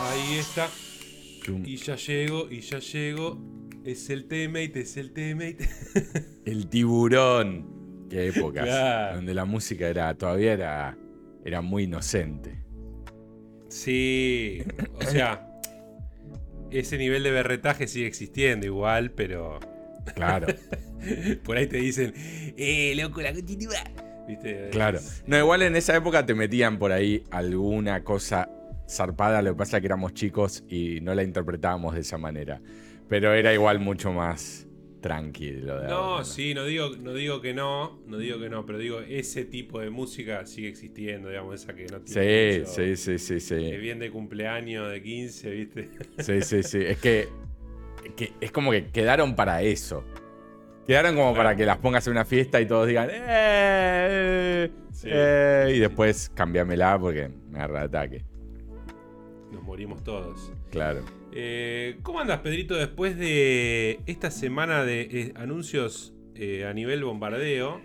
Ahí está. Y ya llego, y ya llego. Es el teammate, es el teammate. El tiburón. Qué épocas. Claro. Donde la música era, todavía era, era muy inocente. Sí, o sea, ese nivel de berretaje sigue existiendo igual, pero Claro, por ahí te dicen, eh, loco, la continúa. ¿Viste? claro. No, igual en esa época te metían por ahí alguna cosa zarpada. Lo que pasa es que éramos chicos y no la interpretábamos de esa manera. Pero era igual mucho más tranquilo. de No, ahora, sí, no digo, no digo que no, no digo que no, pero digo, ese tipo de música sigue existiendo, digamos, esa que no tiene Sí, mucho- sí, sí, sí, sí. que bien de cumpleaños de 15, ¿viste? Sí, sí, sí. Es que, que es como que quedaron para eso. Quedaron como para que las pongas en una fiesta y todos digan "Eh, Sí. eh", y después cambiámela porque me agarra ataque. Nos morimos todos. Claro. Eh, ¿Cómo andas, Pedrito, después de esta semana de eh, anuncios a nivel bombardeo?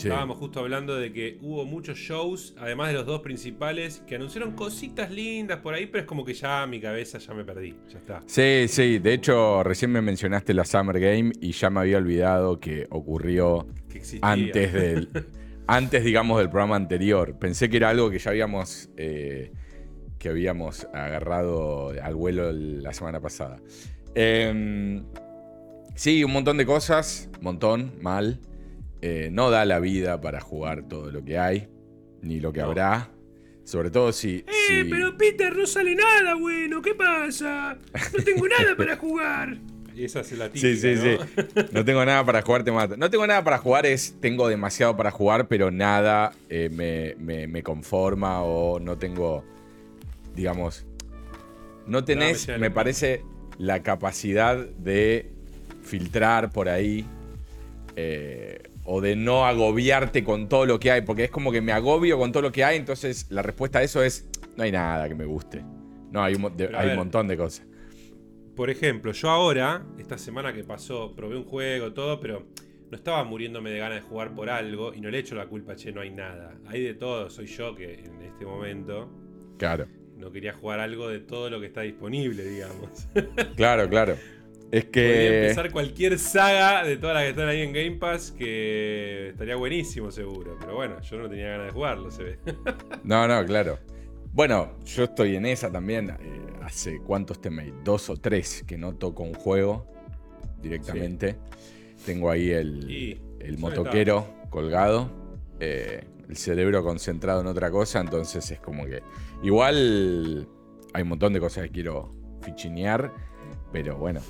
Sí. Estábamos justo hablando de que hubo muchos shows, además de los dos principales, que anunciaron cositas lindas por ahí, pero es como que ya mi cabeza ya me perdí. Ya está. Sí, sí. De hecho, recién me mencionaste la Summer Game y ya me había olvidado que ocurrió Que antes del. antes, digamos, del programa anterior. Pensé que era algo que ya habíamos. eh, que habíamos agarrado al vuelo la semana pasada. Em, sí, un montón de cosas. Montón, mal. Eh, no da la vida para jugar todo lo que hay. Ni lo que No. habrá. Sobre todo si. si- Peter no sale nada bueno, ¿qué pasa? No tengo nada para jugar. Esa es la típica, Sí, sí, ¿no? sí. No tengo nada para jugar, te mato. No tengo nada para jugar, es tengo demasiado para jugar, pero nada eh, me, me- me conforma o no tengo, digamos, no tenés, me me, parece, la capacidad de filtrar por ahí eh, o de no agobiarte con todo lo que hay, porque es como que me agobio con todo lo que hay, entonces la respuesta a eso es, no hay nada que me guste. No, hay un, de- un montón de cosas. Por ejemplo, yo ahora, esta semana que pasó, probé un juego, todo, pero no estaba muriéndome de ganas de jugar por algo y no le echo la culpa, che, no hay nada. Hay de todo, soy yo que en este momento Claro. no quería jugar algo de todo lo que está disponible, digamos. Claro, claro. Es Podría que. empezar cualquier saga de todas las que están ahí en Game Pass que estaría buenísimo seguro. Pero bueno, yo no tenía ganas de jugarlo, se ve. No, no, claro. Bueno, yo estoy en esa también. eh, hace cuántos temas, dos o tres que no toco un juego directamente. Tengo ahí el, Y el motoquero colgado. eh, el cerebro concentrado en otra cosa. Entonces es como que. Igual hay un montón de cosas que quiero fichinear. Pero bueno,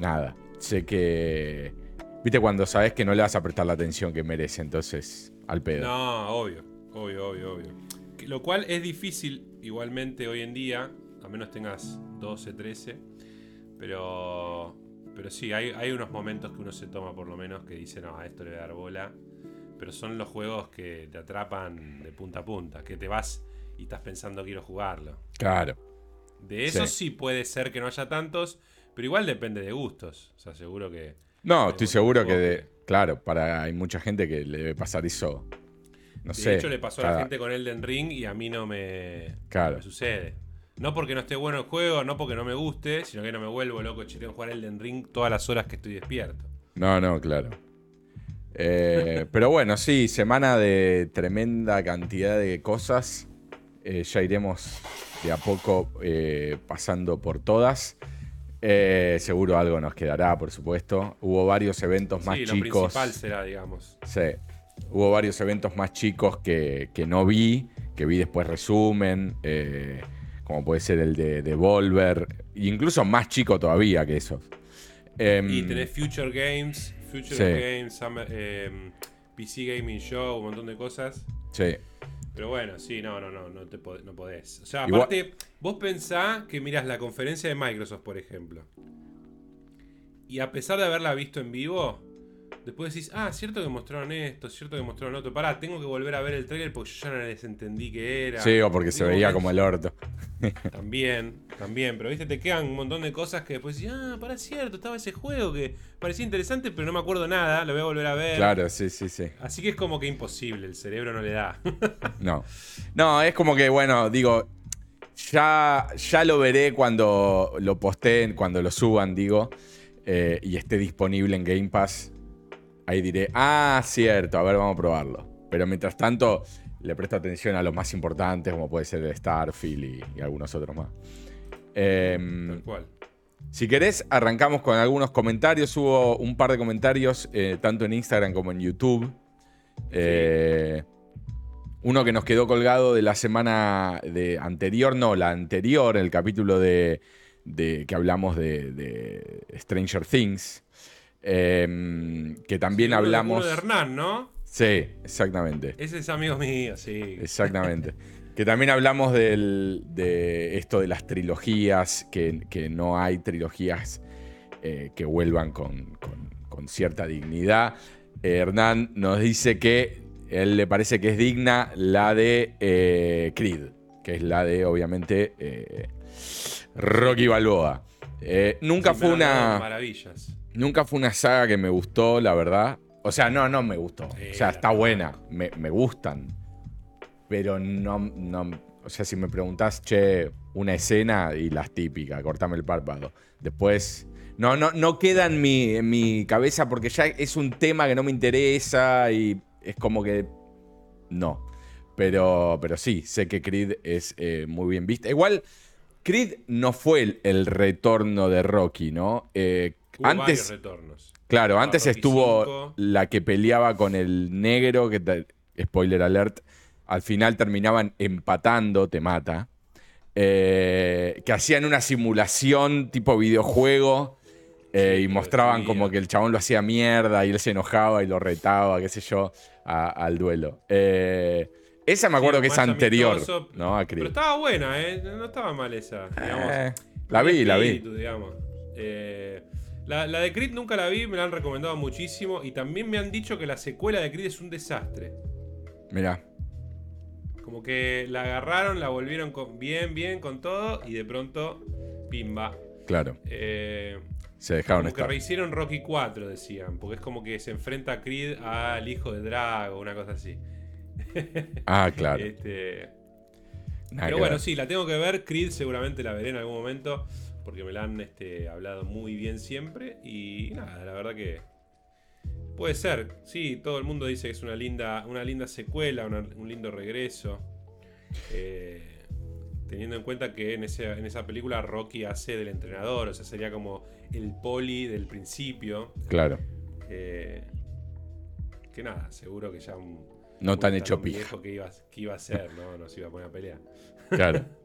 nada. Sé que. Viste cuando sabes que no le vas a prestar la atención que merece. Entonces, al pedo. No, obvio, obvio, obvio, obvio. Lo cual es difícil igualmente hoy en día, a menos tengas 12, 13. Pero, pero sí, hay, hay unos momentos que uno se toma por lo menos que dice, no, a esto le voy a dar bola. Pero son los juegos que te atrapan de punta a punta, que te vas y estás pensando quiero jugarlo. Claro. De eso Sí. sí. puede ser que no haya tantos, pero igual depende de gustos. O sea, seguro que... No, estoy seguro que, de- claro, para hay mucha gente que le debe pasar eso. No de sé. hecho, le pasó a la gente con Elden Ring y a mí no me, Claro. no me sucede. No porque no esté bueno el juego, no porque no me guste, sino que no me vuelvo loco, que jugar Elden Ring todas las horas que estoy despierto. No, no, claro. Eh, pero bueno, sí, semana de tremenda cantidad de cosas. Eh, ya iremos de a poco eh, pasando por todas. Eh, seguro algo nos quedará, por supuesto. Hubo varios eventos más sí, lo chicos. principal será, digamos. Sí. Hubo varios eventos más chicos que, que no vi, que vi después resumen, eh, como puede ser el de Devolver, e incluso más chico todavía que esos. Em, Y tenés Future Games, Future Sí. Games, Summer- em, PC Gaming Show, un montón de cosas. Sí, Pero bueno, sí, no, no, no, no, te pod- no podés. O sea, Igual- aparte, vos pensás que mirás la conferencia de Microsoft, por ejemplo. Y a pesar de haberla visto en vivo, después decís, ah, cierto que mostraron esto, cierto que mostraron otro. Pará, tengo que volver a ver el trailer porque yo ya no les entendí qué era. Sí, o porque se veía como el orto. También, también, pero viste, te quedan un montón de cosas que después decís, ah, pará, cierto, estaba ese juego que parecía interesante, pero no me acuerdo nada, lo voy a volver a ver. Claro, sí, sí, sí. Así que es como que imposible, el cerebro no le da. No. No, es como que, bueno, digo, ya, ya lo veré cuando lo posteen, cuando lo suban, digo, eh, y esté disponible en Game Pass. Ahí diré, ah, cierto, a ver, vamos a probarlo. Pero mientras tanto, le presto atención a los más importantes, como puede ser el Starfield y, y algunos otros más. Em, Tal cual. si querés, arrancamos con algunos comentarios. Hubo un par de comentarios, eh, tanto en Instagram como en YouTube. Eh, uno que nos quedó colgado de la semana de anterior, no, la anterior, el capítulo de, de- que hablamos de, de Stranger Things. Eh, que también Sí, hablamos. De Hernán, ¿no? Sí, exactamente. Ese es amigo mío, sí. Exactamente. que también hablamos del- de esto de las trilogías, que, que no hay trilogías eh, que vuelvan con, con- con cierta dignidad. Eh, Hernán nos dice que él le parece que es digna la de eh, Creed, que es la de, obviamente, Rocky Balboa. Nunca Sí, fue una. Maravillas. Nunca fue una saga que me gustó, la verdad. O sea, no, no me gustó. Sí, o sea, está buena. Me, me gustan. Pero no, no. O sea, si me preguntás, che, una escena y las típicas, cortame el párpado. Después. No, no, no queda en mi, en mi cabeza porque ya es un tema que no me interesa y es como que. No. Pero, pero sí, sé que Creed es eh, muy bien vista. Igual, Creed no fue el, el retorno de Rocky, ¿no? Eh, Hubo varios antes, retornos. claro, antes estuvo la que peleaba con el negro, que spoiler alert, al final terminaban empatando, te mata. Eh, que hacían una simulación tipo videojuego eh, Sí, y mostraban como que el chabón lo hacía mierda y él se enojaba y lo retaba, qué sé yo, a- al duelo. Eh, esa me acuerdo Sí, que es anterior, amistoso, ¿no? A Pero estaba buena, ¿eh? No estaba mal esa. Digamos. La vi, la vi. digamos. Eh, la, la de Creed nunca la vi, me la han recomendado muchísimo. Y también me han dicho que la secuela de Creed es un desastre. Mira, Como que la agarraron, la volvieron con- bien, bien con todo. Y de pronto, pimba. claro, Eh, se dejaron como que estar. rehicieron Rocky 4, decían. Porque es como que se enfrenta a Creed al hijo de Drago, una cosa así. Ah, claro. Este, nada Pero que bueno, ver. sí, la tengo que ver. Creed seguramente la veré en algún momento. Porque me la han este, hablado muy bien siempre. Y nada, la verdad que. Puede ser. Sí, todo el mundo dice que es una linda, una linda secuela, una- un lindo regreso. Eh, teniendo en cuenta que en, ese- en esa película Rocky hace del entrenador. O sea, sería como el poli del principio. Claro. Eh, que nada, seguro que ya un. No tan un hecho viejo. Que iba, que iba a ser, ¿no? No se iba a poner a pelear. Claro.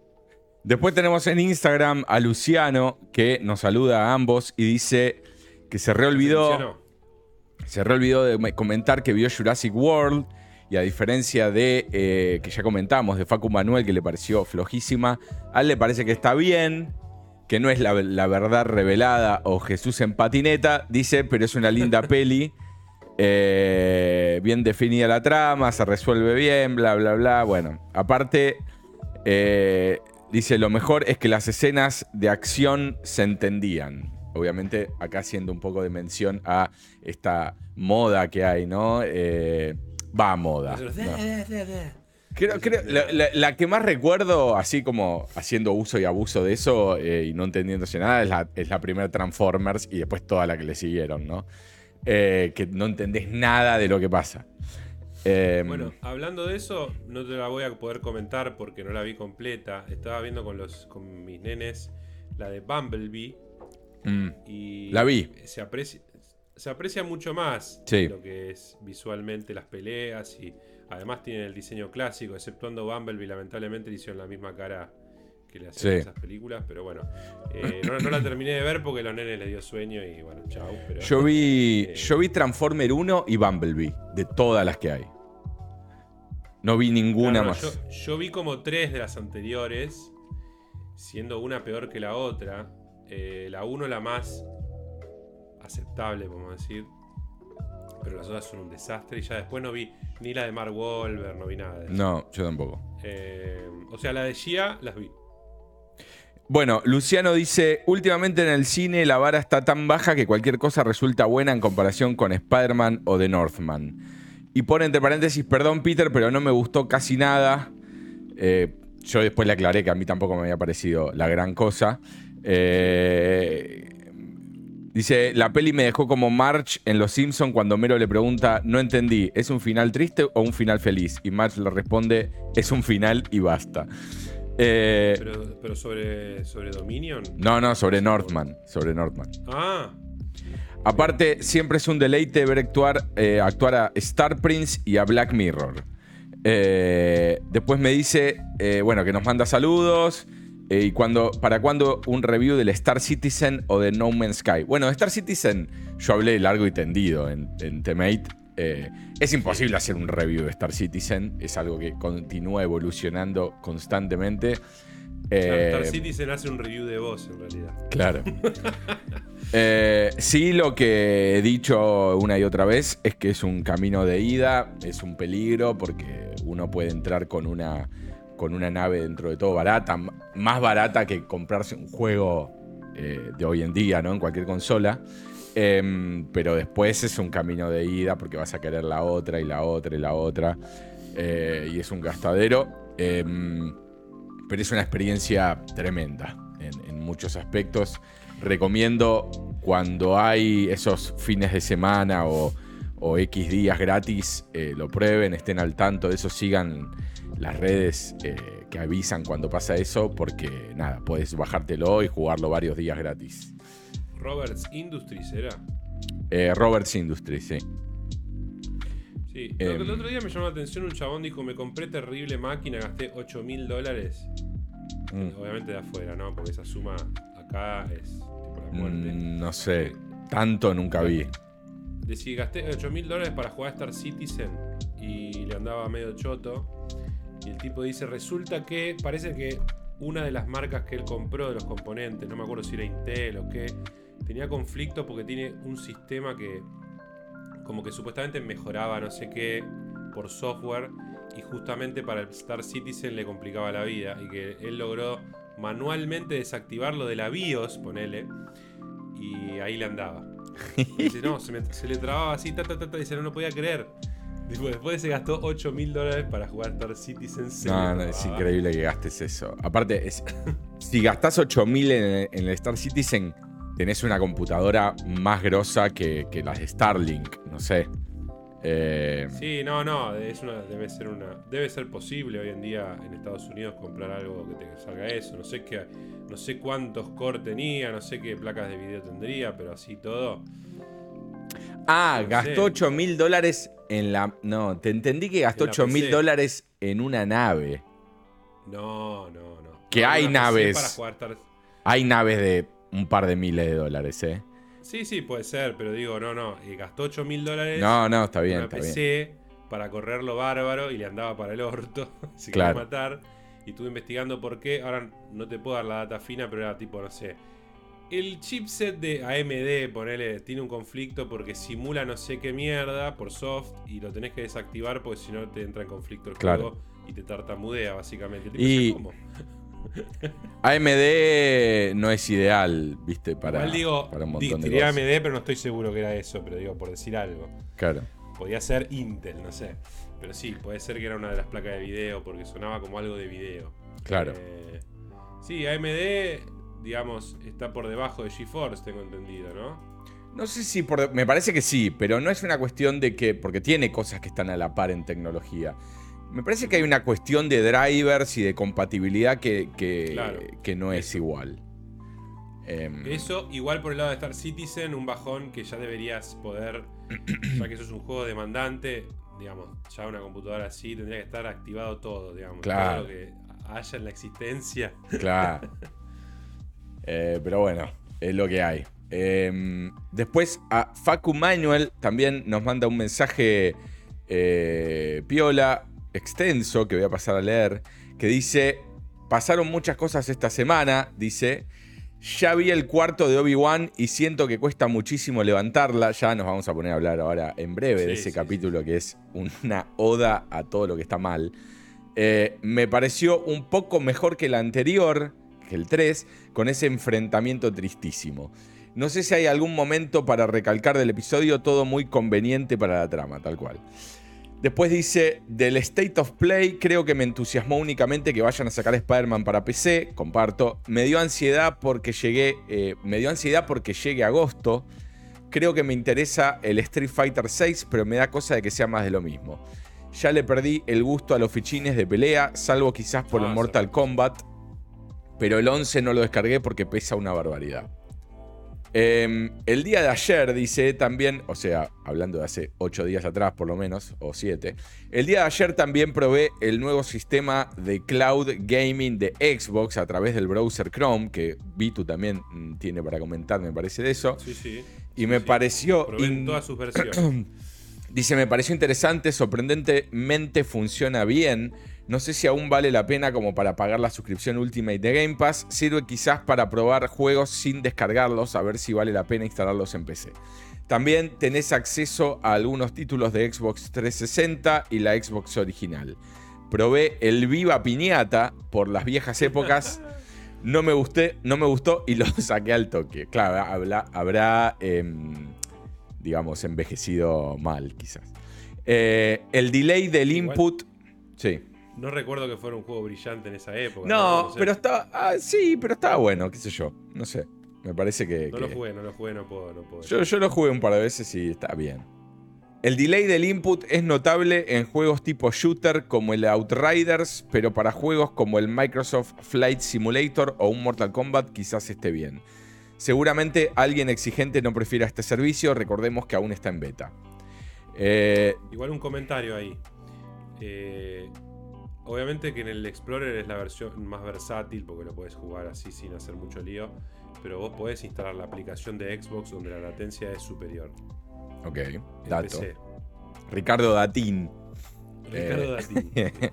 Después tenemos en Instagram a Luciano que nos saluda a ambos y dice que se reolvidó, se reolvidó de comentar que vio Jurassic World y a diferencia de eh, que ya comentamos de Facu Manuel que le pareció flojísima, a él le parece que está bien, que no es la, la verdad revelada o Jesús en patineta, dice, pero es una linda peli. eh, bien definida la trama, se resuelve bien, bla, bla, bla. Bueno, aparte, eh, dice, lo mejor es que las escenas de acción se entendían. Obviamente, acá haciendo un poco de mención a esta moda que hay, ¿no? Eh, va moda. Nosotros, ¿no? "De, de, de". Creo, creo- la, la- la que más recuerdo, así como haciendo uso y abuso de eso eh, y no entendiéndose nada, es la, es la primera Transformers y después toda la que le siguieron, ¿no? Eh, que no entendés nada de lo que pasa. Eh, Bueno, hablando de eso, no te la voy a poder comentar porque no la vi completa. Estaba viendo con los con mis nenes la de Bumblebee mm, y La vi. Se aprecia, se aprecia mucho más Sí. lo que es visualmente las peleas y además tiene el diseño clásico, exceptuando Bumblebee, lamentablemente le hicieron la misma cara que le hacían Sí. esas películas, pero bueno, eh, no, no la terminé de ver porque los nenes les dio sueño y bueno, chau. Pero, yo, vi, Eh. yo vi Transformer 1 y Bumblebee, de todas las que hay. No vi ninguna Claro, más. Yo, yo vi como tres de las anteriores, siendo una peor que la otra. Eh, la uno la más aceptable, podemos decir. pero las otras son un desastre. Y ya después no vi ni la de Mark Wahlberg, no vi nada de eso. No, yo tampoco. Eh, o sea, la de Gia las vi. Bueno, Luciano dice, últimamente en el cine la vara está tan baja que cualquier cosa resulta buena en comparación con Spider-Man o The Northman. Y pone entre paréntesis, perdón Peter, pero no me gustó casi nada. Eh, yo después le aclaré que a mí tampoco me había parecido la gran cosa. Eh, dice, la peli me dejó como March en Los Simpson cuando Mero le pregunta, no entendí, ¿es un final triste o un final feliz? Y March le responde, es un final y basta. Eh, pero, pero sobre, sobre Dominion. No, no, sobre Northman. Sobre Northman. Ah. Aparte, siempre es un deleite ver actuar, eh, actuar a Star Prince y a Black Mirror. Eh, después me dice, bueno, que nos manda saludos. ¿Y cuando, para cuándo un review del Star Citizen o de No Man's Sky? Bueno, Star Citizen yo hablé largo y tendido en, en Temate. Eh, es imposible hacer un review de Star Citizen, es algo que continúa evolucionando constantemente. Star eh, Citizen hace un review de vos, en realidad. Claro. Eh, sí, lo que he dicho una y otra vez es que es un camino de ida, es un peligro porque uno puede entrar con una, con una nave dentro de todo barata, más barata que comprarse un juego de hoy en día, ¿no? En cualquier consola. Em, pero después es un camino de ida porque vas a querer la otra y la otra y la otra. Eh, y es un gastadero. Em, pero es una experiencia tremenda en, muchos aspectos. Recomiendo cuando hay esos fines de semana o, X días gratis, eh, lo prueben, estén al tanto de eso, sigan las redes eh, que avisan cuando pasa eso, porque nada, puedes bajártelo y jugarlo varios días gratis. Roberts Industries era. Eh, Roberts Industries, sí. Sí, el em. otro día me llamó la atención un chabón dijo, me compré terrible máquina, gasté 8 mil dólares. Mm. Obviamente de afuera, ¿no? Porque esa suma acá es muerte. Mm, no sé, tanto nunca vi. Decía, gasté 8 mil dólares para jugar Star Citizen y le andaba medio choto. Y el tipo dice, resulta que parece que una de las marcas que él compró de los componentes, no me acuerdo si era Intel o qué, tenía conflicto porque tiene un sistema que como que supuestamente mejoraba no sé qué por software y justamente para el Star Citizen le complicaba la vida y que él logró manualmente desactivarlo de la BIOS, ponele, y ahí le andaba. dice, no, se, le trababa así, ta, ta, ta, dice, no, no podía creer. Después se gastó 8 mil dólares para jugar Star Citizen. No, no, es increíble que gastes eso. Aparte, si gastás 8 mil en, el Star Citizen, tenés una computadora más grosa que, las de Starlink, no sé. Eh, sí, no, no, es una, debe ser una, debe ser posible hoy en día en Estados Unidos comprar algo que te salga eso. No sé qué, no sé cuántos core tenía, no sé qué placas de video tendría, pero así todo. Ah, gastó 8 mil dólares en la. No, te entendí que gastó 8 mil dólares en una nave. No, no, no. Que hay naves. Hay naves de un par de miles de dólares, ¿eh? Sí, sí, puede ser, pero digo, no, no. Y gastó 8 mil dólares. No, no, está bien. En está PC para correrlo bárbaro y le andaba para el orto. si claro. matar. Y estuve investigando por qué. Ahora no te puedo dar la data fina, pero era tipo, no sé. El chipset de AMD, ponele, tiene un conflicto porque simula no sé qué mierda por soft y lo tenés que desactivar porque si no te entra en conflicto el juego y te tartamudea, básicamente. Y, ¿Cómo? AMD no es ideal, viste, para, digo, para un montón de cosas. AMD, pero no estoy seguro que era eso, pero digo, por decir algo. Claro. Podía ser Intel, no sé. Pero sí, puede ser que era una de las placas de video, porque sonaba como algo de video. Claro. Eh, sí, AMD, digamos, está por debajo de GeForce, tengo entendido, ¿no? No sé si por, me parece que sí, pero no es una cuestión de que, porque tiene cosas que están a la par en tecnología. Me parece que hay una cuestión de drivers y de compatibilidad que, que, no es igual. Em, eso, igual por el lado de Star Citizen, un bajón que ya deberías poder, ya que eso es un juego demandante, digamos, ya una computadora así tendría que estar activado todo, digamos. Claro. Todo lo que haya en la existencia. Claro. Eh, pero bueno, es lo que hay. Em, después a Facu Manuel también nos manda un mensaje eh, piola extenso que voy a pasar a leer, que dice, pasaron muchas cosas esta semana, dice, Ya vi el cuarto de Obi-Wan y siento que cuesta muchísimo levantarla. Ya nos vamos a poner a hablar ahora en breve de ese sí, capítulo que es una oda a todo lo que está mal. Eh, me pareció un poco mejor que el anterior, que el 3, con ese enfrentamiento tristísimo. No sé si hay algún momento para recalcar del episodio, todo muy conveniente para la trama, tal cual. Después dice, del State of Play, creo que me entusiasmó únicamente que vayan a sacar Spider-Man para PC, comparto. Me dio ansiedad porque llegué, eh, me dio ansiedad porque llegue agosto. Creo que me interesa el Street Fighter 6, pero me da cosa de que sea más de lo mismo. Ya le perdí el gusto a los fichines de pelea, salvo quizás por Ah, el Mortal Kombat, pero el 11 no lo descargué porque pesa una barbaridad. Eh, el día de ayer, dice también, o sea, hablando de hace 8 días atrás por lo menos, o 7, el día de ayer también probé el nuevo sistema de cloud gaming de Xbox a través del browser Chrome, que Vitu también mm, tiene para comentar, me parece de eso. Sí, sí. Y Sí, me sí. pareció... Probé en in- todas sus versiones. Dice, me pareció interesante, sorprendentemente funciona bien. No sé si aún vale la pena como para pagar la suscripción Ultimate de Game Pass. Sirve quizás para probar juegos sin descargarlos, a ver si vale la pena instalarlos en PC. También tenés acceso a algunos títulos de Xbox 360 y la Xbox original. Probé el Viva Piñata por las viejas épocas. No me, gusté, no me gustó y lo saqué al toque. Claro, habla- habrá, em, digamos, envejecido mal, quizás. Eh, el delay del input. Sí. No recuerdo que fuera un juego brillante en esa época. No, sé. pero estaba. ah, sí, pero estaba bueno, qué sé yo. No sé. Me parece que. No que- lo jugué, no lo jugué, no puedo, no puedo. Yo, yo lo jugué un par de veces y está bien. El delay del input es notable en juegos tipo shooter como el Outriders, pero para juegos como el Microsoft Flight Simulator o un Mortal Kombat quizás esté bien. Seguramente alguien exigente no prefiera este servicio, recordemos que aún está en beta. Eh, Igual un comentario ahí. Eh, obviamente que en el Explorer es la versión más versátil porque lo puedes jugar así sin hacer mucho lío. Pero vos podés instalar la aplicación de Xbox donde la latencia es superior. ok, dato. PC. Ricardo Datín. Ricardo Eh, Datín.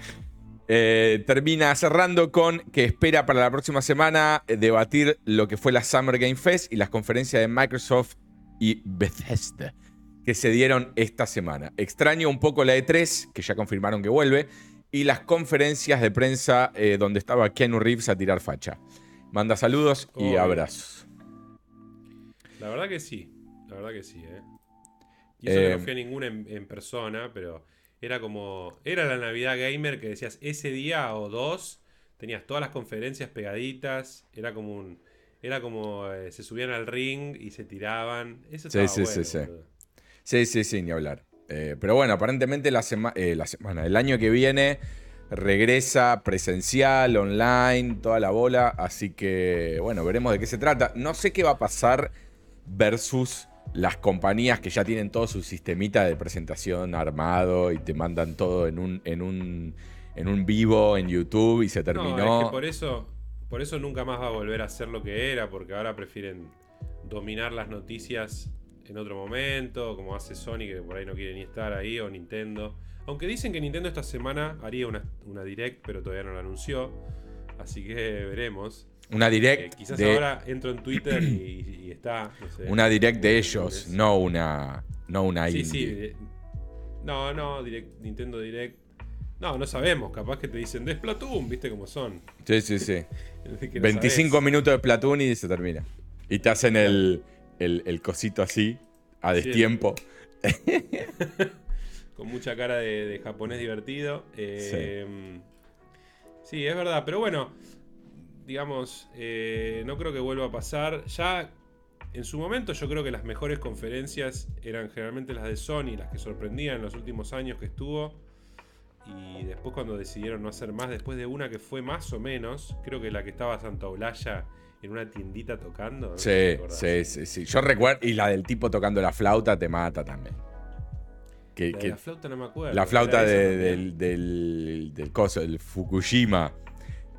Eh, termina cerrando con que espera para la próxima semana debatir lo que fue la Summer Game Fest y las conferencias de Microsoft y Bethesda que se dieron esta semana. Extraño un poco la E3, que ya confirmaron que vuelve, y las conferencias de prensa eh, donde estaba Keanu Reeves a tirar facha. Manda saludos y abrazos. La verdad que sí. La verdad que sí, ¿eh? Y eso que Eh, no fui a ninguna en, en persona, pero era como. Era la Navidad Gamer que decías ese día o dos, tenías todas las conferencias pegaditas, era como un. Era como eh, se subían al ring y se tiraban. Eso Sí, estaba sí, bueno, sí, sí. Sí, sí, sí, ni hablar. Eh, pero bueno, aparentemente la, sema- eh, la semana, el año que viene regresa presencial, online, toda la bola. Así que, bueno, veremos de qué se trata. No sé qué va a pasar versus las compañías que ya tienen todo su sistemita de presentación armado y te mandan todo en un, en un, en un vivo en YouTube y se terminó. No, es que por eso, por eso nunca más va a volver a ser lo que era, porque ahora prefieren dominar las noticias en otro momento, como hace Sony, que por ahí no quiere ni estar ahí, o Nintendo. Aunque dicen que Nintendo esta semana haría una, una direct, pero todavía no la anunció. Así que veremos. Una Eh, direct quizás de, ahora entro en Twitter y, y está. no sé, una direct de el ellos, no una, no una Sí, indie. sí. eh, No, no, direct, Nintendo Direct. No, no sabemos. Capaz que te dicen de Splatoon, viste cómo son. Sí, sí, sí. Que no 25 sabés. minutos de Platoon y se termina. Y te hacen el, el, el cosito así, a Sí, destiempo. con mucha cara de, de japonés divertido. Eh, sí. es verdad, pero bueno, digamos, eh, no creo que vuelva a pasar. Ya en su momento yo creo que las mejores conferencias eran generalmente las de Sony, las que sorprendían en los últimos años que estuvo. Y después cuando decidieron no hacer más, después de una que fue más o menos, creo que la que estaba Santa Olaya en una tiendita tocando. no Sí, sí, sí, sí. Yo recuerdo. Y la del tipo tocando la flauta te mata también. Que, La, de que- la flauta no me acuerdo. la flauta del, del, del coso, del Fukushima.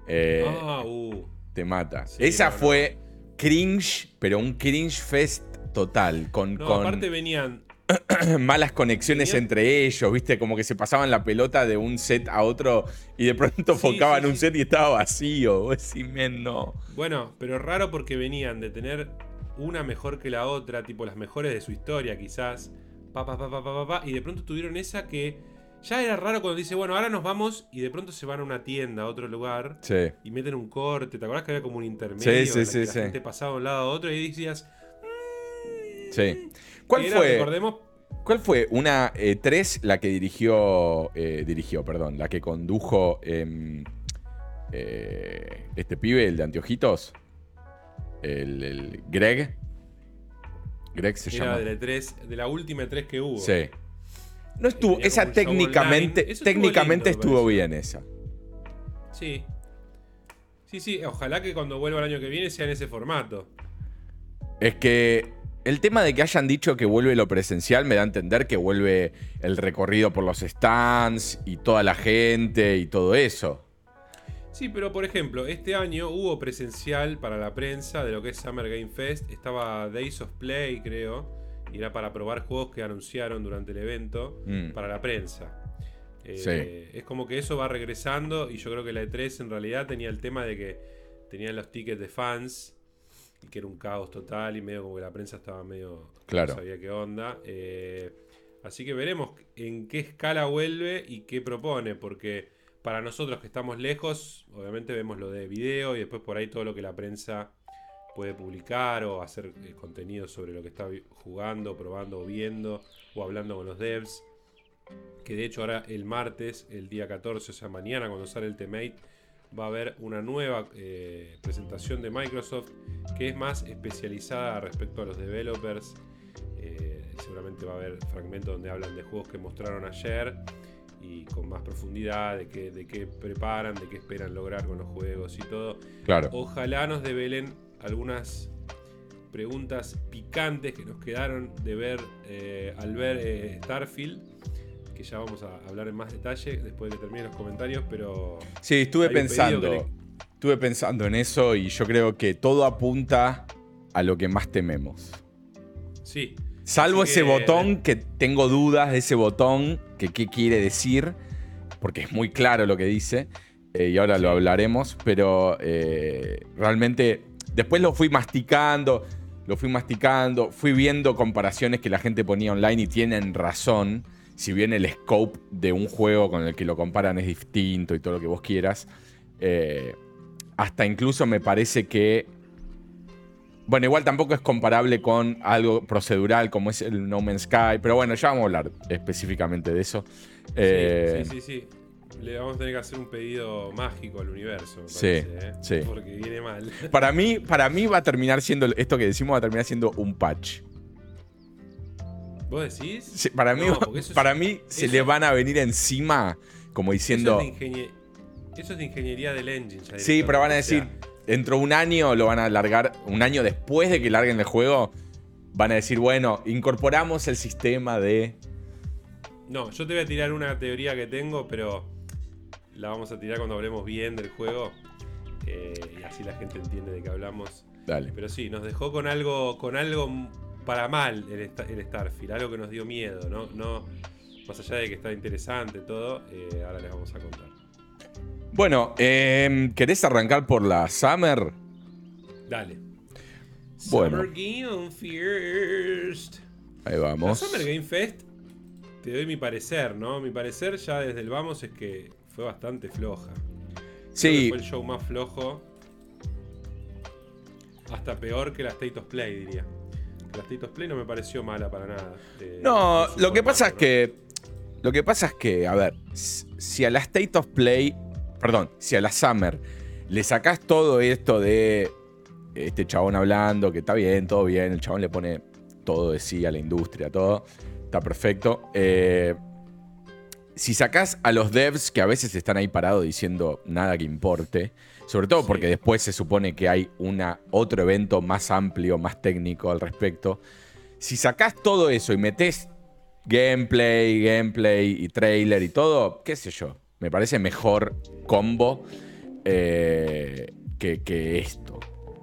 eh, Ah, uh. te mata. sí, Esa no. fue cringe, pero un cringe fest total. Con, No, con- aparte venían malas conexiones entre ellos, ¿viste? Como que se pasaban la pelota de un set a otro y de pronto Sí, focaban sí, un sí. set y estaba vacío. Vos decís, "Men, no. Bueno, pero raro porque venían de tener una mejor que la otra, tipo las mejores de su historia quizás, pa, pa, pa, pa, pa, pa, pa, y de pronto tuvieron esa que ya era raro cuando dice, bueno, ahora nos vamos y de pronto se van a una tienda, a otro lugar, y meten un corte, ¿te acordás que había como un intermedio? Sí, en sí, la que la gente pasaba de un lado a otro y decías, Sí. ¿Cuál era, fue? recordemos, ¿Cuál fue una 3 la que dirigió, eh, dirigió, perdón, la que condujo em, eh, este pibe, el de anteojitos? El, el Greg. Greg se era llama. de la, E3 de la última E3 que hubo. Sí. No estuvo, esa técnicamente, estuvo técnicamente estuvo bien esa. Sí. Sí, sí, ojalá que cuando vuelva el año que viene sea en ese formato. Es que el tema de que hayan dicho que vuelve lo presencial me da a entender que vuelve el recorrido por los stands y toda la gente y todo eso. Sí, pero por ejemplo, este año hubo presencial para la prensa de lo que es Summer Game Fest. Estaba Days of Play, creo. Y era para probar juegos que anunciaron durante el evento Mm. para la prensa. Eh, Sí. Es como que eso va regresando. Y yo creo que la E3 en realidad tenía el tema de que tenían los tickets de fans. Y que era un caos total. Y medio como que la prensa estaba medio. Claro. No sabía qué onda. Eh, así que veremos en qué escala vuelve y qué propone. Porque para nosotros que estamos lejos, obviamente vemos lo de video y después por ahí todo lo que la prensa puede publicar o hacer eh, contenido sobre lo que está jugando, probando o viendo o hablando con los devs. Que de hecho ahora el martes, el día 14, o sea mañana cuando sale el Temate, va a haber una nueva eh, presentación de Microsoft que es más especializada respecto a los developers. Eh, seguramente va a haber fragmentos donde hablan de juegos que mostraron ayer y con más profundidad de qué, de qué preparan, de qué esperan lograr con los juegos y todo. Claro. Ojalá nos develen algunas preguntas picantes que nos quedaron de ver eh, al ver Starfield, que ya vamos a hablar en más detalle después de que terminen los comentarios, pero Sí, estuve pensando. le- Estuve pensando en eso y yo creo que todo apunta a lo que más tememos. sí. Salvo ese que- botón que tengo dudas de ese botón, que qué quiere decir, porque es muy claro lo que dice, eh, y ahora lo hablaremos, pero eh, realmente después lo fui masticando, lo fui masticando, fui viendo comparaciones que la gente ponía online y tienen razón, si bien el scope de un juego con el que lo comparan es distinto y todo lo que vos quieras, eh, hasta incluso me parece que bueno, igual tampoco es comparable con algo procedural como es el No Man's Sky, pero bueno, ya vamos a hablar específicamente de eso. Eh, sí, sí, sí, sí. Le vamos a tener que hacer un pedido mágico al universo, me Sí, parece, ¿eh? sí. Porque viene mal. Para mí, para mí va a terminar siendo, esto que decimos va a terminar siendo un patch. ¿Vos decís? Sí, para mí, No, es- para mí se le van a venir encima como diciendo, Eso es, de ingenie- eso es de ingeniería del engine. ya sí, pero van a decir, o sea, dentro de un año lo van a alargar, un año después de que larguen el juego, van a decir, bueno, incorporamos el sistema de... No, yo te voy a tirar una teoría que tengo, pero la vamos a tirar cuando hablemos bien del juego. eh, y así la gente entiende de qué hablamos. Dale. Pero sí, nos dejó con algo, con algo para mal el, el Starfield, algo que nos dio miedo, ¿no? no más allá de que está interesante todo, eh, ahora les vamos a contar. Bueno, em, ¿querés arrancar por la Summer? Dale. Bueno. Summer Game First. Ahí La vamos. Summer Game Fest, te doy mi parecer, ¿no? Mi parecer ya desde el vamos es que fue bastante floja. Sí, Fue el show más flojo. Hasta peor que la State of Play, diría. La State of Play no me pareció mala para nada. eh, no, lo que pasa es que. Lo que pasa es que, a ver, si a la State of Play. Perdón, si a la Summer le sacás todo esto de este chabón hablando, que está bien, todo bien, el chabón le pone todo de sí a la industria, todo, está perfecto. Eh, si sacás a los devs que a veces están ahí parados diciendo nada que importe, sobre todo Sí. porque después se supone que hay una, otro evento más amplio, más técnico al respecto, si sacás todo eso y metés gameplay, gameplay y trailer y todo, qué sé yo, me parece mejor combo eh, que, que esto.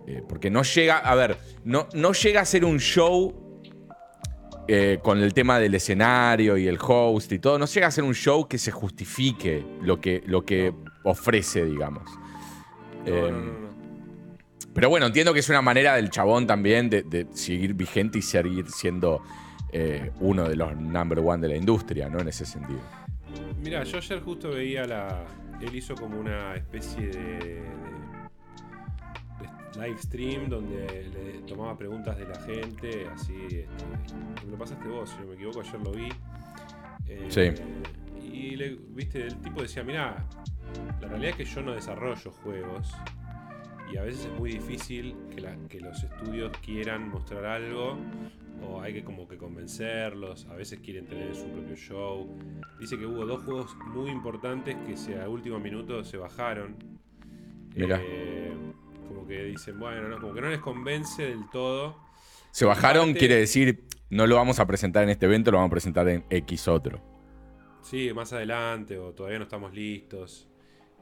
Eh, porque no llega, a ver, no, no llega a ser un show eh, con el tema del escenario y el host y todo, no llega a ser un show que se justifique lo que, lo que ofrece, digamos. No, no, Em, no, no. Pero bueno, entiendo que es una manera del chabón también de, de seguir vigente y seguir siendo eh, uno de los number one de la industria, ¿no? En ese sentido. Mira, yo ayer justo veía la. Él hizo como una especie de, de- de live stream donde le tomaba preguntas de la gente, así. este, me lo pasaste vos, si no me equivoco, ayer lo vi. Eh, Sí. Y le, viste, el tipo decía: Mira, la realidad es que yo no desarrollo juegos. Y a veces es muy difícil que, la- que los estudios quieran mostrar algo. O hay que como que convencerlos. A veces quieren tener su propio show. Dice que hubo dos juegos muy importantes que se, a último minuto se bajaron. Mirá. Eh, como que dicen, bueno, no, como que no les convence del todo. Se bajaron, quiere decir, no lo vamos a presentar en este evento, lo vamos a presentar en X otro. Sí, más adelante, o todavía no estamos listos.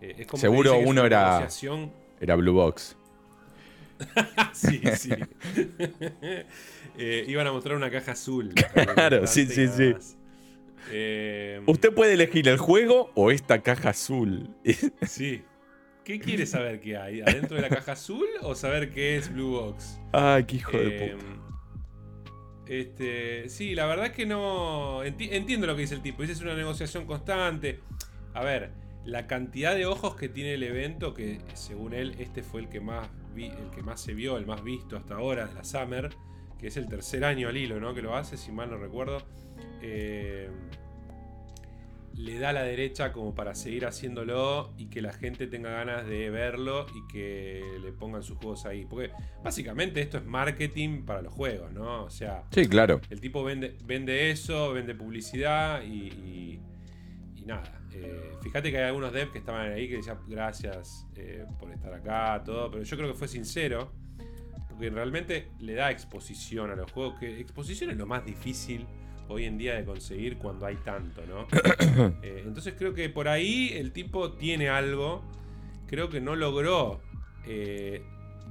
Eh, es como Seguro que uno era- negociación Era Blue Box. sí, sí. Eh, iban a mostrar una caja azul. Claro, sí, sí, sí. Eh, Usted puede elegir el juego o esta caja azul. sí. ¿Qué quiere saber qué hay? ¿Adentro de la caja azul o saber qué es Blue Box? Ay, qué hijo de puta. Este, sí, la verdad es que no. enti- entiendo lo que dice el tipo. Dice es una negociación constante. A ver, la cantidad de ojos que tiene el evento, que según él, este fue el que más vi- el que más se vio, el más visto hasta ahora de la Summer, que es el tercer año al hilo, ¿no? Que lo hace, si mal no recuerdo. Eh, le da a la derecha como para seguir haciéndolo y que la gente tenga ganas de verlo y que le pongan sus juegos ahí. Porque básicamente esto es marketing para los juegos, ¿no? O sea, Sí, claro. el tipo vende, vende eso, vende publicidad y, y- y nada. Eh, fíjate que hay algunos devs que estaban ahí que decían gracias eh, por estar acá, todo, pero yo creo que fue sincero. Porque realmente le da exposición a los juegos, que exposición es lo más difícil hoy en día de conseguir cuando hay tanto, ¿no? Eh, entonces creo que por ahí el tipo tiene algo. Creo que no logró eh,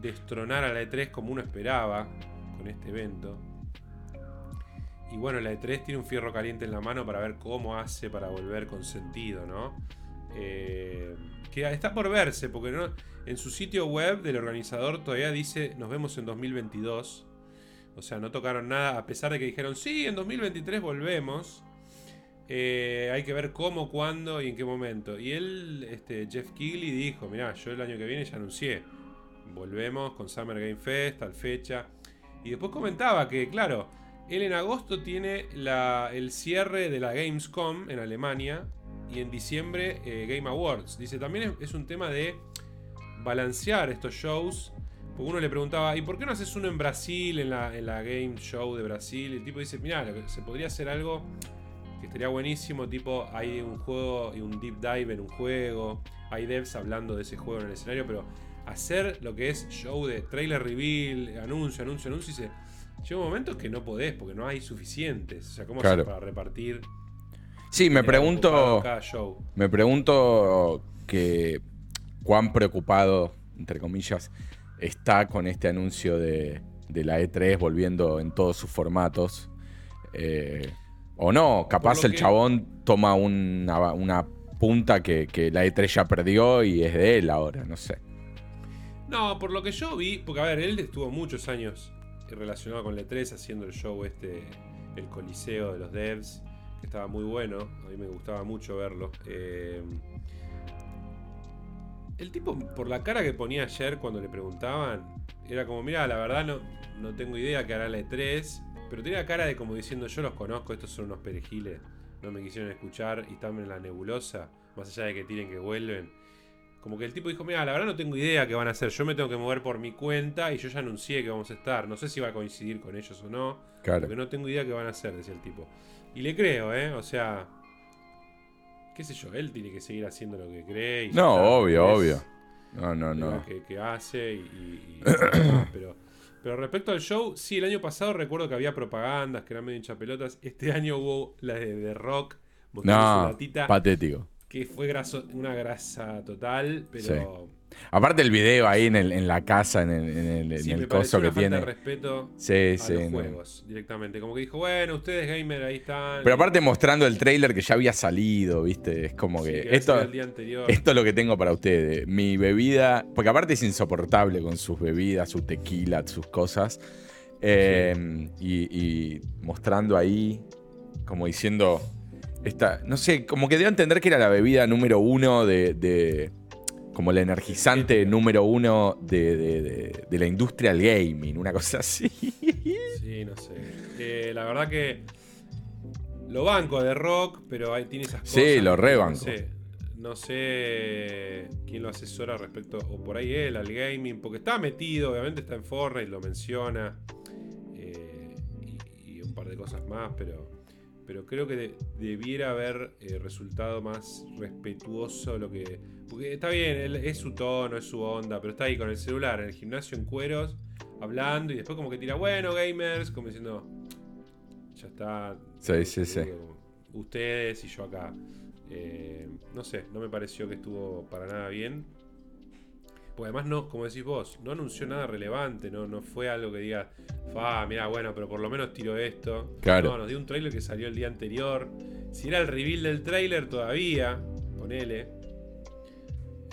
destronar a la E3 como uno esperaba con este evento. Y bueno, la E3 tiene un fierro caliente en la mano para ver cómo hace para volver con sentido, ¿no? Eh, que está por verse, porque en su sitio web del organizador todavía dice nos vemos en 2022. O sea, no tocaron nada, a pesar de que dijeron, sí, en 2023 volvemos. Eh, hay que ver cómo, cuándo y en qué momento. Y él, este, Jeff Keighley, dijo, mirá, yo el año que viene ya anuncié. Volvemos con Summer Game Fest, tal fecha. Y después comentaba que, claro, él en agosto tiene el cierre de la Gamescom en Alemania y en diciembre eh, Game Awards. Dice, también es, un tema de balancear estos shows. Porque uno le preguntaba, ¿y por qué no haces uno en Brasil, en la, Game Show de Brasil? Y el tipo dice, mira, se podría hacer algo que estaría buenísimo, tipo, hay un juego y un deep dive en un juego, hay devs hablando de ese juego en el escenario, pero hacer lo que es show de trailer reveal, anuncio, anuncio, anuncio, y se, llega un momento que no podés, porque no hay suficientes. O sea, ¿cómo Claro. haces para repartir? Sí, me pregunto. ocupado Cada show. Me pregunto que cuán preocupado, entre comillas, está con este anuncio de, de la E3 volviendo en todos sus formatos. Eh, o no, capaz el que- chabón toma una, una punta que, que la E3 ya perdió y es de él ahora, no sé. No, por lo que yo vi, porque a ver, él estuvo muchos años relacionado con la E3 haciendo el show este, el Coliseo de los Devs, que estaba muy bueno, a mí me gustaba mucho verlo. Eh, el tipo, por la cara que ponía ayer cuando le preguntaban, era como, mira, la verdad no, no tengo idea que hará la E3, pero tenía cara de como diciendo, yo los conozco, estos son unos perejiles, no me quisieron escuchar y están en la nebulosa, más allá de que tienen que vuelven. Como que el tipo dijo, mira, la verdad no tengo idea qué van a hacer, yo me tengo que mover por mi cuenta y yo ya anuncié que vamos a estar, no sé si va a coincidir con ellos o no, Claro. porque no tengo idea qué van a hacer, decía el tipo. Y le creo, ¿eh? O sea, qué sé yo, él tiene que seguir haciendo lo que cree. Y No, está, obvio, es- obvio. No, no, no. Que, que hace y, pero, pero respecto al show, sí, el año pasado recuerdo que había propagandas que eran medio hinchapelotas. Este año hubo la de, de Rock No, patético. Que fue graso- una grasa total, pero Aparte el video ahí en, el- en la casa, en el, en el- en Sí, el me coso que una falta tiene. de respeto Sí, a sí. los no. juegos directamente. Como que dijo, bueno, ustedes gamer ahí están. Pero aparte mostrando el trailer que ya había salido, ¿viste? Es como que esto, salido el día anterior. esto es lo que tengo para ustedes. Mi bebida, porque aparte es insoportable con sus bebidas, su tequila, sus cosas. Eh, y, y mostrando ahí, como diciendo, esta, no sé, como que dio a entender que era la bebida número uno de, de- como el energizante número uno de, de- de- de la industria del gaming, una cosa así. Sí, no sé. Eh, la verdad que lo banco de rock, pero ahí tiene esas cosas. Sí, lo rebanco. No sé, no sé quién lo asesora respecto, o por ahí él, al gaming, porque está metido, obviamente está en Fortnite, lo menciona. eh, y, y un par de cosas más, pero, pero creo que de- debiera haber eh, resultado más respetuoso lo que... Porque está bien, él- es su tono, es su onda, pero está ahí con el celular, en el gimnasio en cueros, hablando y después como que tira, bueno, gamers, como diciendo, ya está. Sí, sí, sí. Ustedes y yo acá. Eh, no sé, no me pareció que estuvo para nada bien. Pues además no, como decís vos, no anunció nada relevante, no, no fue algo que diga, ah, mira, bueno, pero por lo menos tiró esto. Claro. No, nos dio un trailer que salió el día anterior. Si era el reveal del trailer todavía, ponele.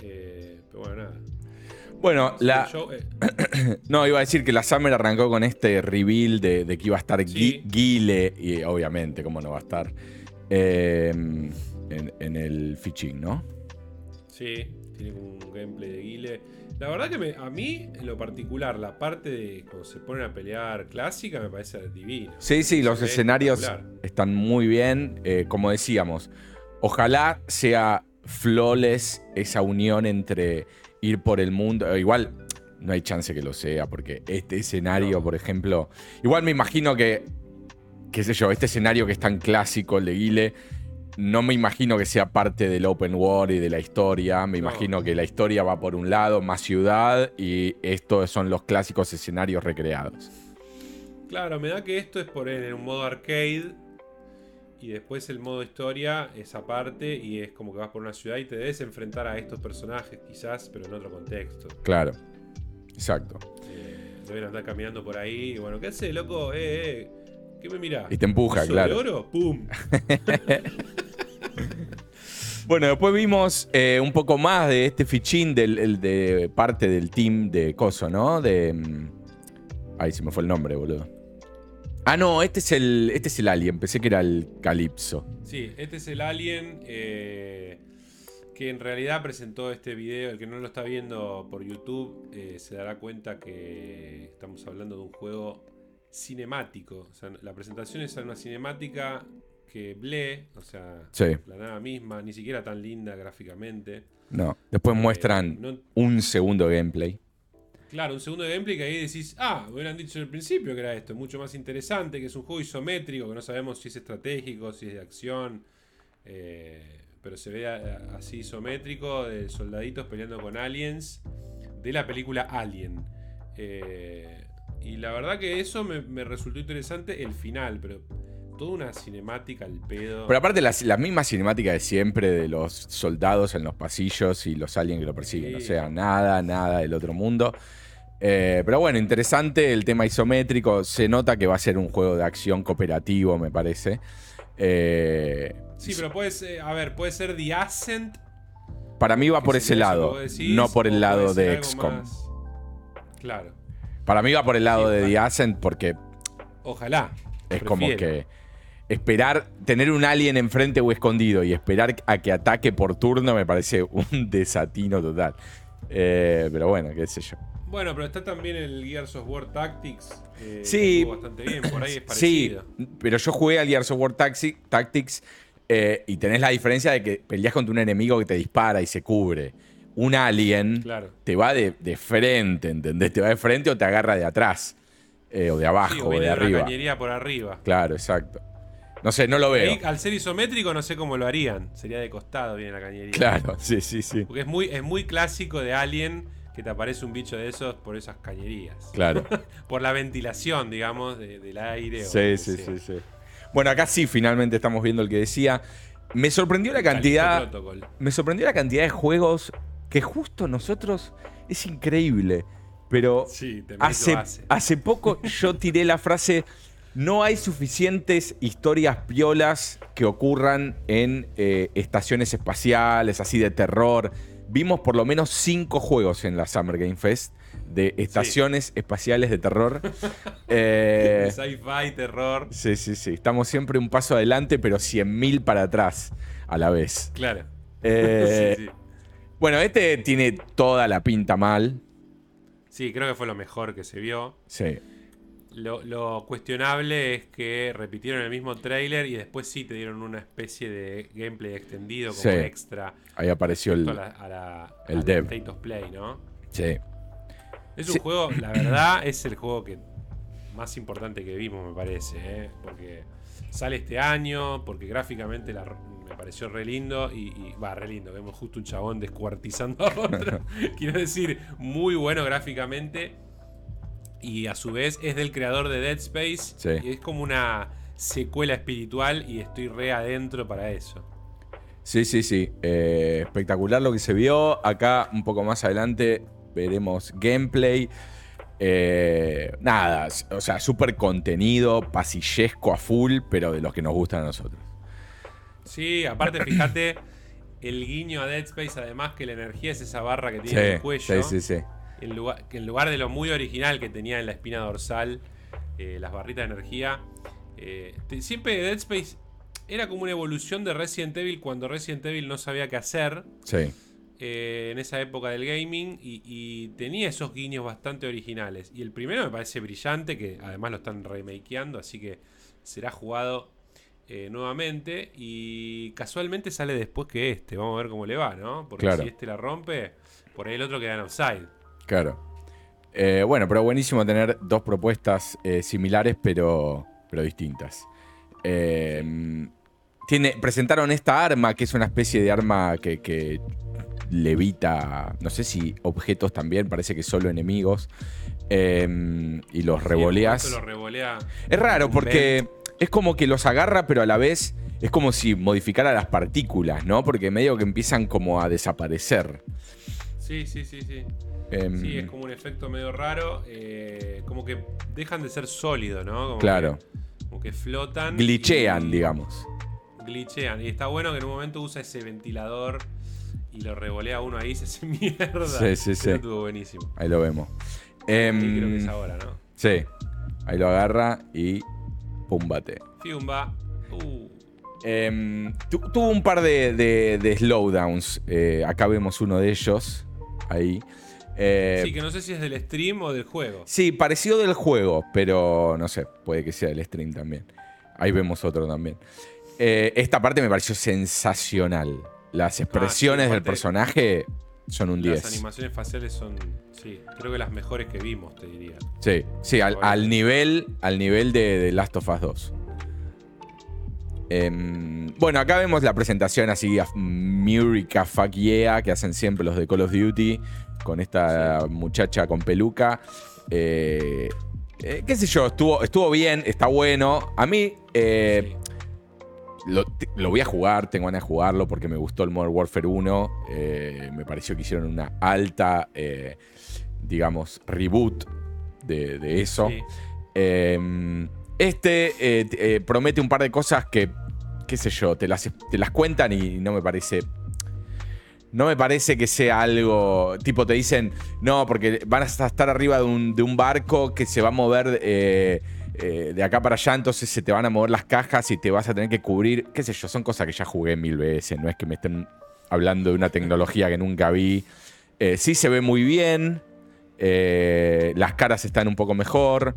Eh, pero bueno, nada. Bueno, la, Yo, eh, No, iba a decir que la Summer arrancó con este reveal de, de que iba a estar Sí. Gui- Guile, y obviamente, cómo no va a estar, eh, en, en el Fiching, ¿no? Sí, tiene como un gameplay de Guile. La verdad que me- a mí, en lo particular, la parte de cuando se ponen a pelear clásica me parece divina. Sí, sí, los escenarios están muy bien. eh, como decíamos, ojalá sea flawless esa unión entre ir por el mundo. eh, Igual no hay chance que lo sea, porque este escenario, No. por ejemplo. Igual me imagino que, qué sé yo, este escenario que es tan clásico, el de Guile. No me imagino que sea parte del open world y de la historia. Me No. imagino que la historia va por un lado, más ciudad, y estos son los clásicos escenarios recreados. Claro, me da que esto es por en un modo arcade. Y después el modo historia es aparte. Y es como que vas por una ciudad y te debes enfrentar a estos personajes, quizás, pero en otro contexto. Claro. Exacto. Eh, deben andar caminando por ahí. Y bueno, ¿qué hace, loco? Eh, eh. ¿Qué me mirás? Y te empuja, ¿Piso claro. de oro? ¡Pum! Bueno, después vimos eh, un poco más de este fichín del, el de parte del team de Coso, ¿no? De. mm, Ay, se me fue el nombre, boludo. Ah, no, este es el. Este es el Alien. Pensé que era el Calypso. Sí, este es el Alien eh, que en realidad presentó este video. El que no lo está viendo por YouTube eh, se dará cuenta que estamos hablando de un juego cinemático. O sea, la presentación es una cinemática que ble, o sea, Sí. la nada misma, ni siquiera tan linda gráficamente. No. Después Eh, muestran no- un segundo gameplay. Claro, un segundo gameplay que ahí decís, ah, me hubieran dicho al principio que era esto, mucho más interesante, que es un juego isométrico, que no sabemos si es estratégico, si es de acción, eh, pero se ve así isométrico, de soldaditos peleando con aliens, de la película Alien. Eh, y la verdad que eso me, me resultó interesante el final, pero toda una cinemática al pedo. Pero aparte, la, la misma cinemática de siempre de los soldados en los pasillos y los aliens que lo persiguen. Sí. O sea, nada, nada del otro mundo. Eh, pero bueno, interesante el tema isométrico. Se nota que va a ser un juego de acción cooperativo, me parece. Eh, sí, pero puede ser, a ver, puede ser The Ascent para mí va por ese lado, decís, no por el lado de XCOM. más- Claro. Para mí va por el lado Sí, de The. Ascent porque Ojalá. es como que esperar, tener un alien enfrente o escondido y esperar a que ataque por turno me parece un desatino total. Eh, pero bueno, qué sé yo. Bueno, pero está también el Gears of War Tactics. eh, que Sí. estuvo bastante bien, por ahí es Sí, parecido. pero yo jugué al Gears of War Tactics eh, y tenés la diferencia de que peleas contra un enemigo que te dispara y se cubre. Un alien Claro. te va de, de frente, ¿entendés? Te va de frente o te agarra de atrás. eh, o de abajo Sí, o viene de de una arriba. cañería por arriba. Claro, exacto. No sé, no lo veo. Ahí, al ser isométrico no sé cómo lo harían. Sería de costado viene la cañería. Claro, sí, sí, sí. Porque es muy, es muy clásico de Alien que te aparece un bicho de esos por esas cañerías. Claro. Por la ventilación, digamos, de- del aire. o Sí, que sí, sea. sí, sí. Bueno, acá sí, finalmente estamos viendo el que decía. Me sorprendió la cantidad. Me sorprendió la cantidad de juegos que justo nosotros es increíble, pero Sí, hace, hace. hace poco yo tiré la frase, no hay suficientes historias violas que ocurran en eh, estaciones espaciales, así de terror. Vimos por lo menos cinco juegos en la Summer Game Fest de estaciones espaciales de terror. Eh, Sci-fi, terror. sí, sí, sí. Estamos siempre un paso adelante, pero 100.000 para atrás a la vez. Claro. Eh, sí, sí. Bueno, este tiene toda la pinta mal. Sí, creo que fue lo mejor que se vio. Sí. Lo, lo cuestionable es que repitieron el mismo trailer y después sí te dieron una especie de gameplay extendido como Sí. extra Ahí apareció el. a la, a la- el dev. State of Play, ¿no? Sí. Es un Sí. juego, la verdad, es el juego que más importante que vimos, me parece, ¿eh? porque sale este año, porque gráficamente la- me pareció re lindo y, va, re lindo, vemos justo un chabón descuartizando a otro. Quiero decir, muy bueno gráficamente y a su vez es del creador de Dead Space Sí. y es como una secuela espiritual y estoy re adentro para eso. Sí, sí, sí. Eh, espectacular lo que se vio. Acá, un poco más adelante, veremos gameplay. Eh, nada, o sea, súper contenido, pasillesco a full, pero de los que nos gustan a nosotros. Sí, aparte fíjate el guiño a Dead Space, además que la energía es esa barra que Sí, tiene en el cuello. sí, sí, sí. En lugar, que en lugar de lo muy original que tenía en la espina dorsal, eh, las barritas de energía, eh, te- siempre Dead Space era como una evolución de Resident Evil cuando Resident Evil no sabía qué hacer Sí, eh, en esa época del gaming y, y tenía esos guiños bastante originales. Y el primero me parece brillante, que además lo están remakeando, así que será jugado eh, nuevamente. Y casualmente sale después que este, vamos a ver cómo le va, ¿no? Porque Claro. si este la rompe, por ahí el otro queda en offside. claro. Eh, bueno, pero buenísimo tener dos propuestas eh, similares, pero, pero distintas. Eh, tiene, presentaron esta arma, que es una especie de arma que, que levita, no sé si objetos también, parece que solo enemigos. eh, y los Sí, revoleas. momento Lo revolea. Es raro porque es como que los agarra, pero a la vez es como si modificara las partículas, ¿no? Porque medio que empiezan como a desaparecer. Sí, sí, sí, sí. Em, Sí, es como un efecto medio raro. eh, como que dejan de ser sólidos, ¿no? Como Claro. que- como que flotan. glitchean, y- digamos. Glitchean. Y está bueno que en un momento usa ese ventilador y lo revolea uno ahí y se hace mierda. Sí, sí, sí. estuvo buenísimo. Ahí lo vemos. Em, creo que es ahora, ¿no? sí, ahí lo agarra y pum, bate. Fiumba. Uh, tu- tuvo un par de, de- de slowdowns. eh, acá vemos uno de ellos. Ahí. Eh, sí, que no sé si es del stream o del juego. Sí, parecido del juego, pero no sé, puede que sea del stream también. Ahí vemos otro también. Eh, esta parte me pareció sensacional. Las expresiones del personaje son un Las 10. animaciones faciales son, sí, creo que las mejores que vimos, te diría. Sí, sí, al, al nivel, al nivel de, de Last of Us 2. Em, bueno, acá vemos la presentación así, a Murica Fuck Yeah, que hacen siempre los de Call of Duty, con esta muchacha con peluca. Eh, eh, qué sé yo, estuvo, estuvo bien, está bueno. A mí eh, Sí. Lo, voy a jugar, tengo ganas de jugarlo porque me gustó el Modern Warfare 1. eh, me pareció que hicieron una alta, eh, digamos, reboot de, de eso. Sí. Eh, este eh, promete un par de cosas que, qué sé yo, te las, te las cuentan y no me parece... No me parece que sea algo. Tipo, te dicen, no, porque van a estar arriba de un, de un barco que se va a mover eh, eh, de acá para allá, entonces se te van a mover las cajas y te vas a tener que cubrir. Qué sé yo, son cosas que ya jugué mil veces. No es que me estén hablando de una tecnología que nunca vi. Eh, sí se ve muy bien. eh, las caras están un poco mejor.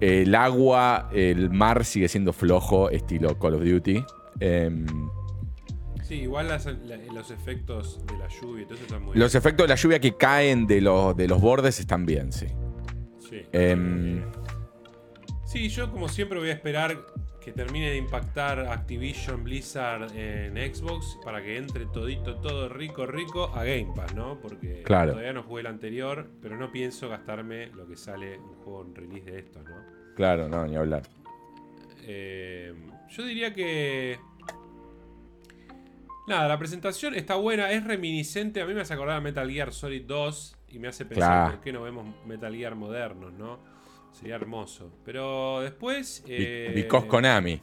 El agua, el mar sigue siendo flojo, estilo Call of Duty. Em, Sí, igual las- los efectos de la lluvia y todo eso están muy los efectos de la lluvia que caen de los, de los bordes están bien, sí. Sí. Em, Sí, yo como siempre voy a esperar que termine de impactar Activision Blizzard en Xbox para que entre todito, todo rico, rico a Game Pass, ¿no? Porque Claro. todavía no jugué el anterior, pero no pienso gastarme lo que sale un juego en release de estos, ¿no? claro, no, ni hablar. Eh, yo diría que Nada, la presentación está buena, es reminiscente. A mí me hace acordar a Metal Gear Solid 2 y me hace pensar Claro. por qué no vemos Metal Gear modernos, ¿no? Sería hermoso. Pero después. Eh, Because Konami.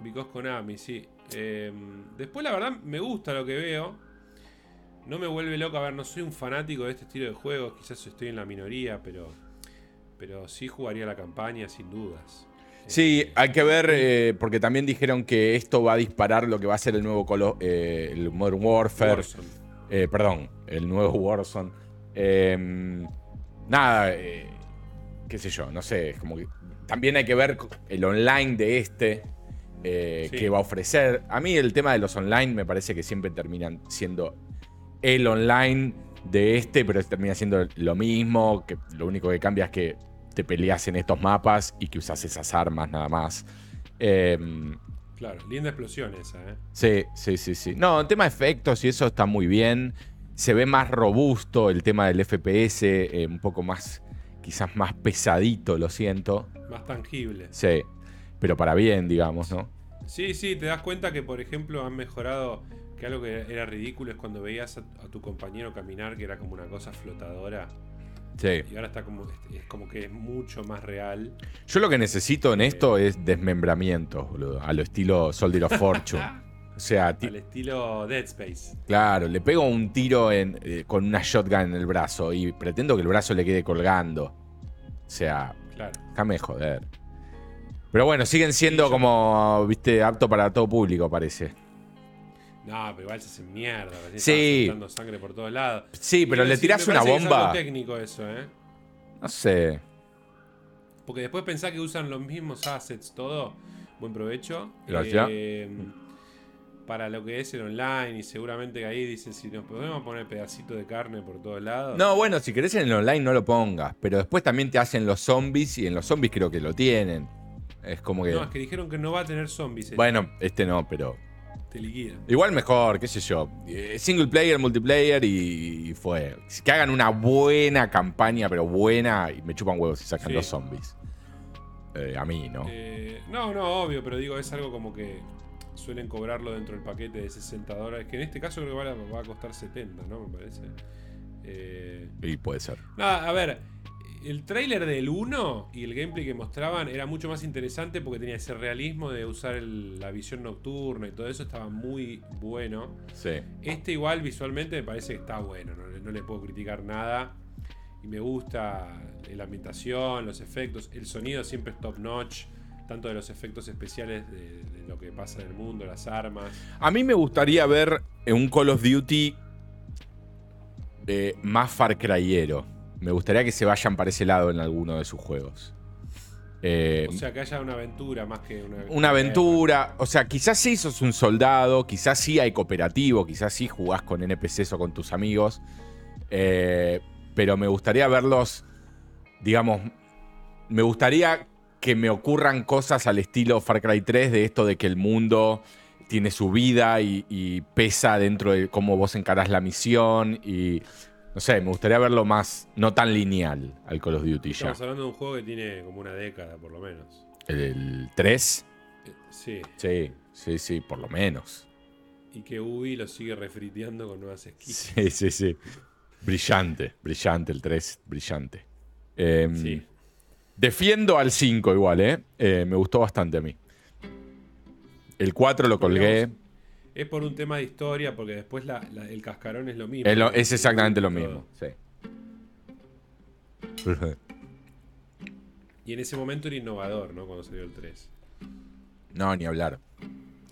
Because Konami, sí. Eh, después, la verdad, me gusta lo que veo. No me vuelve loco. A ver, no soy un fanático de este estilo de juegos. Quizás estoy en la minoría, pero. Pero sí jugaría la campaña, sin dudas. Sí, Eh, hay que ver, eh, porque también dijeron que esto va a disparar lo que va a ser el nuevo eh, el Modern Warfare. Eh, perdón, el nuevo Warzone. Eh, nada, eh, qué sé yo, no sé. es Como que también hay que ver el online de este. eh, Sí. que va a ofrecer. A mí el tema de los online me parece que siempre terminan siendo el online de este, pero termina siendo lo mismo. Que lo único que cambia es que te peleas en estos mapas y que usas esas armas nada más. Eh, Claro, linda explosión esa, ¿eh? Sí, sí, sí, sí. No, el tema de efectos y eso está muy bien. Se ve más robusto el tema del FPS, eh, un poco más, quizás más pesadito, lo siento. Más tangible. Sí, pero para bien, digamos, ¿no? Sí, sí, te das cuenta que, por ejemplo, han mejorado. Que algo que era ridículo es cuando veías a, a tu compañero caminar, que era como una cosa flotadora. Sí. Y ahora está como. Es como que es mucho más real. Yo lo que necesito en esto es desmembramientos, boludo, a lo estilo Soldier of Fortune. O sea, Al estilo Dead Space. claro, le pego un tiro en- eh, con una shotgun en el brazo y pretendo que el brazo le quede colgando. O sea, Claro. Déjame joder. Pero bueno, siguen siendo Sí, como, viste, apto para todo público, parece. No, pero igual se hacen mierda. Sí. sangre por todos lados. Sí, pero le tirás una parece que es bomba. algo técnico eso, ¿eh? No sé. Porque después pensá que usan los mismos assets, todo. Buen provecho. Gracias. Eh, para lo que es el online. Y seguramente que ahí dicen si nos podemos poner pedacito de carne por todos lados. No, bueno, si querés en el online no lo pongas. Pero después también te hacen los zombies y en los zombies creo que lo tienen. Es como que. No, es que dijeron que no va a tener zombies. este, Bueno, este no, pero. Te liquidan. Igual mejor, qué sé yo. Eh, Single player, multiplayer y, y fue. Que hagan una buena campaña, pero buena, y me chupan huevos si sacan Sí. los zombies. Eh, a mí, ¿no? Eh, no, no, obvio, pero digo, es algo como que suelen cobrarlo dentro del paquete de 60 dólares. Que en este caso creo que va a, va a costar 70, ¿no? Me parece. Eh, Y puede ser. Nada, a ver, el tráiler del 1 y el gameplay que mostraban era mucho más interesante porque tenía ese realismo de usar el- la visión nocturna y todo eso estaba muy bueno. Sí. Este igual visualmente me parece que está bueno, no, no le puedo criticar nada. Y me gusta la ambientación, los efectos, el sonido siempre es top notch, tanto de los efectos especiales de, de lo que pasa en el mundo, las armas. A mí me gustaría ver un Call of Duty eh, más Far Cryero. Me gustaría que se vayan para ese lado en alguno de sus juegos. Eh, O sea, que haya una aventura más que una... una aventura. O sea, quizás sí sos un soldado, quizás sí hay cooperativo, quizás sí jugás con NPCs o con tus amigos. Eh, pero me gustaría verlos, digamos, me gustaría que me ocurran cosas al estilo Far Cry 3 de esto de que el mundo tiene su vida y, y pesa dentro de cómo vos encarás la misión y no sé, me gustaría verlo más, no tan lineal al Call of Duty ya. Estamos hablando de un juego que tiene como una década, por lo menos. El 3, Eh, Sí, sí, sí, sí, por lo menos. y que Ubi lo sigue refriteando con nuevas skins. Sí, sí, sí. Brillante, brillante el 3, brillante. Eh, Sí. Defiendo al 5 igual, ¿eh? Eh, Me gustó bastante a mí. El 4 lo colgué. Es por un tema de historia, porque después la- la- el cascarón es lo mismo. Es, lo- es exactamente lo mismo. Sí. Y en ese momento era innovador, ¿no? Cuando salió el 3. No, ni hablar.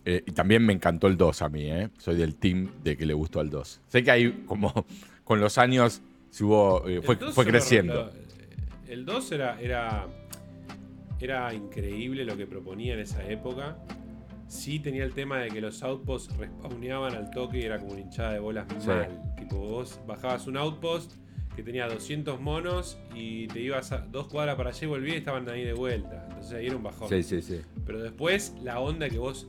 Eh, y también me encantó el 2 a mí, ¿eh? Soy del team de que le gustó al 2. Sé que hay como con los años hubo, eh, fue, El 2 fue creciendo. El 2 era, era, era increíble lo que proponía en esa época. Sí tenía el tema de que los outposts respawneaban al toque y era como una hinchada de bolas Sí. mal. Tipo, vos bajabas un outpost que tenía 200 monos y te ibas a dos cuadras para allá y volvías y estaban ahí de vuelta. Entonces ahí era un bajón. Sí, sí, sí. Pero después la onda que vos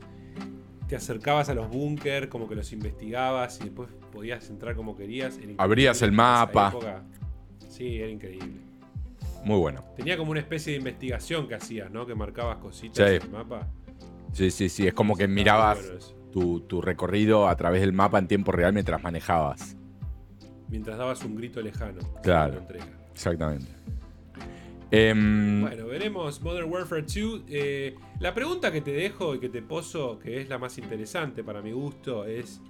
te acercabas a los búnker, como que los investigabas y después podías entrar como querías. Abrías el mapa. sí, era increíble. Muy bueno. Tenía como una especie de investigación que hacías, ¿no? Que marcabas cositas Sí. en el mapa. Sí, sí, sí. Es como que mirabas. bueno tu, tu recorrido a través del mapa en tiempo real mientras manejabas. Mientras dabas un grito lejano. Claro. Exactamente. Em, Bueno, veremos Modern Warfare 2. Eh, la pregunta que te dejo y que te poso, que es la más interesante para mi gusto, es: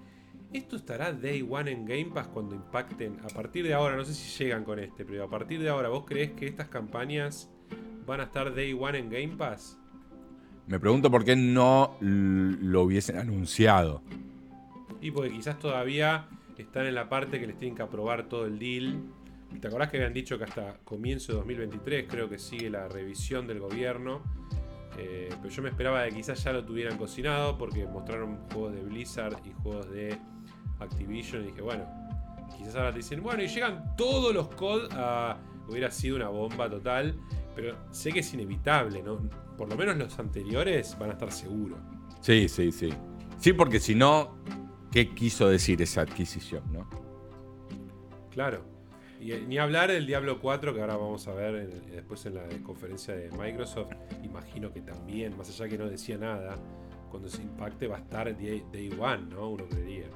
¿esto estará Day One en Game Pass cuando impacten? A partir de ahora, no sé si llegan con este, pero a partir de ahora, ¿vos crees que estas campañas van a estar Day One en Game Pass? me pregunto por qué no lo hubiesen anunciado. Y porque quizás todavía están en la parte que les tienen que aprobar todo el deal. ¿Te acordás que habían dicho que hasta comienzo de 2023 creo que sigue la revisión del gobierno? Eh, pero yo me esperaba de que quizás ya lo tuvieran cocinado porque mostraron juegos de Blizzard y juegos de Activision y dije, bueno, quizás ahora te dicen, bueno, y llegan todos los COD a... Hubiera sido una bomba total, pero sé que es inevitable, ¿no? Por lo menos los anteriores van a estar seguros. Sí, sí, sí. Sí, porque si no, ¿qué quiso decir esa adquisición, no? Claro. Y eh, ni hablar del Diablo 4 que ahora vamos a ver en- después en la conferencia de Microsoft. Imagino que también, más allá que no decía nada, cuando se impacte va a estar Day, day One, ¿no? Uno creería.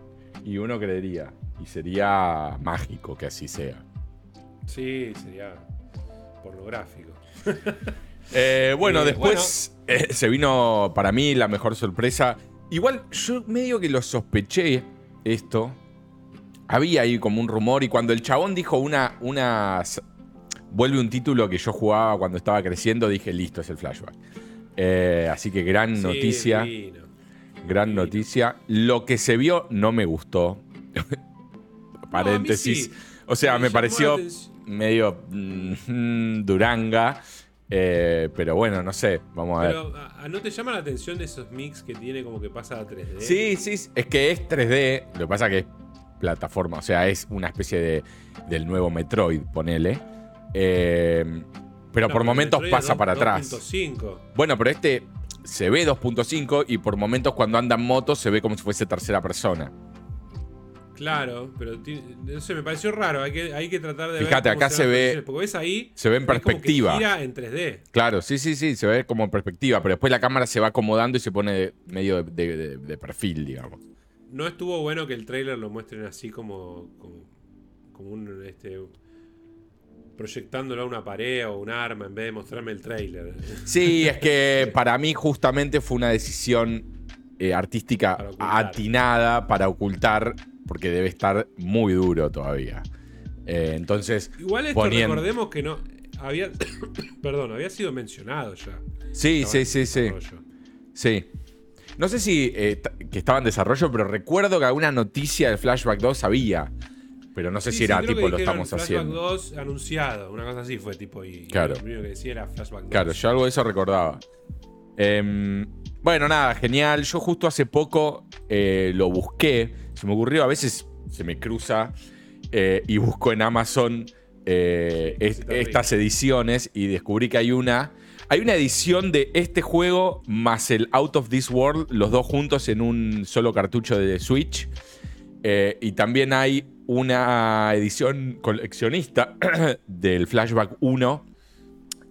Y uno creería. Y sería mágico que así sea. Sí, sería pornográfico. Eh, bueno, Eh, después eh, se vino para mí la mejor sorpresa. Igual yo medio que lo sospeché esto. Había ahí como un rumor y cuando el chabón dijo una, Vuelve un título que yo jugaba cuando estaba creciendo, dije, listo, es el flashback. Eh, así que gran Sí, noticia. divino. Gran noticia. Lo que se vio no me gustó. Paréntesis. sí. O sea, Me pareció medio mm, duranga. eh, pero bueno, no sé. Vamos a ver. Pero ¿a, a no te llama la atención de esos mix que tiene como que pasa a 3D? Sí, sí, es que es 3D. Lo que pasa que es plataforma. O sea, es una especie de, del nuevo Metroid, ponele. Eh, pero No, por momentos Metroid es pasa para atrás. 2.5. Bueno, pero este se ve 2.5 y por momentos cuando anda en moto se ve como si fuese tercera persona. Claro, pero no sé, me pareció raro. Hay que, hay que tratar de Fíjate, ver. acá se ve- Porque ves ahí. Se ve en es como que perspectiva. gira en 3D. Claro, sí, sí, sí, se ve como en perspectiva, pero después la cámara se va acomodando y se pone medio de, de- de- de perfil, digamos. No estuvo bueno que el trailer lo muestren así como. como, como un. Este, proyectándolo a una pared o un arma en vez de mostrarme el trailer. Sí, es que para mí justamente fue una decisión eh, artística Para atinada para ocultar, porque debe estar muy duro todavía. Eh, entonces, Igual esto Ponían- recordemos que no. Había. perdón, había sido mencionado ya. sí, sí, sí, sí, sí. No sé si eh, que estaba en desarrollo, pero recuerdo que alguna noticia del Flashback 2 había. Pero no sé Sí, si era sí, tipo lo estamos Flashback haciendo. 2 anunciado, una cosa así fue tipo. Y Claro. Lo primero que decía era Flashback 2. Claro, yo algo de eso recordaba. Em, bueno, nada, genial. Yo justo hace poco eh, lo busqué. Se me ocurrió, a veces se me cruza eh, y busco en Amazon eh, es- estas ediciones y descubrí que hay una. Hay una edición de este juego más el Out of This World, los dos juntos en un solo cartucho de Switch. Eh, y también hay una edición coleccionista del Flashback 1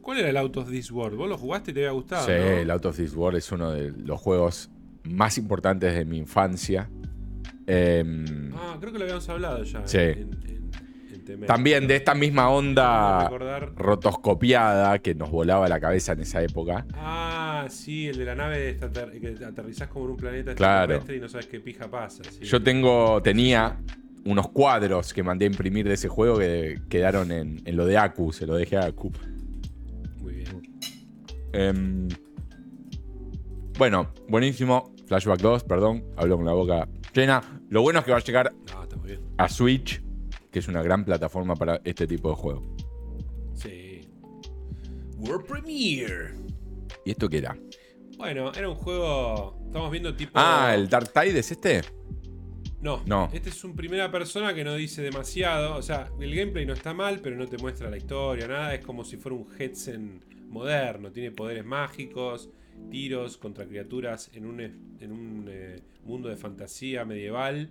¿Cuál era el Out of This World? ¿Vos lo jugaste y te había gustado? Sí, ¿no? el Out of This World es uno de los juegos más importantes de mi infancia. Em, Ah, creo que lo habíamos hablado ya. Sí. En, en-. También de esta misma onda rotoscopiada que nos volaba la cabeza en esa época. Ah, sí, el de la nave que aterrizás como en un planeta Claro. extraterrestre y no sabes qué pija pasa. sí. Yo tengo, tenía unos cuadros que mandé a imprimir de ese juego que quedaron en, en lo de Aku, se lo dejé a Aku. Muy bien. Em, bueno, buenísimo. Flashback 2, perdón, hablo con la boca llena. Lo bueno es que va a llegar No, a Switch, que es una gran plataforma para este tipo de juego. Sí. World Premiere. ¿Y esto qué era? Bueno, era un juego. Estamos viendo tipo. Ah, ¿el Dark Tide es este? No, No. Este es un primera persona que no dice demasiado. O sea, el gameplay no está mal, pero no te muestra la historia, nada. Es como si fuera un Hetsen moderno. Tiene poderes mágicos, tiros contra criaturas en un, en un eh, mundo de fantasía medieval.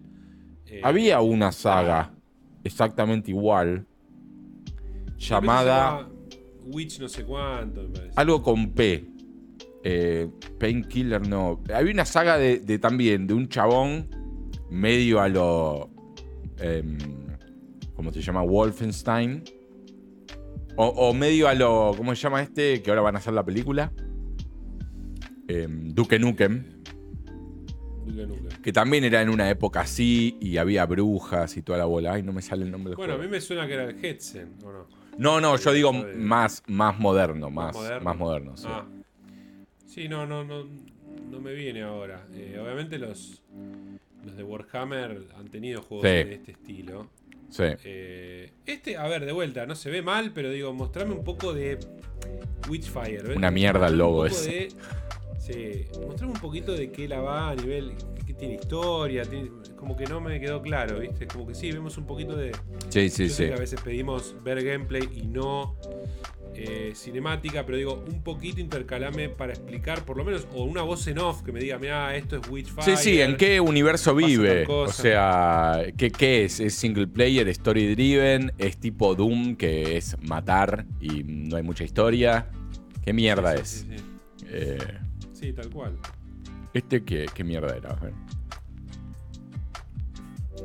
Eh, Había una saga exactamente igual, llamada llama Witch no sé cuánto, me parece. algo con P. Eh, Painkiller no. Había una saga de, de también, de un chabón medio a lo. em, ¿Cómo se llama? Wolfenstein. O, o medio a lo. ¿Cómo se llama este? Que ahora van a hacer la película. Em, Duke Nukem. Que también era en una época así y había brujas y toda la bola. Ay, no me sale el nombre del Bueno, a juego. mí me suena que era el Hetsen, ¿o no? No, no, yo digo de- más, más moderno, más, moderno. más moderno. sí. Ah. Sí, no, no, no, no me viene ahora. Eh, obviamente los, los de Warhammer han tenido juegos Sí. de este estilo. Sí. Eh, este, a ver, de vuelta, no se ve mal, pero digo, mostrame un poco de Witchfire. ¿ves? Una mierda el Mostrame un logo poco ese. de- sí, mostrame un poquito de qué la va a nivel. que tiene historia, tiene- como que no me quedó claro, ¿viste? Como que sí, vemos un poquito de. Sí, sí, sí. que a veces pedimos ver gameplay y no eh, cinemática, pero digo, un poquito intercalame para explicar, por lo menos, o una voz en off que me diga, mira, esto es Sí, Witchfire. sí, ¿en qué universo vive? O sea, ¿qué, qué es? ¿Es single player, story driven? ¿Es tipo Doom, que es matar y no hay mucha historia? ¿Qué mierda Sí, es? sí, sí, Eh, sí. Tal cual. ¿Este qué, qué mierda era? A ver.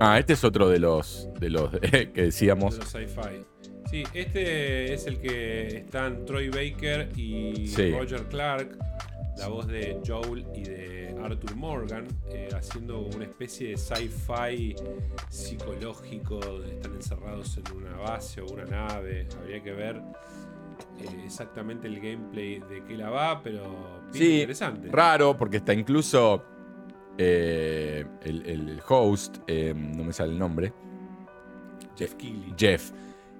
Ah, este es otro de los, de los que De decíamos. los sci-fi. Sí, este es el que están Troy Baker y Sí. Roger Clark, la voz de Joel y de Arthur Morgan, eh, haciendo una especie de sci-fi psicológico. Están encerrados en una base o una nave. Habría que ver exactamente el gameplay de qué la va, pero Sí, interesante. Raro, porque está incluso eh, el, el host, eh, no me sale el nombre, Jeff Keighley. Jeff.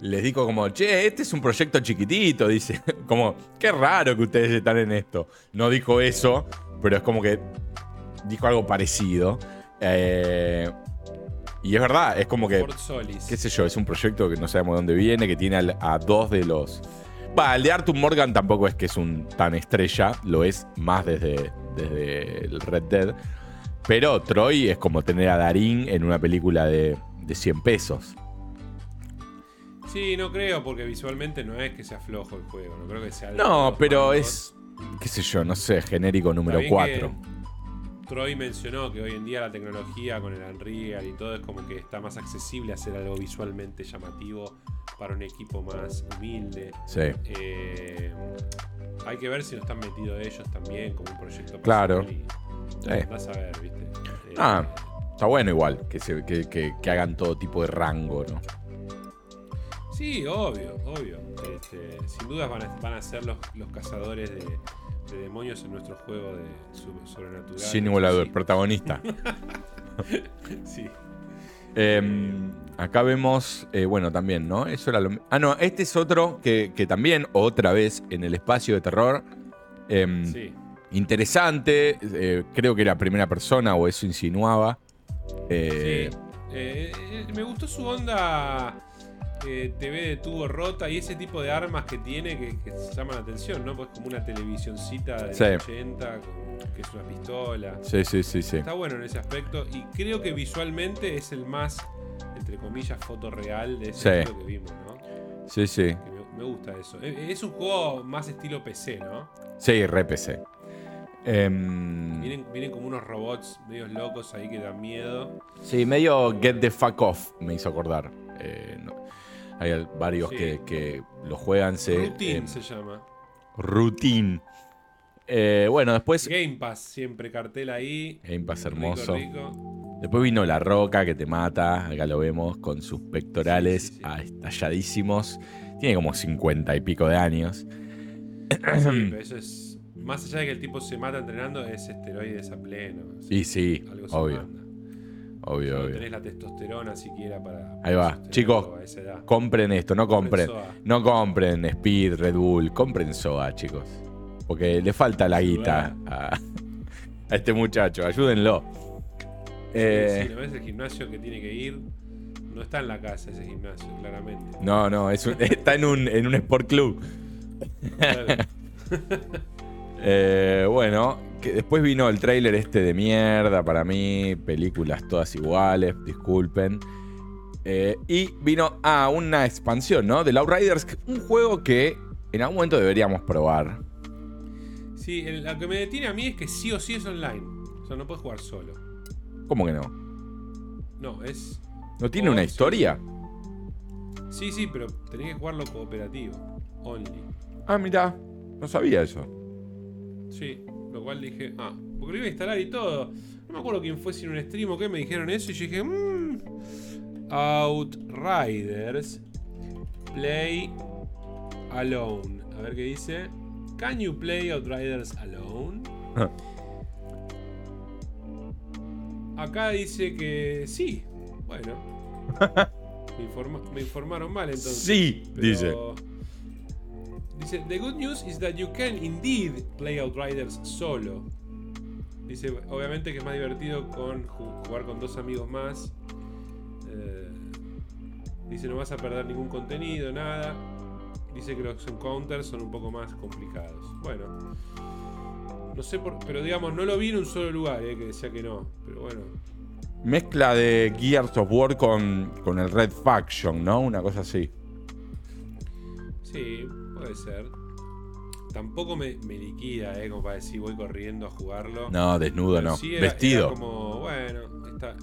Les dijo como, che, este es un proyecto chiquitito, dice. Como, qué raro que ustedes están en esto. No dijo eso, pero es como que dijo algo parecido. Eh, y es verdad, es como que, qué sé yo, es un proyecto que no sabemos dónde viene, que tiene a dos de los... Va, el de Arthur Morgan tampoco es que es un tan estrella, lo es más desde, desde el Red Dead. Pero Troy es como tener a Darín en una película de, de 100 pesos. Sí, no creo, porque visualmente no es que sea flojo el juego. No creo que sea. No, pero es, qué sé yo, no sé, genérico número Está bien 4. que Troy mencionó que hoy en día la tecnología con el Unreal y todo es como que está más accesible hacer algo visualmente llamativo para un equipo más humilde. Sí. Eh, hay que ver si no están metidos ellos también como un proyecto Claro. y- Sí. andás a ver, ¿viste? Eh, Ah, está bueno igual, que, se- que, que- que hagan todo tipo de rango, ¿no? Sí, obvio, obvio. Este, sin dudas van a, van a ser los, los cazadores de, de demonios en nuestro juego de sobrenatural. Sin igualador, protagonista. sí. Em, acá vemos, eh, bueno, también, ¿no? Eso era lo Ah, no, este es otro que, que también, otra vez, en el espacio de terror. em, Sí. Interesante, eh, creo que era primera persona o eso insinuaba. Eh, Sí. Me gustó su onda eh, TV de tubo rota y ese tipo de armas que tiene que, que llaman la atención, ¿no? Pues como una televisioncita de Sí. 80, con- que es una pistola. Sí, sí, sí, sí. Está bueno en ese aspecto y creo que visualmente es el más, entre comillas, fotorreal de ese estilo que vimos, ¿no? Sí, sí. Me, me gusta eso. Eh, Es un juego más estilo PC, ¿no? Sí, re PC. Em, Vienen, vienen como unos robots medios locos ahí que dan miedo. Sí, medio Get the Fuck Off me hizo acordar. Eh, no- hay varios Sí. que, que lo juegan. Se, Routine em, se llama. routine. Eh, bueno, después. Game Pass, siempre cartel ahí. Game Pass hermoso. rico. Después vino La Roca que te mata. Acá lo vemos con sus pectorales Sí, sí, sí. estalladísimos. Tiene como 50 y pico de años. Sí, pero eso es. Más allá de que el tipo se mata entrenando, es esteroides a pleno. Y sí, Algo obvio. Obvio, No obvio. tenés la testosterona siquiera para. Ahí va. Chicos. Compren esto, no compren. No compren Speed, Red Bull, compren SOA, chicos. Porque le falta la guita a, a este muchacho, ayúdenlo. Eh, Sí, no es el gimnasio que tiene que ir. No está en la casa ese gimnasio, claramente. no, no, es un- está en un, en un sport club. Claro. Eh, bueno, que después vino el tráiler este de mierda para mí, películas todas iguales, disculpen. Eh, y vino a una expansión, ¿no? Del Outriders, un juego que en algún momento deberíamos probar. Sí, lo que me detiene a mí es que sí o sí es online. O sea, no puedes jugar solo. ¿Cómo que no? No, es. ¿No tiene Oh, una sí. historia? Sí, sí, pero tenés que jugarlo cooperativo. Only. Ah, mira, no sabía eso. Sí, lo cual dije, ah, porque lo iba a instalar y todo. No me acuerdo quién fue, si en un stream o qué, me dijeron eso y yo dije, mmm. Outriders Play Alone. A ver qué dice. Can you play Outriders Alone? Acá dice que sí. Bueno. Me, informa- me informaron mal entonces. Sí, Pero- dice. Dice, the good news is that you can indeed play Outriders solo. Dice, obviamente que es más divertido con ju- jugar con dos amigos más. Eh, dice, no vas a perder ningún contenido, nada. Dice que los encounters son un poco más complicados. Bueno. No sé por... Pero digamos, no lo vi en un solo lugar, eh, que decía que no. Pero bueno. Mezcla de Gears of War con, con el Red Faction, ¿no? Una cosa así. Sí, puede ser. Tampoco me, me liquida, eh, como para decir voy corriendo a jugarlo. No, desnudo Pero no. sí era- Vestido. era como, bueno, está.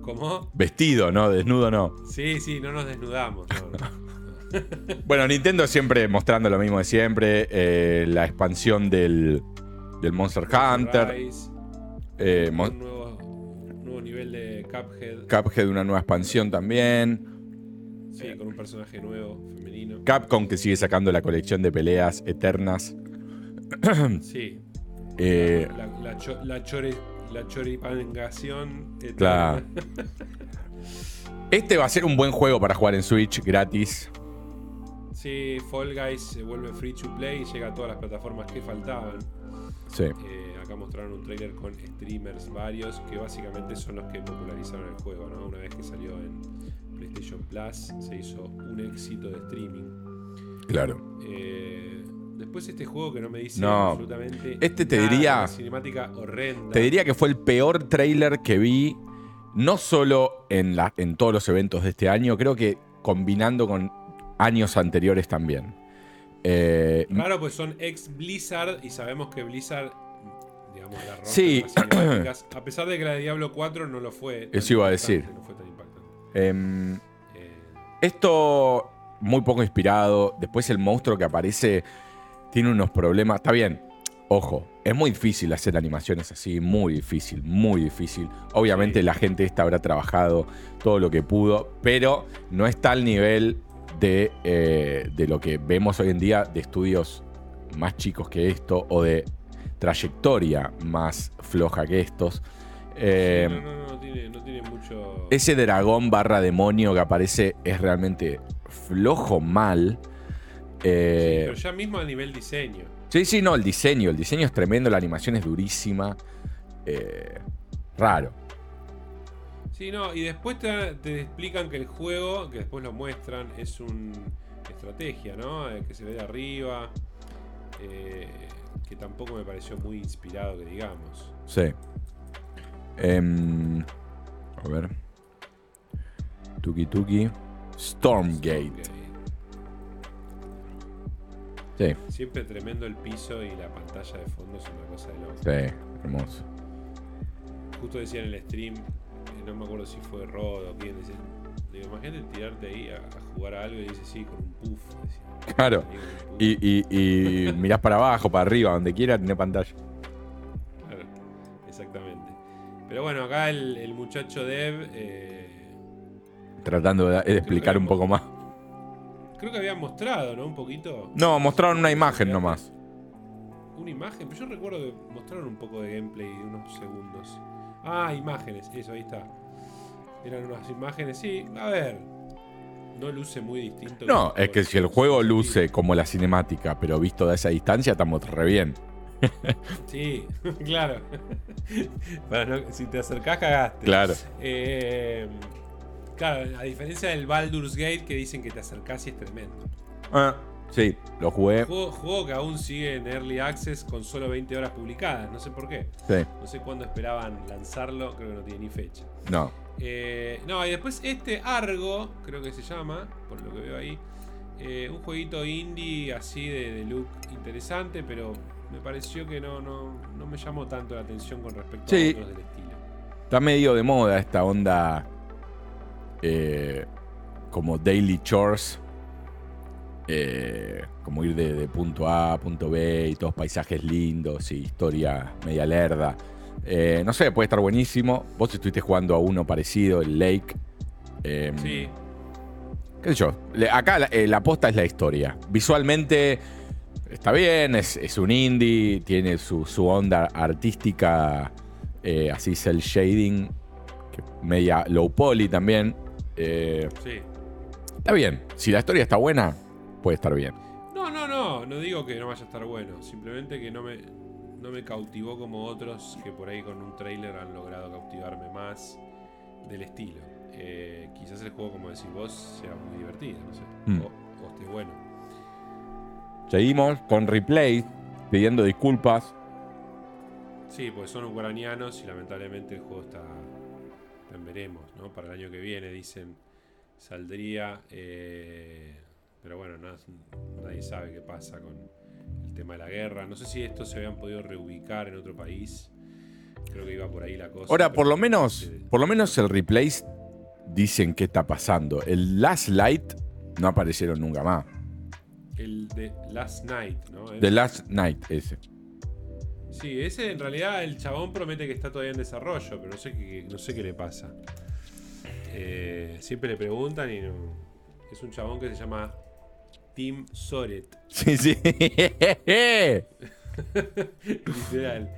¿Cómo? Vestido, no, desnudo no. Sí, sí, no nos desnudamos. no, no. Bueno, Nintendo siempre mostrando lo mismo de siempre. eh, la expansión del, del Monster Hunter. Rise, eh, un nuevo, un nuevo nivel de Cuphead. Cuphead, una nueva expansión también. Sí, con un personaje nuevo, femenino. Capcom que sigue sacando la colección de peleas eternas. Sí. Eh, La, la, cho- la chore, la choripangación. eterna. Claro. este va a ser un buen juego para jugar en Switch gratis. Sí, Fall Guys se vuelve free to play y llega a todas las plataformas que faltaban. Sí. Eh, acá mostraron un trailer con streamers varios que básicamente son los que popularizaron el juego, ¿no? Una vez que salió en PlayStation Plus, se hizo un éxito de streaming. Claro. Eh, después este juego que no me dice No. absolutamente Este te nada, diría- cinemática horrenda. Te diría que fue el peor trailer que vi, no solo en, la, en todos los eventos de este año, creo que combinando con años anteriores también. Eh, Claro, pues son ex Blizzard y sabemos que Blizzard, digamos, la Sí. las cinemáticas. A pesar de que la de Diablo 4 no lo fue. Eso iba a decir. No fue tan Eh, Esto muy poco inspirado. Después el monstruo que aparece tiene unos problemas. Está bien. Ojo, es muy difícil hacer animaciones así, muy difícil, muy difícil. Obviamente Sí. la gente esta habrá trabajado todo lo que pudo, pero no está al nivel de, eh, de lo que vemos hoy en día de estudios más chicos que esto o de trayectoria más floja que estos. Eh, no, no, no, no tiene, no tiene mucho. ese dragón barra demonio que aparece es realmente flojo mal. Sí, Eh, pero ya mismo a nivel diseño. sí, sí, no, el diseño. El diseño es tremendo, la animación es durísima. Eh, raro. Sí, no, y después te, te explican que el juego, que después lo muestran, es un estrategia, ¿no? Que se ve de arriba. que tampoco me pareció muy inspirado, que digamos. Sí. Em, a ver. Tuki Tuki. Stormgate. Sí, Siempre tremendo el piso y la pantalla de fondo es una cosa de loco. sí, hermoso. Justo decía en el stream, eh, no me acuerdo si fue Rod o quién, digo, imagínate tirarte ahí a, a jugar a algo y dice, sí, con un puff. decía. Claro. Un puff. Y, y, y mirás para abajo, para arriba, donde quiera, tiene pantalla. Claro, exactamente. Pero bueno, acá el, el muchacho Dev, eh, Tratando de, explicar un poco más. creo que había mostrado, ¿no? Un poquito. No, mostraron una imagen nomás. Una imagen, pero yo recuerdo que mostraron un poco de gameplay de unos segundos. Ah, imágenes, eso, ahí está. Eran unas imágenes, sí, a ver. No luce muy distinto. No, que- es que si el juego luce como la cinemática, pero visto de esa distancia, estamos re bien. Sí, claro. Para no- si te acercás, cagaste. Claro. Eh, claro, a diferencia del Baldur's Gate que dicen que te acercás y es tremendo. Ah, sí, lo jugué. Juego, juego que aún sigue en Early Access con solo 20 horas publicadas, no sé por qué. Sí, No sé cuándo esperaban lanzarlo, creo que no tiene ni fecha. no. Eh, no, y después este Argo, creo que se llama, por lo que veo ahí. eh, un jueguito indie así de, de look interesante, pero me pareció que no, no, no me llamó tanto la atención con respecto Sí. a otros del estilo. Está medio de moda esta onda eh, como daily chores. eh, como ir de, de punto A a punto B y todos paisajes lindos y historia media lerda. Eh, no sé, puede estar buenísimo. Vos estuviste jugando a uno parecido, el Lake. Eh, Sí, qué sé yo. Acá la, la aposta es la historia. Visualmente está bien, es, es un indie, tiene su, su onda artística, eh, así cel shading, que media low poly también. Eh, sí. está bien. Si la historia está buena, puede estar bien. No, no, no, no digo que no vaya a estar bueno. Simplemente que no me, no me cautivó como otros que por ahí con un trailer han logrado cautivarme más del estilo. Eh, quizás el juego, como decís vos, sea muy divertido, no sé. Mm. O, o esté bueno. Seguimos con replay, pidiendo disculpas. Sí, porque son ucranianos y lamentablemente el juego está, en veremos, ¿no? Para el año que viene dicen saldría, eh, pero bueno, no- nadie sabe qué pasa con el tema de la guerra. No sé si estos se habían podido reubicar en otro país. Creo que iba por ahí la cosa. Ahora, por lo menos, por lo menos el replay dicen qué está pasando. El Last Light no aparecieron nunca más. El de Last Night, ¿no? The Last Night, ese. Sí, ese en realidad el chabón promete que está todavía en desarrollo, pero no sé qué, no sé qué le pasa. Eh, siempre le preguntan y no. Es un chabón que se llama Tim Soret, Sí, sí. literal.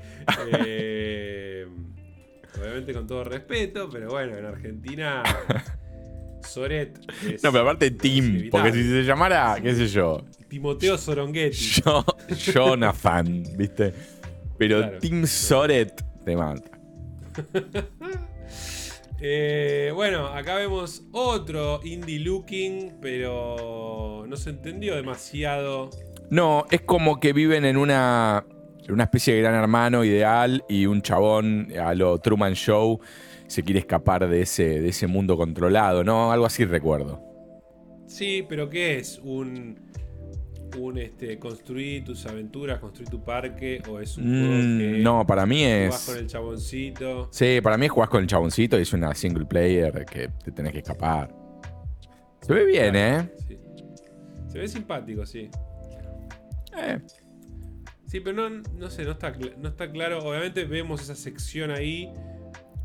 Eh, obviamente con todo respeto, pero bueno, en Argentina Soret es No, pero aparte Tim, porque si se llamara, qué sé yo, Timoteo Soronghetti. yo, Jonathan, ¿viste? Pero Claro. Tim Soret te mata. Eh, bueno, acá vemos otro indie looking, pero no se entendió demasiado. No, es como que viven en una, en una especie de gran hermano ideal y un chabón a lo Truman Show se quiere escapar de ese, de ese mundo controlado, ¿no? Algo así recuerdo. Sí, pero ¿qué es? ¿Un, un este, construir tus aventuras, construir tu parque? ¿O es un juego Mm, que no, para mí jugás es... con el chaboncito? Sí, para mí jugás con el chaboncito y es una single player que te tenés que escapar. Se ve bien, ¿eh? Sí. Se ve simpático, sí. Eh, Sí, pero no, no sé, no está, no está claro. Obviamente vemos esa sección ahí,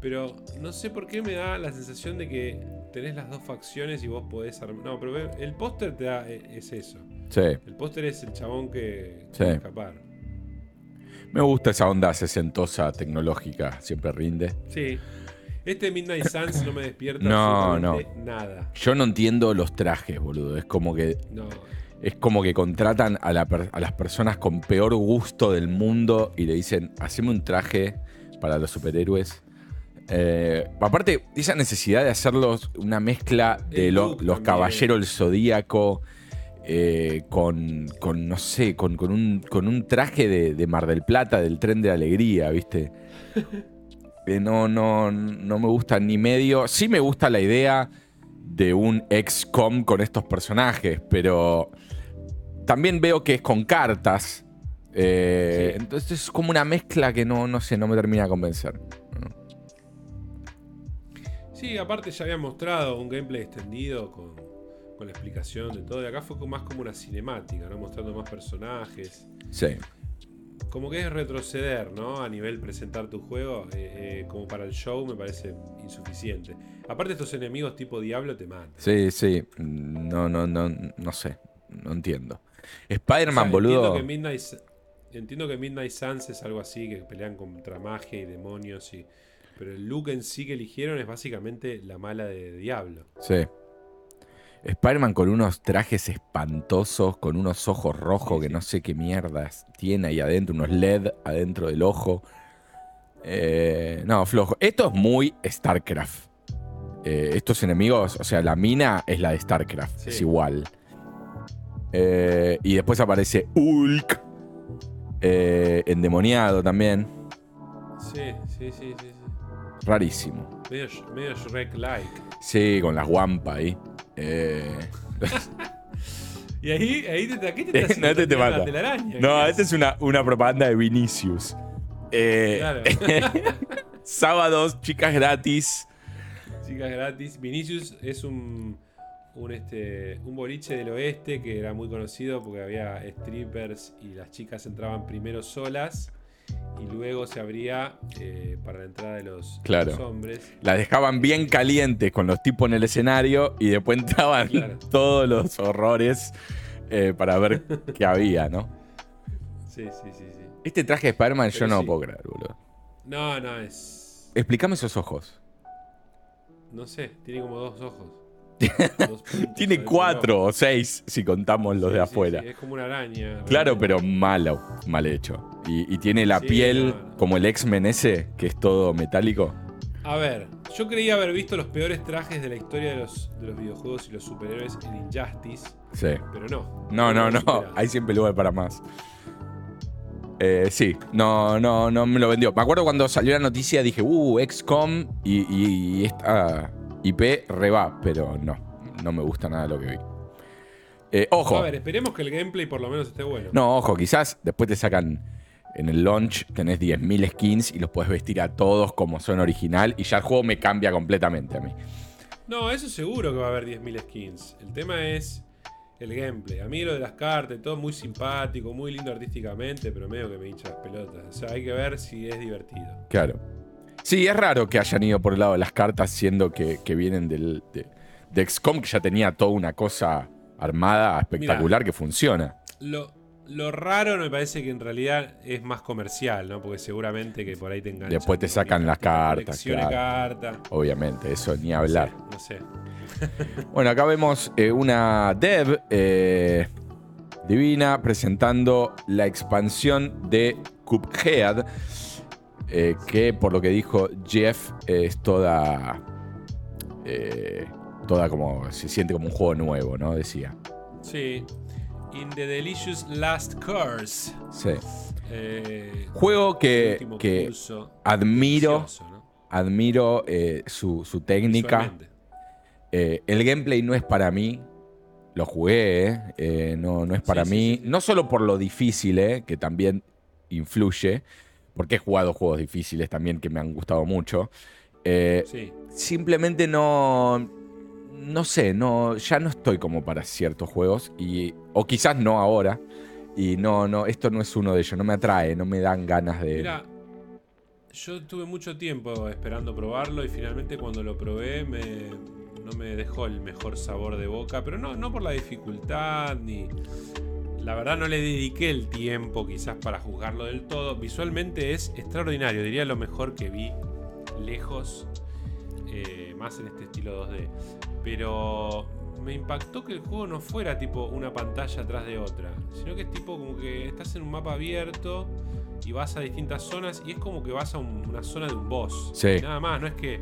pero no sé por qué me da la sensación de que tenés las dos facciones y vos podés armar. No, pero el póster te da, e- es eso. Sí, El póster es el chabón que Sí. quiere escapar. me gusta esa onda sesentosa tecnológica, siempre rinde. Sí. Este Midnight Suns no me despierta No, absolutamente nada. Yo no entiendo los trajes, boludo. Es como que No. Es como que contratan a, la per- a las personas con peor gusto del mundo y le dicen, haceme un traje para los superhéroes. Eh, aparte, esa necesidad de hacerlos una mezcla de lo- los caballeros del zodíaco eh, con, con, no sé, con, con un, con un traje de, de Mar del Plata, del tren de alegría, ¿viste? Eh, no, no, no me gusta ni medio. Sí me gusta la idea de un ex-com con estos personajes, pero también veo que es con cartas. Eh, Sí. Entonces es como una mezcla que no, no sé, no me termina de convencer. Sí, aparte ya había mostrado un gameplay extendido con, con la explicación de todo. Y acá fue más como una cinemática, ¿no? Mostrando más personajes. Sí. Como que es retroceder, ¿no? A nivel presentar tu juego. eh, eh, como para el show me parece insuficiente. Aparte estos enemigos tipo Diablo te matan. Sí, sí. No, no, no, no sé. No entiendo. O Spider-Man, sea, boludo. Entiendo que, Midnight, entiendo que Midnight Suns es algo así, que pelean contra magia y demonios. Y, pero el look en sí que eligieron es básicamente la mala de Diablo. Sí. Spider-Man con unos trajes espantosos, con unos ojos rojos Sí, que no sé qué mierdas tiene ahí adentro, unos LED adentro del ojo. Eh, no, flojo. Esto es muy StarCraft. Eh, estos enemigos, o sea, la mina es la de StarCraft, Sí. es igual. Eh, y después aparece Hulk, endemoniado también. Sí, sí, sí, sí. Rarísimo. Medio, medio Shrek-like. Sí, con las guampas ahí. Eh, Y ahí, ahí te, ¿qué te estás No, este te mata. Telaraña, No, ¿qué esta es una, una propaganda de Vinicius. Eh, Claro. sábados, chicas gratis. Chicas gratis. Vinicius es un, un, este, un boliche del oeste que era muy conocido porque había strippers y las chicas entraban primero solas y luego se abría eh, para la entrada de los, de Claro. los hombres. Las dejaban bien calientes con los tipos en el escenario y después entraban Claro. todos los horrores eh, para ver qué había, ¿no? Sí, sí, sí, sí. Este traje de Spider-Man yo no lo sí. puedo creer, boludo. No, no, es... Explícame esos ojos. No sé, tiene como dos ojos. Tiene cuatro o seis si contamos los Sí, de afuera. sí, es como una araña. Claro, pero malo, mal hecho. Y, y tiene la piel no, no. como el X-Men ese, que es todo metálico. A ver, yo creía haber visto los peores trajes de la historia de los, de los videojuegos y los superhéroes en Injustice, Sí. pero no. No, no, no. Hay siempre lugar para más. Eh, sí, no, no, no me lo vendió. Me acuerdo cuando salió la noticia, dije, uh, XCOM y, y- y esta IP reba, pero no, no me gusta nada lo que vi. Eh, ojo, A ver, esperemos que el gameplay por lo menos esté bueno. no, ojo, quizás después te sacan en el launch, tenés 10.000 skins y los puedes vestir a todos como son original y ya el juego me cambia completamente a mí. No, eso seguro que va a haber 10.000 skins. El tema es el gameplay. A mí lo de las cartas, todo muy simpático, muy lindo artísticamente, pero medio que me hincha las pelotas. O sea, hay que ver si es divertido. Claro. Sí, es raro que hayan ido por el lado de las cartas, siendo que, que vienen del, de, de XCOM, que ya tenía toda una cosa armada espectacular que funciona. Lo, lo raro me parece que en realidad es más comercial, ¿no? Porque seguramente que por ahí te enganchan. Después te sacan las cartas, claro. cartas. Obviamente, eso ni No hablar. sé, No sé. Bueno, acá vemos eh, una dev eh, divina presentando la expansión de Cuphead, eh, que por lo que dijo Jeff es toda, eh, toda como se siente como un juego nuevo, ¿no? Decía. Sí. In the Delicious Last Course. Sí. Eh, Juego que, que admiro, admiro su, su técnica. El gameplay no es para mí. Lo jugué, eh, no, no es para sí, mí. sí, sí. No solo por lo difícil, eh, que también influye, porque he jugado juegos difíciles también que me han gustado mucho. Eh, Sí. simplemente no. No sé, no, ya no estoy como para ciertos juegos. Y, o quizás no ahora. Y no, no, esto no es uno de ellos. No me atrae, no me dan ganas de. Mira, yo tuve mucho tiempo esperando probarlo y finalmente cuando lo probé me, no me dejó el mejor sabor de boca, pero no, no por la dificultad ni... La verdad no le dediqué el tiempo quizás para juzgarlo del todo. Visualmente es extraordinario, diría lo mejor que vi lejos, eh, más en este estilo 2D. Pero me impactó que el juego no fuera tipo una pantalla atrás de otra, sino que es tipo como que estás en un mapa abierto y vas a distintas zonas y es como que vas a un- una zona de un boss. Sí. Nada más, no es que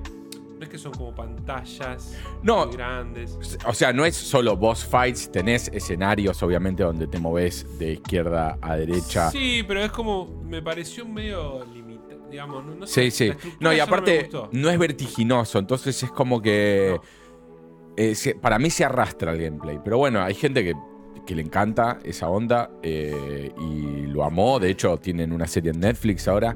no es que son como pantallas No. muy grandes. O sea, no es solo boss fights, tenés escenarios, obviamente, donde te moves de izquierda a derecha. Sí, pero es como me pareció medio limitado, digamos, no, no Sí, sé, sí. estructura No, y aparte, no, es vertiginoso, entonces es como que. Eh, se- para mí se arrastra el gameplay. Pero bueno, hay gente que, que le encanta esa onda eh, y lo amó. De hecho, tienen una serie en Netflix ahora.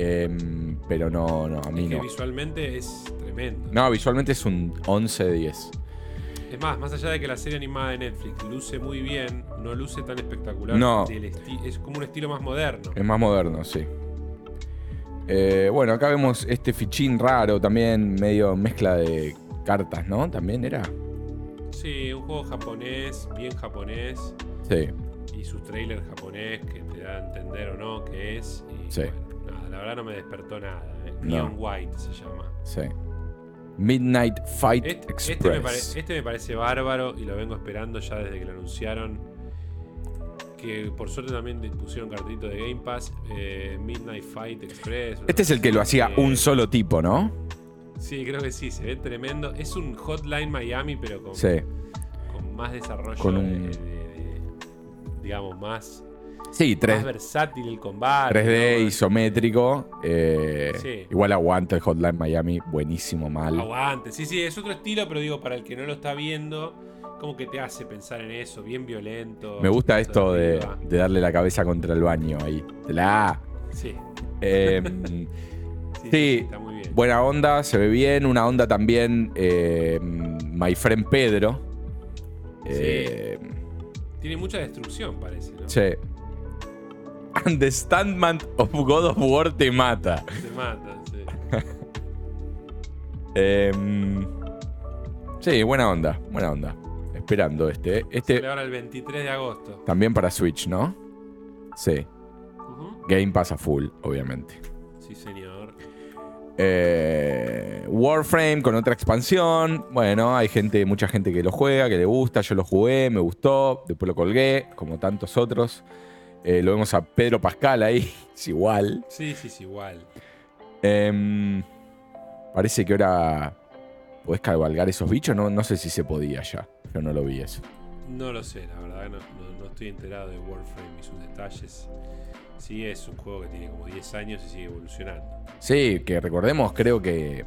Em, pero no, no, a mí Es que no. visualmente es tremendo. No, visualmente es un 11 de 10. Es más, más allá de que la serie animada de Netflix luce muy bien, no luce tan espectacular. No. es como un estilo más moderno. Es más moderno, sí. Eh, bueno, acá vemos este fichín raro también, medio mezcla de cartas, ¿no? También era. Sí, un juego japonés, bien japonés, Sí. y sus trailers japonés que te da a entender o no qué es. Y Sí. bueno, la verdad no me despertó nada. ¿eh? No. Neon White se llama. Sí. Midnight Fight Este, Express. este me pare- este me parece bárbaro y lo vengo esperando ya desde que lo anunciaron. Que por suerte también pusieron cartelito de Game Pass. eh, Midnight Fight Express. Este es el que lo hacía un solo tipo, ¿no? Sí, creo que sí, se ve tremendo. Es un Hotline Miami, pero con, Sí. con más desarrollo. Con de- un- de- de- digamos, más, Sí, más 3, versátil el combate. 3D ¿no? isométrico. eh, Sí. Igual aguanta el Hotline Miami, buenísimo, mal. Aguante. Sí, sí, es otro estilo, pero digo, para el que no lo está viendo como que te hace pensar en eso, bien violento. Me gusta esto de, de darle la cabeza contra el baño ahí. La. Sí, Em, sí, sí, Sí. está muy bien. buena onda, se ve bien. Una onda también, eh, My Friend Pedro. Eh, Tiene mucha destrucción, parece, ¿no? Che. Understandment of God of War te mata. Se matan, sí. Em, sí, buena onda, buena onda. Esperando este. Sale Este ahora el 23 de agosto. también para Switch, ¿no? Sí. Game Pass a full, obviamente. Sí, señor. Eh, Warframe con otra expansión. Bueno, hay gente, mucha gente que lo juega, que le gusta. Yo lo jugué, me gustó. Después lo colgué, como tantos otros. Eh, lo vemos a Pedro Pascal ahí. Es igual. Sí, sí, sí, igual. Em, parece que ahora podés cabalgar esos bichos. No, no sé si se podía ya. Yo no lo vi eso. No lo sé, la verdad, no, no- no estoy enterado de Warframe y sus detalles. Sí, es un juego que tiene como 10 años y sigue evolucionando. Sí, que recordemos, creo que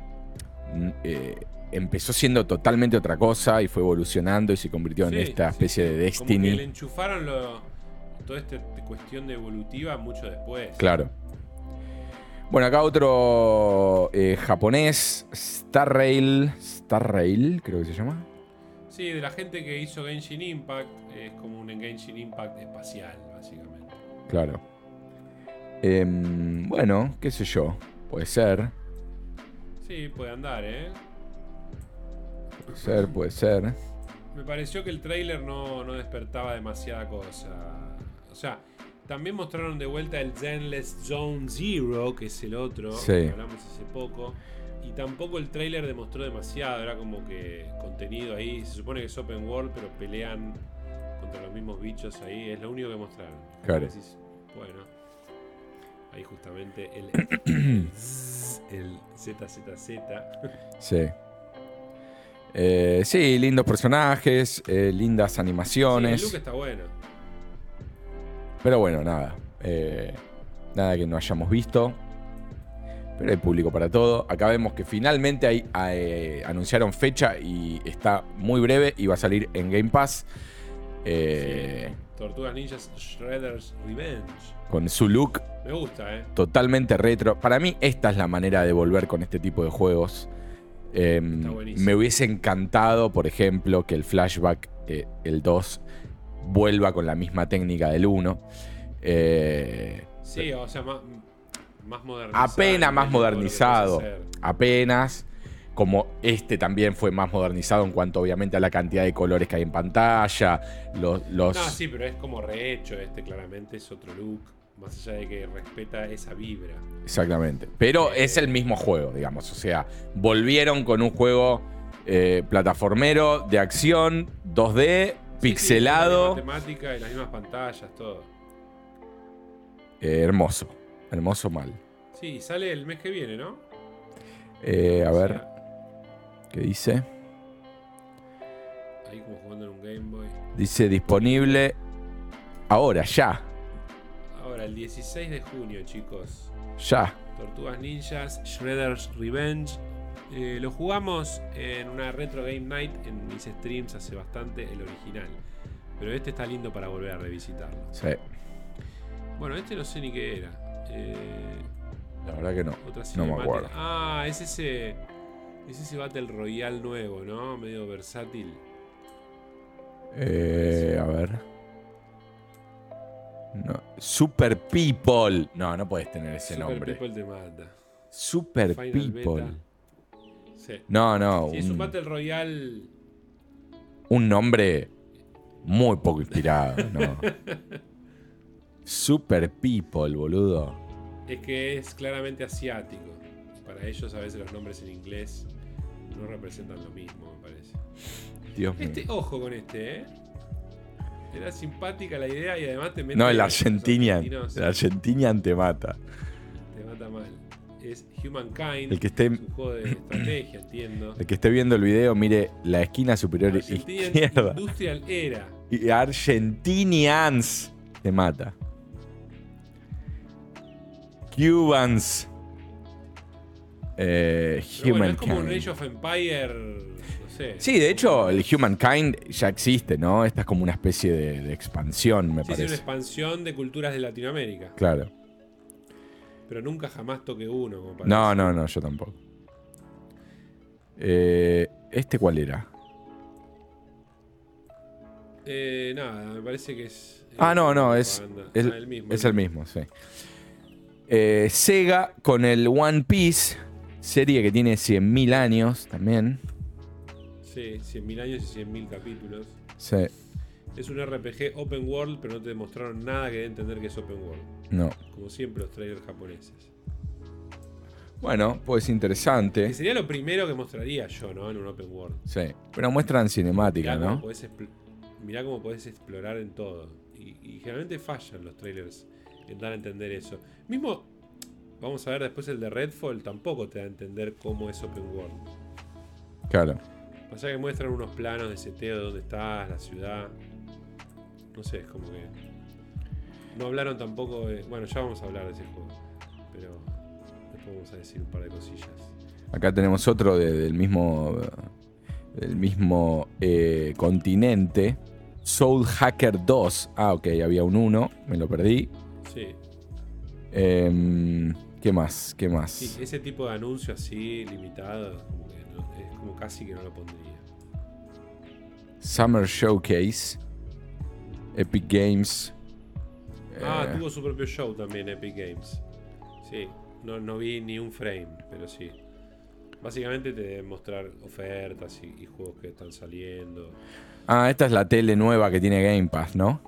mm, eh, empezó siendo totalmente otra cosa y fue evolucionando y se convirtió en esta especie sí. de Como Destiny. que le enchufaron lo- toda esta cuestión de evolutiva mucho después. Claro. Bueno, acá otro eh, japonés, Star Rail. Star Rail, creo que se llama. Sí, de la gente que hizo Genshin Impact, es como un Genshin Impact espacial, básicamente. Claro. Em, bueno, qué sé yo. Puede ser. Sí, puede andar, ¿eh? Puede ser, puede ser. Me pareció que el trailer no, no despertaba demasiada cosa. O sea, también mostraron de vuelta el Zenless Zone Zero, que es el otro, Sí. que hablamos hace poco. Y tampoco el trailer demostró demasiado, era como que contenido ahí. Se supone que es open world, pero pelean contra los mismos bichos ahí. Es lo único que mostraron. Claro. Decís, bueno, ahí justamente el, el, zzz. Sí. Eh, sí, lindos personajes, eh, lindas Sí, el animaciones. look está bueno. Pero bueno, nada. eh, nada que no hayamos visto. Pero hay público para todo. Acá vemos que finalmente hay, eh, anunciaron fecha y está muy breve y va a salir en Game Pass. Eh, Tortugas Ninjas Shredder's Revenge. Con su look Me gusta, ¿eh? totalmente retro. Para mí esta es la manera de volver con este tipo de juegos. Eh, me hubiese encantado, por ejemplo, que el flashback, eh, el 2, vuelva con la misma técnica del 1. Eh, Sí, o sea, más, más modernizado. apenas más modernizado. Apenas. Como este también fue más modernizado en cuanto obviamente a la cantidad de colores que hay en pantalla. Los, los- No, sí, pero es como rehecho este, claramente es otro look. Más allá de que respeta esa vibra. Exactamente. Pero es el mismo juego, digamos. O sea, volvieron con un juego eh, plataformero de acción, 2D, Sí, pixelado. Sí, la misma temática y las mismas pantallas, todo. eh, hermoso. Hermoso mal. Sí, sale el mes que viene, ¿no? Eh, a O ver, ¿qué dice? ahí como jugando en un Game Boy. Dice disponible ahora, ya. Ahora, el 16 de junio, chicos. Ya. Tortugas Ninjas, Shredder's Revenge. Eh, lo jugamos en una Retro Game Night en mis streams hace bastante, el original. Pero este está lindo para volver a revisitarlo. Sí. Bueno, este no sé ni qué era. Eh, La verdad que no. otra No me acuerdo. Ah, es ese. Es ese Battle Royale nuevo, ¿no? Medio versátil. Eh, a ver. No. Super People. No, no puedes tener ese Super nombre. People te mata. Super Final People. Beta. Sí. No, no. Sí, es un un, Battle Royale. un nombre muy poco inspirado. No. Super People, boludo. Es que es claramente asiático. Para ellos a veces los nombres en inglés no representan lo mismo, me parece. Dios mío. Este, ojo con este, ¿eh? Era simpática la idea y además te mete. No, el Argentinian. El Argentinian te mata. Te mata mal. Es Humankind. El que esté- Es un juego de estrategia, entiendo. El que esté viendo el video, mire la esquina superior Argentinian izquierda. Industrial Era. Y Argentinians te mata. Cubans. Eh, Pero bueno, es como un Humankind. Age of Empire. Sí. Sí, de hecho, el Humankind ya existe, ¿no? Esta es como una especie de, de expansión, me Sí, sí, una parece. expansión de culturas de Latinoamérica. Claro. Pero nunca jamás toque uno. Como para No, decir. no, no, yo tampoco. Eh, ¿Este cuál era? Eh, nada, me parece que es. Ah, no, no, es, propaganda. es, Ah, el mismo. es el mismo, sí. Eh, Sega con el One Piece, serie que tiene 100.000 años también. Sí, 100.000 años y 100.000 capítulos. Sí, Es un RPG open world, pero no te demostraron nada que a entender que es open world. no. Como siempre los trailers japoneses. Bueno, pues interesante. Que sería lo primero que mostraría yo, ¿no? En un open world. Sí, pero muestran cinemática, Mirá ¿no? mirá cómo podés explorar en todo. Y, y generalmente fallan los trailers en dar a entender eso. Mismo, vamos a ver después el de Redfall, tampoco te da a entender cómo es open world. Claro. Pasa que muestran unos planos de seteo de dónde estás, la ciudad. No sé, es como que. No hablaron tampoco de. Bueno, ya vamos a hablar de ese juego. Pero después vamos a decir un par de cosillas. Acá tenemos otro de- del mismo, del mismo eh, continente. Soul Hacker 2. Ah, ok, había un 1, me lo perdí. Sí, Em, ¿Qué más? ¿Qué más? sí, ese tipo de anuncio así, limitado, como que no- es como casi que no lo pondría. Summer Showcase. Epic Games. Ah, Eh, tuvo su propio show también, Epic Games. Sí, no, no vi ni un frame, pero sí. Básicamente te deben mostrar ofertas y, y juegos que están saliendo. Ah, esta es la tele nueva que tiene Game Pass, ¿no?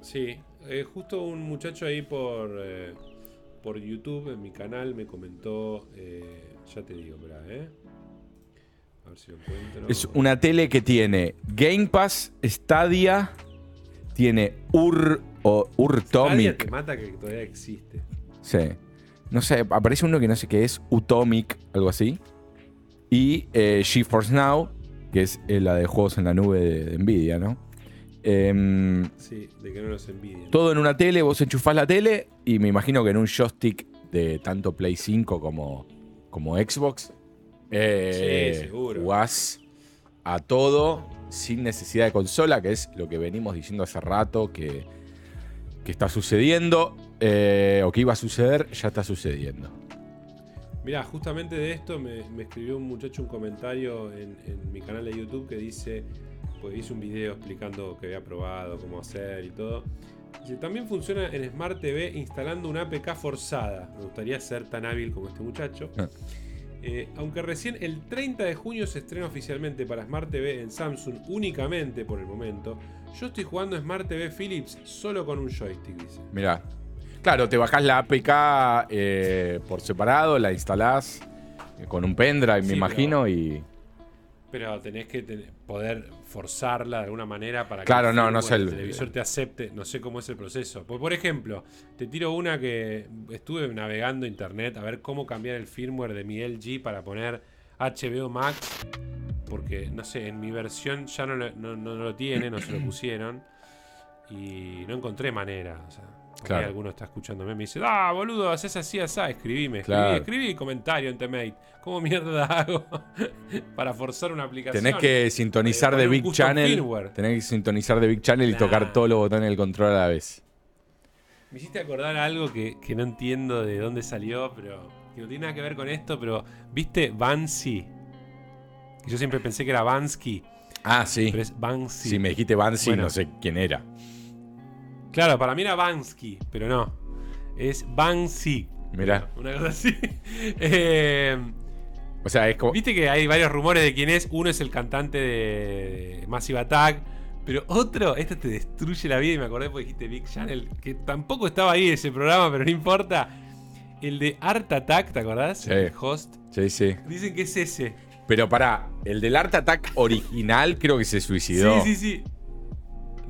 Sí, eh, justo un muchacho ahí por, eh, por YouTube, en mi canal, me comentó. eh, ya te digo, espera, ¿eh? A ver si lo encuentro. Es una tele que tiene Game Pass, Stadia, tiene Ur o Urtomic. te mata que todavía existe. Sí. No sé, aparece uno que no sé qué es, Utomic, algo así. Y eh, GeForce Now, que es eh, la de juegos en la nube de, de Nvidia, ¿no? Em, Sí, de que no nos envidien. todo en una tele, vos enchufás la tele y me imagino que en un joystick de tanto Play 5 como, como Xbox, eh, Sí, seguro. jugás a todo sin necesidad de consola, que es lo que venimos diciendo hace rato que, que está sucediendo, eh, o que iba a suceder, ya está sucediendo. Mirá, justamente de esto me, me escribió un muchacho un comentario en, en mi canal de YouTube que dice, pues hice un video explicando que había probado, cómo hacer y todo. Dice, también funciona en Smart TV instalando una APK forzada. Me gustaría ser tan hábil como este muchacho. Ah. Eh, aunque recién el 30 de junio se estrena oficialmente para Smart TV en Samsung únicamente por el momento, yo estoy jugando Smart TV Philips solo con un joystick, dice. Mirá. Claro, te bajás la APK eh, por separado, la instalás eh, con un pendrive, Sí, me imagino, y. Pero tenés que tener- poder forzarla de alguna manera para Claro, el no, no sé el- televisor te acepte. No sé cómo es el proceso. Pues, por ejemplo, te tiro una que estuve navegando internet a ver cómo cambiar el firmware de mi LG para poner HBO Max. Porque, no sé, en mi versión ya no lo, no- no lo tiene, no se lo pusieron. Y no encontré manera. O sea, por ahí Claro. alguno está escuchándome y me dice, ah, boludo, haces así, así. Escribime, escribí, Claro. escribí comentario en Temate. ¿Cómo mierda hago para forzar una aplicación? Tenés que sintonizar de Big Channel. firmware. Tenés que sintonizar de Big Channel y tocar todos los botones del control a la vez. Me hiciste acordar algo que, que no entiendo de dónde salió, pero que no tiene nada que ver con esto, pero ¿viste Bansi? Que Yo siempre pensé que era Bansky, Ah, sí. pero es Bansi. Si me dijiste Bansi, Bueno. no sé quién era. Claro, para mí era Bansky, pero no. Es Bansi. Mirá. Una cosa así. Eh, O sea, es como. Viste que hay varios rumores de quién es. Uno es el cantante de Massive Attack. Pero otro, este te destruye la vida y me acordé porque dijiste Big Channel, que tampoco estaba ahí ese programa, pero no importa. El de Art Attack, ¿te acordás? Sí. El host. Sí, sí. Dicen que es ese. Pero pará, el del Art Attack original creo que se suicidó. Sí, sí, sí.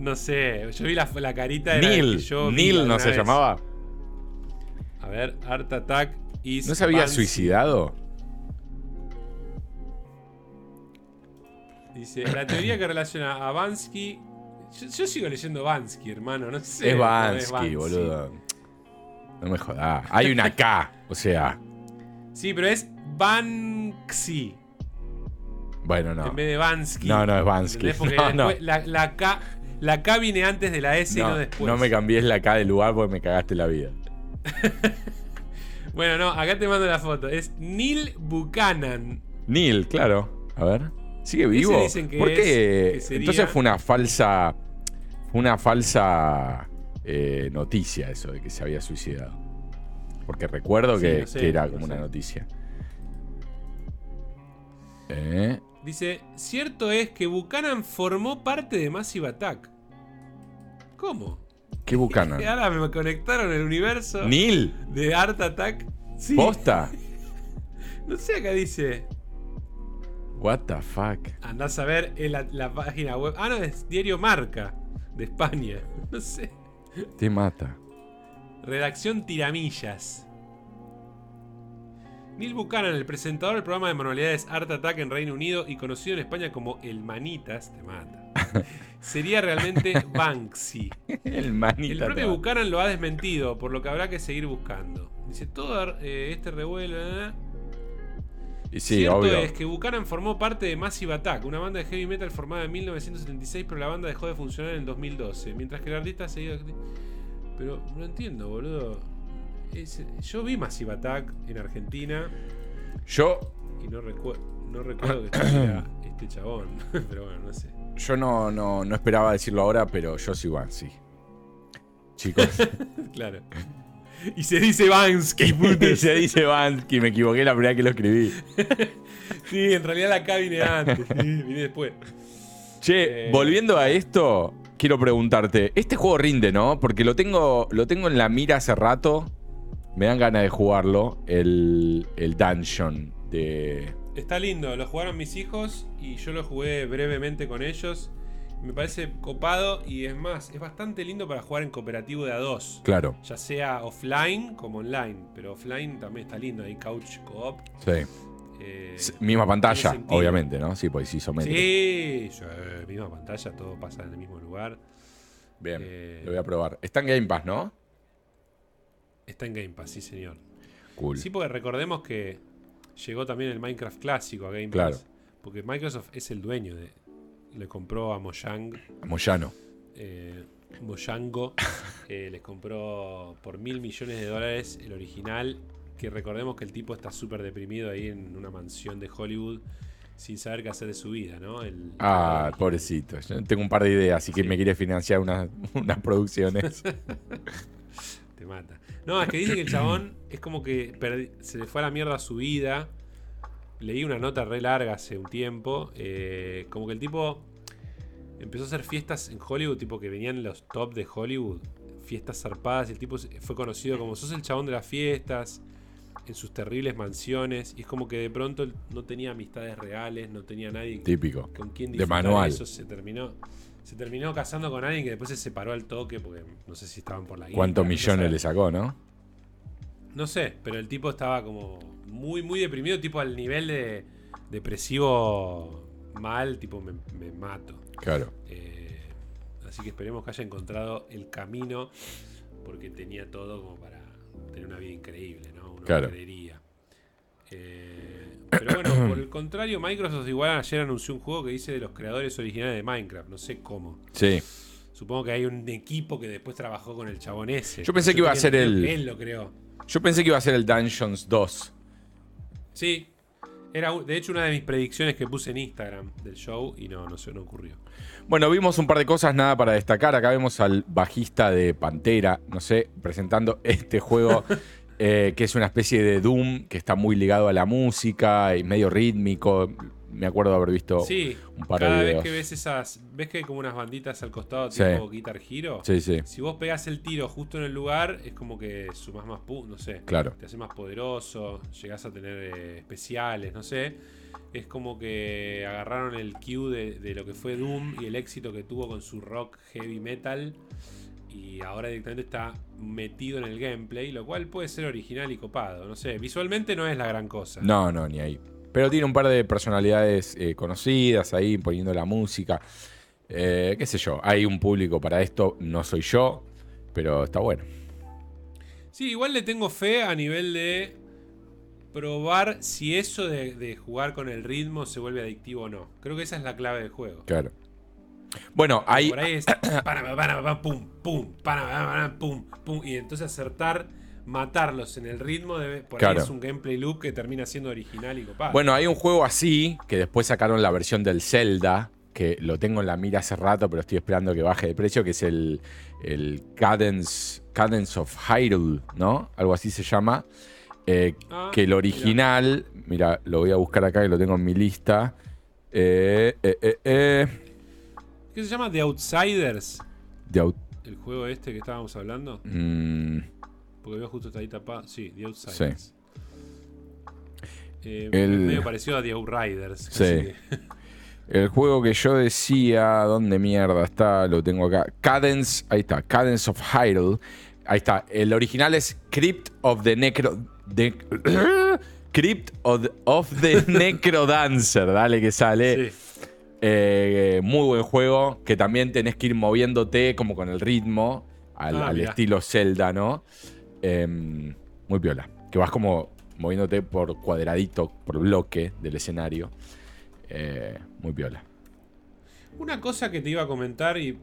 No sé, yo vi la, la carita de Neil, yo vi Neil no se vez. llamaba. A ver, Art Attack is ¿No se había suicidado? Dice, la teoría que relaciona a Bansky. Yo, yo sigo leyendo Bansky, hermano, no sé. es no Bansky, boludo. No me jodas. Hay una K, o sea. Sí, pero es Banksy. Bueno, no. En vez de Vansky. No, no es La, la K, la K viene antes de la S y no después. no me cambies la K del lugar porque me cagaste la vida. Bueno, no, acá te mando la foto. Es Neil Buchanan. Neil, claro. A ver. ¿Sigue vivo? dicen que ¿Por es- qué? que Entonces fue una falsa. Fue una falsa eh, noticia eso de que se había suicidado. Porque recuerdo Sí, que, no sé, que era no como sé. una noticia. Eh, Dice, cierto es que Buchanan formó parte de Massive Attack. ¿Cómo? ¿Qué Buchanan? Ahora me conectaron el universo ¿Neil? de Art Attack. Sí. ¿Posta? No sé, acá dice. What the fuck? Andás a ver en la, la página web. Ah, no, es Diario Marca de España. No sé. Te mata. Redacción Tiramillas. Neil Buchanan, el presentador del programa de manualidades Art Attack en Reino Unido y conocido en España como El Manitas, te mata. Sería realmente Banksy. El manita. El propio. Buchanan lo ha desmentido, por lo que habrá que seguir buscando. Dice, todo eh, este revuelo... eh, Y sí, Cierto obvio. es que Buchanan formó parte de Massive Attack, una banda de heavy metal formada en 1976, pero la banda dejó de funcionar en 2012, mientras que el artista ha seguido... acti- Pero no entiendo, boludo. Es- yo vi Massive Attack en Argentina Yo, y no, recu- no recuerdo que estuviera este chabón, pero bueno, no sé. yo no, no, no esperaba decirlo ahora, pero yo soy Banksy. Chicos. Claro. Y se dice Bansky, y puto. se dice Banksy, me equivoqué la primera vez que lo escribí. Sí, en realidad la K vine antes, sí, vine después. Che, Eh, volviendo a esto, quiero preguntarte, este juego rinde, ¿no? Porque lo tengo, lo tengo en la mira hace rato. Me dan ganas de jugarlo. El, el Dungeon de. Está lindo, lo jugaron mis hijos y yo lo jugué brevemente con ellos. Me parece copado y es más, es bastante lindo para jugar en cooperativo de a dos. Claro, Ya sea offline como online, pero offline también está lindo, hay couch co-op. sí. eh, Misma pantalla, obviamente, ¿no? Sí, pues. Sí, sí, misma pantalla, todo pasa en el mismo lugar. Bien, Eh, lo voy a probar. Está en Game Pass, ¿no? Está en Game Pass, sí señor. Cool. Sí, porque recordemos que llegó también el Minecraft clásico a Game Claro. Pass. Porque Microsoft es el dueño de. Le compró a Mojang. Moyano. eh, Moyango eh, les compró por mil millones de dólares el original. Que recordemos que el tipo está súper deprimido ahí en una mansión de Hollywood sin saber qué hacer de su vida, ¿no? El- Ah, el- pobrecito. Yo tengo un par de ideas, así que Sí. me quiere financiar unas, unas producciones. Te mata. No, es que dice que el chabón es como que se le fue a la mierda su vida. Leí una nota re larga hace un tiempo. eh, como que el tipo empezó a hacer fiestas en Hollywood, tipo que venían los top de Hollywood. Fiestas zarpadas. Y el tipo fue conocido como sos el chabón de las fiestas. En sus terribles mansiones. Y es como que de pronto no tenía amistades reales. No tenía nadie Típico. con quien De manual. eso. Se terminó. Se terminó casando con alguien que después se separó al toque porque no sé si estaban por la guita, ¿Cuántos millones le sacó, no? No sé, pero el tipo estaba como muy, muy deprimido, tipo al nivel de depresivo mal, tipo me, me mato. Claro. Eh, así que esperemos que haya encontrado el camino, porque tenía todo como para tener una vida increíble, ¿no? Uno Claro. creería. Eh, pero bueno, por el contrario, Microsoft igual ayer anunció un juego que dice de los creadores originales de Minecraft, no sé cómo. Sí. Supongo que hay un equipo que después trabajó con el chabón ese. Yo pensé que iba a ser el- Él lo creó. Yo pensé que iba a ser el Dungeons 2. Sí. Era de hecho una de mis predicciones que puse en Instagram del show y no, no se no ocurrió. Bueno, vimos un par de cosas, nada para destacar. Acá vemos al bajista de Pantera, no sé, presentando este juego eh, que es una especie de Doom que está muy ligado a la música y medio rítmico. Me acuerdo de haber visto Sí, un par de cada vez videos. que ves esas, ves que hay como unas banditas al costado Sí. tipo Guitar Hero. Sí, sí, Si vos pegás el tiro justo en el lugar, es como que sumás más pu no sé. claro. Te hace más poderoso, llegás a tener eh, especiales, no sé. Es como que agarraron el cue de, de lo que fue Doom y el éxito que tuvo con su rock heavy metal. Y ahora directamente está metido en el gameplay, lo cual puede ser original y copado. No sé, visualmente no es la gran cosa. No, no, ni ahí. Pero tiene un par de personalidades eh, conocidas ahí poniendo la música. Eh, qué sé yo, hay un público para esto, no soy yo, pero está bueno. Sí, igual le tengo fe a nivel de probar si eso de, de jugar con el ritmo se vuelve adictivo o no. Creo que esa es la clave del juego. Claro. Bueno, hay. Por ahí es. pum, pum, pum, pum. Y entonces acertar, matarlos en el ritmo, de, por Claro. ahí es un gameplay loop que termina siendo original y copado. Bueno, hay un juego así que después sacaron la versión del Zelda, que lo tengo en la mira hace rato, pero estoy esperando que baje de precio, que es el, el Cadence, Cadence of Hyrule, ¿no? Algo así se llama. Eh, Ah, que el original, mira, lo voy a buscar acá que lo tengo en mi lista. Eh, eh, eh, eh, ¿Qué se llama? The Outsiders. El juego este que estábamos hablando. mm, Porque veo justo está ahí tapado. Sí, The Outsiders. Eh, El- es medio parecido a The Outriders. Sí. que- El juego que yo decía, ¿dónde mierda está? Lo tengo acá. Cadence, ahí está, Cadence of Hyrule. Ahí está. El original es Crypt of the Necro. de- Crypt of, of the Necrodancer, dale que sale. sí. Eh, muy buen juego, que también tenés que ir moviéndote como con el ritmo, al, Ah, al estilo Zelda, ¿no? Em, muy piola. Que vas como moviéndote por cuadradito, por bloque del escenario. Eh, muy piola. Una cosa que te iba a comentar y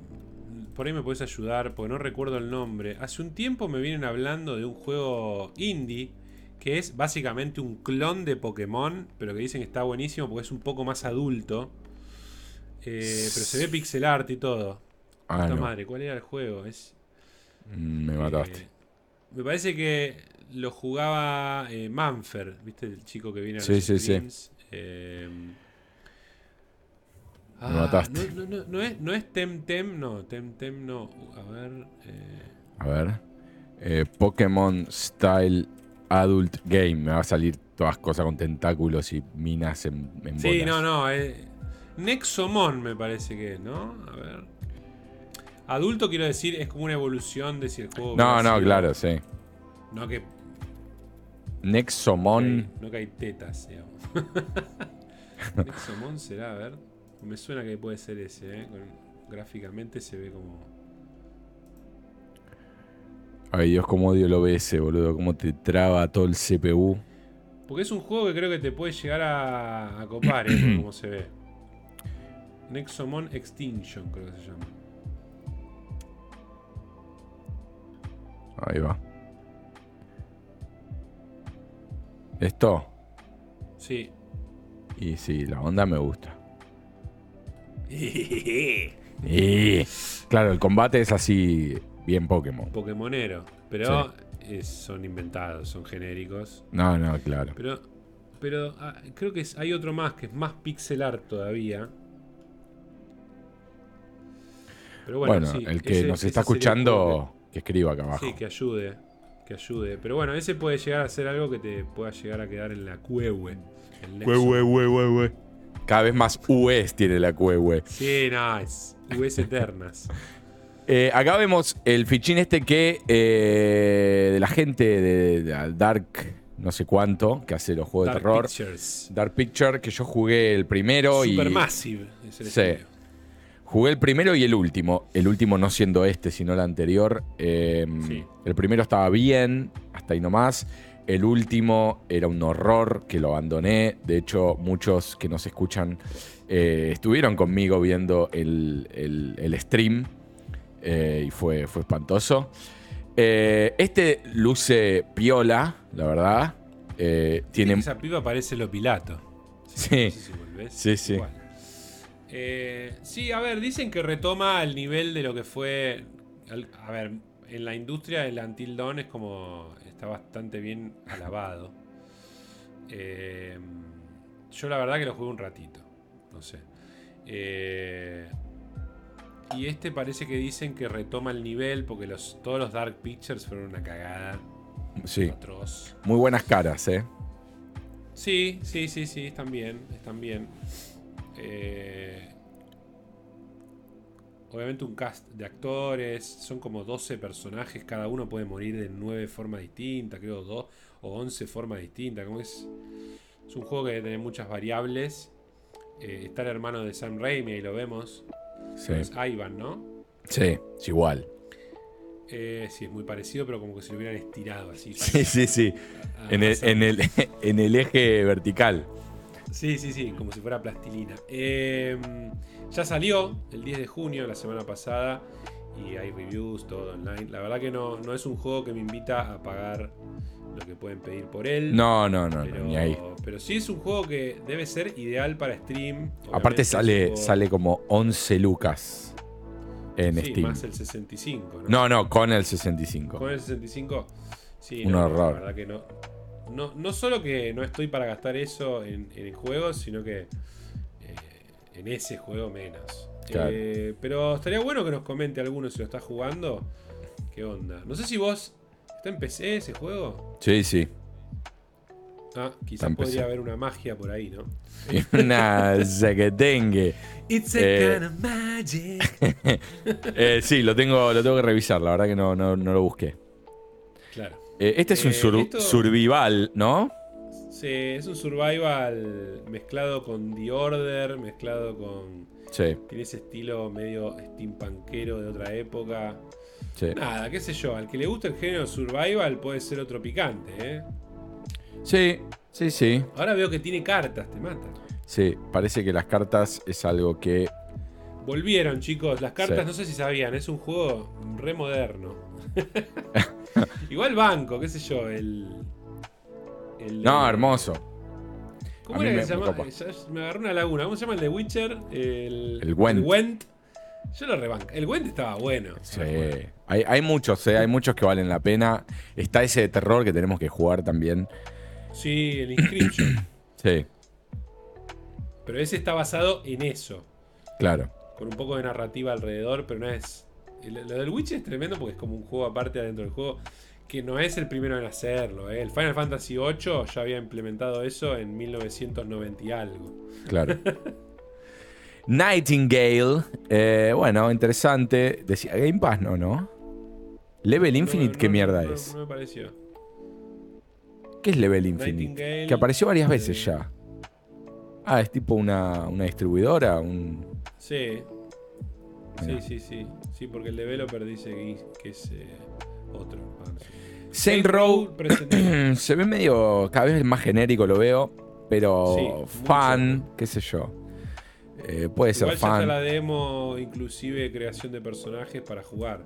por ahí me puedes ayudar porque no recuerdo el nombre. Hace un tiempo me vienen hablando de un juego indie que es básicamente un clon de Pokémon, pero que dicen que está buenísimo porque es un poco más adulto. Eh, pero se ve pixel art y todo. Ah, no. madre, ¿cuál era el juego? Es, Mm, Me mataste. eh, me parece que lo jugaba eh, Manfer, ¿viste? El chico que viene a Sí, los sí, sí. streams. Eh, Me mataste. No, no, no, no es, no es Temtem, no, Temtem no. A ver. eh, A ver. Pokémon Style Adult Game. Me va a salir todas cosas con tentáculos y minas en, en sí, bolas. no, no. eh, Nexomon me parece que es, ¿no? A ver. Adulto quiero decir, es como una evolución de si el juego. No, no, sido- claro, sí. No que, Nexomon. no que hay tetas, digamos. Nexomon será, a ver. Me suena que puede ser ese, ¿eh? Con- gráficamente se ve como. Ay, Dios, cómo odio el OBS, boludo. Cómo te traba todo el CPU. Porque es un juego que creo que te puede llegar a, a copar, ¿eh? cómo se ve. Nexomon Extinction, creo que se llama. Ahí va. Esto. Sí. Y sí, la onda me gusta. Y, claro, el combate es así, bien Pokémon. Pokémonero. Pero son inventados, son genéricos. No, no, claro. Pero, pero ah, creo que es- hay otro más que es más pixel art todavía. Pero bueno, Bueno, sí, el que ese- nos está escuchando, que escriba acá abajo. sí, que ayude. Que ayude. Pero bueno, ese puede llegar a ser algo que te pueda llegar a quedar en la cuehue. Nexo. Cada vez más US tiene la QE. Sí, no, es US eternas. Eh, acá vemos el fichín este que eh, de la gente de, de Dark no sé cuánto, que hace los juegos Dark de terror. Pictures. Dark Picture, que yo jugué el primero y Supermassive. es el Sí. estudio. Jugué el primero y el último. El último no siendo este, sino el anterior. Eh, Sí. El primero estaba bien, hasta ahí nomás. El último era un horror que lo abandoné. De hecho, muchos que nos escuchan eh, estuvieron conmigo viendo el, el- el stream eh, y fue, fue espantoso. Eh, este luce piola, la verdad. Tiene. Esa piba parece lo Pilato. Sí. No sé si volvés. Sí, sí. Eh, sí, a ver, dicen que retoma al nivel de lo que fue. a ver, en la industria el Until Dawn es como. está bastante bien alabado. Eh, yo la verdad que lo jugué un ratito. No sé. Eh, y este parece que dicen que retoma el nivel porque los, todos los Dark Pictures fueron una cagada. Sí. Atroz. Muy buenas caras, ¿eh? Sí, sí, sí, sí, están bien, están bien. Eh, obviamente un cast de actores, son como 12 personajes, cada uno puede morir de 9 formas distintas, creo 2 o 11 formas distintas, como es... Es un juego que debe tener muchas variables. Eh, está el hermano de Sam Raimi, ahí lo vemos. Sí. Es Ivan, ¿no? Sí, es igual. Eh, sí, es muy parecido, pero como que se lo hubieran estirado así. Sí, sí, sí. En el, pasado. en el- en el eje vertical. Sí, sí, sí, como si fuera plastilina. Eh, ya salió el 10 de junio, la semana pasada, y hay reviews, todo online. La verdad que no, no es un juego que me invita a pagar lo que pueden pedir por él. No, no, no, no, pero, ni ahí. pero sí es un juego que debe ser ideal para stream. Aparte Obviamente sale, juego- sale como 11 lucas en sí, Steam. más el 65, ¿no? No, no, con el 65. Con el 65, sí. Un no, horror. La verdad que no. No, no solo que no estoy para gastar eso en, en el juego, sino que eh, en ese juego menos. Claro. Eh, pero estaría bueno que nos comente alguno si lo está jugando. ¿Qué onda? No sé si vos. ¿Está en PC ese juego? Sí, sí. Ah, quizás podría haber una magia por ahí, ¿no? Una zaguetengue. It's a Eh, kind of magic. Eh, sí, lo tengo, lo tengo que revisar, la verdad que no, no, no lo busqué. Eh, este es un Eh, sur- esto- survival, ¿no? Sí, es un survival mezclado con The Order, mezclado con. Sí, Tiene ese estilo medio steampunkero de otra época. sí. Nada, qué sé yo, al que le gusta el género survival puede ser otro picante, ¿eh? Sí, sí, sí. Ahora veo que tiene cartas, te mata. Sí, parece que las cartas es algo que. Volvieron, chicos, las cartas Sí. no sé si sabían, es un juego re moderno. Igual banco, qué sé yo, el. el- No, hermoso. ¿Cómo era que me- se me llama? Ya- Me agarró una laguna. ¿Cómo se llama el de Witcher? El, El Gwent. Yo lo rebanco. El Gwent estaba bueno. Sí. Hay, hay muchos, eh, hay muchos que valen la pena. Está ese de terror que tenemos que jugar también. Sí, el Inscription. Sí, pero ese está basado en eso. claro. con un poco de narrativa alrededor, pero no es. Lo del Witch es tremendo porque es como un juego aparte adentro del juego, que no es el primero en hacerlo. ¿eh? El Final Fantasy VIII ya había implementado eso en 1990 y algo. Claro. Nightingale. eh, bueno, interesante. Decía Game Pass, no, ¿no? Level Infinite, No, ¿qué mierda no, es? No me pareció. ¿Qué es Level Infinite? Que apareció varias eh, veces ya. Ah, es tipo una, una distribuidora, un... Sí. Sí, Mirá. sí, sí. Sí, porque el developer dice que, es eh, otro. Ah. Saint Row se ve medio, cada vez más genérico lo veo, pero Sí, mucho. fan, qué sé yo. Eh, puede ser ya está fan. la demo, inclusive creación de personajes para jugar.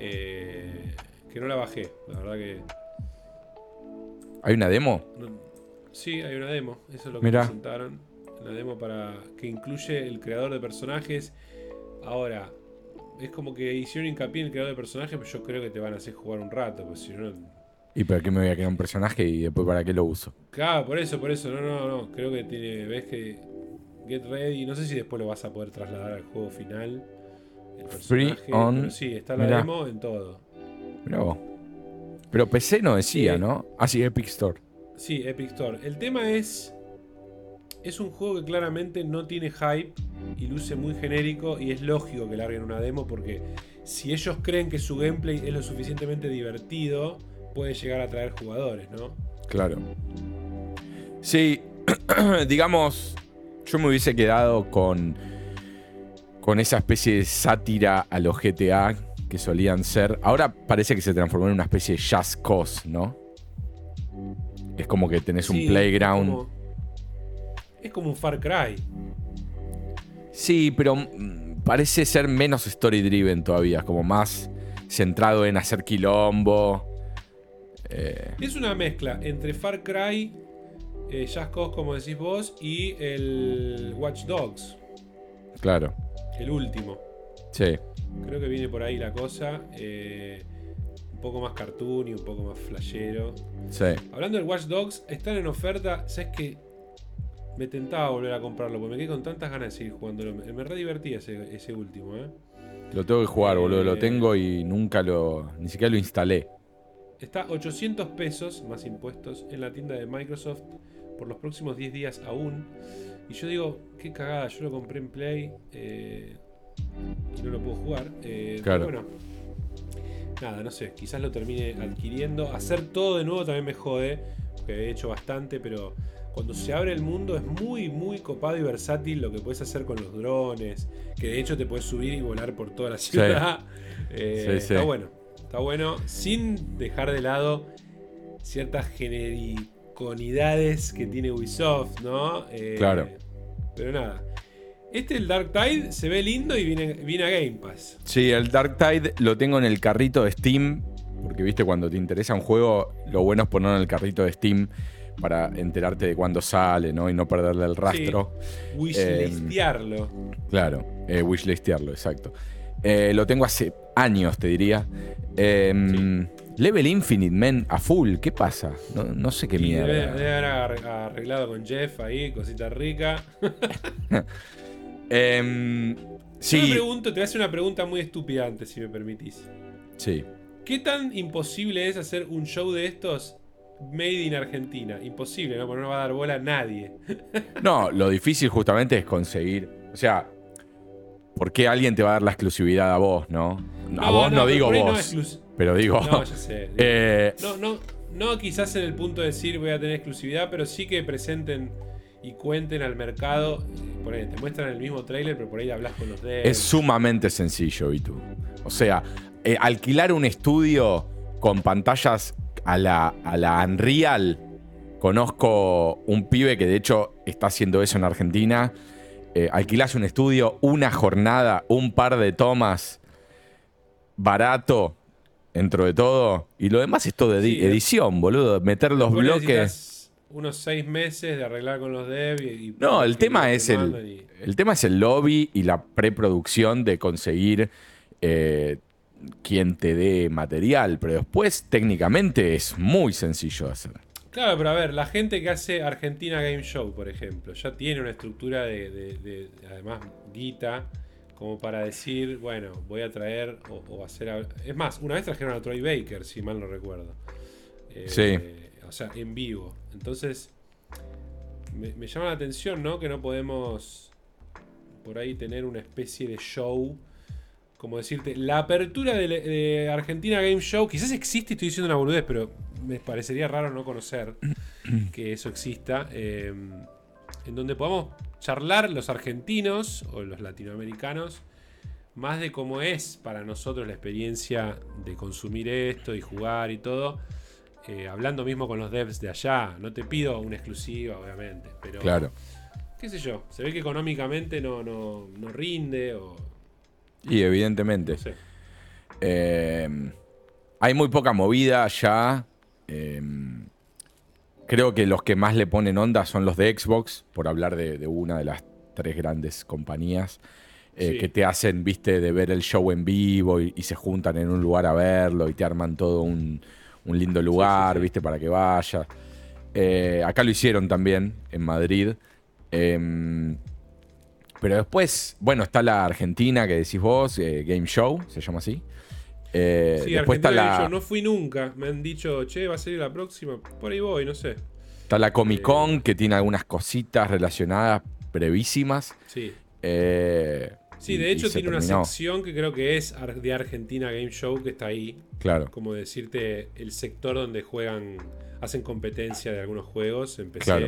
Eh, que no la bajé, la verdad que. ¿Hay una demo? no- sí, hay una demo, eso es lo que Mirá. presentaron. Una demo para que incluye el creador de personajes. Ahora, es como que hicieron hincapié en el creador de personajes, pero yo creo que te van a hacer jugar un rato, pues si no. ¿Y para qué me voy a crear un personaje y después para qué lo uso? Claro, por eso, por eso, no, no, no. Creo que tiene. Ves que. Get ready. No sé si después lo vas a poder trasladar al juego final. El Free on- pero sí, está la Mirá. demo en todo. Mirá vos. Pero PC no decía, Sí. ¿no? Ah, sí, Epic Store. Sí, Epic Store. El tema es. Es un juego que claramente no tiene hype y luce muy genérico. Y es lógico que larguen una demo porque si ellos creen que su gameplay es lo suficientemente divertido, puede llegar a atraer jugadores, ¿no? Claro. Sí, digamos, yo me hubiese quedado con, con esa especie de sátira a los GTA que solían ser. Ahora parece que se transformó en una especie de Just Cause, ¿no? Es como que tenés un playground. Como, es como un Far Cry. Sí, pero mm, parece ser menos story driven todavía, como más centrado en hacer quilombo. Eh, Es una mezcla entre Far Cry, eh, Just Cause, como decís vos, y el Watch Dogs, claro, el último. sí. Creo que viene por ahí la cosa. eh, un poco más cartoon y un poco más flashero. Sí. Hablando del Watch Dogs, están en oferta. ¿Sabes qué? Me tentaba volver a comprarlo porque me quedé con tantas ganas de seguir jugándolo. Me, me re divertía ese, ese último, ¿eh? Lo tengo que jugar, boludo. Lo Eh. tengo y nunca lo. Ni siquiera lo instalé. Está 800 pesos más impuestos en la tienda de Microsoft por los próximos 10 días aún. Y yo digo, qué cagada, yo lo compré en Play eh, y no lo puedo jugar. Eh, Claro. Pero bueno, nada, no sé, quizás lo termine adquiriendo. Hacer todo de nuevo también me jode, porque he hecho bastante, pero cuando se abre el mundo es muy, muy copado y versátil lo que puedes hacer con los drones, que de hecho te puedes subir y volar por toda la ciudad. Eh, Sí, sí. Está bueno, está bueno, sin dejar de lado ciertas genericonidades que tiene Ubisoft, ¿no? Eh, Claro. Pero nada. Este, el Dark Tide, se ve lindo y viene, viene a Game Pass. Sí, el Dark Tide lo tengo en el carrito de Steam. Porque viste, cuando te interesa un juego, lo bueno es ponerlo en el carrito de Steam para enterarte de cuándo sale, ¿no? Y no perderle el rastro. Wishlistearlo. Claro, eh, wishlistearlo, exacto. Eh, lo tengo hace años, te diría. Eh, Level Infinite, men, a full. ¿Qué pasa? No, no sé qué Y debe, mierda. debe haber ar- arreglado con Jeff ahí, cosita rica. Em, Yo me sí, pregunto, te voy a hacer una pregunta muy estúpida antes, si me permitís. sí. ¿Qué tan imposible es hacer un show de estos made in Argentina? Imposible, ¿no? Porque no va a dar bola a nadie. No, lo difícil justamente es conseguir. O sea, ¿por qué alguien te va a dar la exclusividad a vos, no? a vos no, pero digo no vos, pero digo. No, ya sé. eh, No, no, no quizás en el punto de decir voy a tener exclusividad, pero sí que presenten y cuenten al mercado. Por ahí, te muestran el mismo trailer, pero por ahí hablas con los de. es sumamente sencillo, Vitu. O sea, eh, alquilar un estudio con pantallas a la, a la Unreal. Conozco un pibe que de hecho está haciendo eso en Argentina. Eh, alquilás un estudio, una jornada, un par de tomas, barato, dentro de todo. Y lo demás es todo edi- eh. edición, boludo. Meter los Vos bloques. Unos seis meses de arreglar con los dev y. y- No, el tema te es el, y- el tema es el lobby y la preproducción de conseguir eh, quien te dé material, pero después técnicamente es muy sencillo de hacer. Claro, pero a ver, la gente que hace Argentina Game Show, por ejemplo, ya tiene una estructura de, de- de- además, guita, como para decir, bueno, voy a traer o, o hacer... a- Es más, una vez trajeron a Troy Baker, si mal no recuerdo. Eh, Sí. O sea, en vivo. Entonces, me, me llama la atención, ¿no? Que no podemos por ahí tener una especie de show. Como decirte, la apertura de, de Argentina Game Show, quizás existe, estoy diciendo una boludez, pero me parecería raro no conocer que eso exista. eh, en donde podamos charlar los argentinos o los latinoamericanos más de cómo es para nosotros la experiencia de consumir esto y jugar y todo. eh, hablando mismo con los devs de allá. No te pido una exclusiva, obviamente, pero Claro. qué sé yo. Se ve que económicamente no, no, no rinde o Y evidentemente. Eh, hay muy poca movida ya. Eh, creo que los que más le ponen onda son los de Xbox, por hablar de, de una de las tres grandes compañías. eh, Sí. Que te hacen, viste, de ver el show en vivo y, y se juntan en un lugar a verlo y te arman todo un, un lindo lugar, sí. viste, para que vayas. Eh, acá lo hicieron también, en Madrid. Pero después, bueno, está la Argentina que decís vos, eh, Game Show, se llama así. Eh, Sí, después está Argentina la, Game Show, no fui nunca. Me han dicho, che, va a salir la próxima. Por ahí voy, no sé. está la Comic Eh. Con, que tiene algunas cositas relacionadas brevísimas. Sí. Sí, de hecho tiene una sección que creo que es de Argentina Game Show que está ahí. Claro, Como decirte, el sector donde juegan, hacen competencia de algunos juegos en PC. Claro.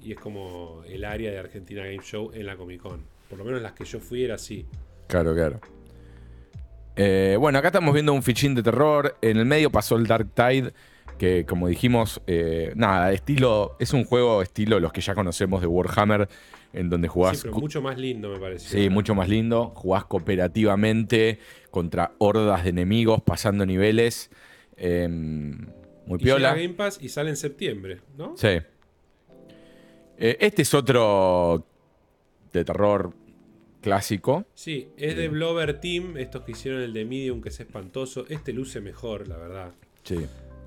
Y es como el área de Argentina Game Show en la Comic Con. Por lo menos las que yo fui era así. claro, claro. Eh, bueno, acá estamos viendo un fichín de terror. En el medio pasó el Dark Tide, que como dijimos, eh, nada, estilo, es un juego estilo los que ya conocemos de Warhammer, en donde jugás Sí, pero mucho más lindo me pareció. Sí, mucho más lindo. Jugás cooperativamente contra hordas de enemigos, pasando niveles. Eh, muy Y llega piola. Game Pass y sale en septiembre, ¿no? Sí. Eh, este es otro de terror clásico. Sí, es de Blover Team, estos que hicieron el de Medium, que es espantoso. Este luce mejor, la verdad. Sí.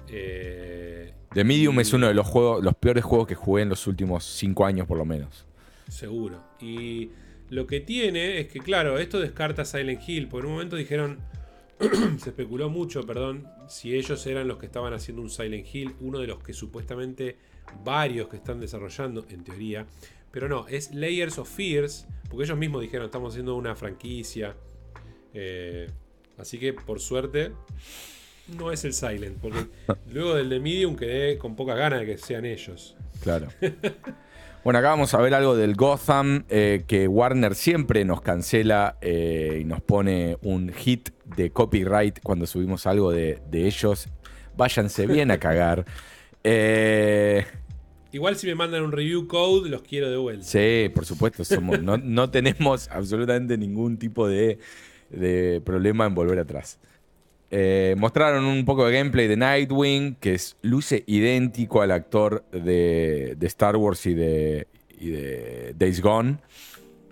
Eh, The Medium y- es uno de los juegos, los peores juegos que jugué en los últimos cinco años, por lo menos. Seguro. Y lo que tiene es que, claro, esto descarta Silent Hill. Por un momento dijeron, se especuló mucho, perdón, si ellos eran los que estaban haciendo un Silent Hill, uno de los que supuestamente varios que están desarrollando, en teoría. Pero no, es Layers of Fears, porque ellos mismos dijeron, estamos haciendo una franquicia. Eh, así que, por suerte, no es el Silent, porque luego del de Medium quedé con poca ganas de que sean ellos. Claro. Bueno, acá vamos a ver algo del Gotham, eh, que Warner siempre nos cancela eh, y nos pone un hit de copyright cuando subimos algo de, de ellos. Váyanse bien a cagar. Eh, Igual si me mandan un review code, los quiero de vuelta. sí, por supuesto, somos, no, no tenemos absolutamente ningún tipo de, de problema en volver atrás. Eh, mostraron un poco de gameplay de Nightwing, que es, luce idéntico al actor de, de Star Wars y de, y de Days Gone.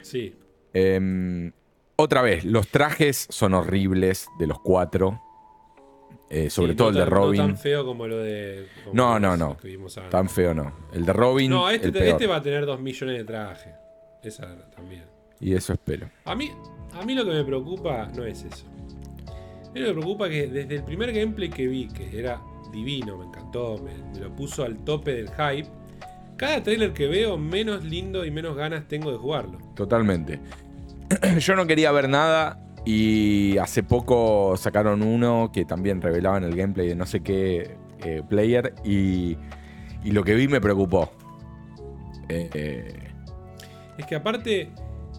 Sí. Em, otra vez, los trajes son horribles de los cuatro. Eh, sobre Sí, todo no el de tan- Robin. No tan feo como lo de. como No, no, no. Tan feo no. El de Robin, No, este, el peor. este va a tener 2 millones de trajes. Esa también. Y eso espero. A mí, a mí lo que me preocupa no es eso. A mí lo que me preocupa es que desde el primer gameplay que vi, que era divino, me encantó, me, me lo puso al tope del hype. Cada trailer que veo, menos lindo y menos ganas tengo de jugarlo. Totalmente. Yo no quería ver nada y hace poco sacaron uno que también revelaban el gameplay de no sé qué eh, player y, lo que vi me preocupó. Eh, Es que aparte,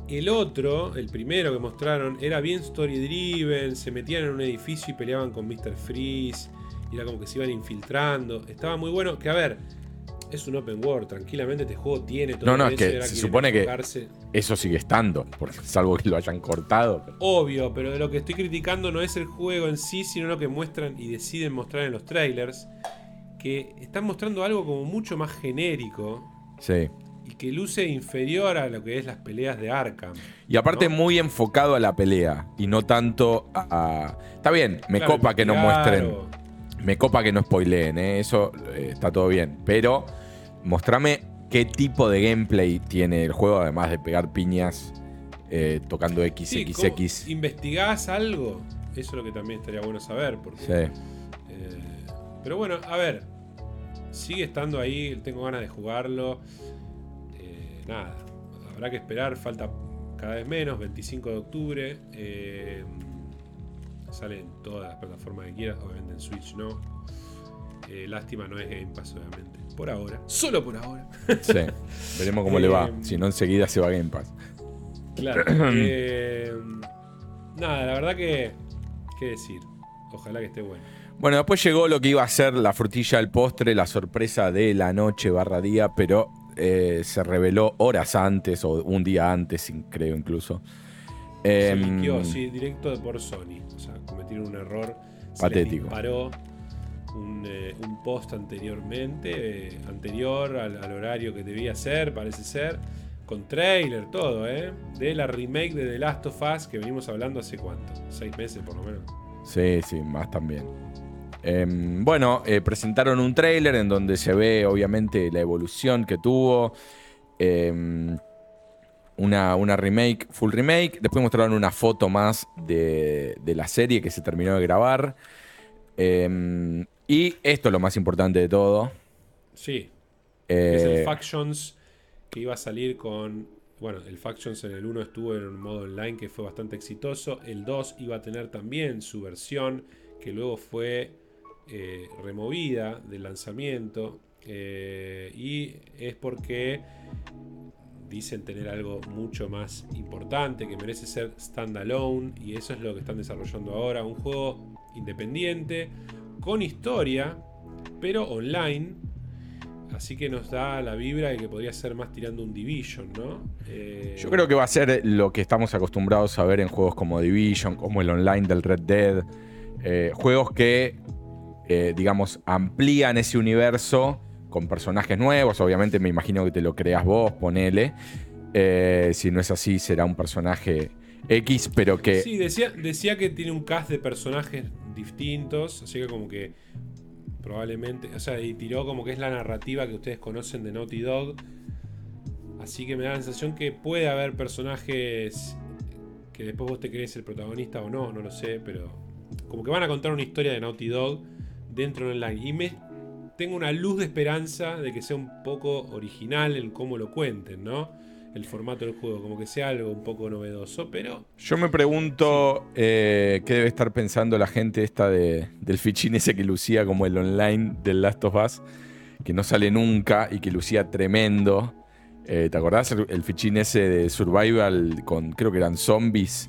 el otro, el primero que mostraron, era bien story driven, se metían en un edificio y peleaban con Mr. Freeze, y era como que se iban infiltrando. Estaba muy bueno, que a ver, es un open world, tranquilamente este juego tiene todo No, no, es que se supone que- eso sigue estando, porque, salvo que lo hayan cortado. Obvio, pero de lo que estoy criticando no es el juego en sí, sino lo que muestran y deciden mostrar en los trailers. Que están mostrando algo como mucho más genérico Sí. y que luce inferior a lo que es las peleas de Arkham. Y aparte ¿no? muy enfocado a la pelea y no tanto a... Está bien, me Claro, copa que no muestren Me copa que no spoileen, ¿eh? eso eh, está todo bien. Pero mostrame qué tipo de gameplay tiene el juego, además de pegar piñas eh, tocando Sí, ¿cómo- XXX. ¿Investigás algo? Eso es lo que también estaría bueno saber. Porque, Sí. eh, pero bueno, a ver. Sigue estando ahí, tengo ganas de jugarlo. Eh, nada, habrá que esperar, falta cada vez menos, 25 de octubre. sale en todas las plataformas que quieras, obviamente en Switch no. Lástima no es Game Pass, obviamente. Por ahora, solo por ahora. sí. Veremos cómo le va. Eh, Si no, enseguida se va a Game Pass. Claro. eh, nada, la verdad que. ¿Qué decir? Ojalá que esté bueno. Bueno, después llegó lo que iba a ser la frutilla del postre, la sorpresa de la noche barra día, pero eh, se reveló horas antes o un día antes, creo incluso. Se Em, liqueó, sí, directo de por Sony. O sea, cometieron un error. Se Patético. les disparó un, eh, un post anteriormente, eh, anterior al, horario que debía ser, parece ser. Con trailer, todo, ¿eh? De la remake de The Last of Us que venimos hablando hace cuánto? Seis meses por lo menos. Sí, sí, más también. Em, bueno, eh, presentaron un tráiler en donde se ve obviamente la evolución que tuvo. Em, una, una remake, full remake. Después mostraron una foto más de, de la serie que se terminó de grabar. Em, y esto es lo más importante de todo. Sí, que es Eh, el Factions que iba a salir con. Bueno, el Factions en el 1 estuvo en un modo online que fue bastante exitoso. El 2 iba a tener también su versión que luego fue eh, removida del lanzamiento. eh, y es porque dicen tener algo mucho más importante que merece ser standalone. Y eso es lo que están desarrollando ahora. Un juego independiente, con historia, pero online. Así que nos da la vibra de que podría ser más tirando un Division, ¿no? Eh, Yo creo que va a ser lo que estamos acostumbrados a ver en juegos como Division, como el online del Red Dead. eh, juegos que, eh, digamos, amplían ese universo con personajes nuevos. Obviamente me imagino que te lo creas vos, ponele. Si no es así, será un personaje X, pero que... Sí, decía, decía que tiene un cast de personajes distintos, así que como que probablemente, o sea, y tiró como que es la narrativa que ustedes conocen de Naughty Dog. Así que me da la sensación que puede haber personajes que después vos te crees el protagonista o no, no lo sé, pero como que van a contar una historia de Naughty Dog dentro del online. Y me tengo una luz de esperanza de que sea un poco original en cómo lo cuenten, ¿no? El formato del juego, como que sea algo un poco novedoso, pero Yo me pregunto eh, qué debe estar pensando la gente esta de- del fichín ese que lucía como el online del Last of Us, que no sale nunca y que lucía tremendo. Eh, ¿Te acordás el, fichín ese de Survival con, creo que eran zombies?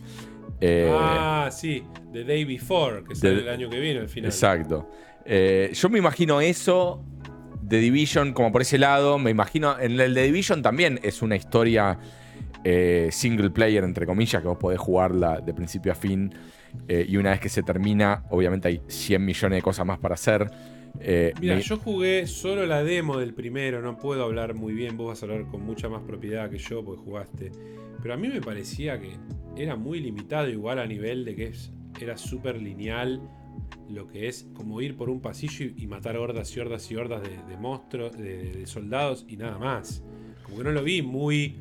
Eh, ah, sí, The Day Before, que sale el año que viene al final. Exacto. Yo me imagino eso de Division como por ese lado. Me imagino. En el de Division también es una historia eh, single player, entre comillas, que vos podés jugarla de principio a fin. y una vez que se termina, obviamente hay 100 millones de cosas más para hacer. Mira, yo jugué solo la demo del primero, no puedo hablar muy bien, vos vas a hablar con mucha más propiedad que yo porque jugaste. Pero a mí me parecía que era muy limitado igual a nivel de que es, era súper lineal lo que es como ir por un pasillo y, matar hordas y hordas y hordas de, monstruos, de, soldados y nada más. Como que no lo vi muy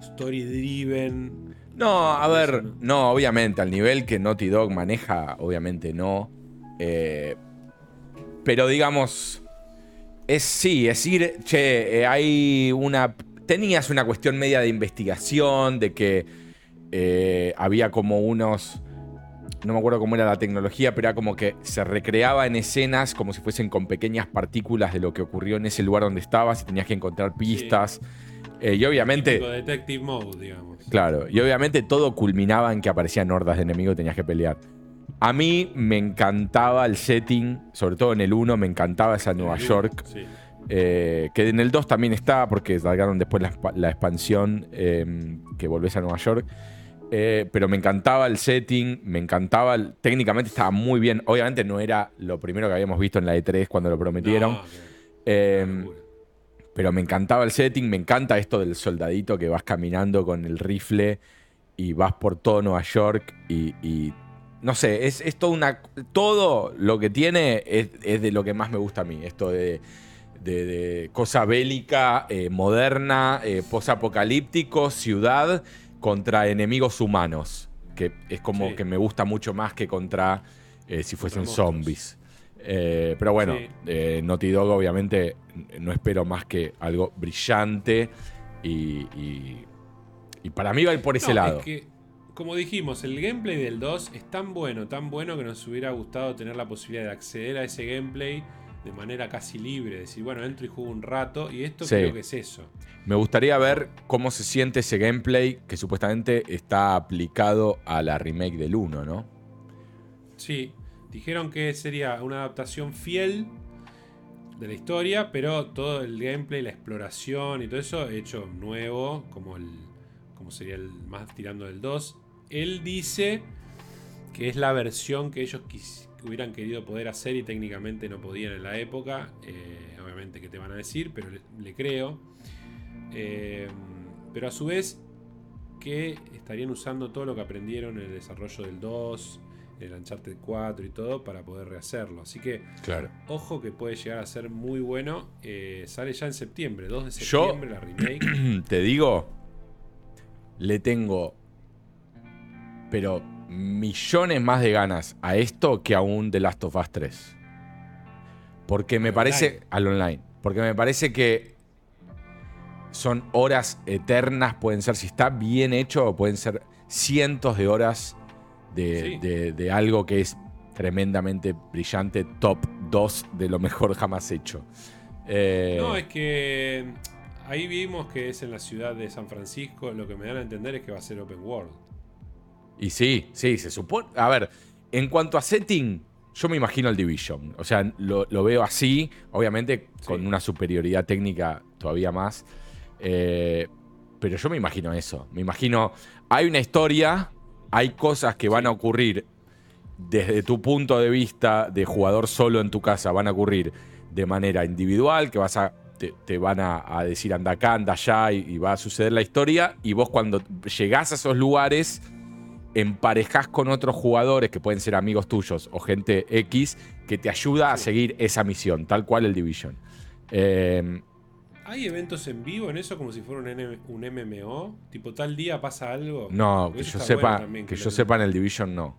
story driven. No, a ver, no, obviamente, al nivel que Naughty Dog maneja, obviamente no. Eh, pero digamos, es sí, es ir, che, eh, hay una tenías una cuestión media de investigación, de que eh, había como unos. No me acuerdo cómo era la tecnología, pero era como que se recreaba en escenas como si fuesen con pequeñas partículas de lo que ocurrió en ese lugar donde estabas y tenías que encontrar pistas. Eh, y obviamente. detective mode, digamos. Claro, y obviamente todo culminaba en que aparecían hordas de enemigos y tenías que pelear. A mí me encantaba el setting, sobre todo en el 1, me encantaba esa Nueva York. Sí. Eh, que en el 2 también está, porque salgaron después la, expansión em, que volvés a Nueva York. Eh, pero me encantaba el setting, me encantaba. técnicamente estaba muy bien. Obviamente no era lo primero que habíamos visto en la E3 cuando lo prometieron. Em, pero me encantaba el setting, me encanta esto del soldadito que vas caminando con el rifle y vas por todo Nueva York y, no sé, es, todo una. Todo lo que tiene es, es, de lo que más me gusta a mí. Esto de de, cosa bélica, eh, moderna, eh, posapocalíptico, ciudad contra enemigos humanos. Que es como que me gusta mucho más que contra eh, si fuesen zombies. pero bueno, sí. Naughty Dog obviamente no espero más que algo brillante y, para mí va a ir por ese lado. como dijimos, el gameplay del 2 es tan bueno, tan bueno que nos hubiera gustado tener la posibilidad de acceder a ese gameplay de manera casi libre, decir, bueno, entro y juego un rato, y esto creo que es eso. Me gustaría ver cómo se siente ese gameplay que supuestamente está aplicado a la remake del 1, ¿no? Sí, dijeron que sería una adaptación fiel de la historia, pero todo el gameplay, la exploración y todo eso hecho nuevo, como el como sería el más tirando del 2. Él dice que es la versión que ellos quisieron hubieran querido poder hacer y técnicamente no podían en la época. Eh, obviamente que te van a decir, pero le, creo. Eh, pero a su vez que estarían usando todo lo que aprendieron en el desarrollo del 2, el Uncharted 4 y todo para poder rehacerlo. Así que, claro. ojo que puede llegar a ser muy bueno. Eh, sale ya en septiembre, 2 de septiembre la remake. Te digo, le tengo, pero millones más de ganas a esto que a un The Last of Us 3. Porque me parece. Al online. Porque me parece que son horas eternas, pueden ser, si está bien hecho, pueden ser cientos de horas de, algo que es tremendamente brillante, top 2 de lo mejor jamás hecho. Eh, no, es que ahí vimos que es en la ciudad de San Francisco, lo que me dan a entender es que va a ser open world. Y sí, sí, se supone. A ver, en cuanto a setting, yo me imagino el Division. O sea, lo, veo así, obviamente con una superioridad técnica todavía más. Eh, pero yo me imagino eso. Me imagino, hay una historia, hay cosas que van a ocurrir desde tu punto de vista de jugador solo en tu casa, van a ocurrir de manera individual, que vas a te, van a, decir anda acá, anda allá y, y, va a suceder la historia. Y vos cuando llegás a esos lugares emparejas con otros jugadores que pueden ser amigos tuyos o gente X que te ayuda a seguir esa misión, tal cual el Division. Eh, ¿Hay eventos en vivo en eso como si fuera un, MMO? Tipo, tal día pasa algo. No, que yo, sepa, que, yo sepa en el Division no.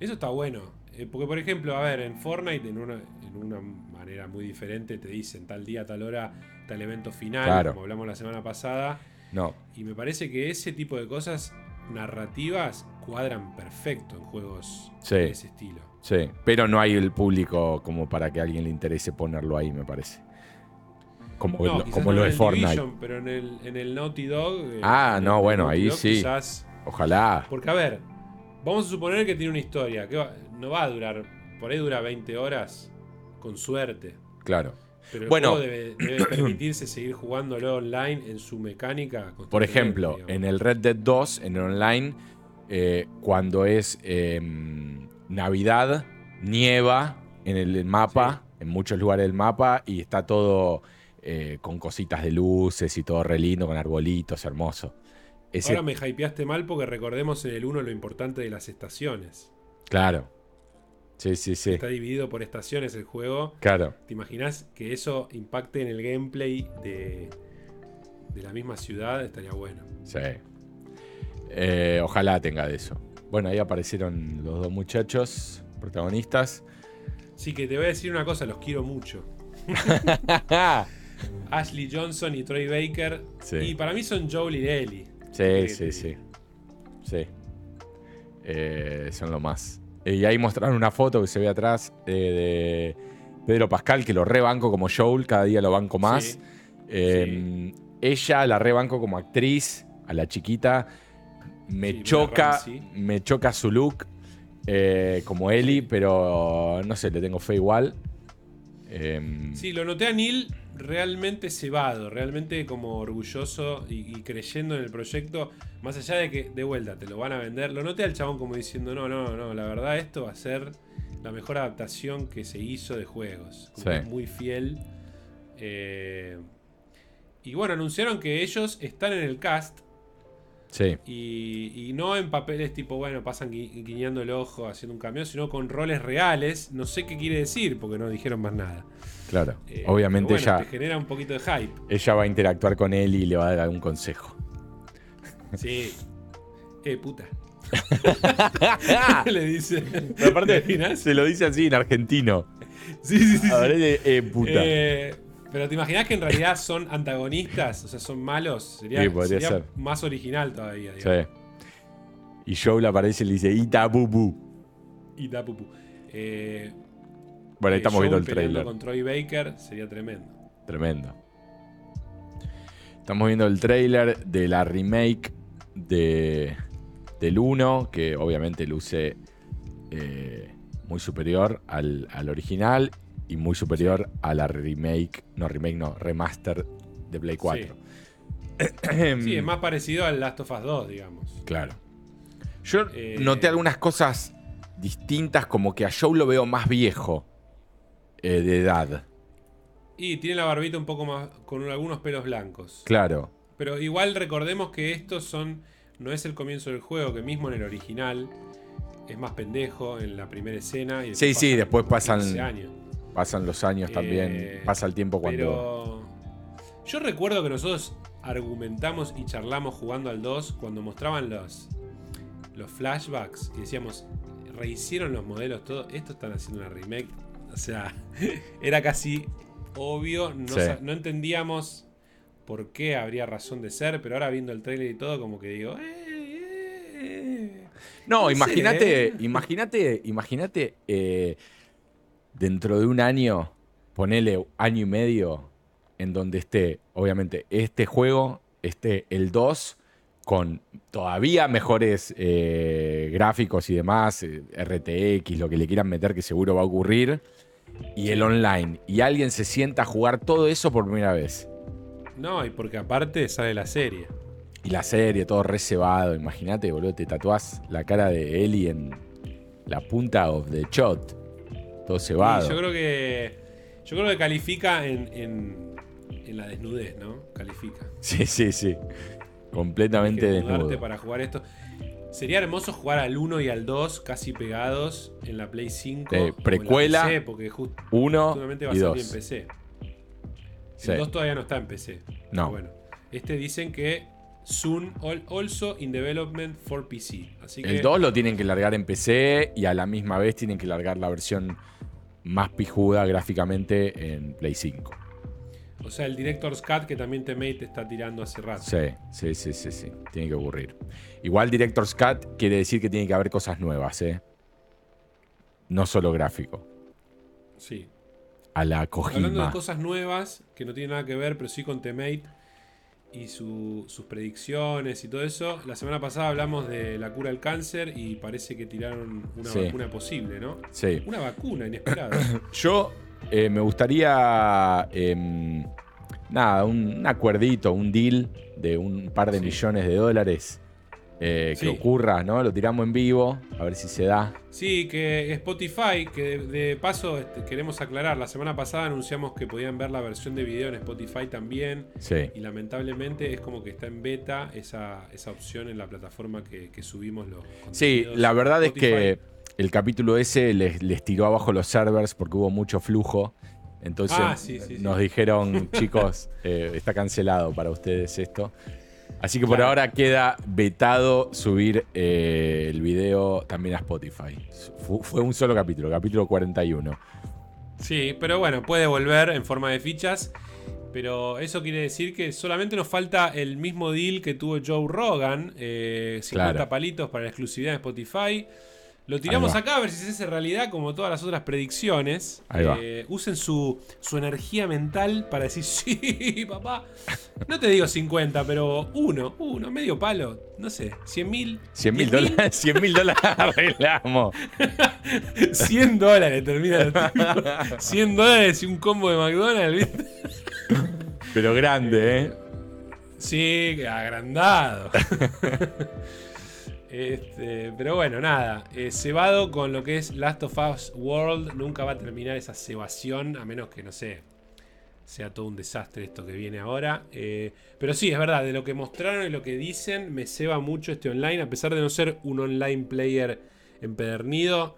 Eso está bueno. Eh, porque, por ejemplo, a ver, en Fortnite, en una, en una manera muy diferente, te dicen tal día, tal hora, tal evento final, como hablamos la semana pasada. No. Y me parece que ese tipo de cosas narrativas cuadran perfecto en juegos de ese estilo. Sí, pero no hay el público como para que a alguien le interese ponerlo ahí, me parece. como, No, lo, quizás como no lo en de Fortnite. Division, pero en el, en el Naughty Dog. eh, Ah, no, bueno, Naughty ahí Dog sí. Quizás. Ojalá. Porque, a ver, vamos a suponer que tiene una historia. que va- no va a durar. Por ahí dura 20 horas. Con suerte. Claro. Pero el Bueno. juego debe, debe permitirse seguir jugándolo online en su mecánica. Por ejemplo, digamos. en el Red Dead 2, en el online, eh, cuando es eh, Navidad, nieva en el mapa, en muchos lugares del mapa, y está todo eh, con cositas de luces y todo re lindo, con arbolitos, hermoso. Ese, Ahora me hypeaste mal porque recordemos en el 1 lo importante de las estaciones. Claro. Sí, sí, sí. Está dividido por estaciones el juego. Claro. ¿Te imaginas que eso impacte en el gameplay de, de la misma ciudad? Estaría bueno. Sí. Eh, ojalá tenga de eso. Bueno, ahí aparecieron los dos muchachos protagonistas. Sí, que te voy a decir una cosa, los quiero mucho. Ashley Johnson y Troy Baker. Sí. Y para mí son Joel y Ellie. Sí, sí, sí. Sí. Eh, son lo más. Eh, Y ahí mostraron una foto que se ve atrás eh, de Pedro Pascal, que lo rebanco como Joel, cada día lo banco más. Sí. Eh, Ella la rebanco como actriz, a la chiquita. Me Sí, choca, me choca su look eh, como Ellie, pero no sé, le tengo fe igual. Eh, Sí, lo noté a Neil realmente cebado, realmente como orgulloso y, y creyendo en el proyecto, más allá de que de vuelta te lo van a vender. Lo noté al chabón como diciendo, no, no, no, la verdad esto va a ser la mejor adaptación que se hizo de juegos. Como Sí. que es Muy fiel. Eh, y bueno, anunciaron que ellos están en el cast sí, y, y no en papeles tipo, bueno, pasan gui- guiñando el ojo haciendo un cameo, sino con roles reales. No sé qué quiere decir porque no dijeron más nada. Claro. Eh, Obviamente bueno, ella, te genera un poquito de hype. ella va a interactuar con él y le va a dar algún consejo. Sí. Eh, puta. Le dice. Pero aparte, ¿Te se lo dice así en argentino. Sí, sí, sí. A ver, sí. eh, eh, puta. Eh, pero te imaginas que en realidad son antagonistas, o sea, son malos. Sería, Sí, podría sería ser. más original todavía. digamos. sí. Y Joel aparece y le dice Ita Bubu. Eh, Bueno, ahí estamos viendo el trailer. con Troy Baker sería tremendo. Tremendo. Estamos viendo el trailer de la remake de, del 1, que obviamente luce eh, muy superior al, al original y muy superior a la remake, no remake, no, remaster de Play 4. Sí, es más parecido al Last of Us 2, digamos. Claro. Yo Eh, noté algunas cosas distintas, como que a Joe lo veo más viejo eh, de edad. Y tiene la barbita un poco más. con algunos pelos blancos. Claro. Pero igual recordemos que estos son. No es el comienzo del juego, que mismo en el original es más pendejo en la primera escena. Y Sí, sí, después pasan- 15 años. Pasan los años también, Eh, pasa el tiempo cuando... Pero. Yo recuerdo que nosotros argumentamos y charlamos jugando al 2 cuando mostraban los, los flashbacks y decíamos, rehicieron los modelos todos, esto están haciendo una remake. O sea, era casi obvio, no, Sí. sa- no entendíamos por qué habría razón de ser, pero ahora viendo el trailer y todo, como que digo, eh, eh, No, imagínate, ¿eh? imagínate, imagínate eh, dentro de un año, ponele año y medio, en donde esté, obviamente, este juego, esté el 2 con todavía mejores eh, gráficos y demás, RTX, lo que le quieran meter, que seguro va a ocurrir, y el online, y alguien se sienta a jugar todo eso por primera vez. No, y porque aparte sale la serie. Y la serie, todo reservado. Imagínate, boludo, te tatuás la cara de Ellie en la punta of the shot. Todo cebado. yo creo que. Yo creo que califica en, en, en la desnudez, ¿no? Califica. Sí, sí, sí. Completamente Hay que desnudarte desnudo. para jugar esto. Sería hermoso jugar al 1 y al 2 casi pegados en la Play 5. Eh, o en la precuela, PC, porque justamente va a y salir dos. en PC. Sí. El 2 todavía no está en PC. No. Bueno, este dicen que soon al- also in development for PC. Así que El 2 lo tienen que largar en PC y a la misma vez tienen que largar la versión más pijuda gráficamente en Play 5. O sea, el Director's Cut que también Temate está tirando hace rato. Sí, sí, sí, sí, sí. Tiene que ocurrir. Igual Director's Cut quiere decir que tiene que haber cosas nuevas, ¿eh? No solo gráfico. Sí. a la Hablando de cosas nuevas que no tienen nada que ver, pero sí con Temate y su- sus predicciones y todo eso. La semana pasada hablamos de la cura del cáncer y parece que tiraron una Sí. vacuna posible, ¿no? Sí. Una vacuna inesperada. Yo eh, me gustaría. em, nada, un, un acuerdito, un deal de un par de Sí. millones de dólares eh, que ocurra, ¿no? Lo tiramos en vivo, a ver si se da. Sí, que Spotify, que de, de paso este, queremos aclarar, la semana pasada anunciamos que podían ver la versión de video en Spotify también. Sí. Y lamentablemente es como que está en beta esa, esa opción en la plataforma que, que subimos los Sí, la verdad es que el capítulo ese les, les tiró abajo los servers porque hubo mucho flujo. Entonces Ah, sí, sí, sí. nos dijeron, chicos, eh, está cancelado para ustedes esto. Así que por Claro. ahora queda vetado subir eh, el video también a Spotify. Fu- fue un solo capítulo, capítulo 41. Sí, pero bueno, puede volver en forma de fichas. Pero eso quiere decir que solamente nos falta el mismo deal que tuvo Joe Rogan. eh, 50 Claro. palitos para la exclusividad de Spotify. Lo tiramos acá a ver si se hace realidad como todas las otras predicciones. Ahí va. Eh, usen su, su energía mental para decir, sí, papá. No te digo 50, pero uno, uno, medio palo. No sé, 100 mil. 100 mil dólares, 100 mil dólares arreglamos. 100 dólares termina el tipo. 100 dólares y un combo de McDonald's. Pero grande, ¿eh? Sí, agrandado. Este, pero bueno, nada. eh, cebado con lo que es Last of Us World. Nunca va a terminar esa cebación. A menos que, no sé, sea todo un desastre esto que viene ahora. Eh, pero sí, es verdad. De lo que mostraron y lo que dicen, me ceba mucho este online. A pesar de no ser un online player empedernido.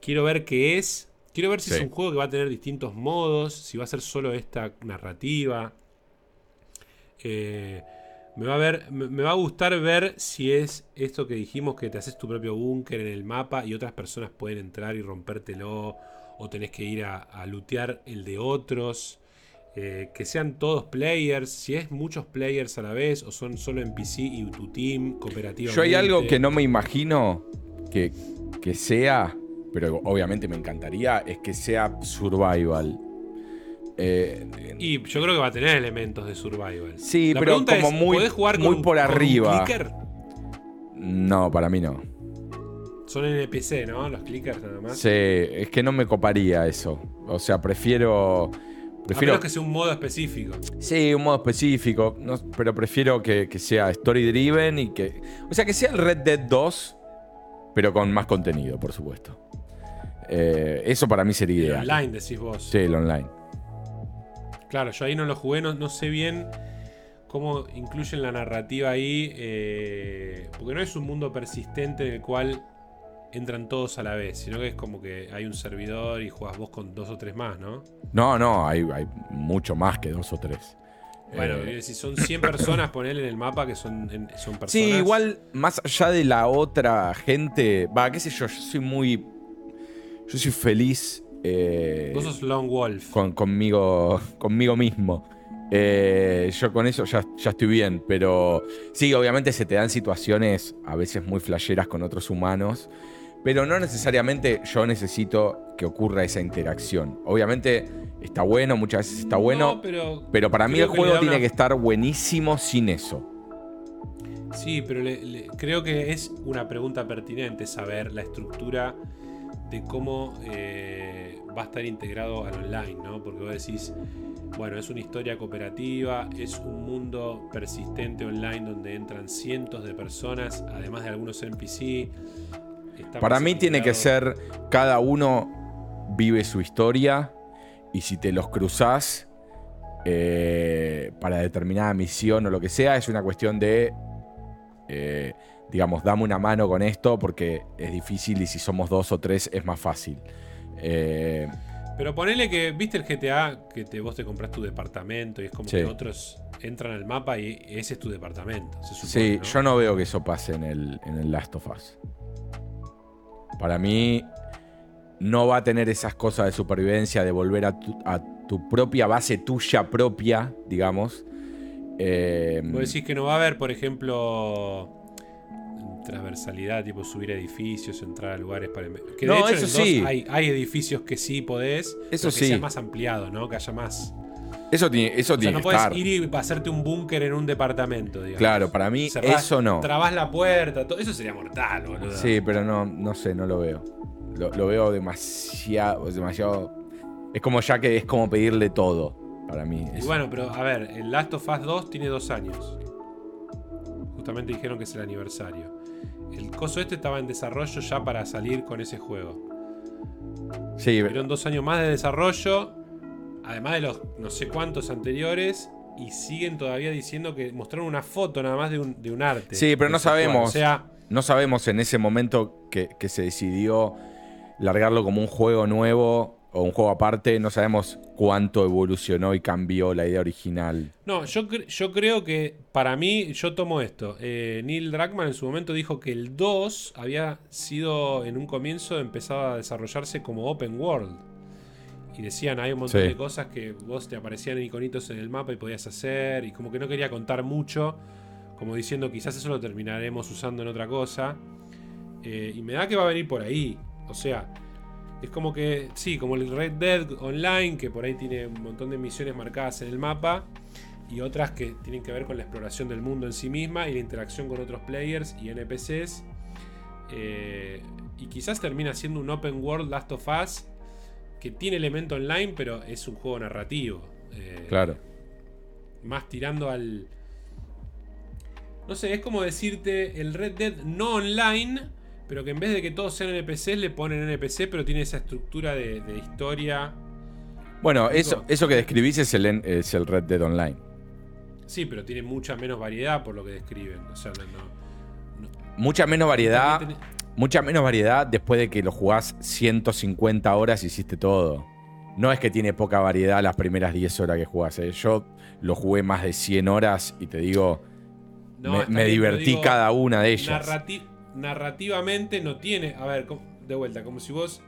Quiero ver qué es. Quiero ver si Sí. es un juego que va a tener distintos modos. Si va a ser solo esta narrativa. Eh, me va, a ver, me, va a gustar ver si es esto que dijimos que te haces tu propio búnker en el mapa y otras personas pueden entrar y rompértelo o tenés que ir a, a lootear el de otros. Eh, que sean todos players, si es muchos players a la vez o son solo NPC y tu team cooperativamente. Yo hay algo que no me imagino que, que sea, pero obviamente me encantaría, es que sea survival. Eh, Y yo creo que va a tener elementos de survival. Sí, La pero como es, muy- ¿podés jugar muy con un- por un arriba. clicker? no, para mí no. Son NPC, ¿no? Los clickers nada más. Sí, es que no me coparía eso. O sea, prefiero. A Prefiero. menos que sea un modo específico. Sí, un modo específico. no- pero prefiero que, que sea story driven y que. O sea, que sea el Red Dead 2, pero con más contenido, por supuesto. Eh, eso para mí sería El ideal. online, decís vos. Sí, el online. Claro, yo ahí no lo jugué, no, no sé bien cómo incluyen la narrativa ahí. eh, porque no es un mundo persistente en el cual entran todos a la vez, sino que es como que hay un servidor y juegas vos con dos o tres más, ¿no? No, no, hay, hay mucho más que dos o tres. Bueno, Eh, si son 100 personas, ponele en el mapa que son, en- son personas. Sí, igual, más allá de la otra gente, va, qué sé yo, yo soy muy. Yo soy feliz eh, Vos sos Lone Wolf. con, conmigo, conmigo mismo. Eh, yo con eso ya, ya estoy bien, pero sí, obviamente se te dan situaciones a veces muy flasheras con otros humanos, pero no necesariamente yo necesito que ocurra esa interacción. Obviamente está bueno, muchas veces está bueno, No, pero, pero para mí el juego tiene una- que estar buenísimo sin eso. Sí, pero le- le- creo que es una pregunta pertinente saber la estructura de cómo eh, va a estar integrado al online, ¿no? Porque vos decís, bueno, es una historia cooperativa, es un mundo persistente online donde entran cientos de personas, además de algunos NPC. Para mí tiene que ser cada uno vive su historia y si te los cruzás eh, para determinada misión o lo que sea, es una cuestión de, eh, digamos, dame una mano con esto porque es difícil y si somos dos o tres es más fácil. Eh, Pero ponele que, viste el GTA, que te, vos te compras tu departamento y es como Sí. que otros entran al mapa y ese es tu departamento. Se supone, sí, ¿no? yo no veo que eso pase en el, en el Last of Us. Para mí no va a tener esas cosas de supervivencia, de volver a tu, a tu propia base tuya propia, digamos. Eh, Vos decís que no va a haber, por ejemplo, transversalidad, tipo subir edificios, entrar a lugares para. Que No, de hecho eso el 2 sí. hay, hay edificios que sí podés. Eso pero que sí. sea más ampliado, ¿no? Que haya más. Eso tiene, eso O sea, tiene no que puedes estar. ir y hacerte un búnker en un departamento, digamos. Claro, para mí Cerrás- eso no. Trabás la puerta, todo. Eso sería mortal, boludo. Sí, pero no, no sé, no lo veo. Lo, lo veo demasiado, demasiado. Es como ya que es como pedirle todo para mí. Y bueno, pero a ver, el Last of Us 2 tiene dos años. Justamente dijeron que es el aniversario. El coso este estaba en desarrollo ya para salir con ese juego. sí, Tuvieron dos años más de desarrollo, además de los no sé cuántos anteriores, y siguen todavía diciendo que mostraron una foto nada más de un, de un arte. Sí, pero no sabemos. O sea, no sabemos en ese momento que, que se decidió largarlo como un juego nuevo o un juego aparte. No sabemos cuánto evolucionó y cambió la idea original. no, yo, cre- yo creo que para mí, yo tomo esto. Eh, Neil Druckmann en su momento dijo que el 2 había sido en un comienzo empezado a desarrollarse como open world. Y decían, hay un montón Sí. de cosas que vos te aparecían iconitos en el mapa y podías hacer. Y como que no quería contar mucho. Como diciendo, quizás eso lo terminaremos usando en otra cosa. Eh, y me da que va a venir por ahí. O sea, es como que, sí, como el Red Dead Online, que por ahí tiene un montón de misiones marcadas en el mapa. Y otras que tienen que ver con la exploración del mundo en sí misma y la interacción con otros players y NPCs. Eh, y quizás termina siendo un open world Last of Us que tiene elemento online, pero es un juego narrativo. Eh, Claro. más tirando al. No sé, es como decirte el Red Dead no online, pero que en vez de que todos sean NPCs, le ponen NPC, pero tiene esa estructura de, de historia. Bueno, eso, eso que describís es el, es el Red Dead Online. Sí, pero tiene mucha menos variedad por lo que describen. O sea, no. no- no- Mucha menos variedad. Tenés- Mucha menos variedad después de que lo jugás 150 horas y hiciste todo. No es que tiene poca variedad las primeras 10 horas que jugás. ¿eh? Yo lo jugué más de 100 horas y te digo, no, me, divertí digo, cada una de ellas. narrati- narrativamente no tiene. A ver, de vuelta, como si vos.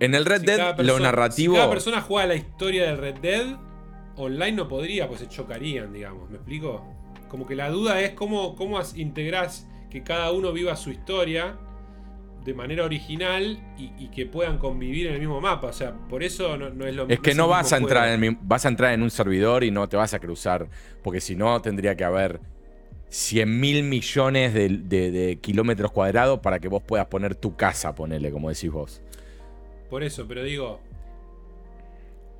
En el Red si Dead, cada lo persona- narrativo. Si cada persona juega la historia del Red Dead, online no podría, pues se chocarían, digamos. ¿Me explico? Como que la duda es cómo, cómo integrás que cada uno viva su historia de manera original y, y que puedan convivir en el mismo mapa. O sea, por eso no, no es lo Es que no vas a mismo entrar juego. en el vas a entrar en un servidor y no te vas a cruzar. Porque si no, tendría que haber 100 mil millones de, de- de kilómetros cuadrados para que vos puedas poner tu casa, ponele, como decís vos. Por eso, pero digo.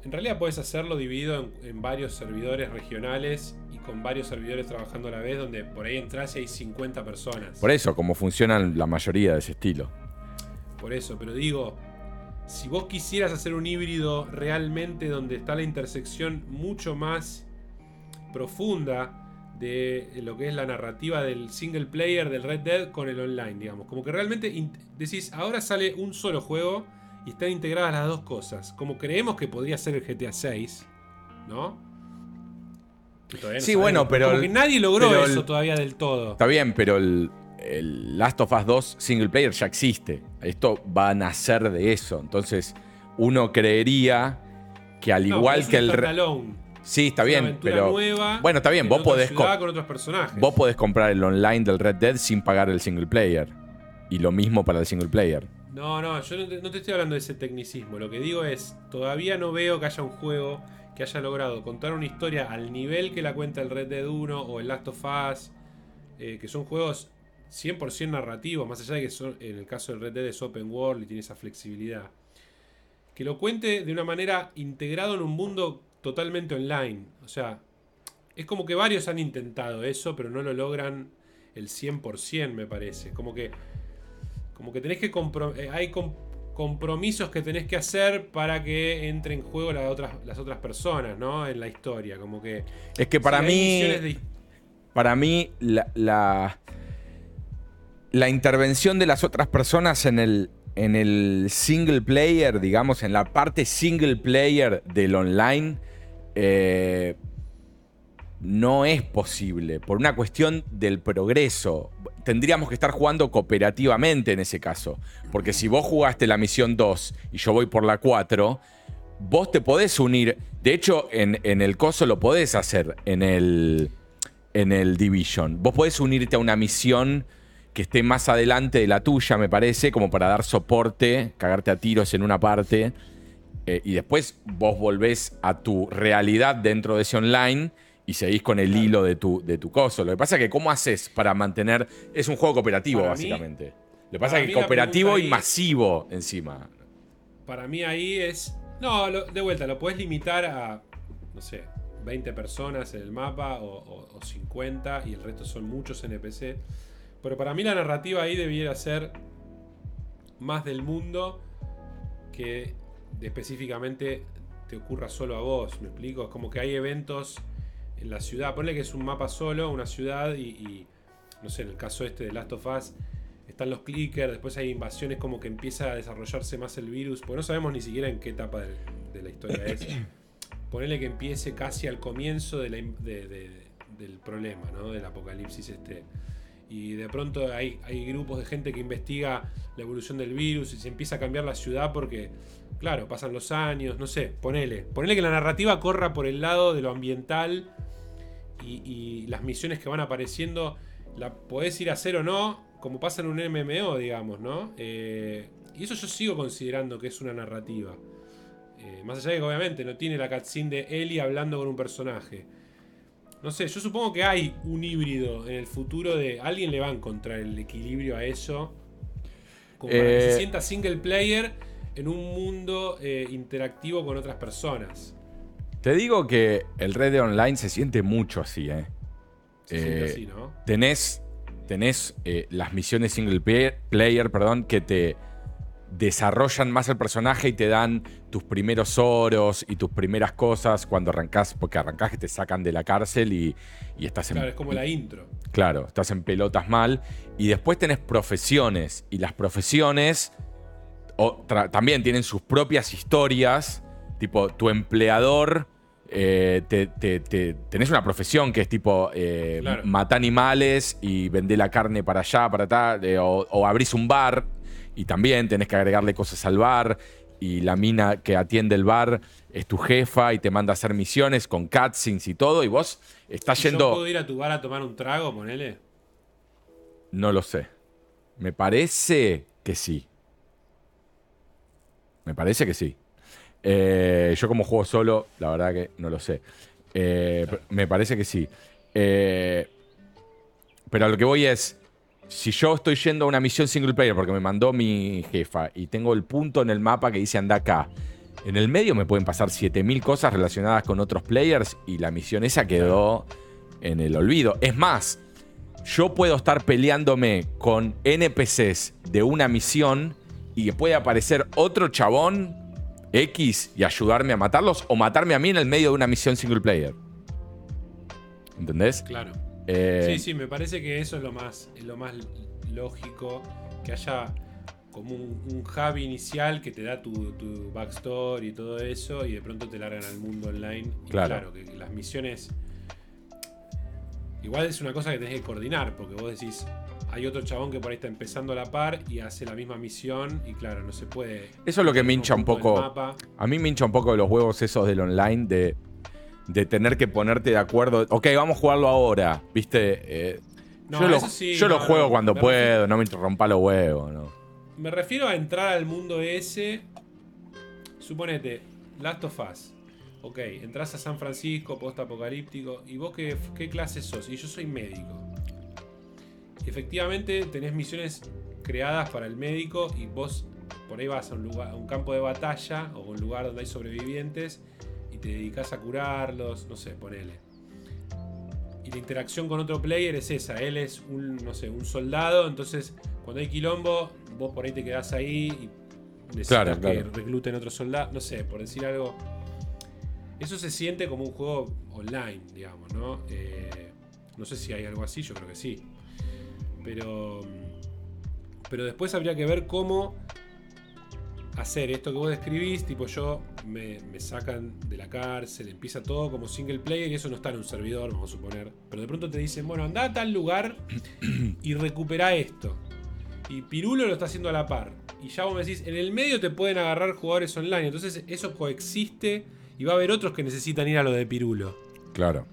En realidad puedes hacerlo dividido en, en varios servidores regionales y con varios servidores trabajando a la vez, donde por ahí entras y hay 50 personas. Por eso, como funcionan la mayoría de ese estilo. Por eso, pero digo, si vos quisieras hacer un híbrido realmente donde está la intersección mucho más profunda de lo que es la narrativa del single player del Red Dead con el online, digamos. Como que realmente decís, ahora sale un solo juego y están integradas las dos cosas. Como creemos que podría ser el GTA 6, ¿no? Sí, bueno, pero Como el- que nadie logró eso el- todavía del todo. Está bien, pero el, el Last of Us 2 single player ya existe. Esto va a nacer de eso. Entonces, uno creería que al No, igual que el... Sí, está bien, aventura pero... nueva Bueno, está bien, en vos otra podés, ciudad co- con otros personajes. vos podés comprar el online del Red Dead sin pagar el single player. Y lo mismo para el single player. No, no, yo no te, no te estoy hablando de ese tecnicismo. Lo que digo es, todavía no veo que haya un juego que haya logrado contar una historia al nivel que la cuenta el Red Dead 1 o el Last of Us, eh, que son juegos 100% narrativos, más allá de que son, en el caso del Red Dead es open world y tiene esa flexibilidad. Que lo cuente de una manera integrado en un mundo totalmente online. O sea, es como que varios han intentado eso, pero no lo logran el 100%, me parece. Como que como que tenés que compro- eh, hay com- compromisos que tenés que hacer para que entre en juego las otras, las otras personas, ¿no? En la historia. Como que. Es que para mí... de- para mí la, la, la intervención de las otras personas en el, en el single player, digamos, en la parte single player del online, eh, no es posible por una cuestión del progreso. Tendríamos que estar jugando cooperativamente en ese caso. Porque si vos jugaste la misión 2 y yo voy por la 4, vos te podés unir. De hecho, en, el coso lo podés hacer en el, en el Division. Vos podés unirte a una misión que esté más adelante de la tuya, me parece, como para dar soporte, cagarte a tiros en una parte. Eh, y después vos volvés a tu realidad dentro de ese online y seguís con el hilo de tu, de tu coso. Lo que pasa es que, ¿cómo haces para mantener.? Es un juego cooperativo, básicamente. Lo que pasa es que cooperativo y masivo encima. Para mí ahí es. No, de vuelta, lo puedes limitar a. No sé, 20 personas en el mapa o, 50 y el resto son muchos NPC. Pero para mí la narrativa ahí debiera ser más del mundo que específicamente te ocurra solo a vos. ¿Me explico? Es como que hay eventos en la ciudad. Ponle que es un mapa solo, una ciudad y, no sé, en el caso este de Last of Us están los clickers, después hay invasiones como que empieza a desarrollarse más el virus, porque no sabemos ni siquiera en qué etapa de, la historia es. Ponele que empiece casi al comienzo del problema, ¿no? Del apocalipsis este. Y de pronto hay, hay grupos de gente que investiga la evolución del virus y se empieza a cambiar la ciudad porque, claro, pasan los años, no sé, ponele. Ponele que la narrativa corra por el lado de lo ambiental y, las misiones que van apareciendo, la podés ir a hacer o no, como pasa en un MMO, digamos, ¿no? Eh, y eso yo sigo considerando que es una narrativa. Eh, más allá de que obviamente no tiene la cutscene de Ellie hablando con un personaje. No sé, yo supongo que hay un híbrido en el futuro de. Alguien le va a encontrar el equilibrio a eso. Como para que se eh, sienta single player en un mundo interactivo con otras personas. Te digo que el Red Online se siente mucho así, ¿eh? Se así, ¿no? Tenés, tenés eh, las misiones single player, perdón, que te desarrollan más el personaje y te dan tus primeros oros y tus primeras cosas cuando arrancás, porque arrancás que te sacan de la cárcel y, estás en... Claro, es como la intro. Claro, estás en pelotas mal. Y después tenés profesiones, y las profesiones también tienen sus propias historias Tipo, tu empleador, eh, tenés una profesión que es tipo, eh, mata animales y vende la carne para allá, para tal, eh, o, abrís un bar y también tenés que agregarle cosas al bar y la mina que atiende el bar es tu jefa y te manda a hacer misiones con cutscenes y todo y vos estás yendo... ¿Yo puedo ir a tu bar a tomar un trago, ponele? No lo sé. Me parece que sí. Me parece que sí. Eh, yo como juego solo, la verdad que no lo sé. Eh, me parece que sí. Eh, pero a lo que voy es, si yo estoy yendo a una misión single player porque me mandó mi jefa y tengo el punto en el mapa que dice anda acá, en el medio me pueden pasar 7000 cosas relacionadas con otros players y la misión esa quedó en el olvido. Es más, yo puedo estar peleándome con NPCs de una misión y puede aparecer otro chabón X y ayudarme a matarlos o matarme a mí en el medio de una misión single player. ¿Entendés? Claro. Eh, sí, sí, me parece que eso es lo más, lo más lógico. Que haya como un, hub inicial que te da tu, backstory y todo eso, y de pronto te largan al mundo online. Y claro, que las misiones. Igual es una cosa que tenés que coordinar, porque vos decís, hay otro chabón que por ahí está empezando a la par y hace la misma misión y claro, no se puede... Eso es lo que me hincha un poco... A mí me hincha un poco de los huevos esos del online de, de tener que ponerte de acuerdo. Ok, vamos a jugarlo ahora, ¿viste? Eh, yo lo, yo lo juego cuando puedo, no me interrumpa los huevos, ¿no? Me refiero a entrar al mundo ese. Suponete, Last of Us. Ok, entras a San Francisco, post-apocalíptico. ¿Y vos qué, qué clase sos? Y yo soy médico efectivamente tenés misiones creadas para el médico y vos por ahí vas a un, lugar, a un campo de batalla o un lugar donde hay sobrevivientes y te dedicas a curarlos, no sé, ponele. Y la interacción con otro player es esa, él es un, no sé, un soldado, entonces cuando hay quilombo, vos por ahí te quedás ahí y necesitas que recluten otro soldado, no sé, por decir algo. Eso se siente como un juego online, digamos, ¿no? Eh, no sé si hay algo así, yo creo que sí. Pero, pero después habría que ver cómo hacer esto que vos describís, tipo yo me, sacan de la cárcel, empieza todo como single player y eso no está en un servidor, vamos a suponer. Pero de pronto te dicen, bueno, anda a tal lugar y recupera esto. Y Pirulo lo está haciendo a la par. Y ya vos me decís, en el medio te pueden agarrar jugadores online. Entonces eso coexiste y va a haber otros que necesitan ir a lo de Pirulo. Claro.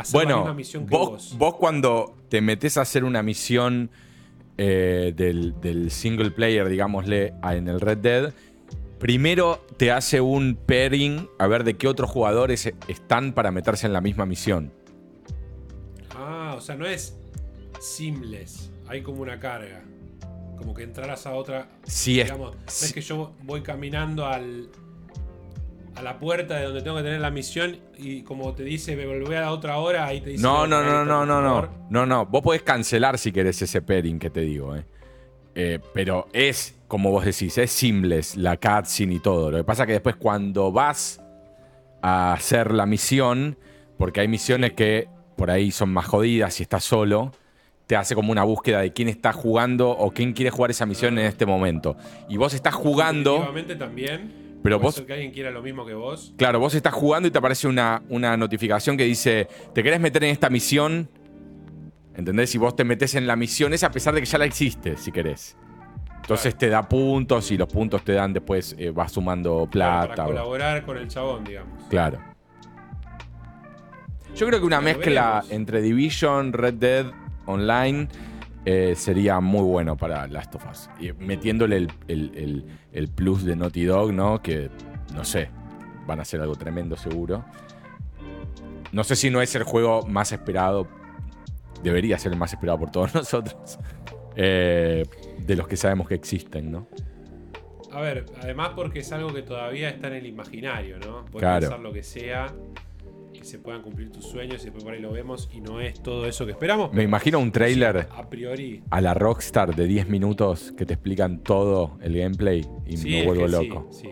Hacer la Bueno, misma misión que vos, vos. vos cuando te metes a hacer una misión eh, del, del single player, digámosle, en el Red Dead, primero te hace un pairing a ver de qué otros jugadores están para meterse en la misma misión. Ah, o sea, no es seamless. Hay como una carga. Como que entraras a otra. Sí, es- no es que yo voy caminando al. A la puerta de donde tengo que tener la misión y como te dice, me volvé a la otra hora, ahí te dice. No, no, no, no, no, no. No, no. Vos podés cancelar si querés ese pairing que te digo, eh. Eh, pero es, como vos decís, es seamless la cutscene y todo. Lo que pasa es que después cuando vas a hacer la misión, porque hay misiones que por ahí son más jodidas y estás solo, te hace como una búsqueda de quién está jugando o quién quiere jugar esa misión en este momento. Y vos estás jugando, también. Pero Puede vos- ser que alguien quiera lo mismo que vos. claro, vos estás jugando y te aparece una, una notificación que dice, ¿te querés meter en esta misión? ¿Entendés? Si vos te metes en la misión es a pesar de que ya la existe, si querés. Entonces te da puntos y los puntos te dan después, eh, vas sumando Para plata. o- colaborar con el chabón, digamos. Claro. Yo creo que una mezcla veremos. entre Division, Red Dead Online eh, sería muy bueno para Last of Us. Y metiéndole el, el- el- el plus de Naughty Dog, ¿no? Que, no sé, van a hacer algo tremendo seguro. No sé si no es el juego más esperado. Debería ser el más esperado por todos nosotros. eh, de los que sabemos que existen, ¿no? A ver, además porque es algo que todavía está en el imaginario, ¿no? Puedes Claro. pensar lo que sea, se puedan cumplir tus sueños y después por ahí lo vemos y no es todo eso que esperamos. Me imagino un trailer A priori. a la Rockstar de 10 minutos que te explican todo el gameplay y sí, me es vuelvo que sí, loco. sí.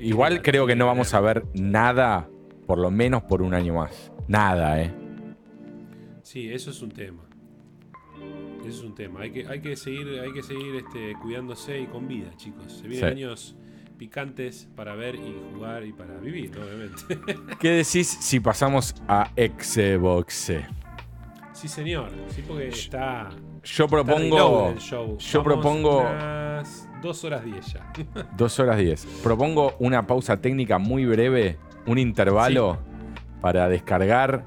Igual creo que no vamos a ver nada, por lo menos por un año más. Nada, ¿eh? Sí, eso es un tema. Eso es un tema. Hay que, hay que seguir, hay que seguir este, cuidándose y con vida, chicos. Se vienen años picantes para ver y jugar y para vivir, obviamente. ¿Qué decís si pasamos a Xbox? sí, señor. Sí, porque está. Yo está propongo el show. yo Vamos propongo- Unas dos horas diez ya. 2 horas 10. Propongo una pausa técnica muy breve, un intervalo para descargar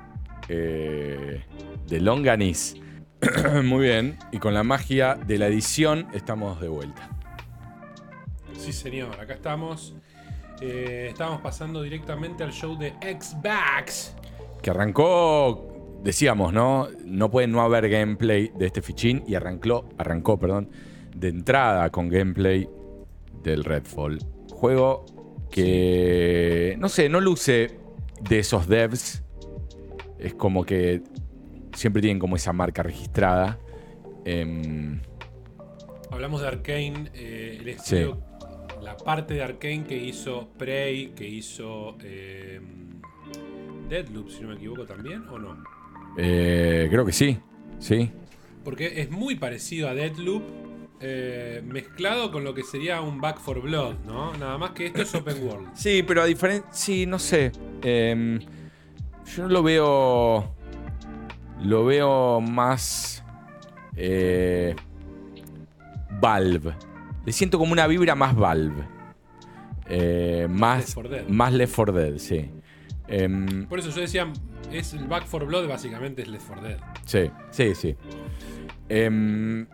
eh, de Longanis. muy bien. Y con la magia de la edición estamos de vuelta. Sí, señor, acá estamos. Eh, estamos pasando directamente al show de Xbox. Que arrancó, decíamos, ¿no? No puede no haber gameplay de este fichín y arrancó, arrancó, perdón, de entrada con gameplay del Redfall. Juego que, no sé, no luce de esos devs. Es como que siempre tienen como esa marca registrada. Em, Hablamos de Arkane, eh, el estudio, la parte de Arkane que hizo Prey, que hizo eh, Deadloop, si no me equivoco también, ¿o no? eh, creo que sí, sí. Porque es muy parecido a Deadloop, eh, mezclado con lo que sería un Back for Blood, ¿no? Nada más que esto es Open World. Sí, pero a diferencia. Sí, no sé. Em, yo lo veo. Lo veo más. eh, Valve. Le siento como una vibra más Valve. Eh, más, Left 4 Dead. más Left 4 Dead, sí. Em, Por eso yo decía, es el Back for Blood, básicamente es Left 4 Dead. sí, sí, sí. Em,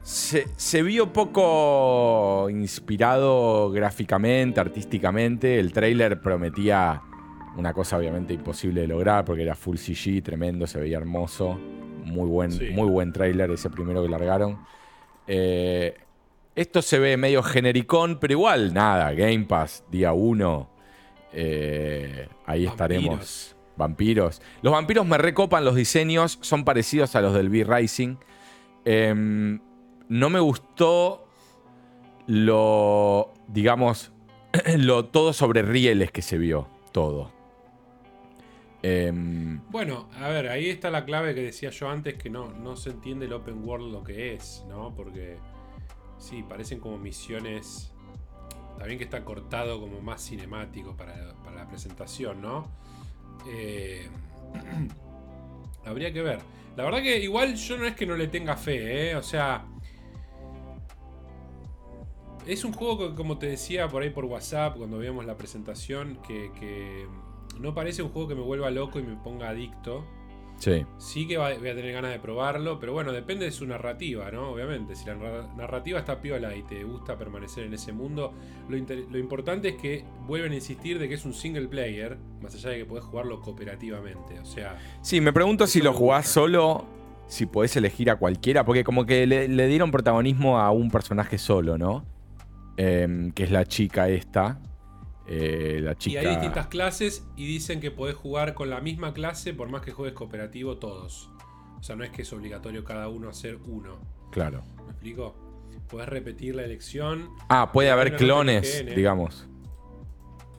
se, se vio poco inspirado gráficamente, artísticamente. El trailer prometía una cosa obviamente imposible de lograr porque era full CG, tremendo, se veía hermoso. Muy buen, Sí. muy buen trailer ese primero que largaron. Eh, esto se ve medio genericón, pero igual, nada, Game Pass, día 1. ahí estaremos. Vampiros. Los vampiros me recopan los diseños, son parecidos a los del V-Rising. Em, no me gustó lo, digamos, lo todo sobre rieles que se vio, todo. Em, Bueno, a ver, ahí está la clave que decía yo antes, que no, no se entiende el open world lo que es, ¿no? Porque sí, parecen como misiones. También que está cortado como más cinemático para, para la presentación, ¿no? Eh, habría que ver. La verdad que igual yo no es que no le tenga fe, ¿eh? O sea... Es un juego que, como te decía por ahí por WhatsApp, cuando veíamos la presentación, que, que no parece un juego que me vuelva loco y me ponga adicto. Sí. Sí que va- voy a tener ganas de probarlo, pero bueno, depende de su narrativa, ¿no? Obviamente, si la narra- narrativa está piola y te gusta permanecer en ese mundo, lo, lo importante es que vuelven a insistir de que es un single player, más allá de que podés jugarlo cooperativamente. O sea, Sí, me pregunto si lo jugás gusta. solo, si podés elegir a cualquiera, porque como que le, le dieron protagonismo a un personaje solo, ¿no? Em, que es la chica esta. Eh, la y hay distintas clases y dicen que podés jugar con la misma clase por más que juegues cooperativo todos. O sea, no es que es obligatorio cada uno hacer uno. Claro. ¿Me explico? Podés repetir la elección. Ah, puede haber clones, digamos.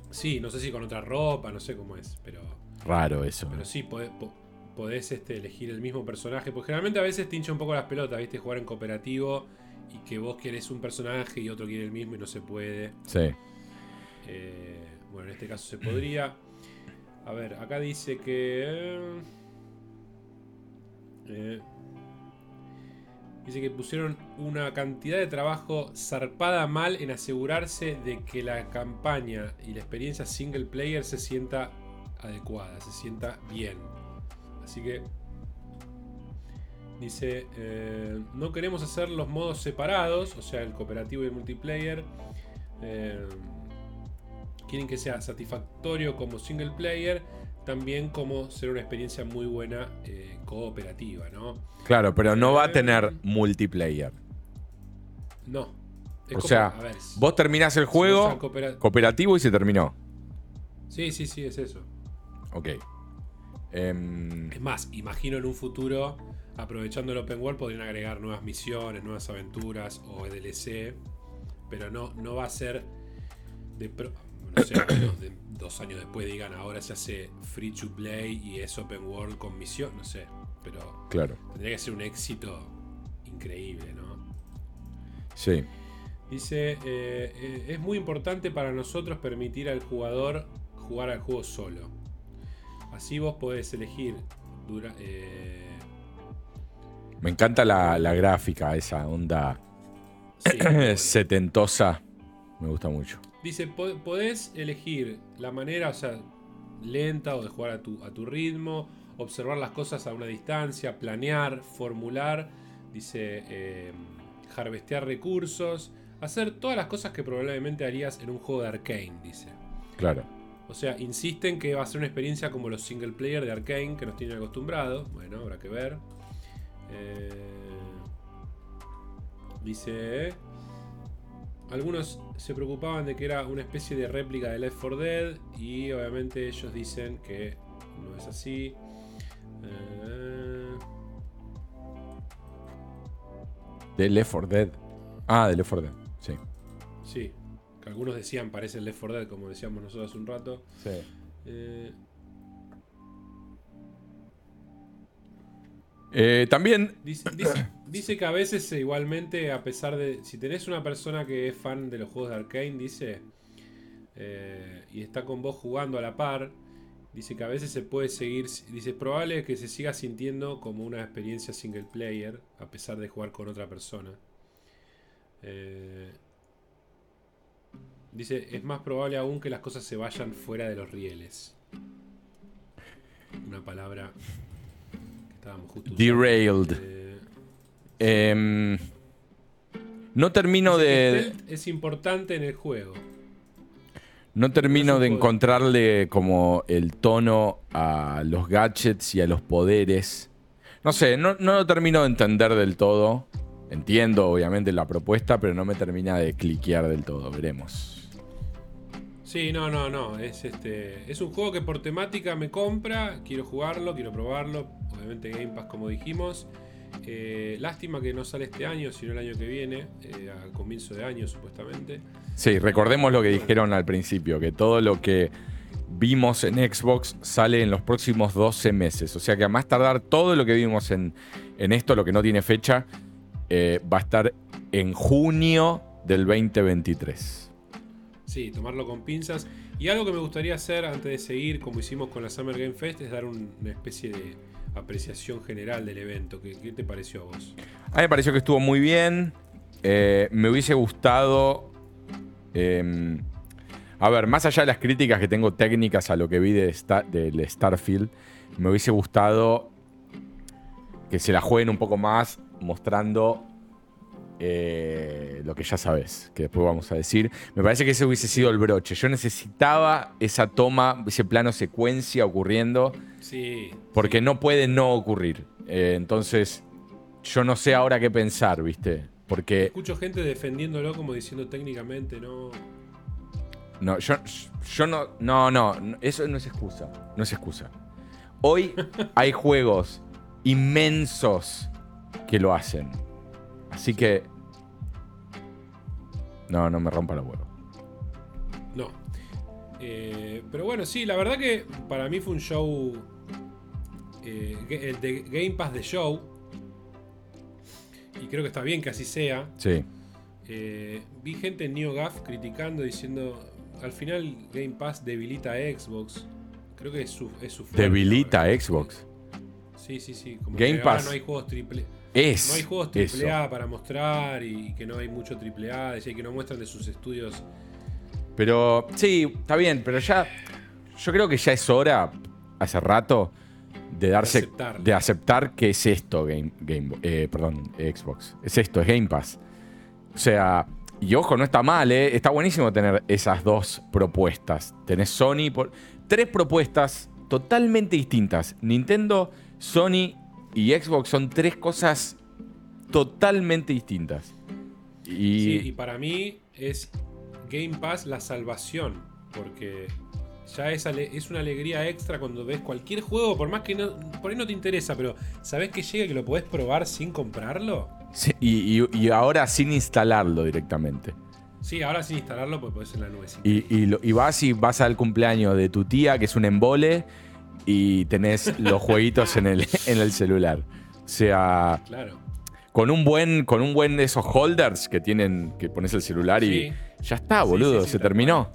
Sí, no sé si con otra ropa, no sé cómo es, pero. Raro eso. Pero sí, podés, po- podés, este, elegir el mismo personaje. Porque generalmente a veces te hincha un poco las pelotas, ¿viste? Jugar en cooperativo y que vos querés un personaje y otro quiere el mismo y no se puede. Sí. Eh, bueno, en este caso se podría. A ver, acá dice que. eh, dice que pusieron una cantidad de trabajo zarpada mal en asegurarse de que la campaña y la experiencia single player se sienta adecuada, se sienta bien. Así que. Dice, eh, no queremos hacer los modos separados, o sea, el cooperativo y el multiplayer. Eh, quieren que sea satisfactorio como single player, también como ser una experiencia muy buena eh, cooperativa, ¿no? Claro, pero no va a Eh, tener multiplayer. No. Es O sea, a ver, Vos terminás el si juego cooperativo y se terminó. Sí, sí, sí, es eso. Ok. Em, Es más, imagino en un futuro, aprovechando el open world, podrían agregar nuevas misiones, nuevas aventuras o DLC, pero no, no va a ser de pro- no sé, dos años después digan ahora se hace free to play y es open world con misión, no sé, pero claro. tendría que ser un éxito increíble, ¿no? Sí. Dice, eh, eh, es muy importante para nosotros permitir al jugador jugar al juego solo. Así vos podés elegir dura- eh, Me encanta la, la gráfica, esa onda sí, setentosa. Me gusta mucho. Dice, po- podés elegir la manera, o sea, lenta o de jugar a tu, a tu ritmo, observar las cosas a una distancia, planear, formular, dice, eh, harvestear recursos, hacer todas las cosas que probablemente harías en un juego de Arkane, dice. Claro. O sea, insisten que va a ser una experiencia como los single player de Arkane que nos tienen acostumbrados. Bueno, habrá que ver. Eh, dice. Algunos se preocupaban de que era una especie de réplica de Left 4 Dead. Y obviamente ellos dicen que no es así. Eh, De Left 4 Dead. Ah, de Left 4 Dead. Sí. sí. Que algunos decían parece el Left 4 Dead, como decíamos nosotros hace un rato. Sí. Eh, Eh, también. Dice, dice- dice que a veces eh, igualmente, a pesar de... Si tenés una persona que es fan de los juegos de Arkane, dice, eh, y está con vos jugando a la par, dice que a veces se puede seguir... Dice, es probable que se siga sintiendo como una experiencia single player, a pesar de jugar con otra persona. Eh, dice, es más probable aún que las cosas se vayan fuera de los rieles. Una palabra que estábamos justo usando. Derailed. Eh, Em, no termino de. es importante en el juego. No termino de encontrarle como el tono a los gadgets y a los poderes. No sé, no, no lo termino de entender del todo. Entiendo, obviamente, la propuesta, pero no me termina de cliquear del todo. Veremos. Sí, no, no, no. Es este. Es un juego que por temática me compra. Quiero jugarlo, quiero probarlo. Obviamente Game Pass, como dijimos. Eh, lástima que no sale este año, sino el año que viene. eh, a comienzo de año, supuestamente. Sí, recordemos lo que dijeron al principio, que todo lo que vimos en Xbox sale en los próximos 12 meses. O sea que a más tardar todo lo que vimos en, en esto, lo que no tiene fecha, eh, va a estar en junio del 2023. Sí, tomarlo con pinzas. Y algo que me gustaría hacer antes de seguir, como hicimos con la Summer Game Fest, es dar un- una especie de apreciación general del evento. ¿Qué, qué te pareció a vos? A mí me pareció que estuvo muy bien. Eh, me hubiese gustado. eh, A ver, más allá de las críticas que tengo técnicas a lo que vi de del Starfield, me hubiese gustado que se la jueguen un poco más mostrando eh, lo que ya sabes, que después vamos a decir. Me parece que ese hubiese sido el broche. Yo necesitaba esa toma, ese plano secuencia ocurriendo, Sí. porque sí. no puede no ocurrir. Eh, entonces, yo no sé ahora qué pensar, ¿viste? Porque Escucho gente defendiéndolo como diciendo técnicamente, no. No, yo, yo no, no, no, no, eso no es excusa, no es excusa. Hoy hay juegos inmensos que lo hacen. Así que... No, no me rompa los huevos. No. Eh, pero bueno, sí, la verdad que para mí fue un show. eh, el de Game Pass de show. Y creo que está bien que así sea. Sí. Eh, vi gente en NeoGAF criticando, diciendo. Al final Game Pass debilita a Xbox. Creo que es su, es su Debilita a Xbox. Sí, sí, sí. Como Game que ahora Pass. no hay juegos triple. Es. No hay juegos. AAA para mostrar y que no hay mucho AAA, que no muestran de sus estudios. Pero sí, está bien, pero ya... Yo creo que ya es hora, hace rato, de darse... De aceptar que es esto, Game, Game eh, perdón, Xbox. Es esto, es Game Pass. O sea, y ojo, no está mal, ¿eh? Está buenísimo tener esas dos propuestas. Tenés Sony por. Tres propuestas totalmente distintas. Nintendo, Sony y Xbox son tres cosas totalmente distintas. Y. Sí, y para mí es Game Pass la salvación, porque ya es, es una alegría extra cuando ves cualquier juego, por más que no, por ahí no te interesa, pero sabes que llega y que lo podés probar sin comprarlo. sí, y- y- y ahora sin instalarlo directamente. Sí, ahora sin instalarlo, pues podés en la nube. Y, y lo- y vas y vas al cumpleaños de tu tía, que es un embole, y tenés los jueguitos en el, en el celular. O sea, Claro. con un buen, con un buen de esos holders que tienen, que pones el celular y Sí. ya está, boludo, sí, sí, se terminó.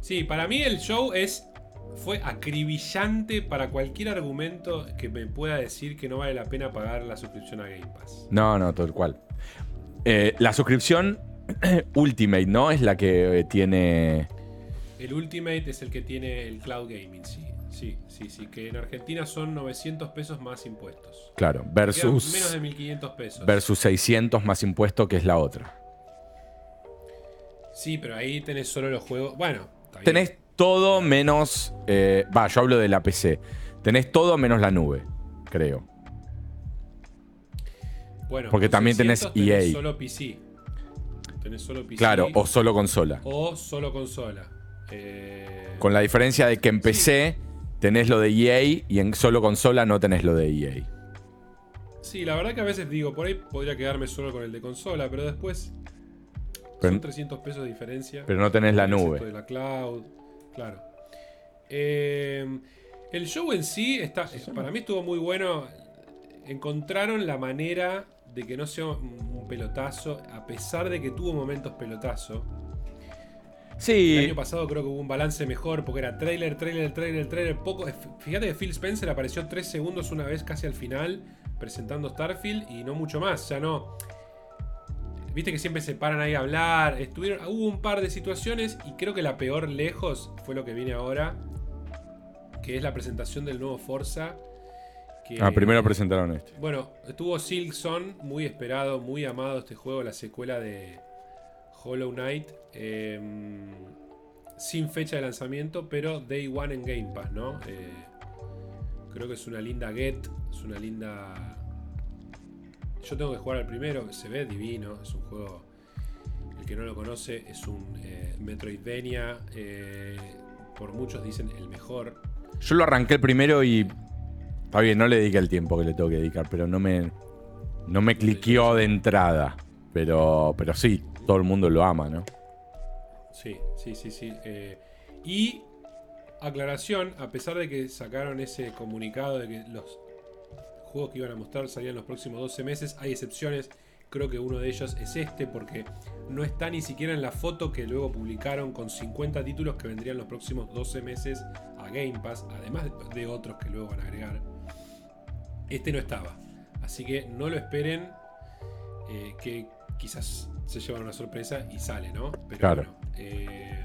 Sí, para mí el show es fue acribillante para cualquier argumento que me pueda decir que no vale la pena pagar la suscripción a Game Pass. No, no, tal cual. Eh, la suscripción Ultimate, ¿no? Es la que eh, tiene. El Ultimate es el que tiene el Cloud Gaming, sí. Sí, sí, sí. Que en Argentina son 900 pesos más impuestos. Claro, versus. Menos de 1500 pesos. Versus 600 más impuesto, que es la otra. Sí, pero ahí tenés solo los juegos. Bueno. Tenés todo menos. eh, Va, yo hablo de la PC. Tenés todo menos la nube, creo. Bueno, porque también tenés 600 EA. solo PC. Tenés solo PC. Claro, o solo consola. o solo consola. Eh, Con la diferencia de que en PC tenés lo de EA y en solo consola no tenés lo de EA. Sí, la verdad que a veces digo, por ahí podría quedarme solo con el de consola, pero después Pero- son 300 pesos de diferencia. Pero no tenés la nube. de la cloud, claro. Eh, el show en sí está, para mí estuvo muy bueno. Encontraron la manera de que no sea un pelotazo, a pesar de que tuvo momentos pelotazo. El año pasado creo que hubo un balance mejor porque era trailer, trailer, trailer, trailer, poco. Fíjate que Phil Spencer apareció 3 segundos una vez casi al final presentando Starfield y no mucho más, ya no. Viste que siempre se paran ahí a hablar. Estuvieron, hubo un par de situaciones y creo que la peor lejos fue lo que viene ahora, que es la presentación del nuevo Forza. Que, ah, primero presentaron este. bueno, estuvo Silksong, muy esperado, muy amado este juego, la secuela de Hollow Knight. Eh, sin fecha de lanzamiento, pero Day One en Game Pass, ¿no? Eh, creo que es una linda get, es una linda... Yo tengo que jugar al primero, se ve divino, es un juego... El que no lo conoce es un eh, Metroidvania, eh, por muchos dicen el mejor. Yo lo arranqué el primero y. Está bien, no le dediqué el tiempo que le tengo que dedicar, pero no me. No me cliqueó de entrada. Pero, pero sí, todo el mundo lo ama, ¿no? Sí, sí, sí, sí. eh, y aclaración, a pesar de que sacaron ese comunicado de que los juegos que iban a mostrar salían los próximos 12 meses, hay excepciones. Creo que uno de ellos es este porque no está ni siquiera en la foto que luego publicaron con 50 títulos que vendrían los próximos 12 meses a Game Pass, además de- otros que luego van a agregar. Este no estaba. Así que no lo esperen. eh, que quizás se llevan una sorpresa y sale, ¿no? Pero Claro. bueno, eh,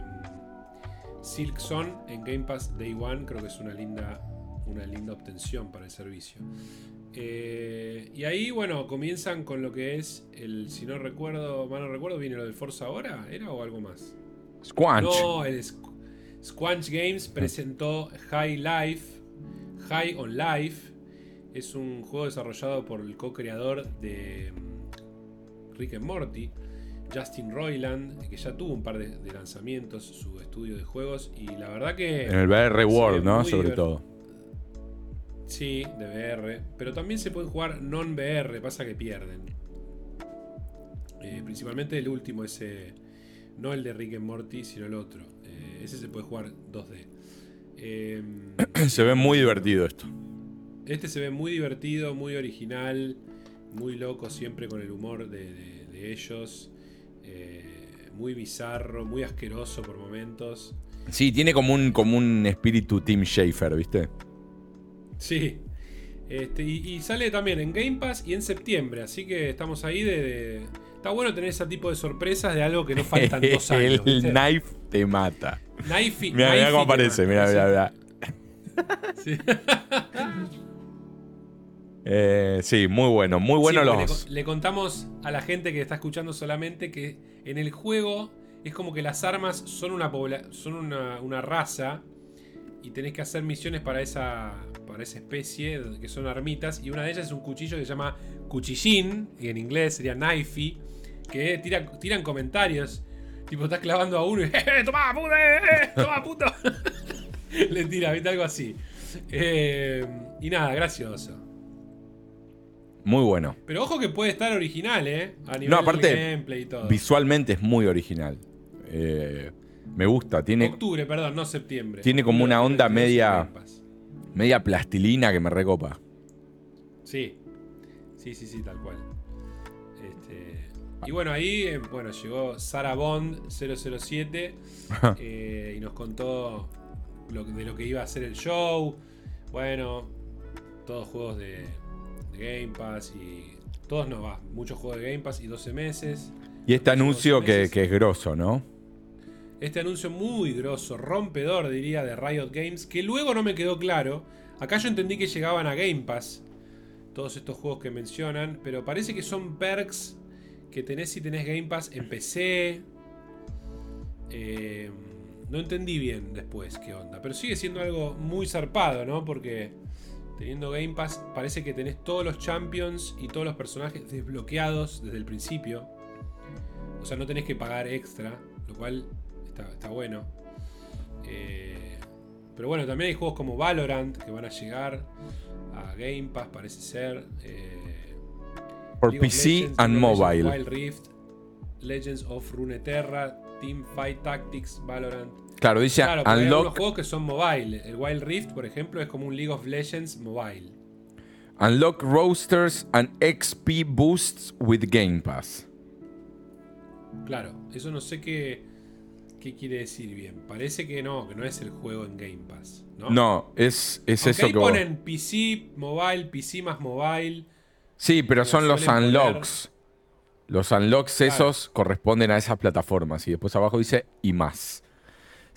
Silk Son en Game Pass Day One. Creo que es una linda, una linda obtención para el servicio. Eh, y ahí, bueno, comienzan con lo que es el, si no recuerdo, mal no recuerdo, viene lo del Forza ahora, ¿era o algo más? Squanch. No, el Squanch Games presentó High Life, High on Life. Es un juego desarrollado por el co-creador de mm, Rick and Morty, Justin Roiland, que ya tuvo un par de, lanzamientos, su estudio de juegos, y la verdad que... En el VR World, ¿no? Sobre todo. Sí, de VR. Pero también se puede jugar non-VR, pasa que pierden. Eh, principalmente el último, ese. No el de Rick and Morty, sino el otro. Eh, ese se puede jugar 2D. Em, se ve muy divertido esto. Este se ve muy divertido, muy original, muy loco, siempre con el humor de, ellos. Eh, muy bizarro, muy asqueroso por momentos. Sí, tiene como un, como un espíritu Tim Schafer, ¿viste? Sí. Este, y, sale también en Game Pass y en septiembre. Así que estamos ahí de. Está bueno tener ese tipo de sorpresas de algo que no faltan dos años. El knife te mata. Knife, mira, mira cómo aparece. Mira, mira, mira. Sí. Eh, sí, muy bueno, muy bueno los. Le, le, contamos a la gente que está escuchando solamente que en el juego es como que las armas son una son una, una raza y tenés que hacer misiones para esa, para esa especie, que son armitas, y una de ellas es un cuchillo que se llama cuchillín, y en inglés sería knifey, que tira, tiran comentarios. Tipo, estás clavando a uno y ¡Eh, toma, puto! Eh, ¡Toma, puto! Le tira, ¿viste? Algo así. Eh, y nada, gracioso. Muy bueno. Pero ojo que puede estar original, ¿eh? A nivel no, aparte, gameplay y todo. Visualmente es muy original. Eh, me gusta. Tiene, Octubre, perdón, no septiembre. Tiene como una onda media. Media plastilina que me recopa. Sí. Sí, sí, sí, tal cual. Este, y bueno, ahí eh, bueno, llegó Sarah Bond 007 eh, y nos contó de lo que iba a ser el show. Bueno, todos juegos de, Game Pass y. Todos no va, muchos juegos de Game Pass y 12 meses. Y este anuncio que, que, es grosso, ¿no? Este anuncio muy grosso, rompedor diría, de Riot Games, que luego no me quedó claro. Acá yo entendí que llegaban a Game Pass todos estos juegos que mencionan, pero parece que son perks que tenés si tenés Game Pass en PC. Eh, no entendí bien después qué onda, pero sigue siendo algo muy zarpado, ¿no? Porque teniendo Game Pass parece que tenés todos los champions y todos los personajes desbloqueados desde el principio. O sea, no tenés que pagar extra, lo cual está, bueno. Eh, pero bueno, también hay juegos como Valorant que van a llegar a Game Pass, parece ser. Eh, Por PC and Mobile. Wild Rift, Legends of Runeterra, Team Fight Tactics, Valorant. Claro, dice claro, Hay algunos juegos que son mobile. El Wild Rift, por ejemplo, es como un League of Legends mobile. Unlock roasters and XP boosts with Game Pass. Claro, eso no sé qué. ¿Qué quiere decir bien? Parece que no, que no es el juego en Game Pass. No, no es, es eso ahí que ponen PC, mobile, PC más mobile. Sí, pero son los unlocks. Los unlocks esos corresponden a esas plataformas. Y después abajo dice y más.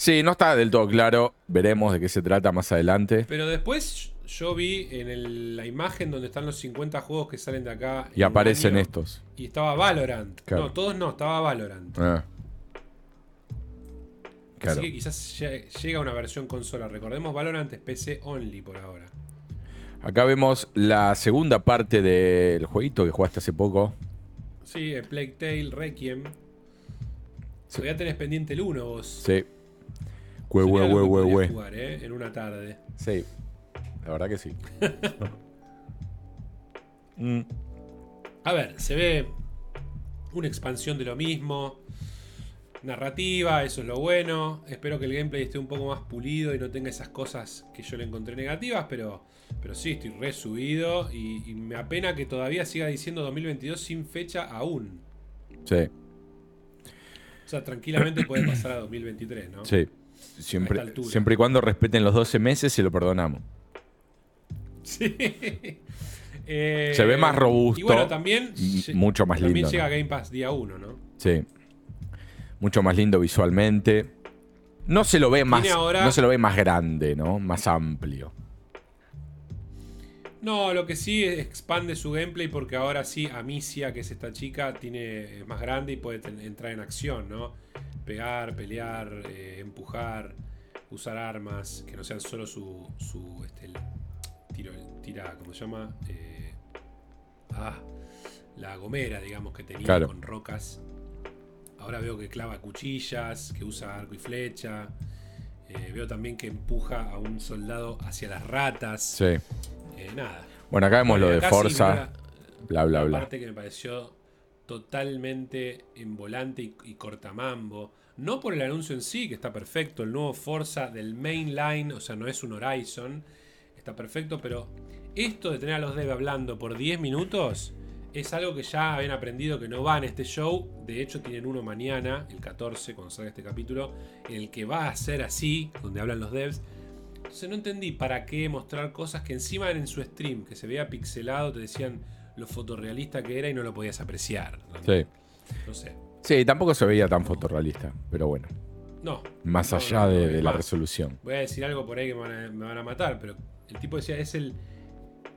Sí, no está del todo claro. Veremos de qué se trata más adelante. Pero después yo vi en la imagen donde están los 50 juegos que salen de acá. Y aparecen estos. Y estaba Valorant. No, todos no, estaba Valorant. Ah. Así que quizás llega una versión consola. Recordemos, Valorant es PC only por ahora. Acá vemos la segunda parte del jueguito que jugaste hace poco. Sí, el Plague Tale Requiem. Sí. Todavía tenés pendiente el 1 vos. Sí. Hue, hue, hue, jugar, ¿eh? En una tarde. Sí. La verdad que sí. Mm. A ver, se ve una expansión de lo mismo narrativa, eso es lo bueno. Espero que el gameplay esté un poco más pulido y no tenga esas cosas que yo le encontré negativas, pero, pero sí, estoy resubido y, y me apena que todavía siga diciendo 2022 sin fecha aún. Sí. O sea, tranquilamente puede pasar a 2023, ¿no? Sí. Siempre, siempre y cuando respeten los 12 meses, se lo perdonamos. Sí. se ve más robusto. Y bueno, también. Mucho más lindo. También llega Game Pass día 1, ¿no? Sí mucho más lindo visualmente. No se lo ve más, ahora- no se lo ve más grande, ¿no? Más amplio. No, lo que sí es expande su gameplay porque ahora sí Amicia, que es esta chica, tiene es más grande y puede entrar en acción, ¿no? Pegar, pelear, eh, empujar, usar armas, que no sean solo su, su este, el tiro, tira, ¿cómo se llama? Eh, ah, la gomera, digamos, que tenía Claro. con rocas. Ahora veo que clava cuchillas, que usa arco y flecha. Eh, veo también que empuja a un soldado hacia las ratas. Sí. Eh, nada. Bueno, acá vemos lo de sí Forza, bla, bla, bla. parte que me pareció totalmente envolante y, y cortamambo. No por el anuncio en sí, que está perfecto, el nuevo Forza del mainline, o sea, no es un Horizon, está perfecto, pero esto de tener a los devs hablando por 10 minutos es algo que ya habían aprendido que no va en este show. De hecho, tienen uno mañana, el 14, cuando salga este capítulo, en el que va a ser así, donde hablan los devs. Entonces no entendí para qué mostrar cosas que encima en su stream, que se veía pixelado, te decían lo fotorrealista que era y no lo podías apreciar. Sí. no sé. Sí, tampoco se veía tan fotorrealista, pero bueno, No. más No, allá no, de, no, de es la resolución. Voy a decir algo por ahí que me van a, me van a matar, pero el tipo decía, es el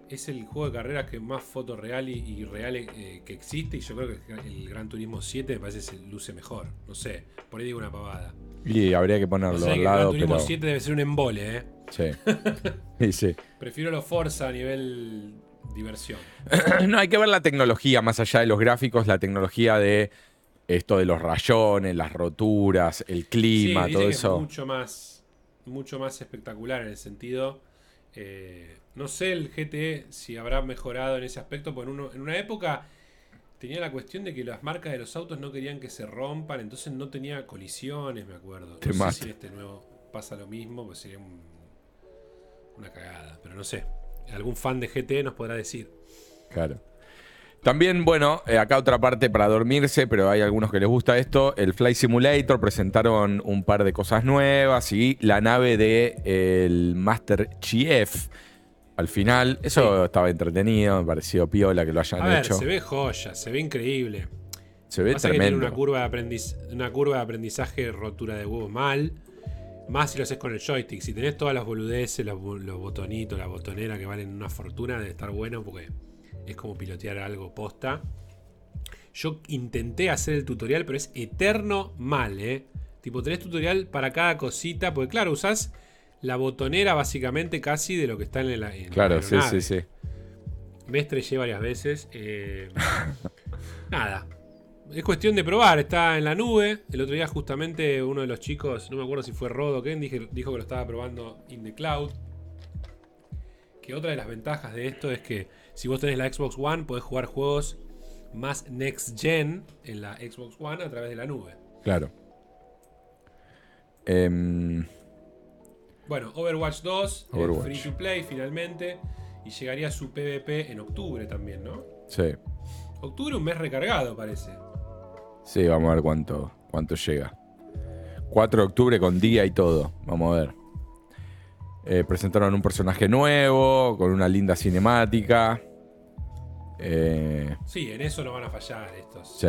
es el juego de carreras que más fotorreal y, y real eh, que existe y yo creo que el Gran Turismo 7 me parece que se luce mejor. No sé, por ahí digo una pavada. Y habría que ponerlo que al el Gran lado, Turismo pero. 7 debe ser un embole, ¿eh? Sí. Sí, sí. Prefiero los Forza a nivel diversión. No, hay que ver la tecnología, más allá de los gráficos, la tecnología de esto de los rayones, las roturas, el clima, Sí, todo que es eso. mucho más, mucho más espectacular en el sentido. eh, no sé el GTE si habrá mejorado en ese aspecto, porque en, uno- en una época tenía la cuestión de que las marcas de los autos no querían que se rompan, entonces no tenía colisiones, me acuerdo. Te no mata. sé si en este nuevo pasa lo mismo, pues sería un- una cagada, pero no sé. Algún fan de GTE nos podrá decir. Claro. También, bueno, eh, acá otra parte para dormirse, pero hay algunos que les gusta esto. El Fly Simulator presentaron un par de cosas nuevas y la nave de el Master Chief. Al final, eso estaba entretenido, me pareció piola que lo hayan A ver, hecho. se ve joya, se ve increíble. Se ve Pasa que tiene tremendo. una curva, de aprendiz, una curva de aprendizaje rotura de huevo mal. Más si lo haces con el joystick. Si tenés todas las boludeces, los, bo- los botonitos, la botonera que valen una fortuna, debe estar bueno porque es como pilotear algo posta. Yo intenté hacer el tutorial, pero es eterno mal, ¿eh? Tipo, tenés tutorial para cada cosita, porque claro, usás la botonera básicamente casi de lo que está en la, en la Claro, sí, sí, sí. Me estrellé varias veces. eh, nada. Es cuestión de probar. Está en la nube. El otro día, justamente, uno de los chicos, no me acuerdo si fue Rodo o Ken, dije- dijo que lo estaba probando in the cloud. Que otra de las ventajas de esto es que si vos tenés la Xbox One, podés jugar juegos más next gen en la Xbox One a través de la nube. Claro. Em, Bueno, Overwatch 2, eh, Overwatch. free to play finalmente. Y llegaría su PvP en octubre también, ¿no? sí. Octubre, un mes recargado, parece. Sí, vamos a ver cuánto, cuánto llega. 4 de octubre con día y todo. Vamos a ver. Eh, presentaron un personaje nuevo, con una linda cinemática. Eh, Sí, en eso no van a fallar estos. Sí.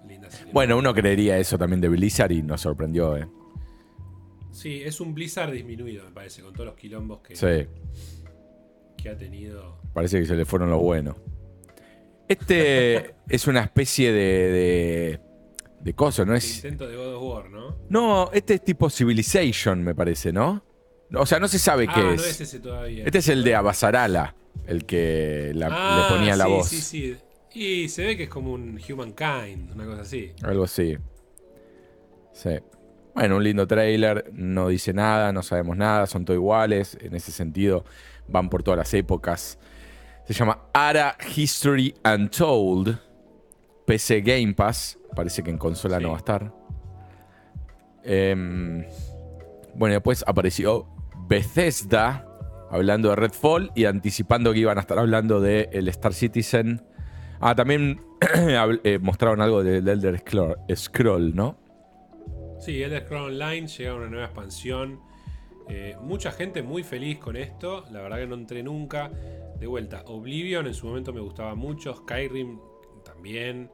cinemáticas. bueno, uno creería eso también de Blizzard y nos sorprendió, ¿eh? Sí, es un Blizzard disminuido, me parece, con todos los quilombos que, Sí, que ha tenido. parece que se le fueron los buenos. Este es una especie de, de, de coso, ¿no es? intento de God of War, ¿no? No, este es tipo Civilization, me parece, ¿no? O sea, no se sabe qué ah, es. no es ese todavía. Este es el de Abasarala, el que la- Ah, le ponía la sí, voz. Sí, sí. Y se ve que es como un Humankind, una cosa así. Algo así. Sí. Bueno, un lindo trailer, no dice nada, no sabemos nada, son todos iguales. En ese sentido, van por todas las épocas. Se llama Ara History Untold. PC Game Pass. Parece que en consola Sí. no va a estar. Em, bueno, después apareció Bethesda hablando de Redfall y anticipando que iban a estar hablando de el Star Citizen. Ah, también eh, mostraron algo del Elder Scroll, Scroll, ¿no? Sí, Elder Scrolls Online llega una nueva expansión. Eh, mucha gente muy feliz con esto. La verdad que no entré nunca. De vuelta, Oblivion en su momento me gustaba mucho. Skyrim también.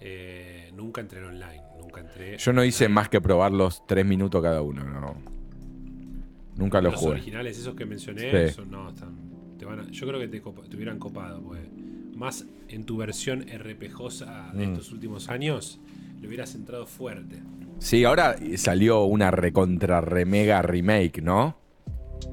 Eh, nunca entré en online. Nunca entré. Yo no hice más que probarlos tres minutos cada uno, no. Nunca los Los jugué. originales, esos que mencioné, Sí. no, están, te van a- yo creo que te, hubieran copado, porque más en tu versión RPGosa de Mm. estos últimos años, le hubieras entrado fuerte. Sí, ahora salió una recontra remega remake, ¿no?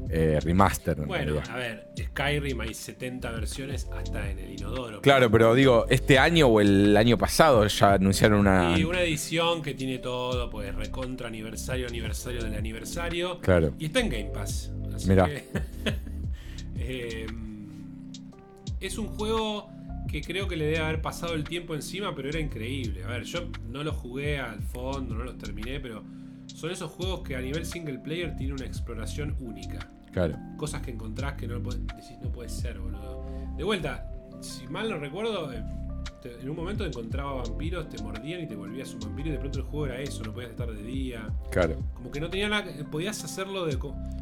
Eh, remaster. en Bueno, realidad. a ver, Skyrim hay 70 versiones hasta en el inodoro. Claro, pero digo, este año o el año pasado ya anunciaron una. Y una edición que tiene todo, pues recontra aniversario, aniversario del aniversario. Claro. Y está en Game Pass. Así Mirá. que, eh, es un juego que creo que le debe haber pasado el tiempo encima, pero era increíble. A ver, yo no lo jugué al fondo, no los terminé, pero son esos juegos que a nivel single player tiene una exploración única. Claro. Cosas que encontrás que no, podés- decís, no puede ser, boludo. De vuelta, si mal no recuerdo, eh, te- en un momento encontraba vampiros, te mordían y te volvías un vampiro y de pronto el juego era eso, no podías estar de día. Claro. Como que no tenía nada. que- Podías hacerlo de.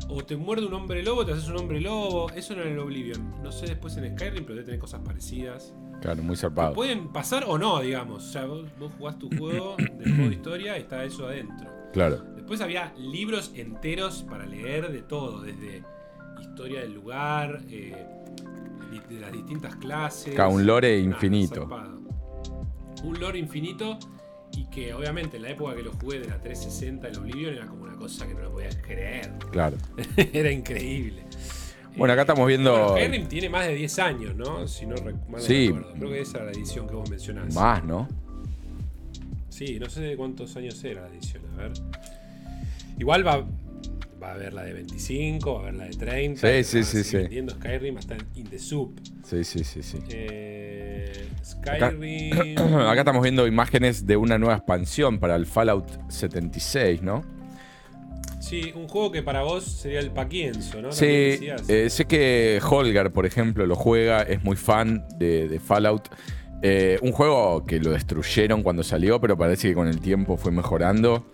O te muerde un hombre lobo, te haces un hombre lobo. Eso no era en el Oblivion. No sé después en Skyrim, pero debe tener cosas parecidas. Claro, muy zarpado. pueden pasar o no, digamos. O sea, vos, vos jugás tu juego del modo historia y está eso adentro. Claro. Después había libros enteros para leer de todo, desde historia del lugar, eh, de las distintas clases. Claro, un lore infinito. Un lore infinito y que obviamente en la época que lo jugué de la 360 el Oblivion era como una cosa que no lo podías creer. Claro. era increíble. Bueno, acá estamos viendo. Bueno, tiene más de 10 años, ¿no? Si no mal Sí. recuerdo. Creo que esa era la edición que vos mencionás. Más, ¿no? Sí, no sé de cuántos años era la edición, a ver. Igual va, va a haber la de 25, va a haber la de 30. Sí, sí, sí, sí. vendiendo Skyrim hasta en In the Soup. Sí, sí, sí, sí. Eh, Skyrim. Acá estamos viendo imágenes de una nueva expansión para el Fallout 76, ¿no? Sí, un juego que para vos sería el Paquienzo, ¿no? Sí, eh, sé que Holger, por ejemplo, lo juega, es muy fan de, de Fallout. Eh, un juego que lo destruyeron cuando salió, pero parece que con el tiempo fue mejorando.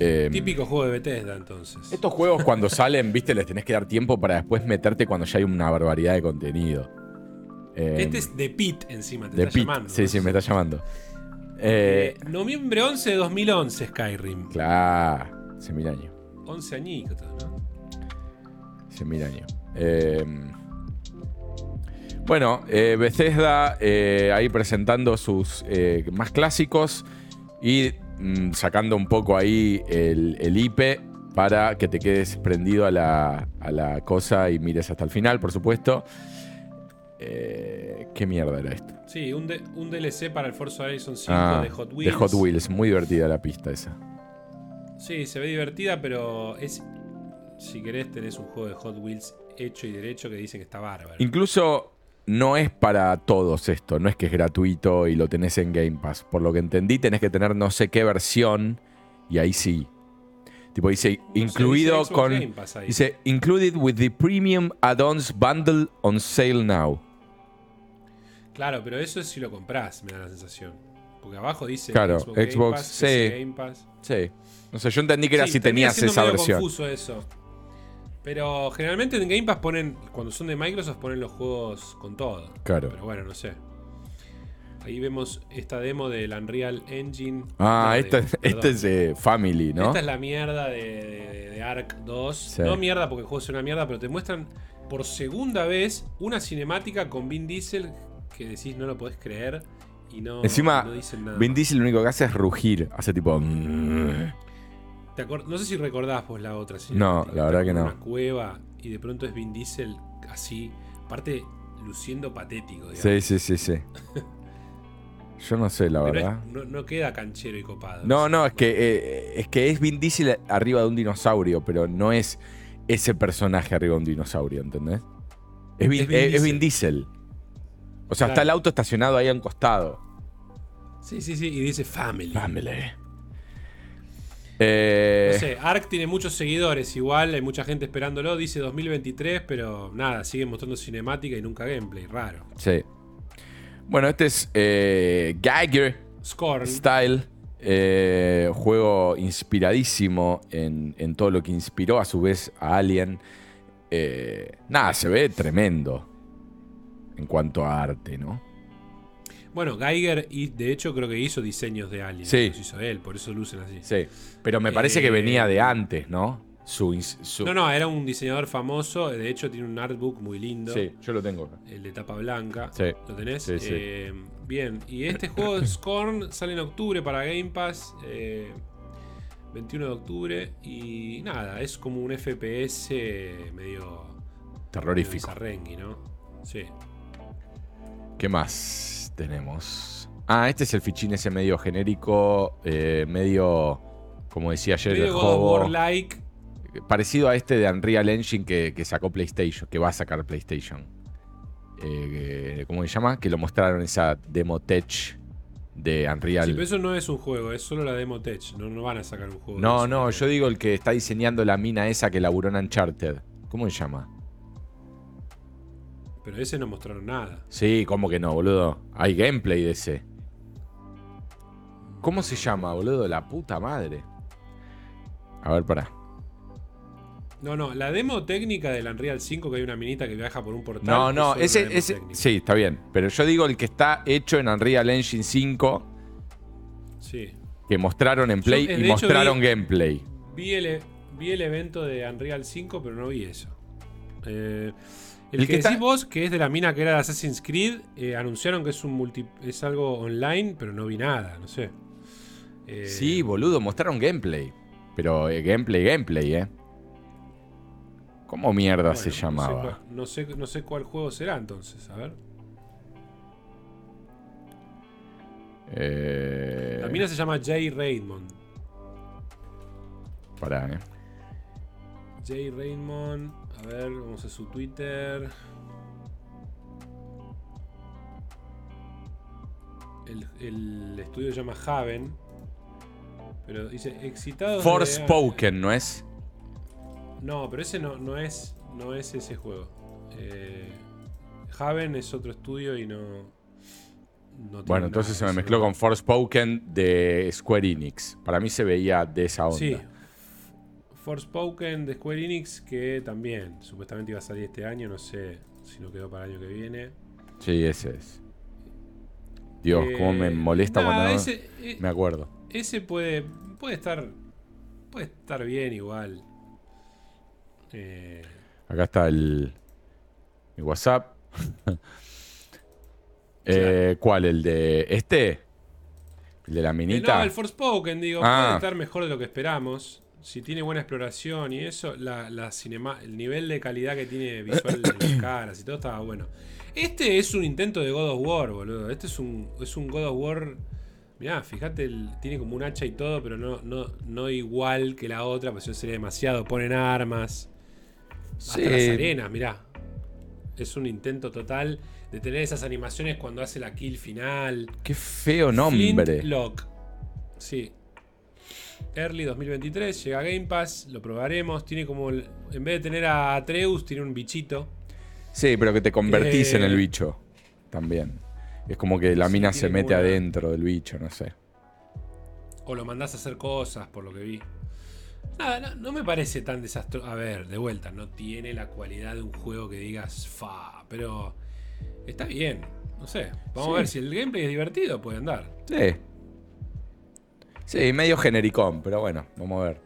Eh, Típico juego de Bethesda, entonces. estos juegos cuando salen, viste, les tenés que dar tiempo para después meterte cuando ya hay una barbaridad de contenido. Eh, Este es The Pit encima, te de está Pit. llamando. Sí, ¿no? sí, me está llamando. Eh, Eh, noviembre 11 de 2011, Skyrim. claro, hace mil años. 11 añitos, ¿no? Hace mil años. Eh, bueno, eh, Bethesda eh, ahí presentando sus eh, más clásicos y mm, sacando un poco ahí el, el IP para que te quedes prendido a la, a la cosa y mires hasta el final, por supuesto. Eh, ¿Qué mierda era esto? Sí, un, D- un DLC para el Forza Horizon 5 Ah, de Hot Wheels. De Hot Wheels, muy divertida la pista esa. Sí, se ve divertida, pero es. Si querés, tenés un juego de Hot Wheels hecho y derecho que dicen que está bárbaro. Incluso no es para todos esto, no es que es gratuito y lo tenés en Game Pass. Por lo que entendí, tenés que tener no sé qué versión y ahí sí. Tipo, dice, No sé, incluido dice Xbox con. Dice, included with the premium add-ons bundle on sale now. Claro, pero eso es si lo comprás, me da la sensación. Porque abajo dice Claro, Xbox, Game Xbox, Pass, sí. PC Game Pass. Sí. No sé, yo entendí que era Sí, si tenías esa versión. confuso eso. Pero generalmente en Game Pass ponen, cuando son de Microsoft, ponen los juegos con todo. Claro. Pero bueno, no sé. Ahí vemos esta demo del Unreal Engine. Ah, No, esta, de- esta perdón. es eh, Family, ¿no? Esta es la mierda de, de- de Ark 2. Sí. No mierda porque el juego es una mierda, pero te muestran por segunda vez una cinemática con Vin Diesel que decís no lo podés creer y no, Encima, no dicen nada. Vin Diesel lo único que hace es rugir. Hace tipo. ¿Te acor- no sé si recordás vos la otra No, la verdad que no. Una cueva y de pronto es Vin Diesel así, aparte luciendo patético. digamos. Sí, sí, sí, sí. Yo no sé, la Pero es- verdad. no, no queda canchero y copado. No, no, es que, eh, es que es Vin Diesel arriba de un dinosaurio, pero no es ese personaje arriba de un dinosaurio, ¿entendés? Es Vin, Es Vin es- es Vin Diesel. O sea, Claro. está el auto estacionado ahí a un costado. Sí, sí, sí, y dice Family. Eh, No sé, Ark tiene muchos seguidores, igual hay mucha gente esperándolo, dice 2023, pero nada, siguen mostrando cinemática y nunca gameplay, raro. Sí. Bueno, este es eh, Geiger Scorn, Style. eh, juego inspiradísimo en, en todo lo que inspiró a su vez a Alien. Eh, nada, se ve tremendo en cuanto a arte, ¿no? Bueno, Geiger, y de hecho, creo que hizo diseños de Alien. Sí. Los hizo él, por eso lucen así. Sí. Pero me parece que Eh, venía de antes, ¿no? Su, No, no, era un diseñador famoso. De hecho, tiene un artbook muy lindo. Sí, yo lo tengo. El de tapa blanca. Sí. ¿Lo tenés? Sí, sí. Eh, bien. Y este juego Scorn sale en octubre para Game Pass. eh, 21 de octubre. Y nada, es como un FPS medio. Terrorífico. Zarrengi, ¿no? Sí. ¿Qué más tenemos? Ah, este es el fichín ese medio genérico, eh, medio, como decía ayer, el Medio juego, War like. parecido a este de Unreal Engine que, que sacó PlayStation, que va a sacar PlayStation. Eh, que- ¿Cómo se llama? Que lo mostraron esa demo tech de Unreal. Sí, pero eso no es un juego, es solo la demo tech. No, no van a sacar un juego. no, no, yo digo el que está diseñando la mina esa que laburó en Uncharted. ¿Cómo se llama? Pero ese no mostraron nada. Sí, ¿cómo que no, boludo? Hay gameplay de ese. ¿Cómo se llama, boludo? La puta madre. A ver, pará. No, no, la demo técnica del Unreal 5, que hay una minita que viaja por un portal. No, no, ese, ese. Sí, está bien. Pero yo digo el que está hecho en Unreal Engine 5, Sí. que mostraron en Play eh, y mostraron vi- gameplay. Vi el, vi el evento de Unreal 5, pero no vi eso. Eh, el, El que, que está- decís vos, que es de la mina que era de Assassin's Creed, eh, anunciaron que es un multi, es algo online, pero no vi nada, no sé. Eh, Sí, boludo, mostraron gameplay. Pero eh, gameplay, gameplay, ¿eh? ¿Cómo mierda bueno, se no llamaba? No sé, no sé cuál juego será entonces, a ver. Eh, La mina se llama Jay Raymond. pará, ¿eh? Jay Raymond, a ver, vamos a su Twitter. El, el estudio se llama Haven. Pero dice excitado. Forspoken, ¿no es? No, pero ese no, no es. No es ese juego. Eh, Haven es otro estudio y no. Bueno, entonces se me mezcló con Forspoken de Square Enix. Para mí se veía de esa onda. Sí. Forspoken de Square Enix, que también supuestamente iba a salir este año, no sé si no quedó para el año que viene. Sí, ese es. Dios, cómo me Eh, molesta nada, cuando no ese, eh, me acuerdo. ese puede, puede estar puede estar bien igual. Eh, Acá está el, el WhatsApp. Eh, ¿Cuál? ¿El de este? ¿El de la eh, minita? no, el Forspoken, digo, Ah. puede estar mejor de lo que esperamos. Si tiene buena exploración y eso, la, la cinema, el nivel de calidad que tiene visual de las caras y todo estaba bueno. Este es un intento de God of War, boludo. Este es un, es un God of War. Mirá, fíjate, el- tiene como un hacha y todo, pero no, no, no igual que la otra, pues eso sería demasiado. Ponen armas. Hasta Sí. las arenas, mirá. Es un intento total de tener esas animaciones cuando hace la kill final. Qué feo nombre. Flintlock. Sí. Early 2023, llega a Game Pass, lo probaremos. Tiene como. el- en vez de tener a Atreus, tiene un bichito. Sí, pero que te convertís Eh, en el bicho. También. Es como que la Sí, mina se mete una- adentro del bicho, no sé. O lo mandás a hacer cosas, por lo que vi. Nada, no, no me parece tan desastroso. A ver, de vuelta, no tiene la cualidad de un juego que digas fa, pero está bien. No sé. Vamos Sí. a ver si el gameplay es divertido, puede andar. Sí. Sí, medio genericón, pero bueno, vamos a ver.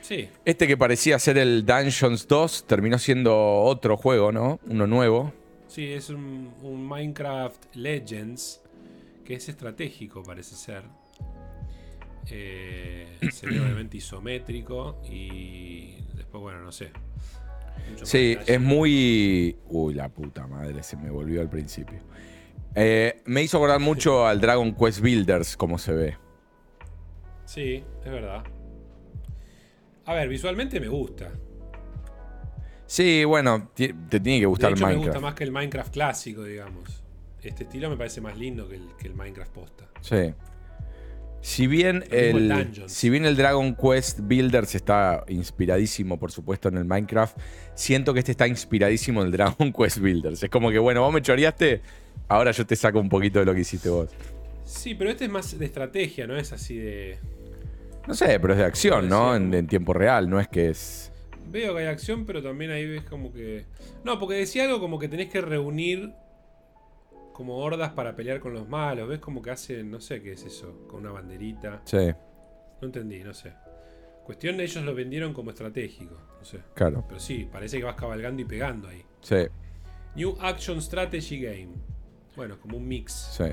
Sí. Este que parecía ser el Dungeons 2 terminó siendo otro juego, ¿no? Uno nuevo. Sí, es un, un Minecraft Legends que es estratégico, parece ser. Eh, se ve obviamente isométrico y después, bueno, no sé. Mucho Sí, es muy... Uy, la puta madre, se me volvió al principio. Eh, me hizo acordar mucho al Dragon Quest Builders, como se ve. Sí, es verdad. A ver, visualmente me gusta. Sí, bueno, te tiene que De gustar hecho, me Minecraft. gusta más que el Minecraft clásico, digamos. Este estilo me parece más lindo que el, que el Minecraft posta. Sí. Si bien, el el, si bien el Dragon Quest Builders está inspiradísimo, por supuesto, en el Minecraft, siento que este está inspiradísimo en el Dragon Quest Builders. Es como que, bueno, vos me choreaste, ahora yo te saco un poquito de lo que hiciste vos. Sí, pero este es más de estrategia, no es así de. No sé, pero es de acción, ¿no? en tiempo real, no es que es... Veo que hay acción, pero también ahí ves como que. No, porque decía algo como que tenés que reunir como hordas para pelear con los malos. ¿Ves como que hacen, no sé qué es eso, con una banderita? Sí, No entendí, no sé. Cuestión de ellos lo vendieron como estratégico, no sé. claro. Pero sí, parece que vas cabalgando y pegando ahí. Sí, New Action Strategy Game. Bueno, como un mix. sí.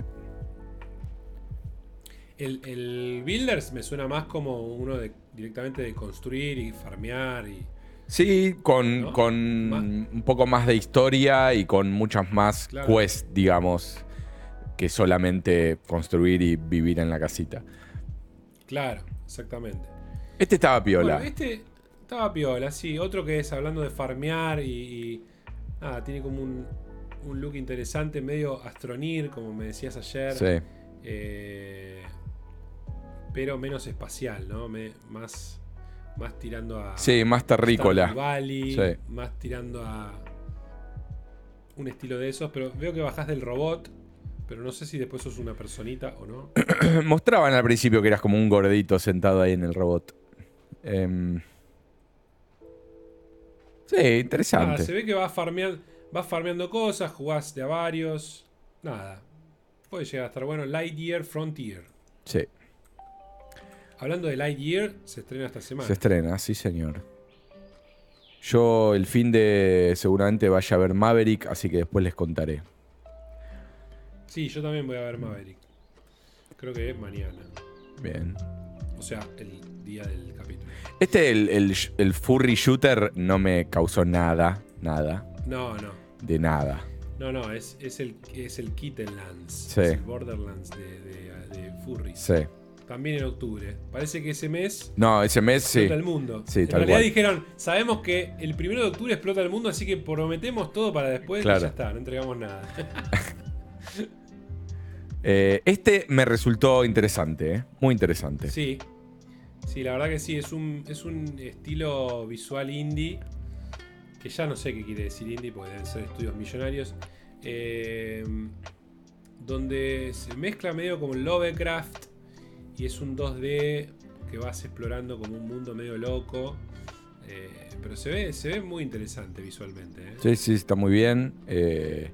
El, el Builders me suena más como uno de directamente de construir y farmear y. Sí, con, ¿No? con un poco más de historia y con muchas más Claro. quests, digamos, que solamente construir y vivir en la casita. Claro, exactamente. Este estaba piola. Bueno, este estaba piola, sí. Otro que es hablando de farmear y. y nada, tiene como un, un look interesante, medio astronir, como me decías ayer. Sí, Eh, pero menos espacial, ¿no? Me- más, más tirando a. sí, más terrícola. Stardew Valley, Sí. más tirando a. Un estilo de esos, pero veo que bajás del robot. Pero no sé si después sos una personita o no. Mostraban al principio que eras como un gordito sentado ahí en el robot. Em, sí, Nada, interesante. se ve que vas farmeando, vas farmeando cosas, jugás de a varios. Nada. Puede llegar a estar bueno. Lightyear Frontier. Sí, Hablando de Lightyear, se estrena esta semana. se estrena, sí, señor. Yo el fin de seguramente vaya a ver Maverick, así que después les contaré. Sí, yo también voy a ver Maverick. Creo que es mañana. Bien. O sea, el día del capítulo. Este, el, el, furry shooter, no me causó nada, nada, No, no. de nada. No, no, es, es el es el Kittenlands. Sí. Es el Borderlands de, de, de Furries. Sí. También en octubre. Parece que ese mes No, ese mes sí. explota el mundo. Sí, en tal realidad cual. dijeron, sabemos que el primero de octubre explota el mundo, así que prometemos todo para después Claro. y ya está, no entregamos nada. Eh, este me resultó interesante, ¿eh? muy interesante. sí. Sí, la verdad que sí, es un, es un estilo visual indie. Que ya no sé qué quiere decir indie, porque deben ser estudios millonarios. eh, donde se mezcla medio como Lovecraft. Y es un 2D que vas explorando como un mundo medio loco. eh, pero se ve, se ve muy interesante visualmente. ¿eh? Sí, sí, está muy bien. Eh,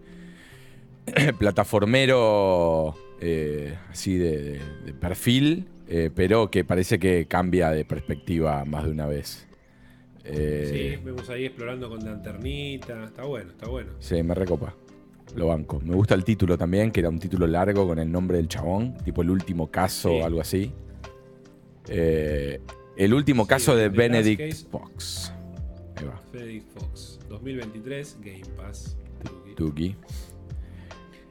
plataformero eh, así de, de- de perfil, pero que parece que cambia de perspectiva más de una vez. Sí, vemos ahí explorando con lanternita. Está bueno, está bueno. sí, me recopa. Lo banco. Me gusta el título también, que era un título largo con el nombre del chabón, tipo el último caso Sí. o algo así. Eh, el último Sí, caso de Benedict Case. Fox. Ahí va, Frederick Fox, 2023, Game Pass. Tuki. Tuki.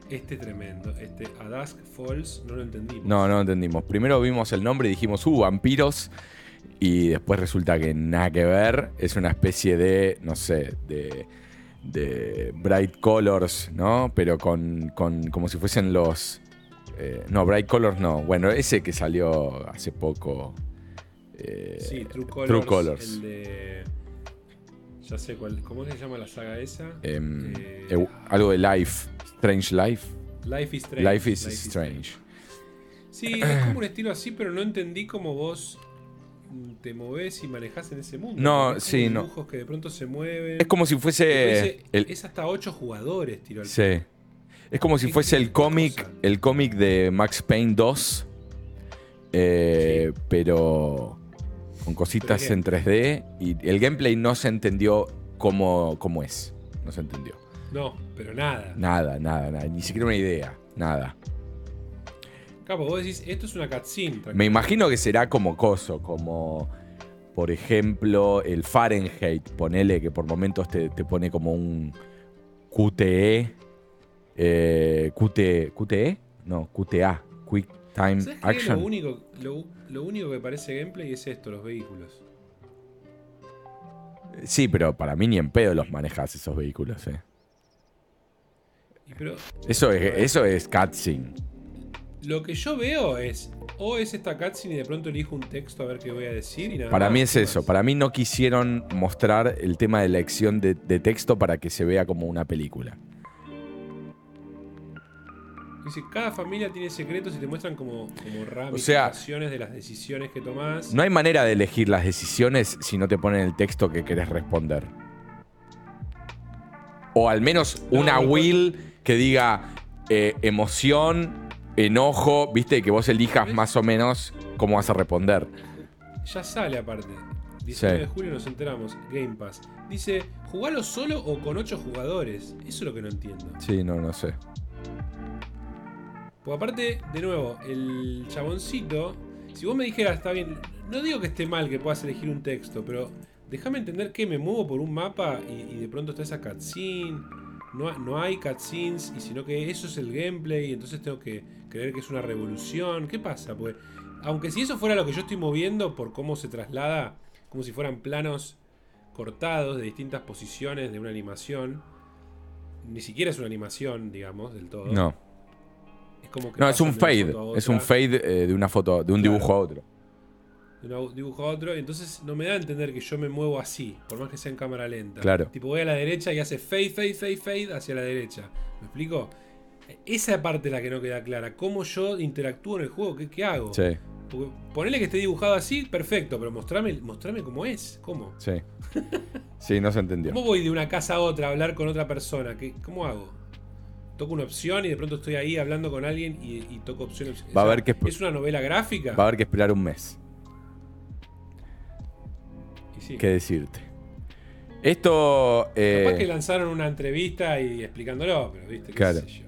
Este tremendo. Este A Dusk Falls, no lo entendimos. No, no entendimos. Primero vimos el nombre y dijimos, uh, vampiros. Y después resulta que nada que ver. Es una especie de, no sé, de, de Bright Colors, ¿no? Pero con, con como si fuesen los... eh, no, Bright Colors no. Bueno, ese que salió hace poco. eh, Sí, True Colors. True Colors. El de. Ya sé cuál. ¿Cómo se llama la saga esa? em, Eh, algo de Life. Strange Life. Life is Strange. Life is Strange. Sí, es como un estilo así, pero no entendí cómo vos te movés y manejás en ese mundo. No, como sí, no. dibujos que de pronto se mueven. Es como si fuese... el- Es hasta 8 jugadores, tiro al Sí. Es como si ¿Qué- fuese el cómic, el cómic de Max Payne 2, eh, pero con cositas Pero en 3D y el gameplay no se entendió cómo, cómo es. No se entendió. No, pero nada. Nada, nada, nada. Ni siquiera una idea. Nada. Capo, vos decís, esto es una cutscene. Me imagino que será como coso, como por ejemplo el Fahrenheit, ponele que por momentos te, te pone como un QTE. eh, QT, ¿QTE? No, QTA. Quick Time. Action. Lo único, lo, lo único que parece gameplay es esto, los vehículos. Sí, pero para mí ni en pedo los manejas esos vehículos. eh. Pero Eso, es, eso es cutscene. Lo que yo veo es, o es esta cutscene y de pronto elijo un texto a ver qué voy a decir y nada Para más, mí es ¿qué eso. más? Para mí no quisieron mostrar el tema de elección de, de texto para que se vea como una película. Dice, cada familia tiene secretos y te muestran como, como sea, ramificaciones de las decisiones que tomás. No hay manera de elegir las decisiones si no te ponen el texto que querés responder. O al menos No, una no, will que diga, eh, emoción, enojo, viste, que vos elijas más o menos cómo vas a responder. Ya sale aparte. 19 Sí. de julio nos enteramos. Game Pass. Dice, ¿jugalo solo o con 8 jugadores? Eso es lo que no entiendo. Sí, no, no sé. Porque aparte, de nuevo, el chaboncito, si vos me dijeras, está bien, no digo que esté mal que puedas elegir un texto, pero déjame entender que me muevo por un mapa y, y de pronto está esa cutscene. No, no hay cutscenes, y sino que eso es el gameplay, y entonces tengo que creer que es una revolución. ¿Qué pasa? Porque, aunque si eso fuera lo que yo estoy moviendo por cómo se traslada, como si fueran planos cortados de distintas posiciones de una animación, ni siquiera es una animación, digamos, del todo. No. Es como que No, es un fade. Es un fade eh, de una foto, de un Claro. dibujo a otro. De un dibujo a otro. Entonces no me da a entender que yo me muevo así, por más que sea en cámara lenta. Claro. Tipo, voy a la derecha y hace fade, fade, fade, fade hacia la derecha. ¿Me explico? Esa parte es la que no queda clara. ¿Cómo yo interactúo en el juego? ¿Qué, qué hago? Sí, Porque ponele que esté dibujado así, perfecto, pero mostrame, mostrame cómo es. ¿Cómo? sí. Sí, no se entendió. ¿Cómo voy de una casa a otra a hablar con otra persona? ¿Qué, ¿Cómo hago? Toco una opción y de pronto estoy ahí hablando con alguien y, y toco opciones. Va a haber que- ¿Es una novela gráfica? Va a haber que esperar un mes. Y sí. ¿Qué decirte? Esto. eh, Capaz que lanzaron una entrevista y explicándolo, pero viste, qué Claro. sé yo.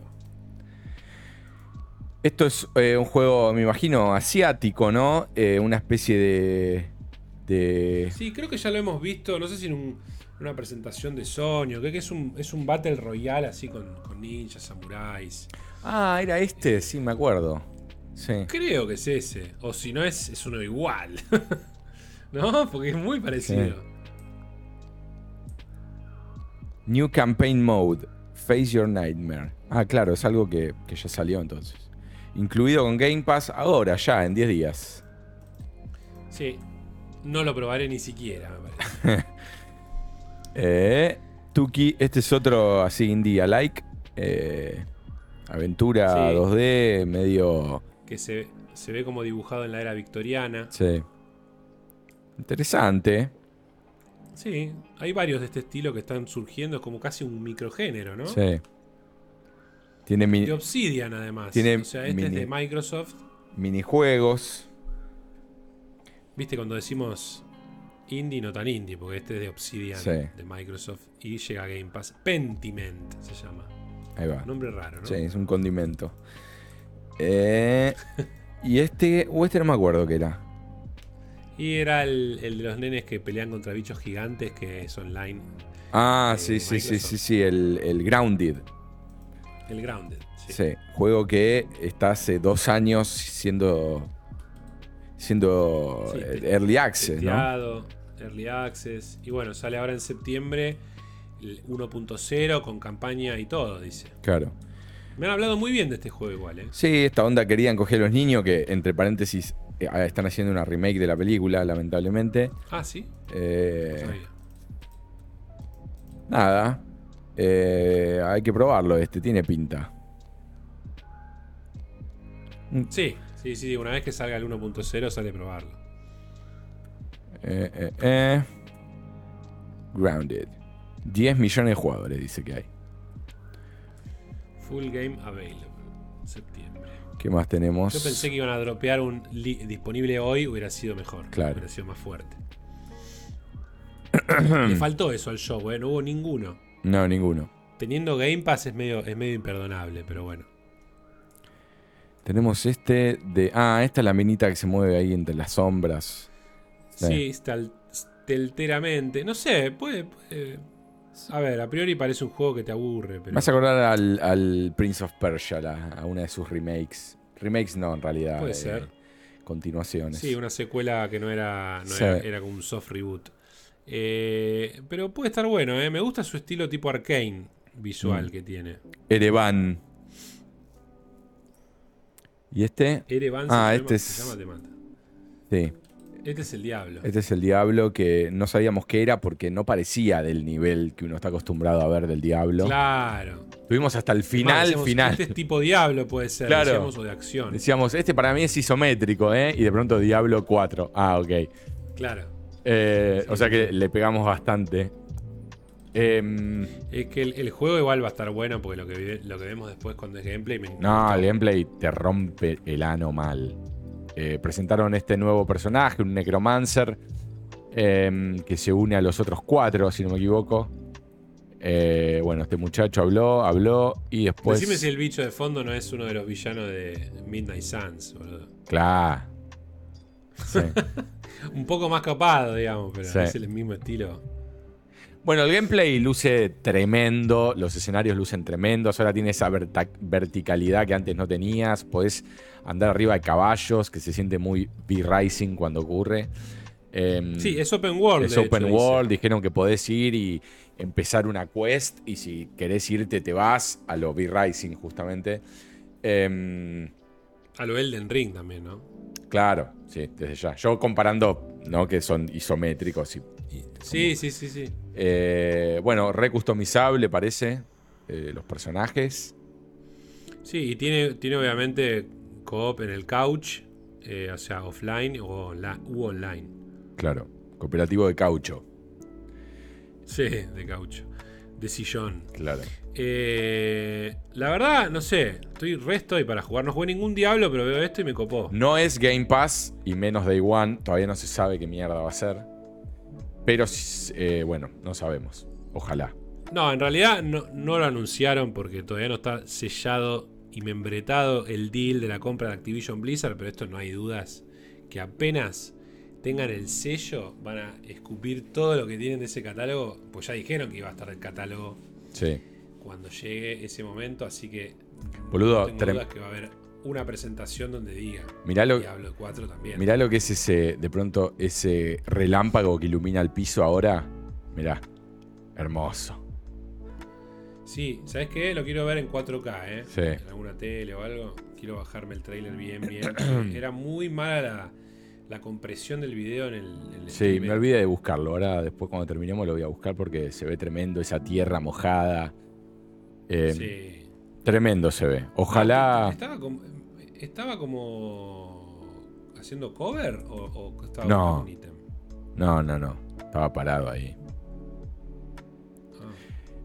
Esto es eh, un juego, me imagino, asiático, ¿no? Eh, una especie de. de. Sí, creo que ya lo hemos visto, no sé si en un- una presentación de Sony, o qué, que es un, es un Battle Royale así con, con ninjas, samuráis. Ah, era este, sí, me acuerdo. Sí. Creo que es ese, o si no es, es uno igual. ¿No? Porque es muy parecido. New Campaign Mode. Face Your Nightmare. Ah, claro, es algo que, que ya salió entonces. Incluido con Game Pass ahora, ya, en 10 días. Sí. No lo probaré ni siquiera, me parece. Eh, Tuki, este es otro así indie like. Eh, aventura Sí. 2D, medio. que se, se ve como dibujado en la era victoriana. Sí. Interesante. Sí, hay varios de este estilo que están surgiendo, es como casi un microgénero, ¿no? Sí. Tiene De Obsidian, además. Tiene o sea, este es de Microsoft. minijuegos. Viste cuando decimos indie, no tan indie, porque este es de Obsidian, Sí. de Microsoft, y llega a Game Pass. Pentiment se llama. Ahí va. Nombre raro, ¿no? Sí, es un condimento. Eh, y este. O este no me acuerdo qué era. Y era el, el de los nenes que pelean contra bichos gigantes, que es online. Ah, Eh, sí, sí, sí, sí, sí. El, el Grounded. El Grounded. Sí. Sí. Juego que está hace dos años siendo. Siendo Sí, eh, Early Access, ¿no? Early Access. Y bueno, sale ahora en septiembre el 1.0 con campaña y todo, dice. Claro. Me han hablado muy bien de este juego igual, ¿eh? Sí, esta onda querían coger a los niños que, entre paréntesis, eh, están haciendo una remake de la película, lamentablemente. Ah, sí. Eh, No sabía. nada. Eh, hay que probarlo este, tiene pinta. Sí, sí, sí. Una vez que salga el 1.0 sale a probarlo. Eh, eh, eh. Grounded. 10 millones de jugadores, dice que hay. Full Game Available. Septiembre. ¿Qué más tenemos? Yo pensé que iban a dropear un disponible hoy, hubiera sido mejor. Claro. Hubiera sido más fuerte. Le faltó eso al show, ¿eh? No hubo ninguno. No, ninguno. Teniendo Game Pass es medio, es medio imperdonable, pero bueno. Tenemos este de. Ah, esta es la minita que se mueve ahí entre las sombras. Sí. Estelteramente. No sé, puede, puede- A ver, a priori parece un juego que te aburre, pero. Me hace acordar al, al Prince of Persia, la- a una de sus remakes. Remakes no, en realidad. Puede eh, ser. Continuaciones. Sí, una secuela que no era. No Sí. era, era como un soft reboot. Eh, pero puede estar bueno, ¿eh? Me gusta su estilo tipo arcane visual Mm. que tiene. Erevan. ¿Y este? Erevan Ah, se, este llama, es- se llama Te Mata. Sí. Este es el diablo. Este es el diablo que no sabíamos qué era porque no parecía del nivel que uno está acostumbrado a ver del diablo. Claro. Tuvimos hasta el final, decíamos, final. Este es tipo diablo, puede ser. Claro. Decíamos, o de acción. Decíamos, este para mí es isométrico, ¿eh? Y de pronto Diablo 4. Ah, ok. Claro. Eh, Sí. O sea que le pegamos bastante. Em, Es que el, el juego igual va a estar bueno porque lo que, lo que vemos después cuando es gameplay me no, el gameplay te rompe el ano mal. Eh, presentaron este nuevo personaje, un necromancer, em, que se une a los otros cuatro, si no me equivoco. Eh, bueno, este muchacho habló, habló y después... Decime si el bicho de fondo no es uno de los villanos de Midnight Suns, boludo. Claro. Sí. Un poco más capado, digamos, pero Sí. es el mismo estilo. Bueno, el gameplay luce tremendo, los escenarios lucen tremendos, ahora tiene esa verticalidad que antes no tenías, podés andar arriba de caballos, que se siente muy B-Rising cuando ocurre. Em, Sí, es open world. es open hecho, dice. world, dijeron que podés ir y empezar una quest y si querés irte te vas a lo B-Rising justamente. Em, A lo Elden Ring también, ¿no? Claro, sí, desde ya. Yo comparando, ¿no? Que son isométricos y y Sí, sí, sí, sí. Eh, bueno, recustomizable parece. eh, los personajes. Sí, y tiene, tiene obviamente co-op en el couch, eh, o sea, offline o onla- u online. Claro. Cooperativo de caucho. Sí, de caucho. De sillón. Claro. Eh, la verdad, no sé. Estoy resto y para jugar. No jugué ningún diablo, pero veo esto y me copó. No es Game Pass y menos Day One. Todavía no se sabe qué mierda va a ser. Pero eh, bueno, no sabemos. Ojalá. No, en realidad no, no lo anunciaron porque todavía no está sellado y membretado el deal de la compra de Activision Blizzard, pero esto no hay dudas que apenas tengan el sello van a escupir todo lo que tienen de ese catálogo, pues ya dijeron que iba a estar el catálogo Sí. cuando llegue ese momento, así que Boludo, no tengo dudas que va a haber una presentación donde diga mirá lo, Diablo 4 también. mirá lo que es ese, de pronto, ese relámpago que ilumina el piso ahora. Mirá. Hermoso. Sí, ¿sabes qué? Lo quiero ver en 4K, ¿eh? Sí. En alguna tele o algo. Quiero bajarme el trailer bien, bien. Era muy mala la, la compresión del video en el. en el Sí, streaming. me olvidé de buscarlo. Ahora, después, cuando terminemos, lo voy a buscar porque se ve tremendo. Esa tierra mojada. Eh, Sí. Tremendo se ve. Ojalá. ¿Estaba como, estaba como haciendo cover o, o estaba No. un ítem? No, no, no. Estaba parado ahí. Ah.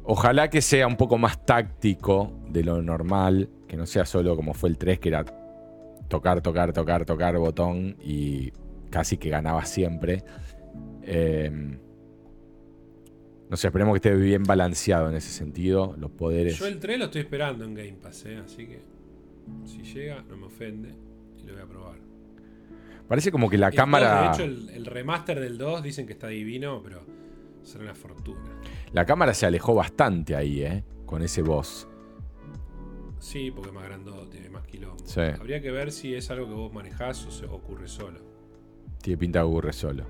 Ojalá que sea un poco más táctico de lo normal. Que no sea solo como fue el 3, que era tocar, tocar, tocar, tocar botón y casi que ganaba siempre. Eh, no sé, esperemos que esté bien balanceado en ese sentido. Los poderes. Yo el 3 lo estoy esperando en Game Pass, ¿eh? así que si llega no me ofende y lo voy a probar. Parece como que la El cámara. 2, de hecho, el, el remaster del 2 dicen que está divino, pero será una fortuna. La cámara se alejó bastante ahí, ¿eh? Con ese boss. Sí, porque es más quilombo. Sí. Habría que ver si es algo que vos manejás o se ocurre solo. Tiene pinta de aburre solo.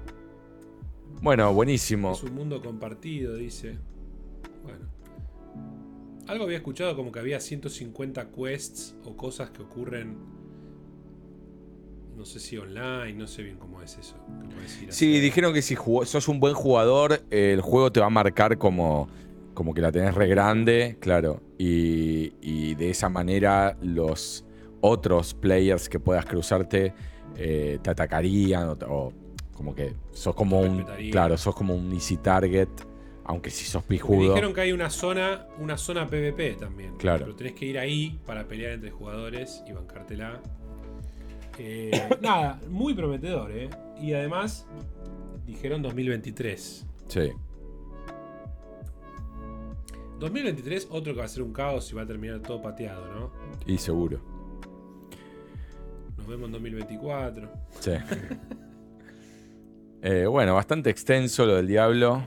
Bueno, buenísimo. Es un mundo compartido, dice. Bueno. Algo había escuchado como que había 150 quests o cosas que ocurren. No sé si online, no sé bien cómo es eso. que Sí, hacer. dijeron que si sos un buen jugador, el juego te va a marcar como, como que la tenés re grande, claro. Y, y de esa manera los otros players que puedas cruzarte eh, te atacarían o, o como que sos como un... Claro, sos como un easy target, aunque si sos Me pijudo. dijeron que hay una zona, una zona PvP también. Claro. Pero tenés que ir ahí para pelear entre jugadores y bancártela. Eh, nada, muy prometedor, ¿eh? Y además, dijeron 2023. Sí. 2023, otro que va a ser un caos y va a terminar todo pateado, ¿no? Y seguro. Nos vemos en 2024. Sí. Eh, bueno, bastante extenso lo del diablo.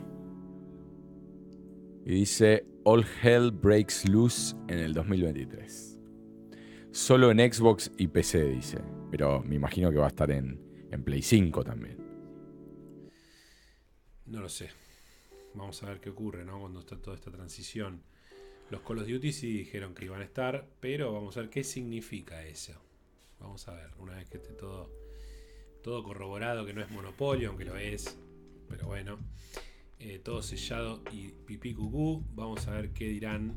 Y dice: All Hell Breaks Loose en el 2023. Solo en Xbox y PC, dice. Pero me imagino que va a estar en, en Play 5 también. No lo sé. Vamos a ver qué ocurre, ¿no? Cuando está toda esta transición. Los Call of Duty sí dijeron que iban a estar, pero vamos a ver qué significa eso. Vamos a ver, una vez que esté todo, todo corroborado, que no es monopolio, aunque lo es, pero bueno, eh, todo sellado y pipí cucú, vamos a ver qué dirán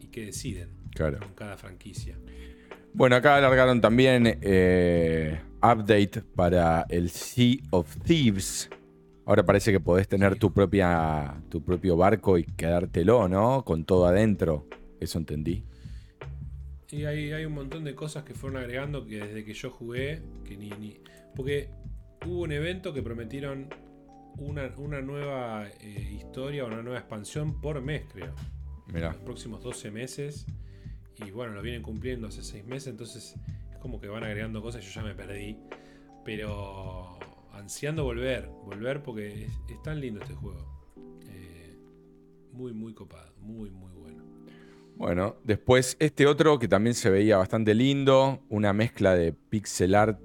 y qué deciden Claro. con cada franquicia. Bueno, acá alargaron también eh, update para el Sea of Thieves. Ahora parece que podés tener Sí. tu propia tu propio barco y quedártelo, ¿no? Con todo adentro. Eso entendí. Y hay, hay un montón de cosas que fueron agregando que desde que yo jugué, que ni. ni porque hubo un evento que prometieron una, una nueva eh, historia, una nueva expansión por mes, creo. Mirá. Los próximos 12 meses. Y bueno, lo vienen cumpliendo hace 6 meses, entonces es como que van agregando cosas yo ya me perdí. Pero ansiando volver, volver porque es, es tan lindo este juego. Eh, muy, muy copado, muy, muy bueno. Después este otro que también se veía bastante lindo, una mezcla de pixel art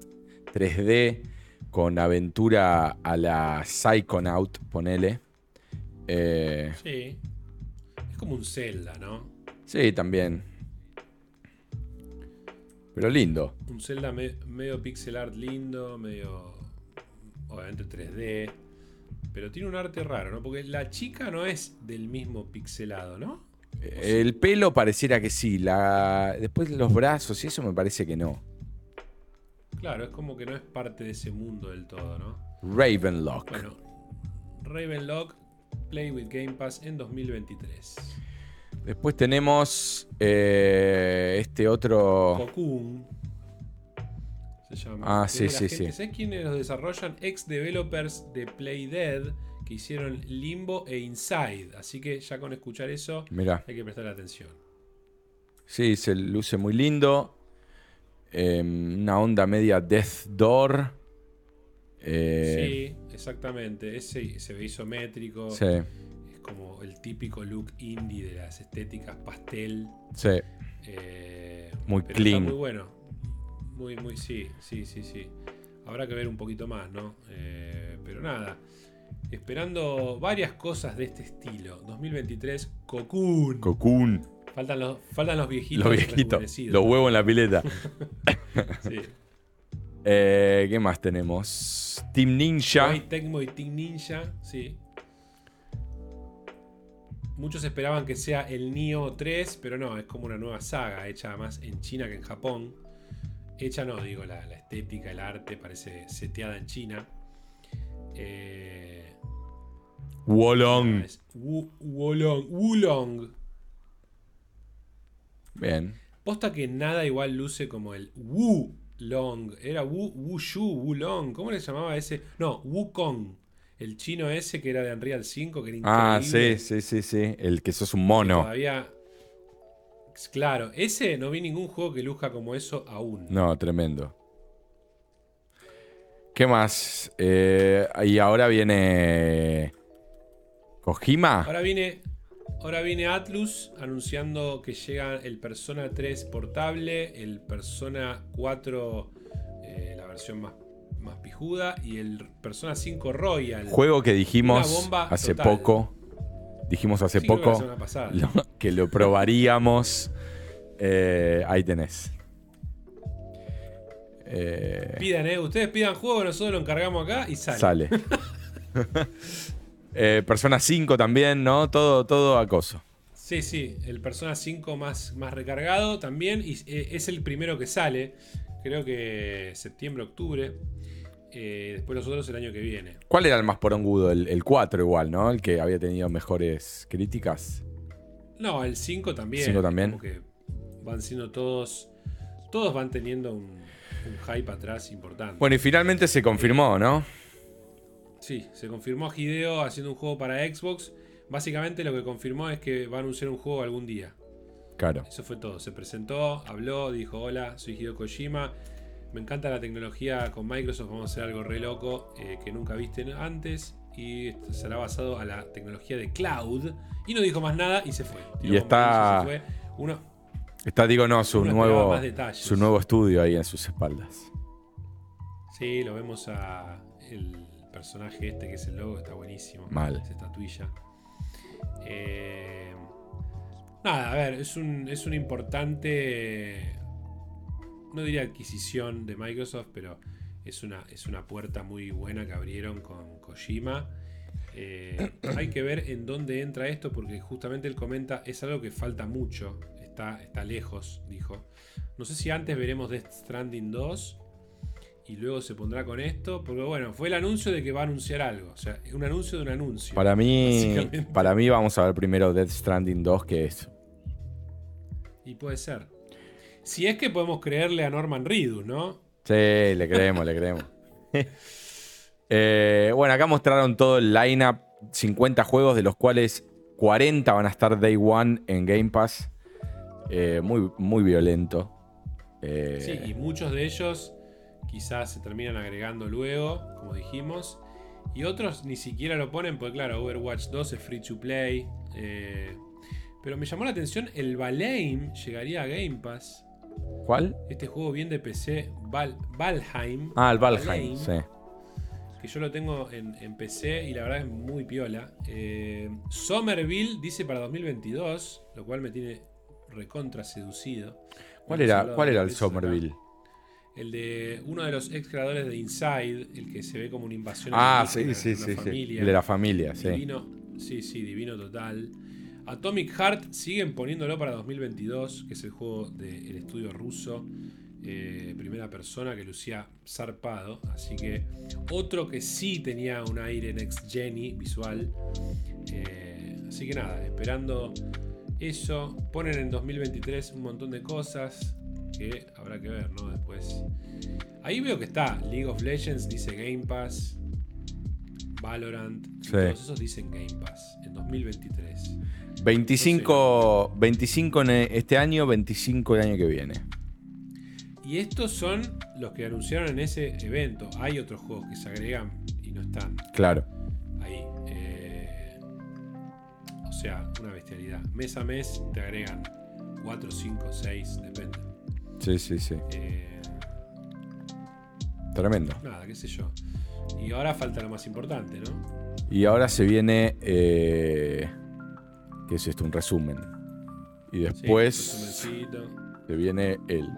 3D con aventura a la Psychonaut, ponele. Eh, Sí. Es como un Zelda, ¿no? sí, también. Pero lindo. Un Zelda me- medio pixel art lindo, medio. Obviamente 3D. Pero tiene un arte raro, ¿no? Porque la chica no es del mismo pixelado, ¿no? El pelo pareciera que sí. La... Después los brazos y eso me parece que no. Claro, es como que no es parte de ese mundo del todo, ¿no? Ravenlock. Bueno, Ravenlock Play with Game Pass en 2023. Después tenemos eh, este otro. Cocoon. Se llama. Ah, sí, sí, gente- sí. ¿Sabes quiénes los desarrollan? Ex developers de Play Dead que hicieron Limbo e Inside. Así que ya con escuchar eso hay que prestar atención. sí, se luce muy lindo. Eh, una onda media Death Door. Eh, sí, exactamente. Ese se ve isométrico. sí, Es como el típico look indie de las estéticas pastel. sí. Eh, Muy pero clean. Está muy bueno. Muy, muy, sí, sí, sí, sí. Habrá que ver un poquito más, ¿no? Eh, pero nada. Esperando varias cosas de este estilo. 2023, Cocoon. Cocoon. faltan, los, faltan los viejitos. Los viejitos. Los huevos en la pileta. Sí. Eh, ¿Qué más tenemos? Team Ninja. Koei Tecmo y Team Ninja, sí. Muchos esperaban que sea el Nioh 3, pero no, es como una nueva saga, hecha más en China que en Japón. Hecha no, digo, la, la estética, el arte, parece seteada en China. Eh, Wolong. Wu- Wolong. Wulong. Bien. Posta que nada igual luce como el Wu Long. Era Wu, Wushu, Wulong. ¿Cómo le llamaba ese? No, Wukong. El chino ese que era de Unreal 5, que era Ah, increíble. sí, sí, sí, sí. El que sos un que mono. Todavía. Claro, ese no vi ningún juego que luzca como eso aún. No, tremendo. ¿Qué más? Eh, y ahora viene. Kojima. Ahora viene. Ahora viene Atlus anunciando que llega el Persona 3 portable, el Persona 4, eh, la versión más, más pijuda, y el Persona 5 Royal. Juego que dijimos hace total. poco. Dijimos hace Sí, que poco lo- que lo probaríamos. Eh, ahí tenés. Eh, Pidan, eh. Ustedes pidan juego, nosotros lo encargamos acá y sale. sale. Eh, Persona 5 también, ¿no? Todo, todo acoso. Sí, sí, el Persona 5 más, más recargado también. Y eh, es el primero que sale. Creo que septiembre, octubre. Eh, después los otros el año que viene. ¿Cuál era el más porongudo? El, el 4 igual, ¿no? El que había tenido mejores críticas. No, el 5 también. 5 también. Como que van siendo todos. Todos van teniendo un, un hype atrás importante. Bueno, y finalmente se confirmó, ¿no? Sí, se confirmó Hideo haciendo un juego para Xbox. Básicamente lo que confirmó es que va a anunciar un juego algún día. Claro. Eso fue todo. Se presentó, habló, dijo: Hola, soy Hideo Kojima. Me encanta la tecnología con Microsoft. Vamos a hacer algo re loco eh, que nunca viste antes. Y esto será basado a la tecnología de cloud. Y no dijo más nada y se fue. Tiró Y está- fue. Uno, Está, digo, no, su nuevo, su nuevo estudio ahí en sus espaldas. Sí, lo vemos a el personaje este que es el logo, está buenísimo. Mal. Esa estatuilla. Eh, nada, a ver, es un, es una importante. No diría adquisición de Microsoft, pero es una, es una puerta muy buena que abrieron con Kojima. Eh, hay que ver en dónde entra esto, porque justamente él comenta, es algo que falta mucho, está, está lejos, dijo. No sé si antes veremos Death Stranding 2 y luego se pondrá con esto. Porque bueno, fue el anuncio de que va a anunciar algo. O sea, un anuncio de un anuncio. Para mí, para mí vamos a ver primero Death Stranding 2, que es. Y puede ser. Si es que podemos creerle a Norman Reedus, ¿no? Sí, le creemos, le creemos. Eh, bueno, acá mostraron todo el lineup, 50 juegos, de los cuales 40 van a estar Day One en Game Pass. Eh, muy, muy violento. Eh, sí, y muchos de ellos quizás se terminan agregando luego, como dijimos. Y otros ni siquiera lo ponen, porque claro, Overwatch 2 es free to play. pero me llamó la atención, el Valheim llegaría a Game Pass. ¿Cuál? Este juego bien de PC, Valheim. Ah, el Valheim, sí. Que yo lo tengo en, PC y la verdad es muy piola. Eh, Somerville dice para 2022, lo cual me tiene recontra seducido. ¿Cuál era, ¿cuál era el Somerville? El de uno de los ex creadores de Inside, el que se ve como una invasión. Ah, sí, sí, sí, sí. El de la familia, sí. Divino, sí, sí, divino total. Atomic Heart siguen poniéndolo para 2022, que es el juego del estudio ruso, eh, primera persona que lucía zarpado. Así que otro que sí tenía un aire next gen visual. Eh, así que nada, esperando eso. Ponen en 2023 un montón de cosas que habrá que ver, ¿no? Después. Ahí veo que está League of Legends, dice Game Pass. Valorant. Todos esos dicen Game Pass en 2023. 25, 25 este año, 25 el año que viene. Y estos son los que anunciaron en ese evento. Hay otros juegos que se agregan y no están. Claro. Ahí. Eh, o sea, una bestialidad. Mes a mes te agregan 4, 5, 6, depende. Sí, sí, sí. Eh, Tremendo. Nada, qué sé yo. Y ahora falta lo más importante, ¿no? Y ahora se viene. Eh, ¿Qué es esto? Un resumen. Y después. se viene el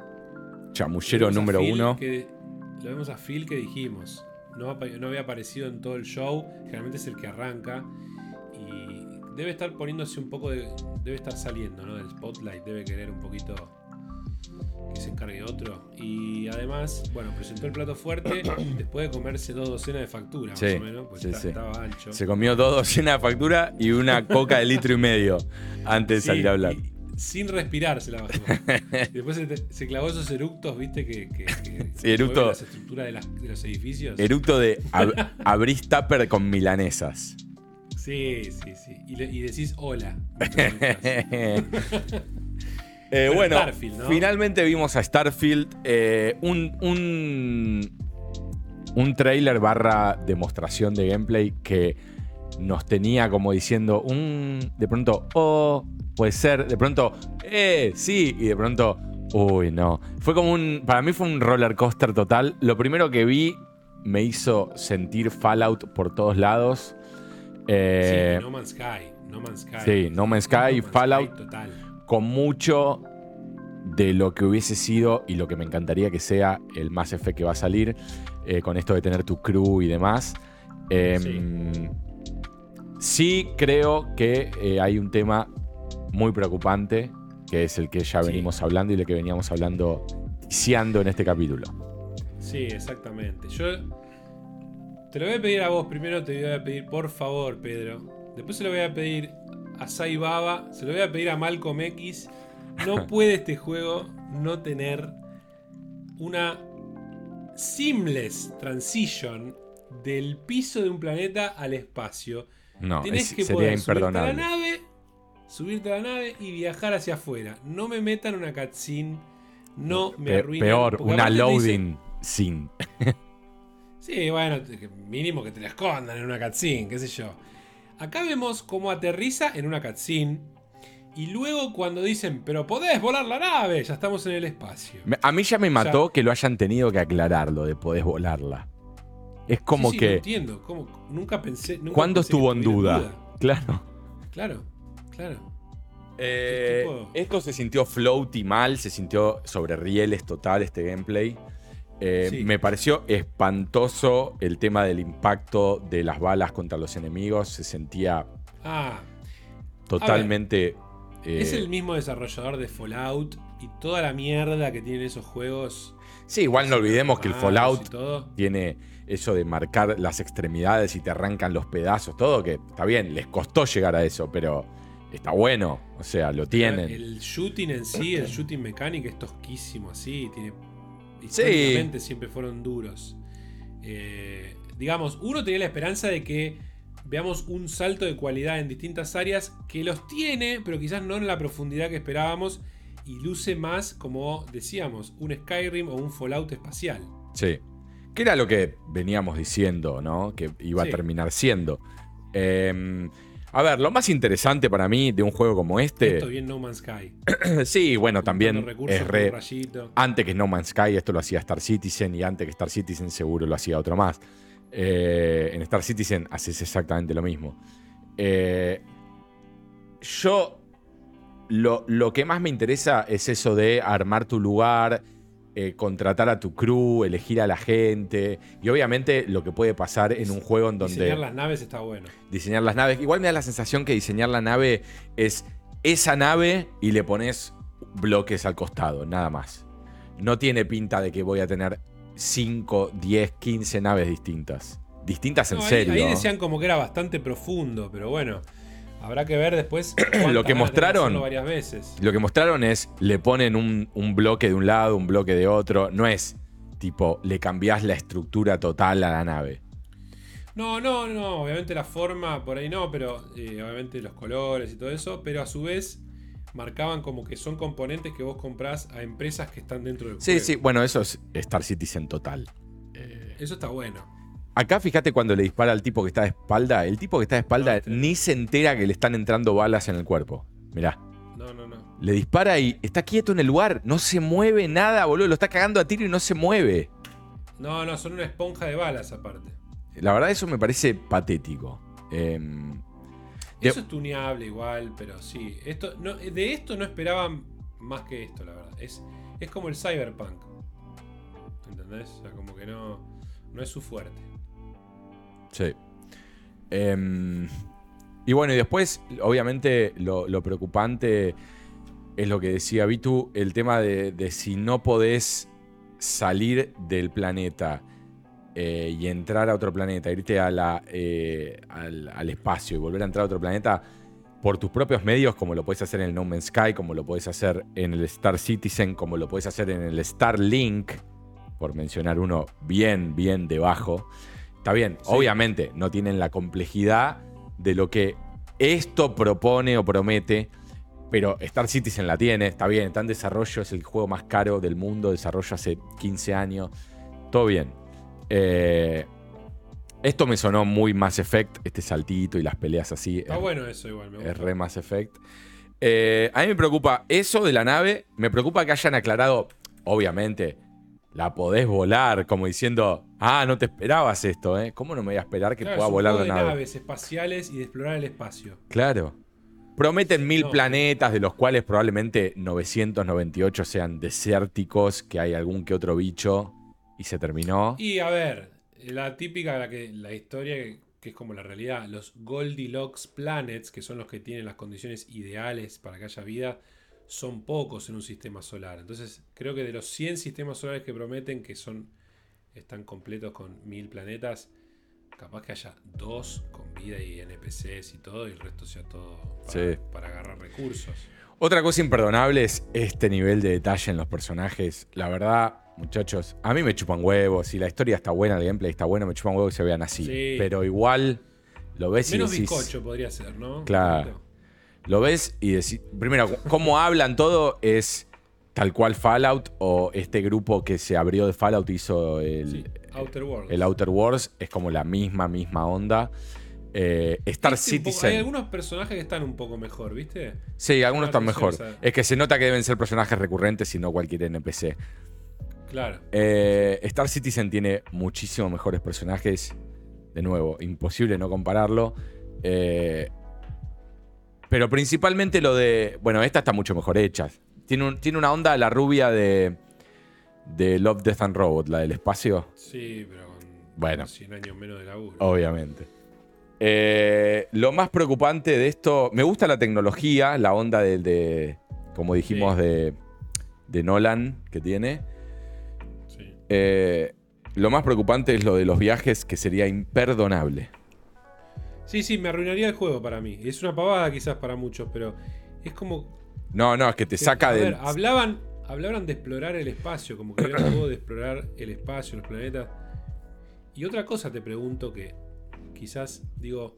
chamullero número uno. lo vemos a Phil que dijimos. No, no había aparecido en todo el show. Generalmente es el que arranca. Y debe estar poniéndose un poco de. Debe estar saliendo, ¿no? Del spotlight. Debe querer un poquito que se encargue otro. Y además, bueno, presentó el plato fuerte después de comerse dos docenas de facturas, más o menos, pues estaba ancho. Se comió dos docenas de facturas y una coca de litro y medio antes de salir a hablar. sin respirar se la bajó. después se, clavó esos eructos, viste, que, que, sí, eructo, las estructuras de, los edificios. Eructo de abrís tupper con milanesas. Sí, sí, sí. Y, y decís hola. Eh, bueno, finalmente vimos a Starfield. Eh, un, un, trailer barra demostración de gameplay que nos tenía como diciendo un. De pronto, oh, puede ser. De pronto, eh, sí. Y de pronto, uy, no. Fue como un. Para mí fue un roller coaster total. Lo primero que vi me hizo sentir Fallout por todos lados. sí, no Man's Sky. No Man's Sky. Sí, No Man's Sky, Fallout. total con mucho de lo que hubiese sido y lo que me encantaría que sea el Mass Effect que va a salir, eh, con esto de tener tu crew y demás. Em, sí. creo que eh, hay un tema muy preocupante, que es el que ya venimos hablando y el que veníamos hablando, iniciando en este capítulo. Sí, exactamente. Yo te lo voy a pedir a vos primero, te voy a pedir por favor, Pedro. Después se lo voy a pedir a Saibaba, se lo voy a pedir a Malcolm X. No puede este juego no tener una seamless transition del piso de un planeta al espacio. No, Tenés que sería poder imperdonable. Subirte a la nave, subirte a la nave y viajar hacia afuera. No me metan una cutscene, no me arruinen. Peor, una loading scene. sí, bueno, mínimo que te la escondan en una cutscene, qué sé yo. Acá vemos cómo aterriza en una cutscene. Y luego cuando dicen, pero podés volar la nave, ya estamos en el espacio. A mí ya me mató que lo hayan tenido que aclarar lo de podés volarla. Es como que. No entiendo, nunca pensé. ¿Cuándo estuvo en duda? Claro. Claro, claro. Eh, esto se sintió floaty mal, se sintió sobre rieles total este gameplay. Eh, me pareció espantoso el tema del impacto de las balas contra los enemigos. Se sentía ah, totalmente Eh, Es el mismo desarrollador de Fallout y toda la mierda que tienen esos juegos. Sí, igual no olvidemos que el Fallout tiene eso de marcar las extremidades y te arrancan los pedazos, todo que está bien, les costó llegar a eso, pero está bueno, o sea, lo tienen. El shooting en sí, el shooting mechanic es tosquísimo así. Tiene, históricamente siempre fueron duros. Eh, digamos, uno tenía la esperanza de que veamos un salto de cualidad en distintas áreas que los tiene, pero quizás no en la profundidad que esperábamos. Y luce más, como decíamos, un Skyrim o un Fallout espacial. Sí. Que era lo que veníamos diciendo, ¿no? Que iba Sí. a terminar siendo. Eh, a ver, lo más interesante para mí de un juego como este. Esto bien No Man's Sky. sí, bueno, también es re. Antes que No Man's Sky, esto lo hacía Star Citizen, y antes que Star Citizen, seguro lo hacía otro más. Eh, en Star Citizen haces exactamente lo mismo. Eh, yo. Lo, lo que más me interesa es eso de armar tu lugar, eh, contratar a tu crew, elegir a la gente. Y obviamente lo que puede pasar en un juego en donde Diseñar las naves está bueno. diseñar las naves. Igual me da la sensación que diseñar la nave es esa nave y le pones bloques al costado, nada más. No tiene pinta de que voy a tener 5, 10, 15 naves distintas. Distintas en No, ahí- serio. Ahí, decían como que era bastante profundo, pero bueno. Habrá que ver después. Lo que mostraron- hacerlo varias veces. Lo que mostraron es, le ponen un, un bloque de un lado, un bloque de otro. No es tipo, le cambiás la estructura total a la nave. No, no, no. Obviamente la forma por ahí no, pero eh, obviamente los colores y todo eso. Pero a su vez marcaban como que son componentes que vos comprás a empresas que están dentro del Sí, juego. sí, bueno, eso es Star Citizen total. Eso está bueno. Acá fíjate cuando le dispara al tipo que está de espalda. El tipo que está de espalda No, ni se entera que le están entrando balas en el cuerpo. Mirá. No, no, no. Le dispara y está quieto en el lugar. No se mueve nada, boludo. Lo está cagando a tiro y no se mueve. No, no, son una esponja de balas aparte. La verdad, eso me parece patético. Em, De- Eso es tuneable igual, pero sí. Esto, no, de esto no esperaban más que esto, la verdad. Es, es como el cyberpunk. ¿Entendés? O sea, como que no, no es su fuerte. Sí. Em, y bueno, y después, obviamente, lo, preocupante es lo que decía Vitu: el tema de, si no podés salir del planeta eh, y entrar a otro planeta, irte eh, al, al espacio y volver a entrar a otro planeta por tus propios medios, como lo puedes hacer en el No Man's Sky, como lo puedes hacer en el Star Citizen, como lo puedes hacer en el Starlink, por mencionar uno bien, bien debajo. Está bien, Sí. obviamente no tienen la complejidad de lo que esto propone o promete, pero Star Citizen la tiene, está bien, está en desarrollo, es el juego más caro del mundo, desarrollo hace 15 años, todo bien. Eh, esto me sonó muy Mass Effect, este saltito y las peleas así. Está es- bueno eso igual, me gusta. es re Mass Effect. Eh, a mí me preocupa eso de la nave. Me preocupa que hayan aclarado, obviamente, la podés volar, como diciendo, ah, no te esperabas esto, ¿eh? ¿Cómo no me voy a esperar que Claro, pueda volar la juego de nave? naves espaciales y de explorar el espacio. Claro. Prometen mil No. planetas, de los cuales probablemente 998 sean desérticos, que hay algún que otro bicho, y se terminó. Y a ver, la típica, la, que, la historia que, que es como la realidad, los Goldilocks Planets, que son los que tienen las condiciones ideales para que haya vida, son pocos en un sistema solar. Entonces, creo que de los 100 sistemas solares que prometen, que son están completos con mil planetas, capaz que haya dos con vida y NPCs y todo, y el resto sea todo para, Sí. para agarrar recursos. Otra cosa imperdonable es este nivel de detalle en los personajes. La verdad, muchachos, a mí me chupan huevos. Si la historia está buena, el gameplay está bueno, me chupan huevos que se vean así. Sí. Pero igual lo ves y Menos decís. bizcocho podría ser, ¿no? Claro. Lo ves y decís. Primero, cómo hablan todo es tal cual Fallout o este grupo que se abrió de Fallout hizo el, Sí, Outer Worlds. el Outer Wars. Es como la misma, misma onda. Eh, Star Este Citizen. hay algunos personajes que están un poco mejor, ¿viste? Sí, algunos están mejor. Es que se nota que deben ser personajes recurrentes y no cualquier NPC. Claro. Eh, Star Citizen tiene muchísimos mejores personajes. De nuevo, imposible no compararlo. Eh, pero principalmente lo de. Bueno, esta está mucho mejor hecha. Tiene, un- tiene una onda la rubia de. De Love, Death and Robot, la del espacio. Sí, pero con Bueno. 100 años menos de laburo. Obviamente. Eh, lo más preocupante de esto, me gusta la tecnología, la onda de, de como dijimos, Sí. de, de Nolan que tiene. Sí. Eh, lo más preocupante es lo de los viajes, que sería imperdonable. Sí, sí, me arruinaría el juego para mí. Es una pavada quizás para muchos, pero es como... No, no, es que te que, saca ver, hablaban, hablaban de explorar el espacio, como que era un juego de explorar el espacio, los planetas. Y otra cosa te pregunto que quizás digo,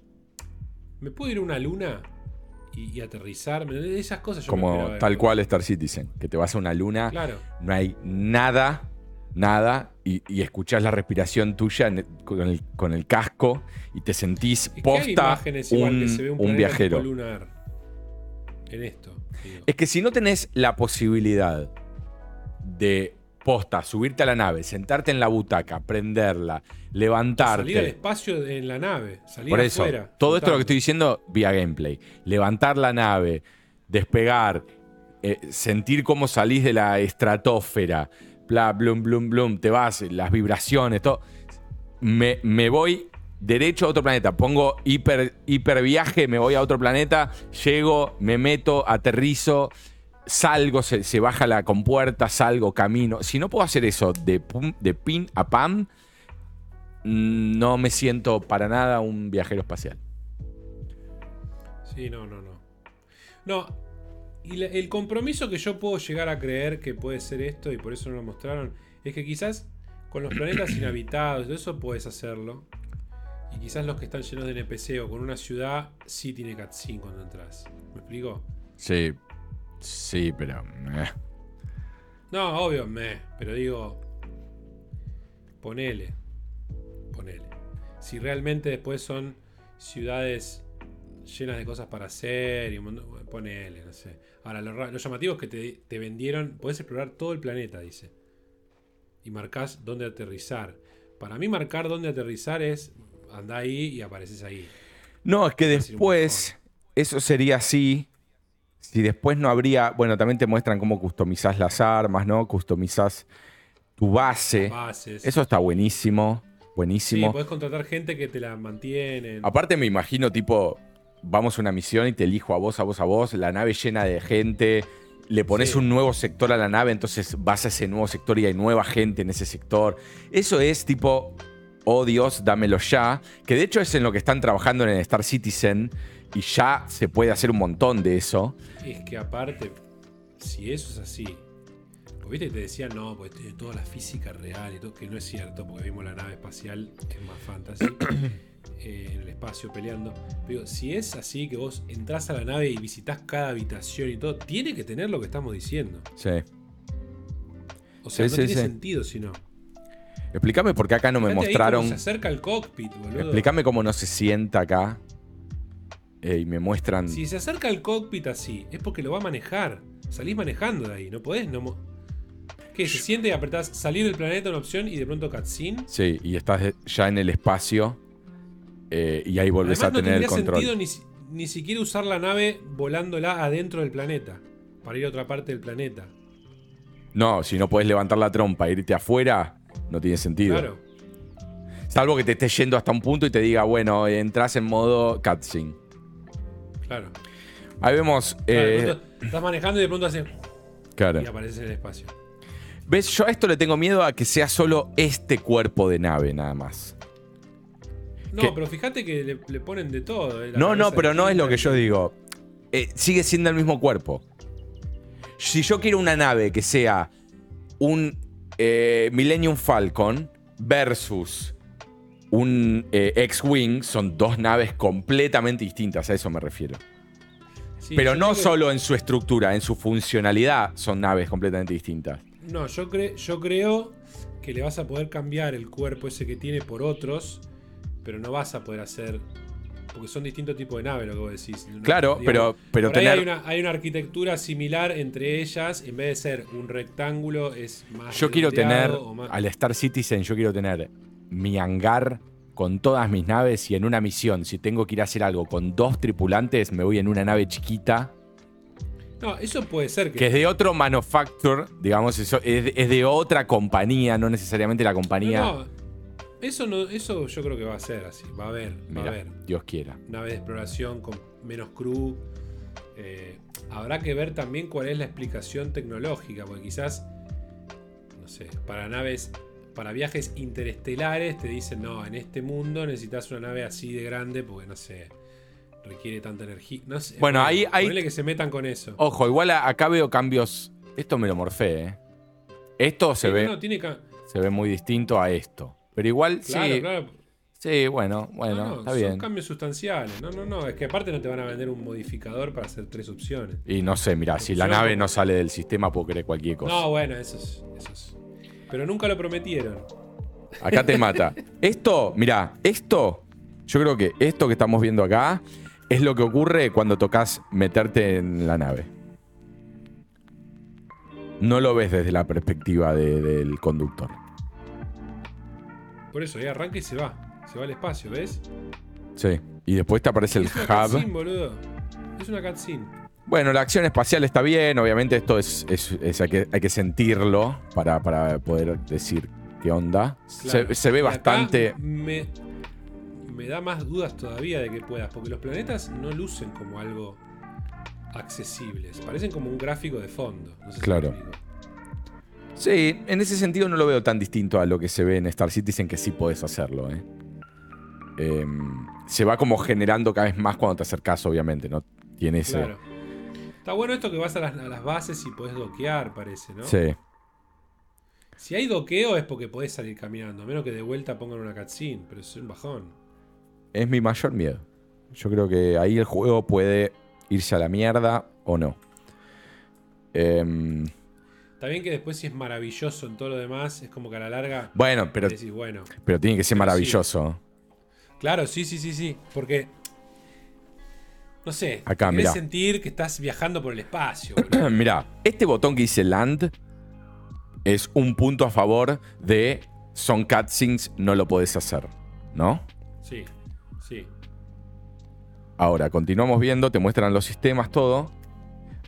¿me puedo ir a una luna y, y aterrizar? ¿Me- Esas cosas yo como tal cual Star Citizen, que te vas a una luna, Claro. no hay nada, nada, y, y escuchás la respiración tuya en el- con, el, con el casco y te sentís Es que posta imágenes igual un, que se ve un, un viajero. lunar en esto. digo. Es que si no tenés la posibilidad de posta, subirte a la nave, sentarte en la butaca, prenderla, Salir al levantarte. espacio en la nave, salir Por eso, afuera. todo esto lo que estoy diciendo vía gameplay. Levantar la nave, despegar, eh, sentir cómo salís de la estratosfera, bla, blum, blum, blum, te vas, las vibraciones, todo. Me, me voy derecho a otro planeta, pongo hiper, hiper viaje, me voy a otro planeta, llego, me meto, aterrizo, salgo, se, se baja la compuerta, salgo, camino. Si no puedo hacer eso de, de pin a pam, mm, no me siento para nada un viajero espacial. Sí, no, no, no. No, y la- el compromiso que yo puedo llegar a creer que puede ser esto, y por eso no lo mostraron, es que quizás con los planetas inhabitados, eso puedes hacerlo. Y quizás los que están llenos de NPC o con una ciudad, sí tiene cutscene cuando entras. ¿Me explico? Sí, sí, pero... eh. No, obvio, me. Pero digo. Ponele. Ponele. Si realmente después son ciudades llenas de cosas para hacer y un montón- bueno, Ponele, no sé. Ahora, lo, ra- lo llamativo es que te, te vendieron. Podés explorar todo el planeta, dice. Y marcás dónde aterrizar. Para mí, marcar dónde aterrizar es. Andá ahí y apareces ahí. No, es que después eso sería así. Si después no habría, bueno, también te muestran cómo customizás las armas, ¿no? Customizás tu base. Bases. Eso está buenísimo, sí, buenísimo. podés contratar gente que te la mantiene. Aparte me imagino tipo, vamos a una misión y te elijo a vos, a vos, a vos, la nave llena de gente, le pones Sí. un nuevo sector a la nave, entonces vas a ese nuevo sector y hay nueva gente en ese sector. Eso es tipo, oh Dios, dámelo ya, que de hecho es en lo que están trabajando en el Star Citizen y ya se puede hacer un montón de eso. Es que aparte, si eso es así, porque viste que te decían, no, porque tiene toda la física real y todo, que no es cierto, porque vimos la nave espacial, que es más fantasy, eh, en el espacio peleando. Pero si es así, que vos entras a la nave y visitas cada habitación y todo, tiene que tener lo que estamos diciendo. Sí. O sea, Sí, no sí, tiene sí. sentido si no. Explícame por qué acá no me Fíjate mostraron. cómo se acerca al cockpit, boludo. Explícame cómo no se sienta acá. eh, y me muestran. Si se acerca al cockpit así, es porque lo va a manejar. Salís manejando de ahí, no podés no mo- ¿Qué? ¿Se siente y apretás salir del planeta una opción y de pronto cutscene? Sí, y estás ya en el espacio eh, y ahí volvés Además, a no tener el tendría control. sentido ni, ni siquiera usar la nave volándola adentro del planeta. Para ir a otra parte del planeta. No, si no puedes levantar la trompa e irte afuera, no tiene sentido. Claro. Salvo que te estés yendo hasta un punto y te diga, bueno, entras en modo cutscene. Claro. Ahí vemos. Claro, eh, estás manejando y de pronto haces. claro. Y apareces en el espacio. ¿Ves? Yo a esto le tengo miedo a que sea solo este cuerpo de nave, nada más. No, pero fíjate que le, le ponen de todo. eh, No, no, pero no es lo que yo digo. Eh, sigue siendo el mismo cuerpo. Si yo quiero una nave que sea un eh, Millennium Falcon versus un X-Wing, son dos naves completamente distintas, a eso me refiero. Sí, pero no que- solo en su estructura, en su funcionalidad son naves completamente distintas. No, yo, cre- yo creo que le vas a poder cambiar el cuerpo ese que tiene por otros, pero no vas a poder hacer. Porque son distintos tipos de naves, lo que vos decís. Claro, pero- pero tener- hay, una, hay una arquitectura similar entre ellas. En vez de ser un rectángulo, es más. Yo quiero tener, más- al Star Citizen, yo quiero tener mi hangar con todas mis naves y en una misión, si tengo que ir a hacer algo con dos tripulantes, me voy en una nave chiquita, No, eso puede ser que. que es de otro manufacturer, digamos, eso, es, es de otra compañía, no necesariamente la compañía. No, no, Eso, no, eso yo creo que va a ser así. Va a haber, va a haber. Dios quiera. Naves de exploración con menos crew. Eh, habrá que ver también cuál es la explicación tecnológica, porque quizás, no sé, para naves, para viajes interestelares te dicen, no, en este mundo necesitas una nave así de grande porque, no sé, requiere tanta energía. No sé, Bueno, ahí- que se metan con eso. Ojo, igual acá veo cambios. Esto me lo morfé, ¿eh? Esto se Sí, ve, no, tiene se ve muy distinto a esto. Pero igual, Claro, sí. claro. Sí, bueno, bueno, No, no, está son bien. cambios sustanciales. No, no, no. Es que aparte no te van a vender un modificador para hacer tres opciones. Y no sé, mira, si la nave no sale del sistema, puedo creer cualquier cosa. No, bueno, eso es, eso es. Pero nunca lo prometieron. Acá te mata. Esto, mira, esto, yo creo que esto que estamos viendo acá es lo que ocurre cuando tocas meterte en la nave. No lo ves desde la perspectiva de- del conductor. Por eso, ahí arranca y se va. Se va al espacio, ¿ves? Sí. Y después te aparece el es una hub. cutscene, boludo. Es una cutscene. Bueno, la acción espacial está bien, obviamente esto es, es- es- hay, que, hay que sentirlo para, para poder decir qué onda. Claro. Se, se ve bastante... Me, me da más dudas todavía de que puedas, porque los planetas no lucen como algo accesibles. Parecen como un gráfico de fondo. No sé si Claro. explico. Sí, en ese sentido no lo veo tan distinto a lo que se ve en Star Citizen, que sí podés hacerlo. ¿eh? Em, se va como generando cada vez más cuando te acercas, obviamente, ¿no? Tiene ese... Claro. Está bueno esto que vas a las, a las bases y podés doquear, parece, ¿no? Sí. Si hay doqueo es porque podés salir caminando, a menos que de vuelta pongan una cutscene, pero es un bajón. Es mi mayor miedo. Yo creo que ahí el juego puede irse a la mierda o no. Em, Está bien que después si es maravilloso en todo lo demás, es como que a la larga bueno, pero, decís, bueno. pero tiene que ser sí. maravilloso. Claro, sí, sí, sí, sí. Porque. No sé. Acá, querés mirá. sentir que estás viajando por el espacio. Mira, este botón que dice Land es un punto a favor de son cutscenes, no lo podés hacer. ¿No? sí, sí. Ahora, continuamos viendo, te muestran los sistemas, todo.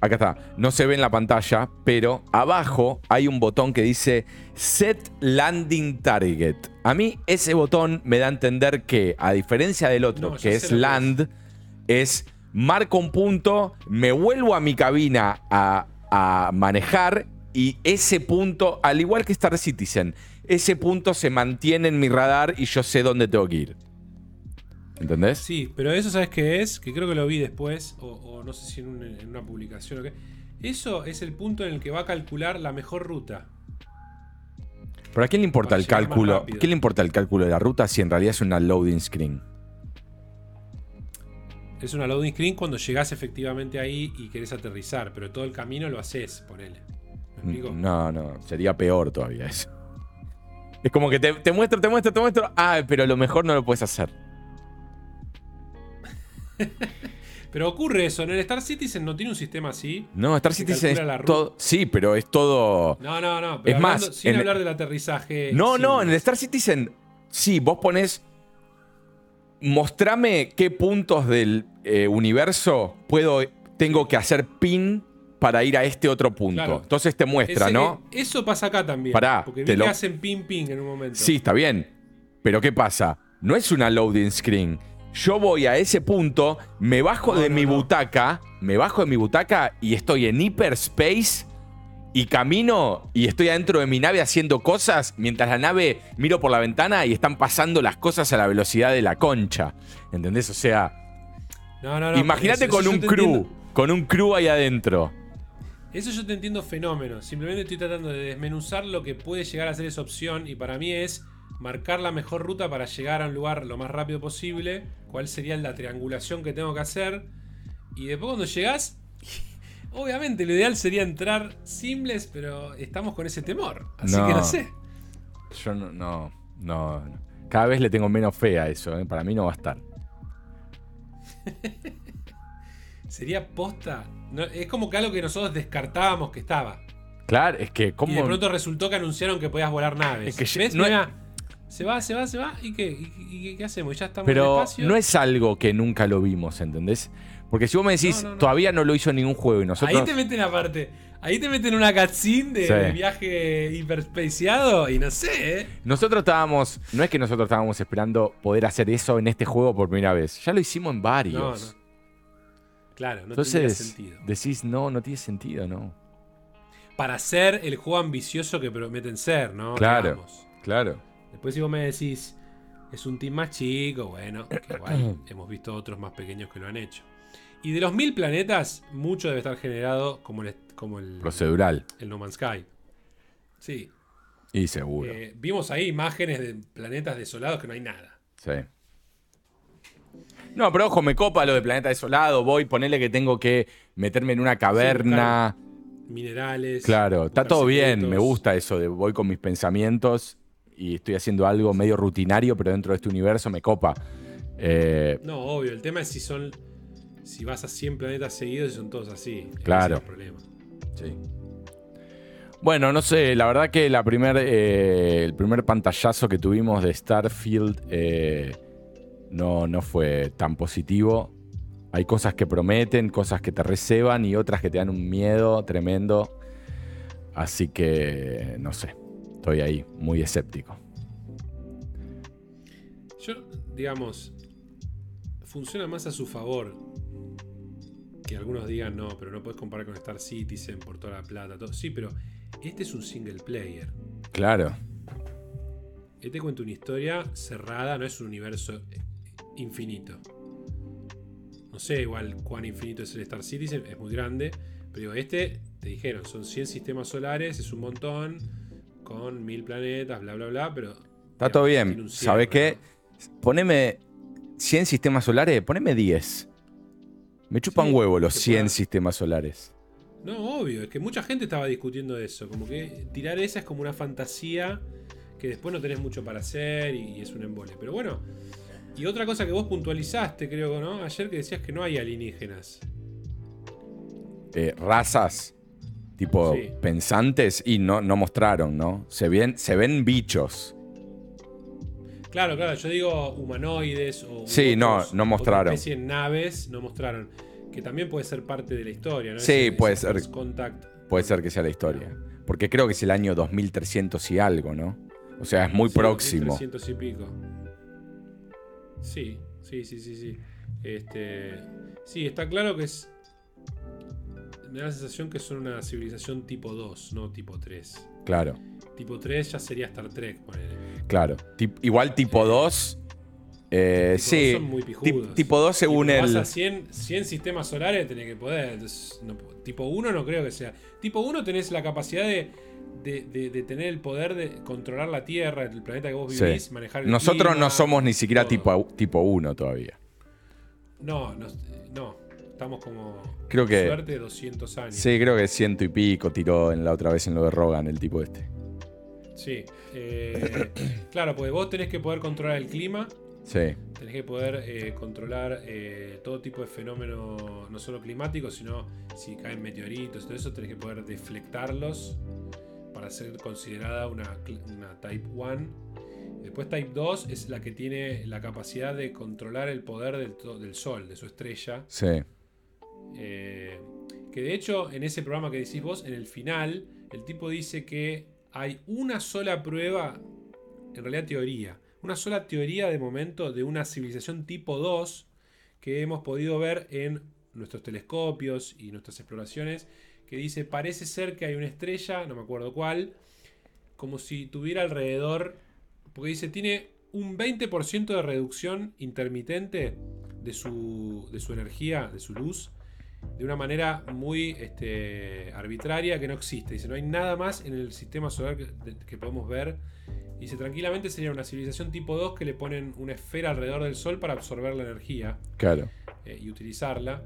Acá está, no se ve en la pantalla, pero abajo hay un botón que dice Set Landing Target. A mí ese botón me da a entender que, a diferencia del otro, No, que es que es. Land, es marco un punto, me vuelvo a mi cabina a, a manejar y ese punto, al igual que Star Citizen, ese punto se mantiene en mi radar y yo sé dónde tengo que ir. ¿Entendés? Sí, pero eso, ¿sabes qué es? Que creo que lo vi después, o, o no sé si en, un- en una publicación o qué. Eso es el punto en el que va a calcular la mejor ruta. ¿Pero a quién le importa Para el cálculo? rápido. ¿Qué le importa el cálculo de la ruta si en realidad es una loading screen? Es una loading screen cuando llegás efectivamente ahí y querés aterrizar, pero todo el camino lo haces, ponele. ¿Me explico? No, no, sería peor todavía eso. Es como que te, te muestro, te muestro, te muestro. Ah, pero lo mejor no lo puedes hacer. Pero ocurre eso, en el Star Citizen no tiene un sistema así. No, Star Citizen es todo. Sí, pero es todo. No, no, no. Pero Es más, sin en- hablar del aterrizaje. No, no, en el Star Citizen, sí, vos pones. Mostrame qué puntos del eh, universo puedo, tengo que hacer pin para ir a este otro punto. Claro. Entonces te muestra, Ese- ¿no? Eso pasa acá también. Pará, porque te lo- hacen ping ping en un momento. Sí, está bien. Pero ¿qué pasa? No es una loading screen. Yo voy a ese punto, me bajo No, de no, mi no. butaca, me bajo de mi butaca y estoy en hyperspace y camino y estoy adentro de mi nave haciendo cosas mientras la nave miro por la ventana y están pasando las cosas a la velocidad de la concha. ¿Entendés? O sea, No, no, no. imagínate con un crew, entiendo. con un crew ahí adentro. Eso yo te entiendo fenómeno. Simplemente estoy tratando de desmenuzar lo que puede llegar a ser esa opción. Y para mí es marcar la mejor ruta para llegar a un lugar lo más rápido posible. Cuál sería la triangulación que tengo que hacer. Y después cuando llegas. Obviamente lo ideal sería entrar simples, pero estamos con ese temor. Así No. que no sé. Yo no, no, no. Cada vez le tengo menos fe a eso, ¿eh? para mí no va a estar. Sería posta. No, es como que algo que nosotros descartábamos que estaba. Claro, es que como... De pronto resultó que anunciaron que podías volar naves. Es que no Mirá, se va, se va, se va. ¿Y qué? ¿Y, y- qué hacemos? ¿Ya estamos en el Pero espacio? no es algo que nunca lo vimos, ¿entendés? Porque si vos me decís, No, no, no. todavía no lo hizo ningún juego y nosotros... Ahí te meten aparte. Ahí te meten una cutscene de, Sí. viaje hiperspaciado y no sé, ¿eh? Nosotros estábamos, no es que nosotros estábamos esperando poder hacer eso en este juego por primera vez. Ya lo hicimos en varios. No, no. Claro, no Entonces sentido. decís, no, no tiene sentido, ¿no? Para ser el juego ambicioso que prometen ser, ¿no? Claro. Digamos. Claro. Después si vos me decís, es un team más chico, bueno, que igual hemos visto otros más pequeños que lo han hecho. Y de los mil planetas, mucho debe estar generado como el, como el, Procedural. el No Man's Sky. Sí. Y seguro. Eh, vimos ahí imágenes de planetas desolados que no hay nada. Sí. No, pero ojo, me copa lo de Planeta Desolado. Voy, ponele que tengo que meterme en una caverna. Minerales. Claro, está todo bien. Me gusta eso de voy con mis pensamientos y estoy haciendo algo medio rutinario, pero dentro de este universo me copa. Eh, No, obvio. El tema es si son. Si vas a 100 planetas seguidos y son todos así. Ese Claro. es el problema. Sí. Bueno, no sé, la verdad que la primer, eh, el primer pantallazo que tuvimos de Starfield eh, no, no fue tan positivo. Hay cosas que prometen, cosas que te receban y otras que te dan un miedo tremendo. Así que, no sé, estoy ahí, muy escéptico. Yo, digamos, funciona más a su favor. Que algunos digan, no, pero no puedes comparar con Star Citizen por toda la plata. Todo. Sí, pero este es un single player. Claro, Este cuenta una historia cerrada, no es un universo infinito. No sé igual cuán infinito es el Star Citizen, es muy grande. Pero digo, este, te dijeron, son 100 sistemas solares, es un montón, con mil planetas, bla, bla, bla, pero... está todo bien. ¿Sabes qué? Poneme 100 sistemas solares, poneme 10. Me chupan Sí, huevo los que 100 pueda- sistemas solares. No, obvio, es que mucha gente estaba discutiendo eso. Como que tirar esa es como una fantasía que después no tenés mucho para hacer y, y es un embole. Pero bueno, y otra cosa que vos puntualizaste, creo, ¿no? Ayer que decías que no hay alienígenas. eh, razas tipo Sí. pensantes y no, no mostraron, ¿no? Se ven, se ven bichos. Claro, claro, yo digo humanoides o. Sí, no, no otra mostraron. especie de naves, no mostraron. Que también puede ser parte de la historia, ¿no? Sí, Ese- puede ese ser. Contact. Puede ser que sea la historia. Porque creo que es el año 2300 y algo, ¿no? O sea, es muy Sí, próximo. 300 y pico. Sí, sí, sí, sí, sí. Este, sí, está claro que es. Me da la sensación que son una civilización tipo 2, no tipo 3. Claro, Tipo 3 ya sería Star Trek, ponele. claro. Tip- igual tipo 2. eh, Tipo sí. dos son muy pijudos. tipo 2 según el. Vas a 100, 100 sistemas solares, tenés que poder. entonces, no- tipo 1 no creo que sea. Tipo 1 tenés la capacidad de, de, de- de tener el poder de controlar la Tierra, el planeta que vos Sí. vivís, manejar el Nosotros clima, no somos ni siquiera todo. tipo, tipo 1 todavía. No, no, no. Estamos como. Creo que- Suerte 200 años. Sí, creo que ciento y pico tiró en la otra vez en lo de Rogan, el tipo este. Sí. Eh, claro, porque vos tenés que poder controlar el clima, Sí, tenés que poder eh, controlar eh, todo tipo de fenómenos, no solo climáticos, sino si caen meteoritos todo eso, tenés que poder deflectarlos para ser considerada una, una Type 1. Después Type 2 es la que tiene la capacidad de controlar el poder del, del Sol, de su estrella. sí. Eh, que de hecho, en ese programa que decís vos, en el final, el tipo dice que hay una sola prueba, en realidad teoría, una sola teoría de momento de una civilización tipo 2 que hemos podido ver en nuestros telescopios y nuestras exploraciones, que dice, parece ser que hay una estrella, no me acuerdo cuál, como si tuviera alrededor, porque dice, tiene un 20% de reducción intermitente de su, de su energía, de su luz, de una manera muy este, arbitraria que no existe. Dice, no hay nada más en el sistema solar que, que podemos ver. Dice, tranquilamente sería una civilización tipo 2 que le ponen una esfera alrededor del Sol para absorber la energía Claro. eh, y utilizarla.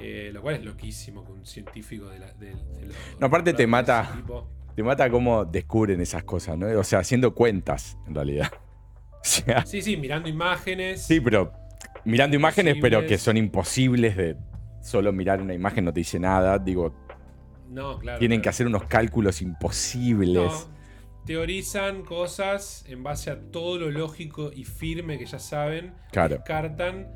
Eh, lo cual es loquísimo que un científico de la... de- de lo- No, aparte te mata. tipo- Te mata cómo descubren esas cosas, ¿no? O sea, haciendo cuentas, en realidad. O sea, Sí, sí, mirando imágenes. sí, pero mirando imágenes, pero que son imposibles de solo mirar una imagen, no te dice nada. Digo, No, claro. tienen que hacer unos cálculos imposibles. No, teorizan cosas en base a todo lo lógico y firme que ya saben. Claro. Descartan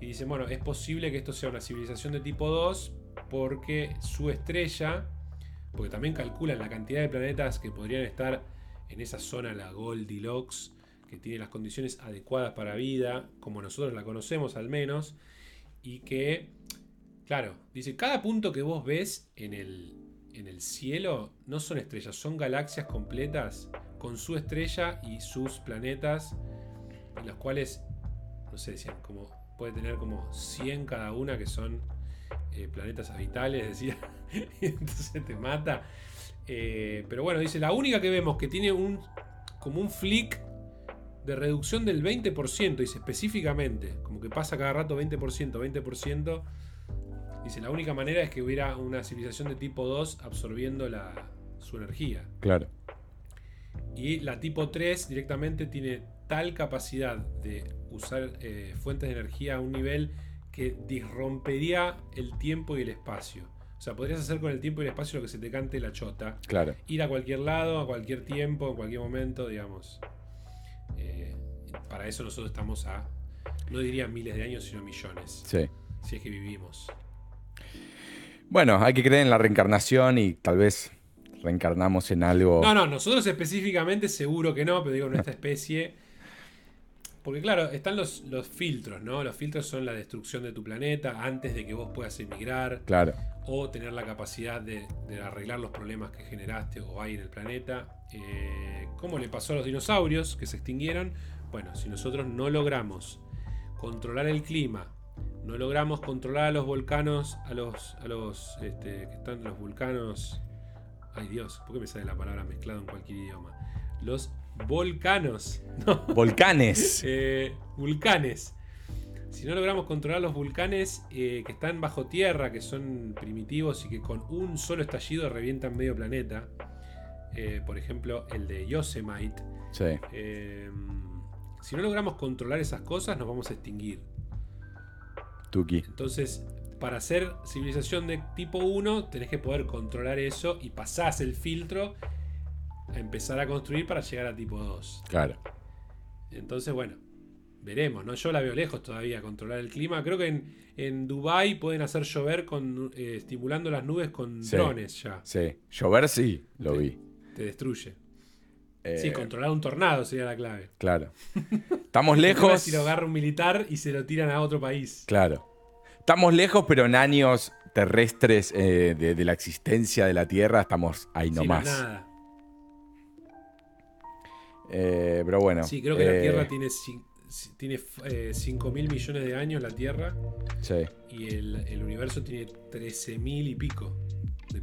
y dicen, bueno, es posible que esto sea una civilización de tipo 2 porque su estrella porque también calculan la cantidad de planetas que podrían estar en esa zona, la Goldilocks, que tiene las condiciones adecuadas para vida, como nosotros la conocemos al menos, y que, claro, dice, cada punto que vos ves en el, en el cielo no son estrellas, son galaxias completas con su estrella y sus planetas, en los cuales, no sé, decían, como puede tener como 100 cada una que son eh, planetas habitables, decía, entonces te mata. Eh, pero bueno, dice, la única que vemos que tiene un como un flick de reducción del 20%, dice específicamente, como que pasa cada rato 20%, 20%. Dice, la única manera es que hubiera una civilización de tipo 2 absorbiendo la, su energía. Claro. Y la tipo 3 directamente tiene tal capacidad de usar eh, fuentes de energía a un nivel que disrompería el tiempo y el espacio. O sea, podrías hacer con el tiempo y el espacio lo que se te cante la chota. Claro. Ir a cualquier lado, a cualquier tiempo, en cualquier momento, digamos. Eh, para eso nosotros estamos a, no diría miles de años, sino millones. Sí. Si es que vivimos. Bueno, hay que creer en la reencarnación y tal vez reencarnamos en algo. No, no, nosotros específicamente seguro que no, pero digo, nuestra especie. Porque claro, están los, los filtros, ¿no? Los filtros son la destrucción de tu planeta antes de que vos puedas emigrar. Claro. O tener la capacidad de, de arreglar los problemas que generaste o hay en el planeta. Eh, ¿Cómo le pasó a los dinosaurios que se extinguieron? Bueno, si nosotros no logramos controlar el clima, no logramos controlar a los volcanos, a los, a los este, que están los vulcanos. Ay Dios, ¿por qué me sale la palabra mezclado en cualquier idioma? Los volcanos. No. Volcanes. Eh, vulcanes. Si no logramos controlar los volcanes eh, que están bajo tierra, que son primitivos y que con un solo estallido revientan medio planeta, eh, por ejemplo el de Yosemite, Sí. si no logramos controlar esas cosas nos vamos a extinguir. Tuki. Entonces, para ser civilización de tipo 1, tenés que poder controlar eso y pasás el filtro a empezar a construir para llegar a tipo 2. Claro. Entonces, bueno, veremos, ¿no? Yo la veo lejos todavía, controlar el clima. Creo que en, en Dubai pueden hacer llover con eh, estimulando las nubes con Sí. drones ya. Sí. Llover sí, lo vi. Te destruye. Eh, Sí, controlar un tornado sería la clave. Claro. Estamos lejos. Si lo agarra un militar y se lo tiran a otro país. Claro. Estamos lejos, pero en años terrestres eh, de, de la existencia de la Tierra estamos ahí Sí, no nomás. nada. Eh, pero bueno. Sí, creo que la eh, Tierra tiene, ci- tiene eh, 5 mil millones de años, la Tierra, Sí, y el, el universo tiene 13 mil y pico de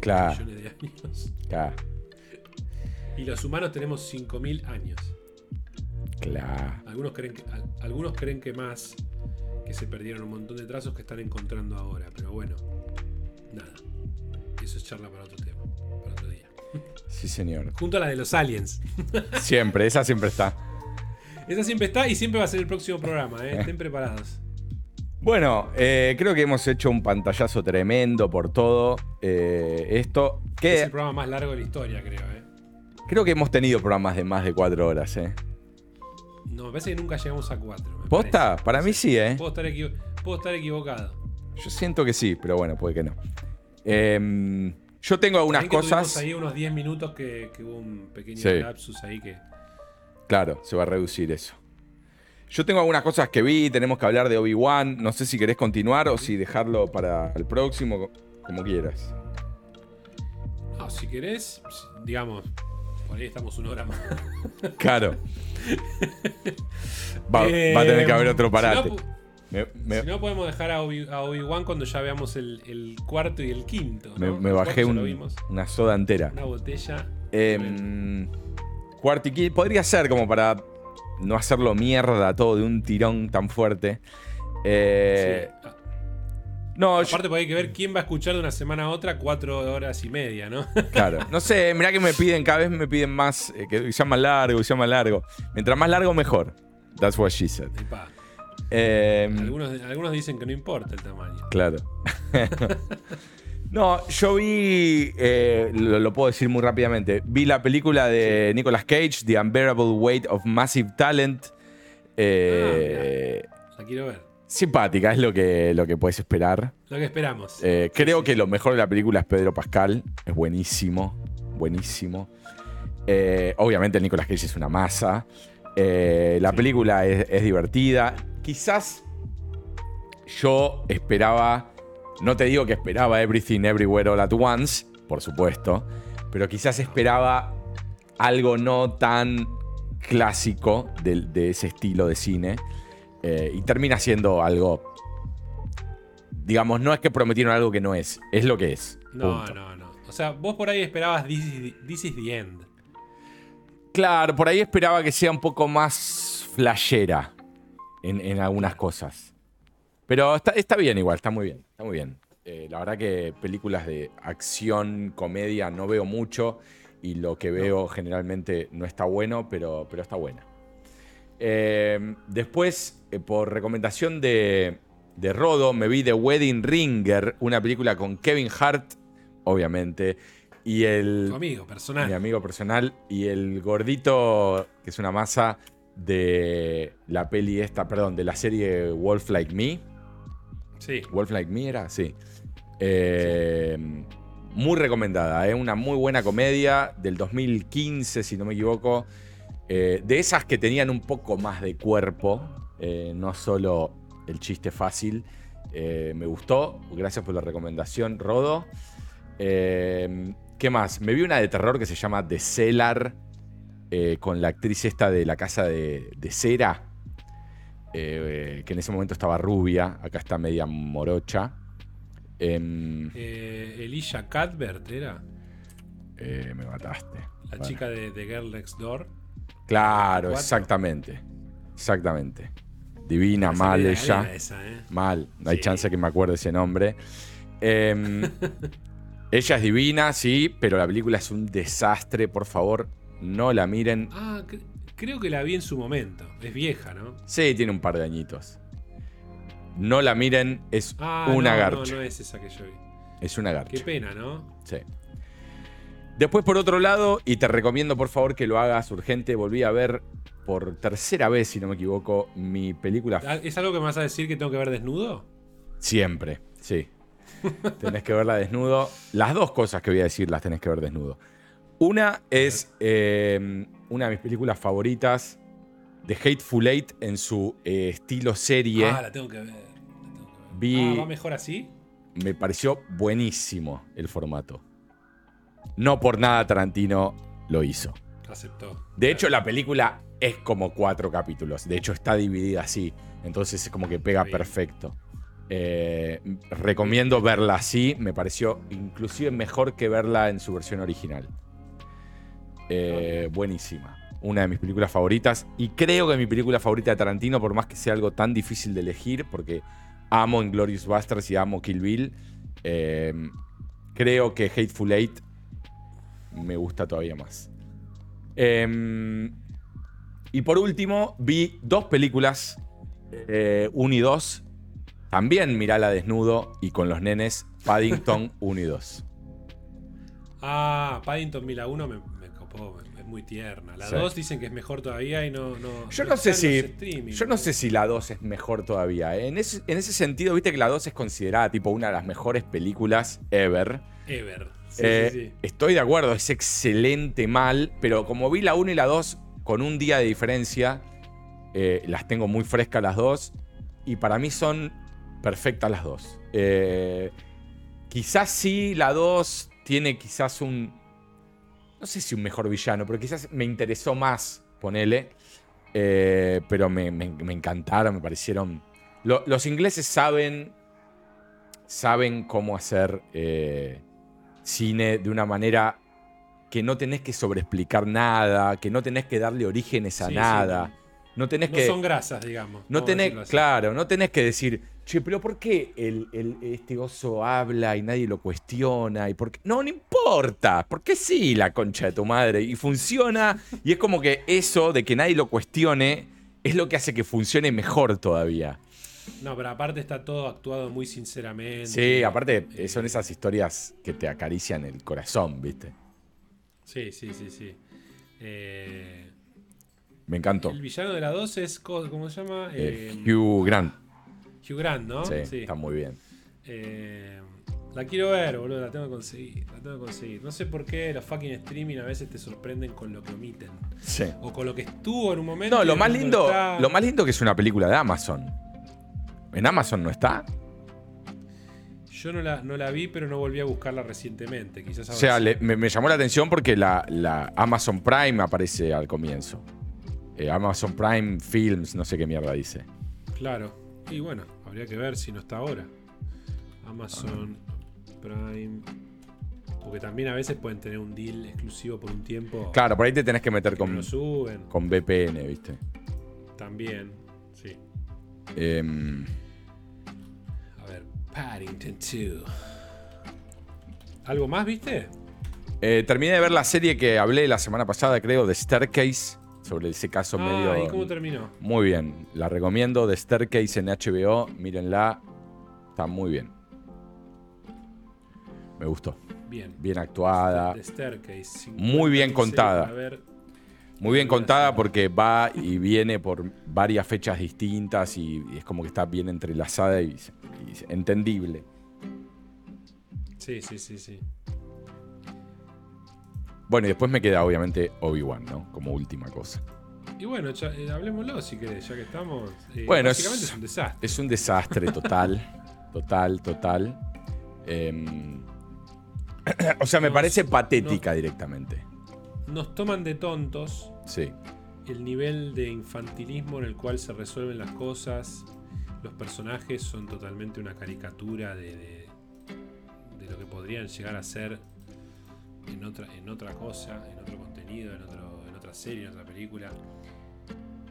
claro, millones de años. claro, Y los humanos tenemos 5 mil años. Claro. Algunos creen, que, al- algunos creen que más, que se perdieron un montón de trazos que están encontrando ahora, pero bueno, nada. Eso es charla para otro tema, para otro día. Sí, señor. Junto a la de los aliens. Siempre, esa siempre está. Esa siempre está y siempre va a ser el próximo programa, ¿eh? estén preparados. Bueno, eh, creo que hemos hecho un pantallazo tremendo por todo eh, esto. Es el programa más largo de la historia, creo, ¿eh? creo que hemos tenido programas de más de cuatro horas. ¿eh? No, me parece que nunca llegamos a 4. ¿Posta? Para mí sí, ¿eh? Puedo estar, equivo- puedo estar equivocado. Yo siento que sí, pero bueno, puede que no. Em, yo tengo algunas que cosas. ahí unos 10 minutos que, que hubo un pequeño Sí. lapsus ahí que. Claro, se va a reducir eso. Yo tengo algunas cosas que vi, tenemos que hablar de Obi-Wan. No sé si querés continuar o si dejarlo para el próximo, como quieras. No, si querés, digamos, por ahí estamos una hora más. Claro. Va, Eh, va a tener que haber otro si parate. no, pu- Me, me- Si no, podemos dejar a Obi- a Obi-Wan cuando ya veamos el, el cuarto y el quinto. me- ¿no? me El bajé cuarto un- una soda entera. Una botella. Em, Cuartiquí podría ser como para no hacerlo mierda todo de un tirón tan fuerte. Eh, Sí. Ah, No, yo- Aparte, porque hay que ver quién va a escuchar de una semana a otra cuatro horas y media, ¿no? claro. No sé, mirá que me piden, cada vez me piden más, eh, que sea más largo, que sea más largo. Mientras más largo, mejor. That's what she said. Em, algunos, algunos dicen que no importa el tamaño. Claro. no, yo vi, eh, lo, lo puedo decir muy rápidamente, vi la película de Nicolas Cage, The Unbearable Weight of Massive Talent. Eh, La quiero ver. Simpática, es lo que, lo que puedes esperar. Lo que esperamos. Eh, creo que lo mejor de la película es Pedro Pascal. Es buenísimo. Buenísimo. Eh, obviamente Nicolas Cage es una masa. Eh, la película es, es divertida. Quizás yo esperaba. No te digo que esperaba Everything Everywhere All at Once, por supuesto. Pero quizás esperaba algo no tan clásico de, de ese estilo de cine. Eh, y termina siendo algo. Digamos, no es que prometieron algo que no es, es lo que es. No, punto. no, no. O sea, vos por ahí esperabas This is, This is the End. Claro, por ahí esperaba que sea un poco más flashera en, en algunas cosas. Pero está, está bien igual, está muy bien, está muy bien. Eh, la verdad que películas de acción, comedia no veo mucho y lo que veo generalmente no está bueno, pero, pero está buena. Eh, después, eh, por recomendación de, de Rodo, me vi The Wedding Ringer, una película con Kevin Hart, obviamente, y el... Tu amigo personal. Mi amigo personal y el gordito, que es una masa de la peli esta, perdón, de la serie Wolf Like Me. Sí. Wolf Like Me era, sí. Eh, muy recomendada, ¿eh? una muy buena comedia del 2015, si no me equivoco. Eh, de esas que tenían un poco más de cuerpo, eh, no solo el chiste fácil. Eh, me gustó, gracias por la recomendación, Rodo. ¿Qué más? Me vi una de terror que se llama The Cellar, con la actriz esta de la casa de, de cera, que en ese momento estaba rubia, acá está media morocha. Em, Elisha Cuthbert era me mataste. la Bueno. chica de, de Girl Next Door. Claro, exactamente. Exactamente. Divina, Esa mal ella. esa, ¿eh? Mal, no hay Sí. chance que me acuerde ese nombre. Em, ella es divina, sí, pero la película es un desastre. Por favor, no la miren. Ah, cre- creo que la vi en su momento. Es vieja, ¿no? Sí, tiene un par de añitos. No la miren, es Ah, una no, garcha. No, no es esa que yo vi. Es una garcha. Qué pena, ¿no? Sí. Después, por otro lado, y te recomiendo por favor que lo hagas urgente, volví a ver por tercera vez, si no me equivoco, mi película Ah, ¿Es algo que me vas a decir que tengo que ver desnudo? Siempre, sí. tenés que verla desnudo. Las dos cosas que voy a decir las tenés que ver desnudo. Una es eh, una de mis películas favoritas, The Hateful Eight, en su eh, estilo serie. Ah, la tengo que ver. la tengo que ver. Vi- Ah, ¿va mejor así? Me pareció buenísimo el formato. No por nada Tarantino lo hizo. Aceptó. De hecho, la película es como cuatro capítulos. De hecho, está dividida así. Entonces es como que pega perfecto. Eh, recomiendo verla así. Me pareció inclusive mejor que verla en su versión original. Eh, buenísima. Una de mis películas favoritas. Y creo que mi película favorita de Tarantino, por más que sea algo tan difícil de elegir, porque amo Inglorious Basterds y amo Kill Bill, eh, creo que Hateful Eight me gusta todavía más. Em, y por último, vi dos películas, eh, 1 y 2. También mirala desnudo y con los nenes, Paddington 1 y 2. Ah, Paddington 1001 me, me copó, es muy tierna. La Sí. 2 dicen que es mejor todavía y no. no Yo no no sé si. Yo no sé si la 2 es mejor todavía. ¿eh? En ese, en ese sentido, viste que la 2 es considerada tipo una de las mejores películas ever. Ever. Sí, Eh, sí, sí. Estoy de acuerdo, es excelente mal, pero como vi la 1 y la 2 con un día de diferencia, eh, las tengo muy frescas las dos y para mí son perfectas las dos. Eh, quizás sí, la 2 tiene quizás un... No sé si un mejor villano, pero quizás me interesó más, ponele. Pero me, me- me encantaron, me parecieron... Lo- los ingleses saben, saben cómo hacer cine de una manera que no tenés que sobreexplicar nada, que no tenés que darle orígenes a Sí, sí, nada. no tenés No que... son grasas, digamos. No tenés, claro, no tenés que decir, che, pero ¿por qué el, el- este oso habla y nadie lo cuestiona? Y por qué? No, no importa, porque sí, la concha de tu madre. Y funciona, y es como que eso de que nadie lo cuestione es lo que hace que funcione mejor todavía. No, pero aparte está todo actuado muy sinceramente. Sí, aparte Eh, son esas historias que te acarician el corazón, ¿viste? Sí, sí, sí, sí. Eh, Me encantó. el villano de la 2 es. ¿Cómo se llama? Eh, Hugh Grant. Hugh Grant, ¿no? Sí, está muy bien. La quiero ver, boludo, la tengo que conseguir. La tengo que conseguir. No sé por qué los fucking streaming a veces te sorprenden con lo que omiten. Sí. O con lo que estuvo en un momento. No, lo más lindo, está. lo más lindo que es una película de Amazon. ¿En Amazon no está? Yo no la, no la vi, pero no volví a buscarla recientemente. Quizás O sea, le- me, me llamó la atención porque la, la Amazon Prime aparece al comienzo. Eh, Amazon Prime Films, no sé qué mierda dice. Claro. Y bueno, habría que ver si no está ahora. Amazon Prime. Porque también a veces pueden tener un deal exclusivo por un tiempo. Claro, por ahí te tenés que meter que con, suben. con VPN, ¿viste? También. Em, A ver, Paddington 2. ¿Algo más, viste? eh, terminé de ver la serie que hablé la semana pasada, creo, de Staircase, sobre ese caso Ah, medio... ¿y cómo terminó? Muy bien, la recomiendo, de Staircase en HBO, mírenla, está muy bien. Me gustó, Bien. bien actuada, The Staircase. 50 Muy bien contada. para ver. Muy bien contada porque va y viene por varias fechas distintas y, y es como que está bien entrelazada y, y entendible. Sí, sí, sí, sí. Bueno, y después me queda obviamente Obi-Wan, ¿no? Como última cosa. Y bueno, ya, eh, hablemoslo si querés, ya que estamos. Eh, Bueno, básicamente es- es un desastre. Es un desastre total, total, total. Em, o sea, me parece patética directamente. Nos toman de tontos Sí. el nivel de infantilismo en el cual se resuelven las cosas. Los personajes son totalmente una caricatura de, de, de lo que podrían llegar a ser en otra, en otra cosa, en otro contenido, en, otro, en otra serie, en otra película.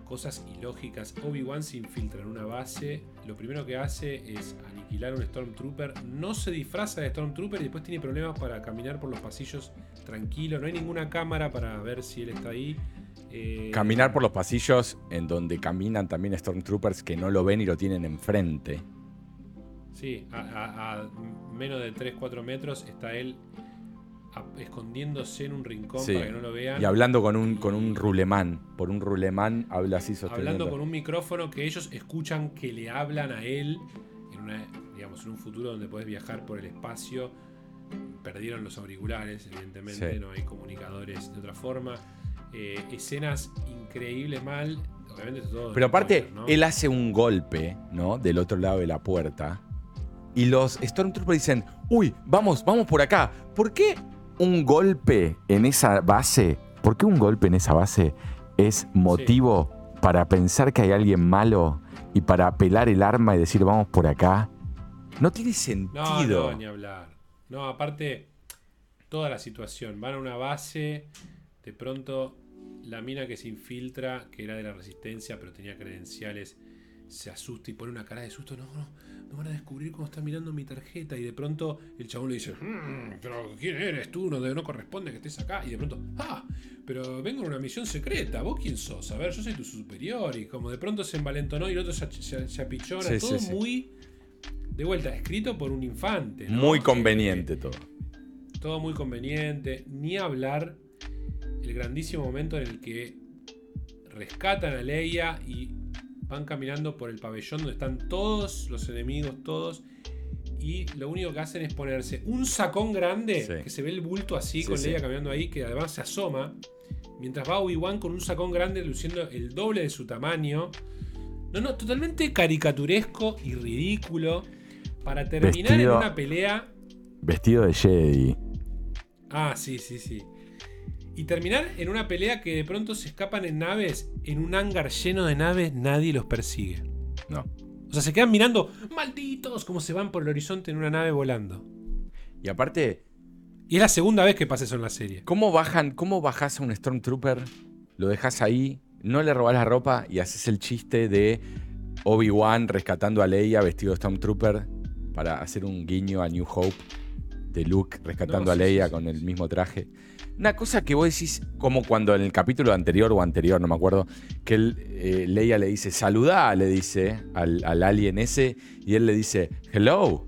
Cosas ilógicas. Obi-Wan se infiltra en una base. Lo primero que hace es aniquilar a un Stormtrooper. No se disfraza de Stormtrooper y después tiene problemas para caminar por los pasillos tranquilo. No hay ninguna cámara para ver si él está ahí. Eh, Caminar por los pasillos en donde caminan también Stormtroopers que no lo ven y lo tienen enfrente. Sí, a, a- a menos de 3-4 metros está él a- escondiéndose en un rincón Sí. para que no lo vean. Y hablando con un, con un rulemán. Por un rulemán habla así sosteniendo. hablando con un micrófono que ellos escuchan que le hablan a él en una, digamos, en un futuro donde puedes viajar por el espacio. Perdieron los auriculares, evidentemente, Sí. no hay comunicadores de otra forma. Eh, escenas increíbles mal. Obviamente todo. Pero aparte, spoiler, ¿no? él hace un golpe, ¿no? Del otro lado de la puerta. Y los Stormtroopers dicen, uy, vamos, vamos por acá. ¿Por qué un golpe en esa base? ¿Por qué un golpe en esa base es motivo para pensar que hay alguien malo y para apelar el arma y decir, vamos por acá? No tiene No, sentido. no, ni hablar. No, aparte, toda la situación. Van a una base, de pronto la mina que se infiltra, que era de la resistencia, pero tenía credenciales, se asusta y pone una cara de susto. No, no, no van a descubrir cómo está mirando mi tarjeta. Y de pronto el chabón le dice, "Mm, pero ¿quién eres tú? No, no corresponde que estés acá. Y de pronto, ah, pero vengo en una misión secreta. ¿Vos quién sos? A ver, yo soy tu superior. Y como de pronto se envalentonó y el otro se, se, se apichona. Sí, todo sí, sí. muy... De vuelta, escrito por un infante. ¿no? Muy conveniente todo. todo muy conveniente. Ni hablar el grandísimo momento en el que rescatan a Leia y van caminando por el pabellón donde están todos los enemigos, todos. Y lo único que hacen es ponerse un sacón grande, Sí. que se ve el bulto así Sí, con sí. Leia caminando ahí, que además se asoma. Mientras va Obi-Wan con un sacón grande luciendo el doble de su tamaño. No, no, totalmente caricaturesco y ridículo. Para terminar Vestido- en una pelea Vestido de Jedi. Ah, sí, sí, sí. Y terminar en una pelea que de pronto se escapan en naves, en un hangar lleno de naves, nadie los persigue. No. O sea, se quedan mirando, malditos, como se van por el horizonte en una nave volando. Y aparte, Y es la segunda vez que pasa eso en la serie. ¿Cómo bajan, cómo bajas a un Stormtrooper? Lo dejas ahí, no le robas la ropa y haces el chiste de Obi-Wan rescatando a Leia vestido de Stormtrooper para hacer un guiño a New Hope de Luke rescatando No, a Leia sí, sí, con el mismo traje. Una cosa que vos decís, como cuando en el capítulo anterior o anterior, no me acuerdo, que él, eh, Leia le dice, saludá, le dice al, al alien ese, y él le dice, hello.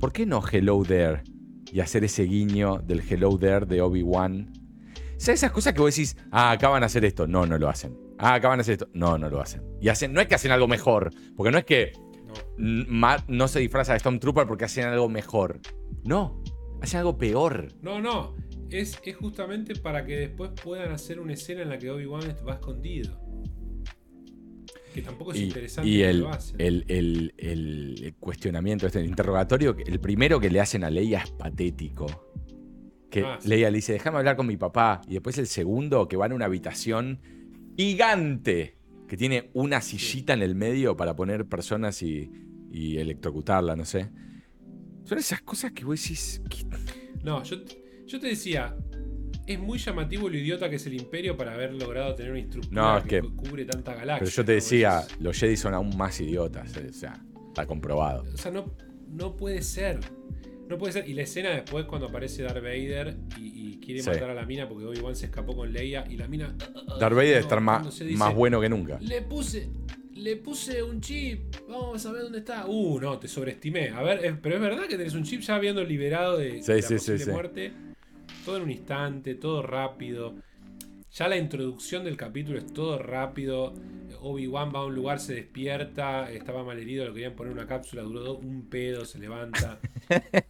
¿Por qué no hello there? Y hacer ese guiño del hello there de Obi-Wan. O sea, esas cosas que vos decís, ah, acá van a hacer esto. No, no lo hacen. Ah, acá van a hacer esto. No, no lo hacen. Y hacen, no es que hacen algo mejor, porque no es que No. Matt no se disfraza de Stormtrooper porque hacen algo mejor. No, hacen algo peor. No, no. Es, es justamente para que después puedan hacer una escena en la que Obi-Wan va escondido. Que tampoco es Y, interesante y que el, lo hacen. el- el- el cuestionamiento, este el interrogatorio, el primero que le hacen a Leia es patético. Que Ah, sí. Leia le dice, déjame hablar con mi papá. Y después el segundo, que van a una habitación gigante, que tiene una sillita en el medio para poner personas y, y electrocutarla, no sé. Son esas cosas que vos decís... No, yo, yo te decía, es muy llamativo lo idiota que es el Imperio para haber logrado tener una estructura No, es que, que- cu- cubre tanta galaxia. Pero yo te decía, los Jedi son aún más idiotas. eh, O sea, está comprobado. O sea, no, no puede ser. No puede ser. Y la escena después cuando aparece Darth Vader y, y quiere Sí. matar a la mina porque Obi-Wan se escapó con Leia y la mina. Darth Vader No, más, dice, más bueno que nunca. Le puse. Le puse un chip. Vamos a ver dónde está. Uh, no, te sobreestimé. A ver, pero es verdad que tenés un chip ya habiendo liberado de, Sí, de la sí, posible muerte. Todo en un instante, todo rápido. Ya la introducción del capítulo es todo rápido. Obi-Wan va a un lugar, se despierta, estaba mal herido, lo querían poner una cápsula, duró un pedo, se levanta.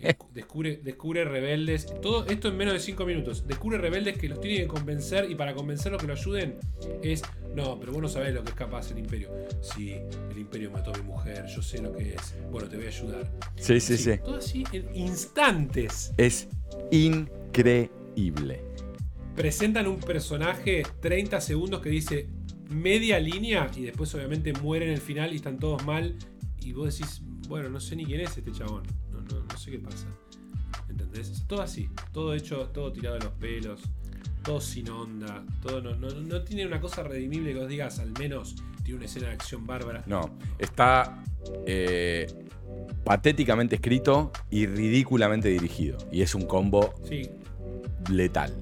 Eh, descubre, descubre rebeldes. Todo esto en menos de 5 minutos. Descubre rebeldes que los tiene que convencer y para convencerlos que lo ayuden es. No, pero vos no sabés lo que es capaz el imperio. Sí, el imperio mató a mi mujer, yo sé lo que es. Bueno, te voy a ayudar. Sí, sí, sí. Todo así en instantes. Es increíble. Presentan un personaje 30 segundos que dice media línea y después obviamente muere en el final y están todos mal. Y vos decís, bueno, no sé ni quién es este chabón. No, no, no sé qué pasa. ¿Entendés? Todo así. Todo hecho, todo tirado de los pelos. Todo sin onda. Todo no, no, no tiene una cosa redimible que vos digas, al menos tiene una escena de acción bárbara. No, está eh, patéticamente escrito y ridículamente dirigido. Y es un combo Sí, letal.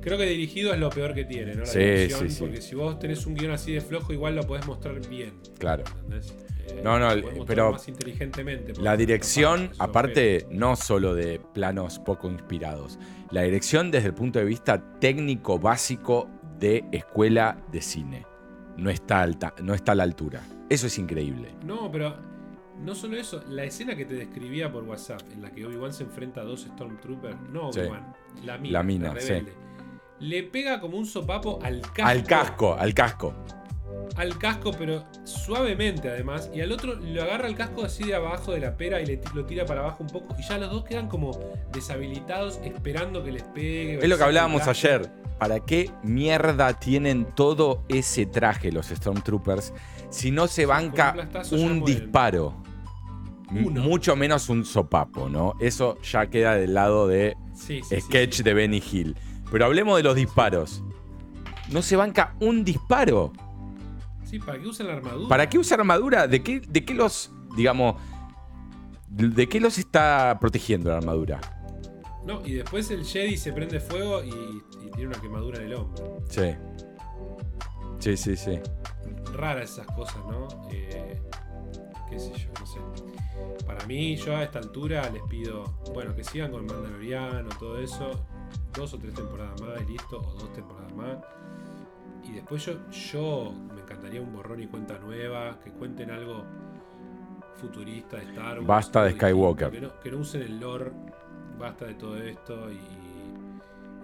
Creo que dirigido es lo peor que tiene, ¿no? La Sí, dirección, sí, sí. Porque si vos tenés un guion así de flojo, igual lo podés mostrar bien. Claro. ¿Entendés? Eh, No, no, lo pero Más inteligentemente. La dirección, aparte, no solo de planos poco inspirados. La dirección desde el punto de vista técnico básico de escuela de cine. No está, alta, no está a la altura. Eso es increíble. No, pero no solo eso. La escena que te describía por WhatsApp, en la que Obi-Wan se enfrenta a dos Stormtroopers. No, Sí. Obi-Wan. La mina. La mina, rebelde, Le pega como un sopapo al casco. Al casco, al casco. Al casco, pero suavemente además. Y al otro lo agarra el casco así de abajo de la pera y le lo tira para abajo un poco. Y ya los dos quedan como deshabilitados esperando que les pegue. Es lo que hablábamos ayer. ¿Para qué mierda tienen todo ese traje los Stormtroopers si no se banca un disparo? M- Uno. Mucho menos un sopapo, ¿no? Eso ya queda del lado de Sí, sí, sí, sketch sí. de Benny Hill. Pero hablemos de los disparos. No se banca un disparo. Sí, ¿para qué usan la armadura? ¿Para qué usa armadura? ¿De qué, de qué los, digamos, de qué los está protegiendo la armadura? No, y después el Jedi se prende fuego y, y tiene una quemadura en el hombro. Sí. Sí, sí, sí. Raras esas cosas, ¿no? Eh, qué sé yo, no sé. Para mí, yo a esta altura les pido, bueno, que sigan con Mandaloriano, todo eso. Dos o tres temporadas más y listo, o dos temporadas más. Y después yo, yo me encantaría un borrón y cuenta nueva, que cuenten algo futurista de Star Wars. Basta de Skywalker. Que no, que no usen el lore, basta de todo esto y,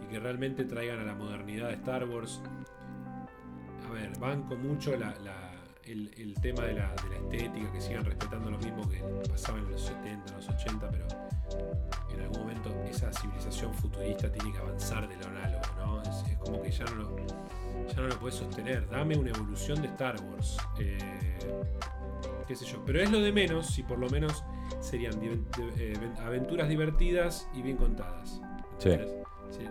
y que realmente traigan a la modernidad de Star Wars. A ver, banco mucho la- la- el, el tema de la, de la estética, que sigan respetando lo mismo que pasaba en los 70, en los 80, pero en algún momento esa civilización futurista tiene que avanzar de lo análogo, ¿no? Es, es como que ya no lo, ya no lo puedes sostener. Dame una evolución de Star Wars. Eh, qué sé yo. Pero es lo de menos si por lo menos serían di- eh, aventuras divertidas y bien contadas. Sí,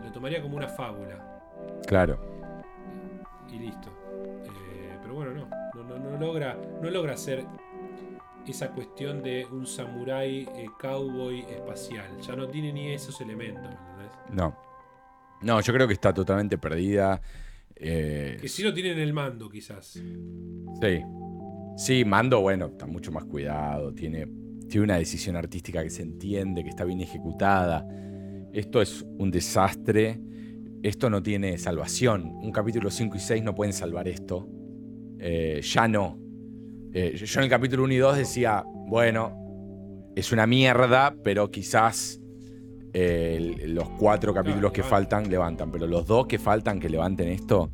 lo tomaría como una fábula claro. y listo. Eh, pero bueno, no. No, no, no logra, no logra hacer esa cuestión de un samurái eh, cowboy espacial. Ya no tiene ni esos elementos, ¿me entendés? No. No, yo creo que está totalmente perdida. Eh, Que sí lo tiene en el mando, quizás. Sí. Sí, Mando, bueno, está mucho más cuidado. Tiene, tiene una decisión artística que se entiende, que está bien ejecutada. Esto es un desastre. Esto no tiene salvación. Un capítulo 5 y 6 no pueden salvar esto. Eh, ya no. Eh, yo en el capítulo 1 y 2 decía, bueno, es una mierda, pero quizás eh, los cuatro capítulos que faltan levantan. Pero los dos que faltan que levanten esto.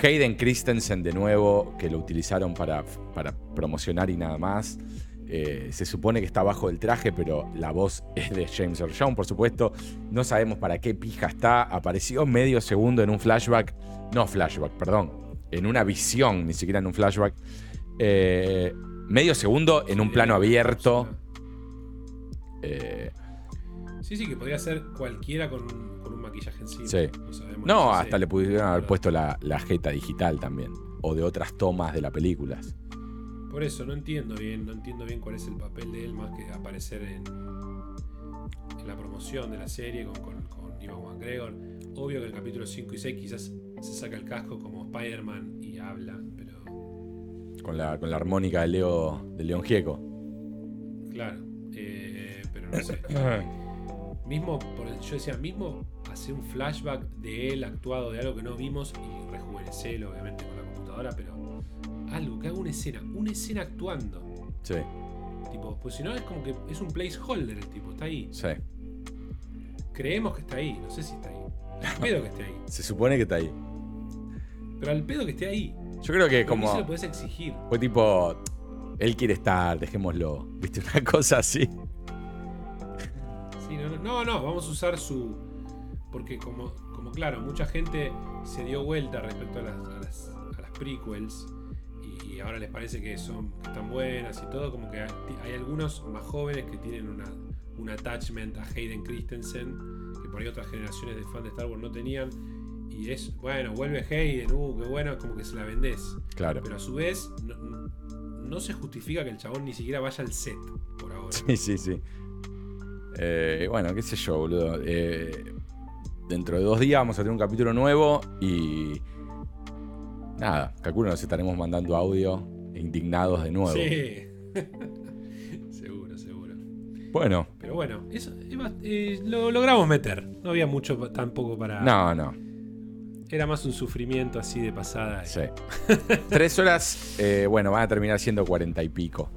Hayden Christensen de nuevo, que lo utilizaron para, para promocionar y nada más. Eh, se supone que está bajo el traje, pero la voz es de James Earl Jones, por supuesto. No sabemos para qué pija está. Apareció medio segundo en un flashback. No flashback, perdón. En una visión, ni siquiera en un flashback. Eh, medio segundo en un plano abierto. Eh, Sí, sí, que podría ser cualquiera con, con un maquillaje encima. Sí. No, no, hasta le pudieron haber puesto la, la jeta digital también. O de otras tomas de las películas. Por eso, no entiendo bien, no entiendo bien cuál es el papel de él más que aparecer en, en la promoción de la serie con, con, con Ivan McGregor. Obvio que en el capítulo 5 y 6 quizás se saca el casco como Spider-Man y habla, pero Con la, con la armónica de Leo de León Gieco. claro. eh, pero no sé. Mismo, por, yo decía, mismo hacer un flashback de él actuado de algo que no vimos y rejuvenecerlo, obviamente, con la computadora, pero algo, que haga una escena, una escena actuando. Sí, Tipo, pues si no es como que es un placeholder el tipo, está ahí. sí. Creemos que está ahí, no sé si está ahí. Al pedo que esté ahí. Se supone que está ahí. Pero al pedo que esté ahí. Yo creo que ¿Por qué se como. lo puedes exigir? Fue tipo. Él quiere estar, dejémoslo. ¿Viste? Una cosa así. Sí, no, no, no, no, vamos a usar su. Porque como, como claro, mucha gente se dio vuelta respecto a las, a las, a las prequels y, y ahora les parece que son que están buenas y todo, como que hay, hay algunos más jóvenes que tienen una, un attachment a Hayden Christensen, por ahí otras generaciones de fans de Star Wars no tenían. Y es, bueno, vuelve Hayden, uh, qué bueno, como que se la vendés. Claro. Pero a su vez, no se justifica que el chabón ni siquiera vaya al set por ahora. Sí, sí, sí. Eh, bueno, qué sé yo, boludo. Eh, dentro de dos días vamos a tener un capítulo nuevo y. Nada, calculo nos estaremos mandando audio indignados de nuevo. Sí. Bueno, Pero bueno, eso eh, lo logramos meter. No había mucho tampoco para. no, no. Era más un sufrimiento así de pasada. Sí. Tres horas, eh, bueno, van a terminar siendo cuarenta y pico.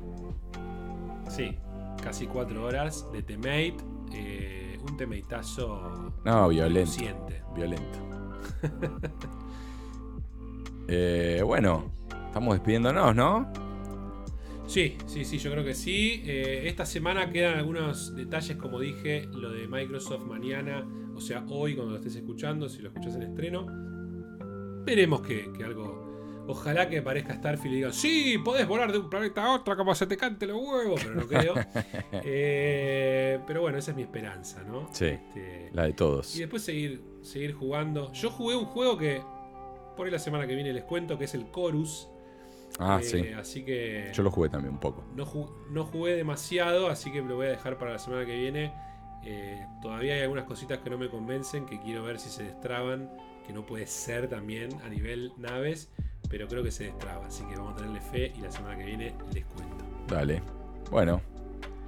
Sí, casi cuatro horas de temate. eh, un temateazo No, violento. consciente. Violento. Bueno, estamos despidiéndonos, ¿no? Sí, sí, sí, yo creo que sí. Eh, esta semana quedan algunos detalles, como dije, lo de Microsoft mañana, o sea, hoy cuando lo estés escuchando, si lo escuchas en estreno. Veremos que, que algo... Ojalá que aparezca Starfield y digan, sí, podés volar de un planeta a otro como se te cante los huevos, pero no creo. Eh, pero bueno, esa es mi esperanza, ¿no? Sí. Este, La de todos. y después seguir, seguir jugando. Yo jugué un juego que por ahí la semana que viene les cuento, que es el Chorus. Ah, Eh, sí. Así que... Yo lo jugué también un poco. No, ju- no jugué demasiado, así que lo voy a dejar para la semana que viene. Eh, todavía hay algunas cositas que no me convencen, que quiero ver si se destraban, que no puede ser también a nivel naves, pero creo que se destraba, así que vamos a tenerle fe y la semana que viene les cuento. Dale. Bueno,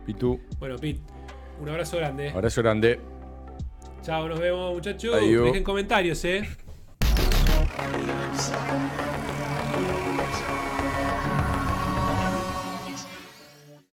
Pitu, Bueno, Pete, un abrazo grande. abrazo grande. Chao, nos vemos muchachos. Adiós. Dejen comentarios, eh.